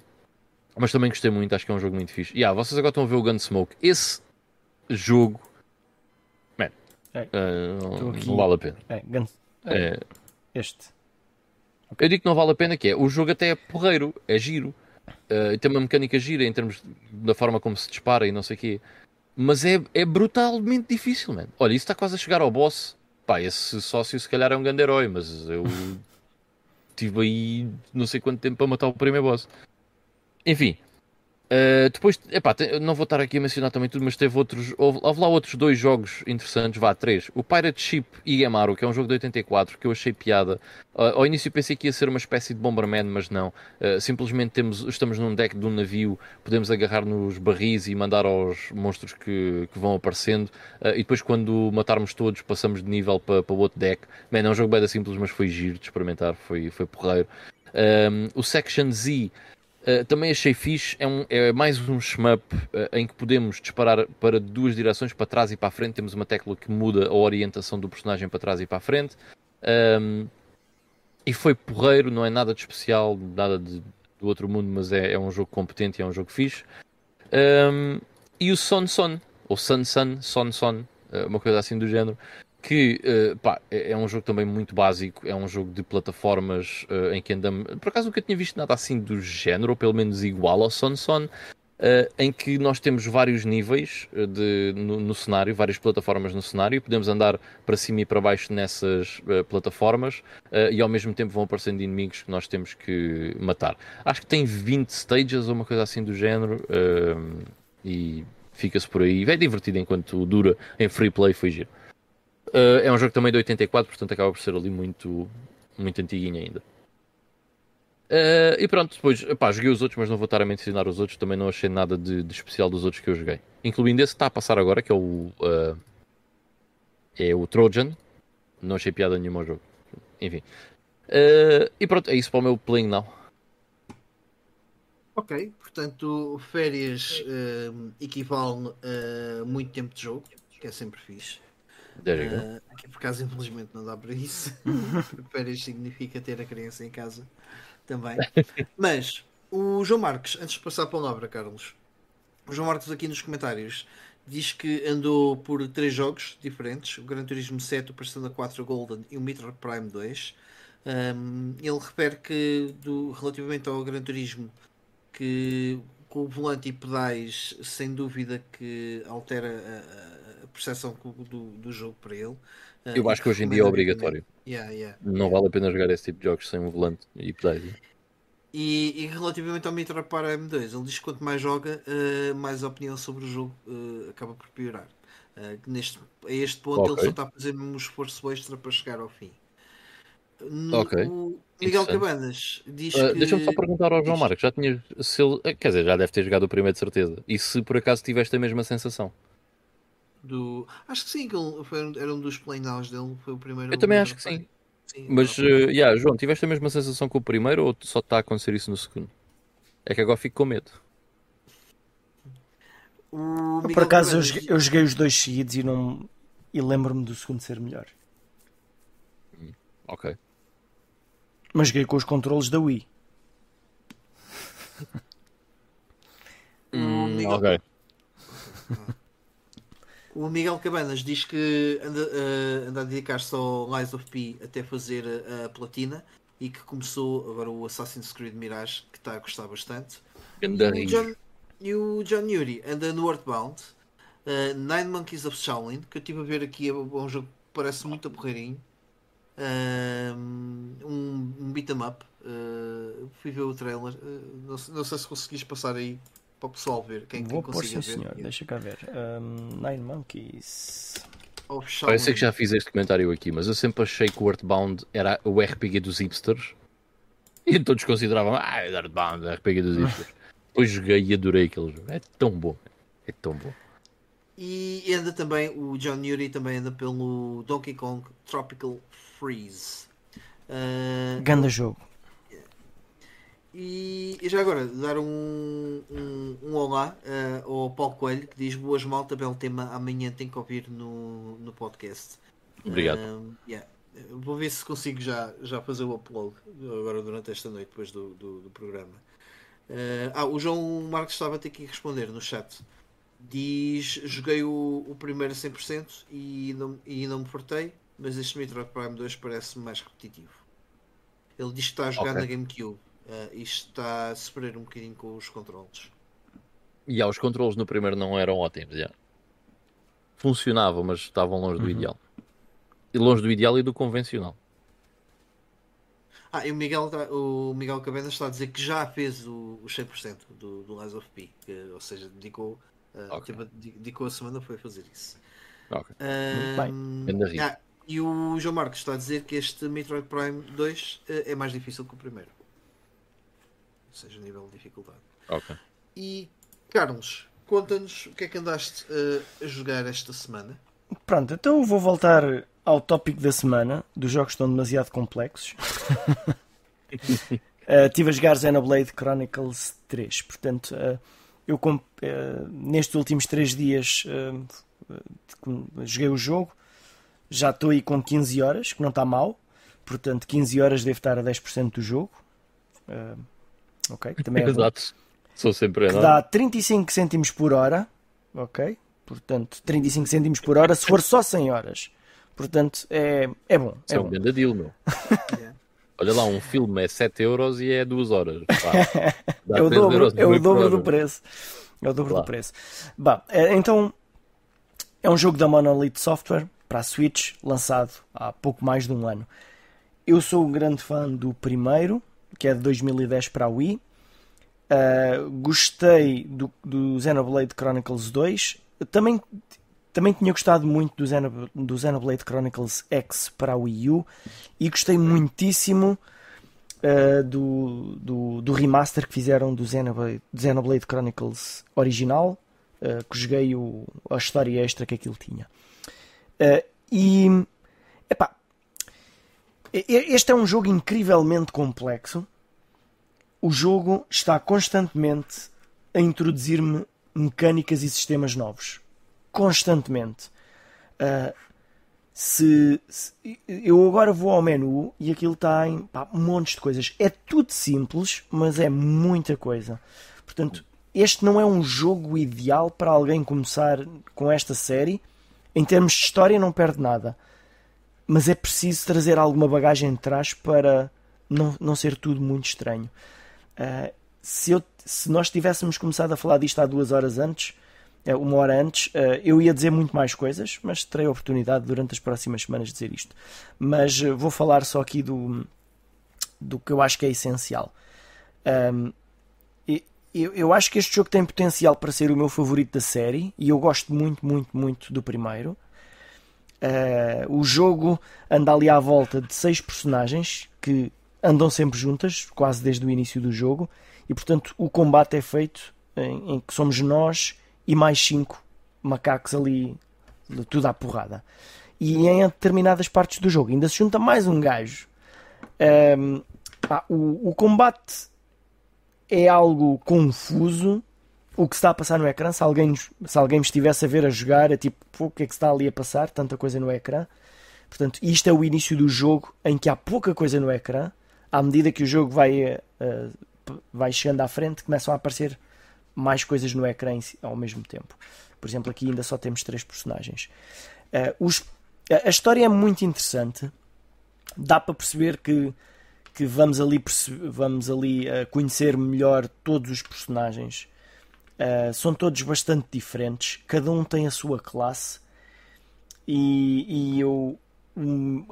Speaker 3: mas também gostei muito, acho que é um jogo muito fixe. E yeah, vocês agora estão a ver o Gunsmoke. Esse jogo, man, é, uh, não, não, vale a pena.
Speaker 1: É, Guns... é, este.
Speaker 3: Eu digo que não vale a pena, que é o jogo até é porreiro, é giro. Uh, tem uma mecânica gira em termos da forma como se dispara e não sei o quê. Mas é, é brutalmente difícil, mano. Olha, isso está quase a chegar ao boss. Pá, esse sócio se calhar é um grande herói, mas eu tive aí não sei quanto tempo para matar o primeiro boss. Enfim, Uh, depois, epá, não vou estar aqui a mencionar também tudo, mas teve outros. Houve, houve, lá outros dois jogos interessantes, vá, três. O Pirate Ship e Yamaru, que é um jogo de 84, que eu achei piada. Uh, ao início pensei que ia ser uma espécie de Bomberman, mas não. Uh, simplesmente temos, estamos num deck de um navio, podemos agarrar nos barris e mandar aos monstros que, que vão aparecendo. e depois, quando matarmos todos, passamos de nível para, o outro deck. Man, é um jogo bem simples, mas foi giro de experimentar, foi, foi porreiro. Um, o Section Z. Uh, também achei fixe, é, um, é mais um shmup uh, em que podemos disparar para duas direções, para trás e para a frente. Temos uma tecla que muda a orientação do personagem para trás e para a frente. Um, e foi porreiro, não é nada de especial, nada de, do outro mundo, mas é, é um jogo competente e é um jogo fixe. Um, e o Son Son, ou Sun Sun, Son Son, uh, uma coisa assim do género, que uh, pá, é, é, um jogo também muito básico, é um jogo de plataformas uh, em que andamos. Por acaso nunca tinha visto nada assim do género, ou pelo menos igual ao Son Son, uh, em que nós temos vários níveis de, no, no, cenário, várias plataformas no cenário, podemos andar para cima e para baixo nessas plataformas e ao mesmo tempo vão aparecendo inimigos que nós temos que matar. Acho que tem 20 stages ou uma coisa assim do género, e fica-se por aí. É divertido enquanto dura em free play, foi giro. Uh, é um jogo também de 84, portanto acaba por ser ali muito, muito antiguinho ainda. Uh, e pronto, depois, pá, joguei os outros, mas não vou estar a mencionar os outros, também não achei nada de, de especial dos outros que eu joguei. Incluindo esse que está a passar agora, que é o. Uh, é o Trojan. Não achei piada nenhuma ao jogo. Enfim. E pronto, é isso para o meu playing now.
Speaker 2: Ok, portanto, férias equivale a muito tempo de jogo, que é sempre fixe. Uh, aqui por acaso, infelizmente, não dá para isso. Férias significa ter a criança em casa também. Mas o João Marques, antes de passar para a Nobra, Carlos, o João Marques aqui nos comentários diz que andou por três jogos diferentes: o Gran Turismo 7, o Persona 4 Golden e o Metroid Prime 2. Um, ele refere que, do, relativamente ao Gran Turismo, que com o volante e pedais, sem dúvida que altera a, percepção do, do jogo para ele.
Speaker 3: Ah, Eu acho que hoje em dia é obrigatório.
Speaker 2: Yeah, yeah,
Speaker 3: não
Speaker 2: yeah.
Speaker 3: vale a pena jogar esse tipo de jogos sem um volante e pedais.
Speaker 2: E, e, relativamente ao Mitra para M2, ele diz que quanto mais joga, uh, mais a opinião sobre o jogo uh, acaba por piorar. Uh, neste, a este ponto okay. ele só está a fazer um esforço extra para chegar ao fim.
Speaker 3: No, ok.
Speaker 2: Miguel Cabanas diz que...
Speaker 3: Deixa-me só perguntar ao João Marcos, já tinha. Se ele, quer dizer, já deve ter jogado o primeiro de certeza. E se por acaso tiveste a mesma sensação?
Speaker 2: Do. Acho que sim, que ele foi, era um dos playnows dele, foi o primeiro.
Speaker 3: Eu também acho que sim. sim Mas, uh, yeah, João, tiveste a mesma sensação com o primeiro ou só está a acontecer isso no segundo? É que agora fico com medo.
Speaker 1: Por acaso eu joguei, eu joguei, os dois seguidos e, não... e lembro-me do segundo ser melhor.
Speaker 3: Ok.
Speaker 1: Mas joguei com os controles da Wii.
Speaker 3: hum, ok.
Speaker 2: O Miguel Cabanas diz que anda, uh, anda a dedicar-se ao Lies of P até fazer a, a platina e que começou agora o Assassin's Creed Mirage, que está a gostar bastante. E o, John, e o John Yuri anda no Earthbound, uh, Nine Monkeys of Shaolin, que eu estive a ver aqui, é um jogo que parece muito aporreirinho. Um, um beat 'em up. Uh, fui ver o trailer. Uh, não, não, sei se conseguiste passar aí para o pessoal ver. Quem,
Speaker 1: Vou
Speaker 2: quem
Speaker 1: pôr sim, ver. senhor. Deixa cá ver. Um, Nine Monkeys.
Speaker 3: Eu sei que já fiz este comentário aqui, mas eu sempre achei que o Earthbound era o RPG dos hipsters. E todos consideravam, ah, é Earthbound, é RPG dos hipsters. Depois joguei e adorei aquele jogo. É tão bom. É tão bom.
Speaker 2: E anda também, o John Yuri também anda pelo Donkey Kong Tropical Freeze.
Speaker 1: Uh, Ganda jogo.
Speaker 2: E, e, já agora, dar um, um, um olá uh, ao Paulo Coelho que diz boas malta, belo tema, amanhã tem que ouvir no, no podcast.
Speaker 3: Obrigado. Uh,
Speaker 2: yeah. Vou ver se consigo já, já fazer o upload agora durante esta noite, depois do, do, do programa. Uh, ah, o João Marcos estava a ter que responder no chat. Diz: Joguei o, o primeiro 100% e não, e não me fartei, mas este Metroid Prime 2 parece-me mais repetitivo. Ele diz que está a jogar okay. na GameCube uh, e está a sofrer um bocadinho com os controles.
Speaker 3: E há, os controles no primeiro não eram ótimos, já. Funcionavam, mas estavam longe do uhum. ideal. E longe do ideal e do convencional.
Speaker 2: Ah, e o Miguel, tá, o Miguel Cabenas está a dizer que já fez o, o 100% do, do Lies of P, que, ou seja, dedicou, uh, okay. dedicou a semana foi fazer isso.
Speaker 3: Ok. bem.
Speaker 2: Ah, e o João Marcos está a dizer que este Metroid Prime 2 uh, é mais difícil que o primeiro. Seja, nível de dificuldade.
Speaker 3: Ok.
Speaker 2: E Carlos, conta-nos o que é que andaste uh, a jogar esta semana.
Speaker 1: Pronto, então vou voltar ao tópico da semana, dos jogos que estão demasiado complexos. uh, tive a jogar Xenoblade Chronicles 3, portanto, uh, eu uh, nestes últimos 3 dias joguei o jogo, já estou aí com 15 horas, que não está mal, portanto, 15 horas devo estar a 10% do jogo. Ok, também é
Speaker 3: Exato, sou sempre
Speaker 1: que dá 35 cêntimos por hora, ok, portanto, 35 cêntimos por hora se for só 100 horas. Portanto, é, é bom.
Speaker 3: É, é um grande deal, meu. Olha lá, um filme é 7 euros e é 2 horas.
Speaker 1: é o dobro, é o dobro do preço. É o dobro claro. do preço. Bah, é, então, é um jogo da Monolith Software para a Switch, lançado há pouco mais de um ano. Eu sou um grande fã do primeiro, que é de 2010 para a Wii. Uh, gostei do, do Xenoblade Chronicles 2. Também também tinha gostado muito do, Xenob do Xenoblade Chronicles X para a Wii U e gostei muitíssimo uh, do, do, do, remaster que fizeram do Xenoblade, Xenoblade Chronicles original, uh, que joguei o, a história extra que aquilo tinha. E epá, este é um jogo incrivelmente complexo. O jogo está constantemente a introduzir-me mecânicas e sistemas novos constantemente. Uh, se, se, eu agora vou ao menu e aquilo está em pá, montes de coisas. É tudo simples, mas é muita coisa. Portanto, este não é um jogo ideal para alguém começar com esta série. Em termos de história, não perde nada. Mas é preciso trazer alguma bagagem de trás para não, não ser tudo muito estranho. Uh, se, eu, se nós tivéssemos começado a falar disto há duas horas antes, é, uma hora antes, eh, eu ia dizer muito mais coisas, mas terei a oportunidade durante as próximas semanas de dizer isto. Mas eh, vou falar só aqui do, do que eu acho que é essencial. Um, eu, eu acho que este jogo tem potencial para ser o meu favorito da série e eu gosto muito, muito, muito do primeiro. Uh, o jogo anda ali à volta de seis personagens que andam sempre juntas, quase desde o início do jogo, e portanto o combate é feito em, em que somos nós e mais cinco macacos ali, tudo à porrada. E em determinadas partes do jogo ainda se junta mais um gajo. Um, pá, o, o combate é algo confuso. O que está a passar no ecrã, se alguém, se alguém me estivesse a ver a jogar, é tipo, o que é que está ali a passar? Tanta coisa no ecrã. Portanto, isto é o início do jogo em que há pouca coisa no ecrã. À medida que o jogo vai, uh, vai chegando à frente, começam a aparecer mais coisas no ecrã ao mesmo tempo. Por exemplo, aqui ainda só temos três personagens. Uh, os, a, história é muito interessante. Dá para perceber que, que vamos ali, vamos ali uh, conhecer melhor todos os personagens. Uh, são todos bastante diferentes. Cada um tem a sua classe. E, e eu. Um,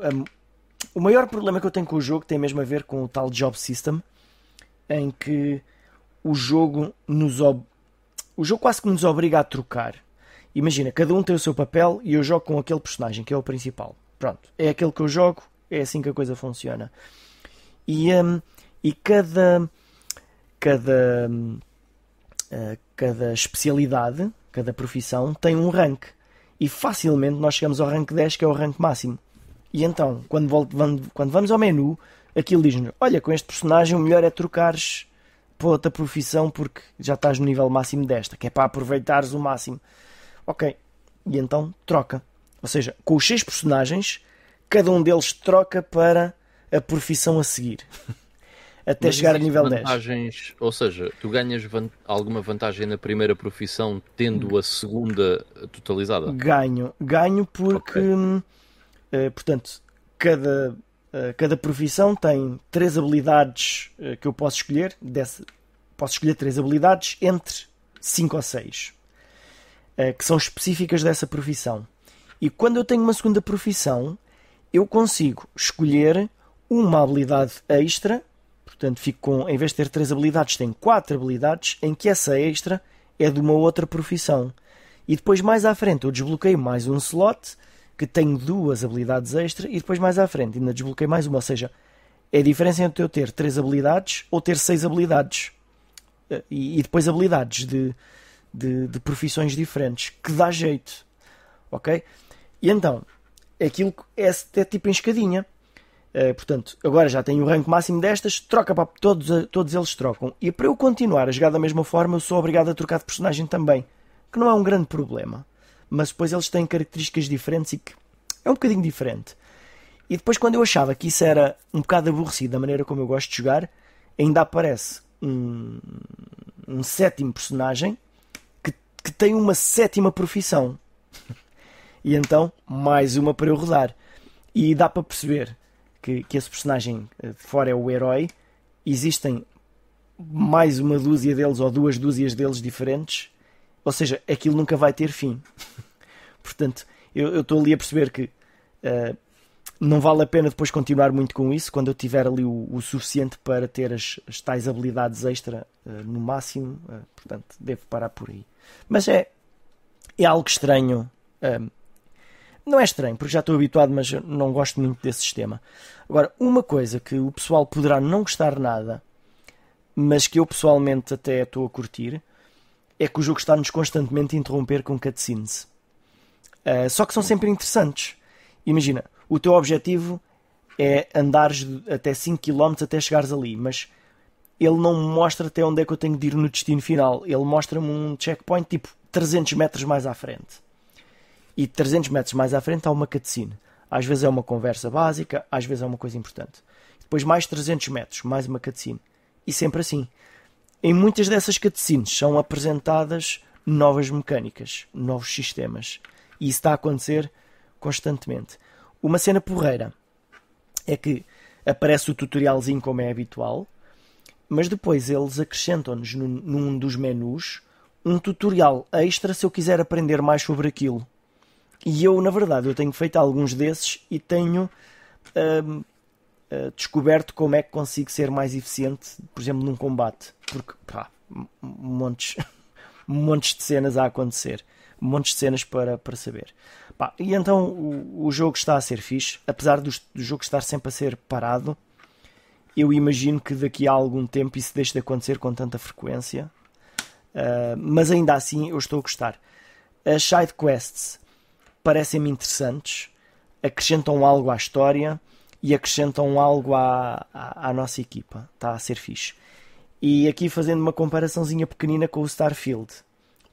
Speaker 1: o maior problema que eu tenho com o jogo tem mesmo a ver com o tal job system, em que o jogo nos ob... o jogo quase que nos obriga a trocar. Imagina, cada um tem o seu papel e eu jogo com aquele personagem que é o principal. Pronto, é aquele que eu jogo, é assim que a coisa funciona. E, um, e cada cada uh, cada especialidade, cada profissão tem um rank. E facilmente nós chegamos ao rank 10, que é o rank máximo. E então, quando, volto, quando vamos ao menu, aquilo diz-nos: Olha, com este personagem o melhor é trocares para outra profissão porque já estás no nível máximo desta, que é para aproveitares o máximo. Ok. E então troca. Ou seja, com os seis personagens, cada um deles troca para a profissão a seguir. Até Mas chegar a nível
Speaker 3: vantagens, 10. Ou seja, tu ganhas van alguma vantagem na primeira profissão tendo a segunda totalizada?
Speaker 1: Ganho. Ganho porque, okay. Uh, portanto, cada, uh, cada profissão tem três habilidades uh, que eu posso escolher. Desse, posso escolher três habilidades entre cinco ou seis que são específicas dessa profissão. E quando eu tenho uma segunda profissão, eu consigo escolher uma habilidade extra Portanto, fico com, em vez de ter três habilidades, tenho quatro habilidades, em que essa extra é de uma outra profissão. E depois, mais à frente, eu desbloqueio mais um slot que tem duas habilidades extra, e depois, mais à frente, ainda desbloqueio mais uma. Ou seja, é a diferença entre eu ter três habilidades ou ter seis habilidades. Eh, e, e depois habilidades de, de, de profissões diferentes, que dá jeito. Ok? E então, aquilo é, é tipo em escadinha. Uh, portanto, agora já tenho o rank máximo destas, troca para todos, eh, todos eles trocam. E para eu continuar a jogar da mesma forma, eu sou obrigado a trocar de personagem também, que não é um grande problema. Mas depois eles têm características diferentes e que é um bocadinho diferente. E depois, quando eu achava que isso era um bocado aborrecido da maneira como eu gosto de jogar, ainda aparece um, um sétimo personagem que, que tem uma sétima profissão. e então, mais uma para eu rodar. E dá para perceber que, que esse personagem eh, de fora é o herói, existem mais uma dúzia deles ou duas dúzias deles diferentes, ou seja, aquilo nunca vai ter fim. Portanto, eu estou ali a perceber que uh, não vale a pena depois continuar muito com isso quando eu tiver ali o, o suficiente para ter as, as tais habilidades extra uh, no máximo. Uh, portanto, devo parar por aí. Mas é, é algo estranho não é estranho, porque já estou habituado, mas não gosto muito desse sistema. Agora, uma coisa que o pessoal poderá não gostar nada, mas que eu pessoalmente até estou a curtir, é que o jogo está-nos constantemente a interromper com cutscenes. Uh, só que são sempre interessantes. Imagina, o teu objetivo é andares até 5 km até chegares ali, mas ele não me mostra até onde é que eu tenho de ir no destino final. Ele mostra-me um checkpoint tipo 300 metros mais à frente e 300 metros mais à frente há uma cutscene. Às vezes é uma conversa básica, às vezes é uma coisa importante. Depois mais 300 metros, mais uma cutscene. E sempre assim. Em muitas dessas cutscenes são apresentadas novas mecânicas, novos sistemas. E isso está a acontecer constantemente. Uma cena porreira é que aparece o tutorialzinho como é habitual, mas depois eles acrescentam-nos num, num dos menus um tutorial extra se eu quiser aprender mais sobre aquilo. E eu, na verdade, eu tenho feito alguns desses e tenho uh, descoberto como é que consigo ser mais eficiente, por exemplo, num combate. Porque, pá, montes, montes de cenas a acontecer. Montes de cenas para, para saber. Pá, e então o, o jogo está a ser fixe, apesar do, do jogo estar sempre a ser parado. Eu imagino que daqui a algum tempo isso deixe de acontecer com tanta frequência. Uh, mas ainda assim eu estou a gostar. As side quests parecem-me interessantes, acrescentam algo à história e acrescentam algo à, à, à, nossa equipa. Está a ser fixe. E aqui fazendo uma comparaçãozinha pequenina com o Starfield,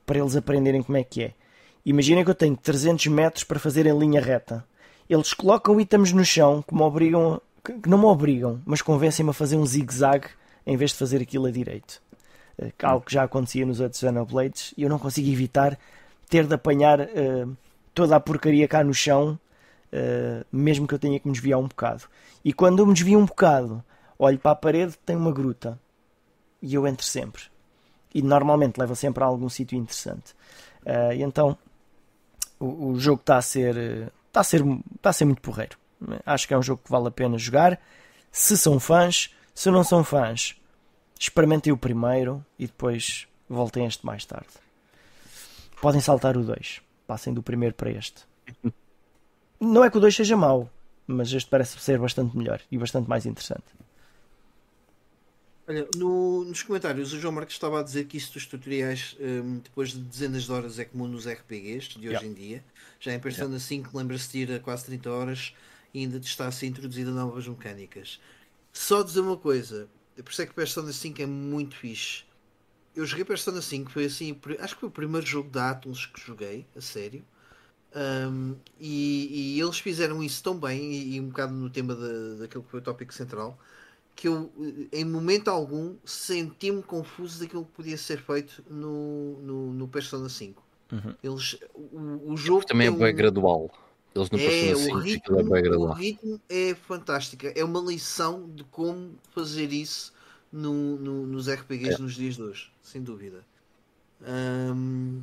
Speaker 1: para eles aprenderem como é que é. Imaginem que eu tenho 300 metros para fazer em linha reta. Eles colocam itens no chão que me obrigam, que não me obrigam, mas convencem-me a fazer um zigue-zague em vez de fazer aquilo a direito. Eh, algo que já acontecia nos outros Xenoblades e eu não consigo evitar ter de apanhar uh, toda a porcaria cá no chão, uh, mesmo que eu tenha que me desviar um bocado. E quando eu me desvio um bocado, olho para a parede, tem uma gruta. E eu entro sempre. E normalmente leva sempre a algum sítio interessante. Uh, e então o, o jogo está a ser está a ser está a ser muito porreiro. Acho que é um jogo que vale a pena jogar. Se são fãs, se não são fãs, experimentem o primeiro e depois voltem este mais tarde. Podem saltar o 2. Passem do primeiro para este. Não é que o 2 seja mau, mas este parece ser bastante melhor e bastante mais interessante.
Speaker 2: Olha, no, nos comentários o João Marcos estava a dizer que isso dos tutoriais um, depois de dezenas de horas é comum nos RPGs de hoje yeah. em dia. Já em Persona yeah. 5 lembra-se de ir a quase 30 horas e ainda estar a ser introduzida novas mecânicas. Só dizer uma coisa, por isso é que Persona 5 é muito fixe. Eu joguei Persona 5, foi assim, acho que foi o primeiro jogo da Atlas que joguei, a sério. Um, e, e, eles fizeram isso tão bem, e, e um bocado no tema da, daquele que foi o tópico central, que eu, em momento algum, senti-me confuso daquilo que podia ser feito no, no, no Persona 5. Uhum. Eles, o, o jogo
Speaker 3: também é bem um... gradual. Eles
Speaker 2: no é, Persona 5 o ritmo, é bem gradual. O ritmo é fantástico. É uma lição de como fazer isso no, no, nos RPGs é. nos dias de hoje, sem dúvida. Um,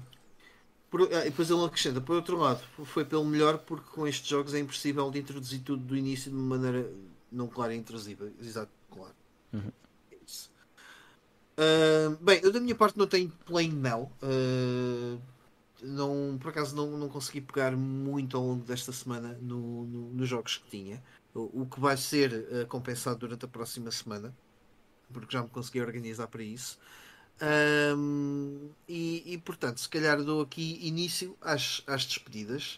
Speaker 2: por, ah, depois ele acrescenta, por outro lado, foi pelo melhor porque com estes jogos é impossível de introduzir tudo do início de uma maneira não clara e intrusiva. Exato claro. Uhum. Isso. Uh, bem, eu da minha parte não tenho Plain Mel. Uh, não, por acaso não, não consegui pegar muito ao longo desta semana no, no nos jogos que tinha. O, o que vai ser uh, compensado durante a próxima semana, porque já me consegui organizar para isso. Um, e, e, portanto, se calhar dou aqui início às, às despedidas,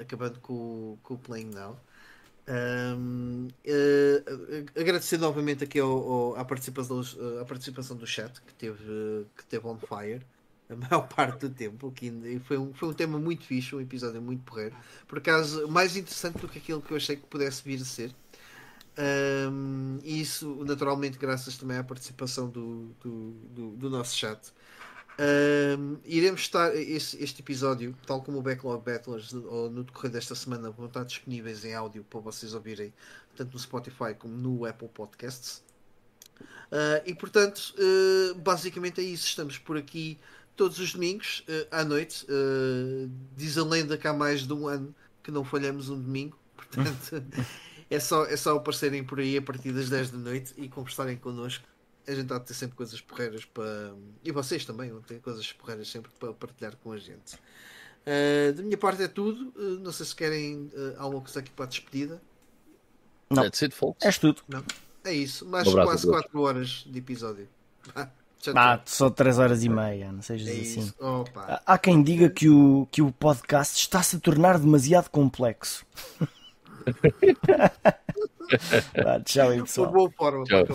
Speaker 2: acabando com, com o Playing Now. Um, uh, eh, agradecer novamente aqui ao, ao, à, participação, à participação do chat que teve, que teve on fire a maior parte do tempo. Que foi, um, foi um tema muito fixe, um episódio muito porreiro. Por acaso, mais interessante do que aquilo que eu achei que pudesse vir a ser. Um, e isso, naturalmente, graças também à participação do, do, do, do nosso chat. Um, iremos estar este, episódio, tal como o Backlog Battlers, ou no decorrer desta semana, vão estar disponíveis em áudio para vocês ouvirem, tanto no Spotify como no Apple Podcasts. Uh, e portanto, uh, basicamente é isso. Estamos por aqui todos os domingos uh, à noite. diz a lenda que há mais de um ano que não falhamos um domingo, portanto, é só, é só aparecerem por aí a partir das 10 da noite e conversarem connosco a gente há de ter sempre coisas porreiras para. E vocês também vão ter coisas porreiras sempre para partilhar com a gente. Uh, da minha parte é tudo. Uh, não sei se querem uh, alguma coisa aqui para a despedida.
Speaker 1: Não, That's it, folks. és tudo.
Speaker 2: Não. É isso, mais um quase 4 horas de episódio.
Speaker 1: Ah, só 3 horas e meia, não sejas é assim. Há quem diga que o, que o podcast está-se a tornar demasiado complexo. ah, tchau aí, pessoal.
Speaker 2: Boa forma. Tchau.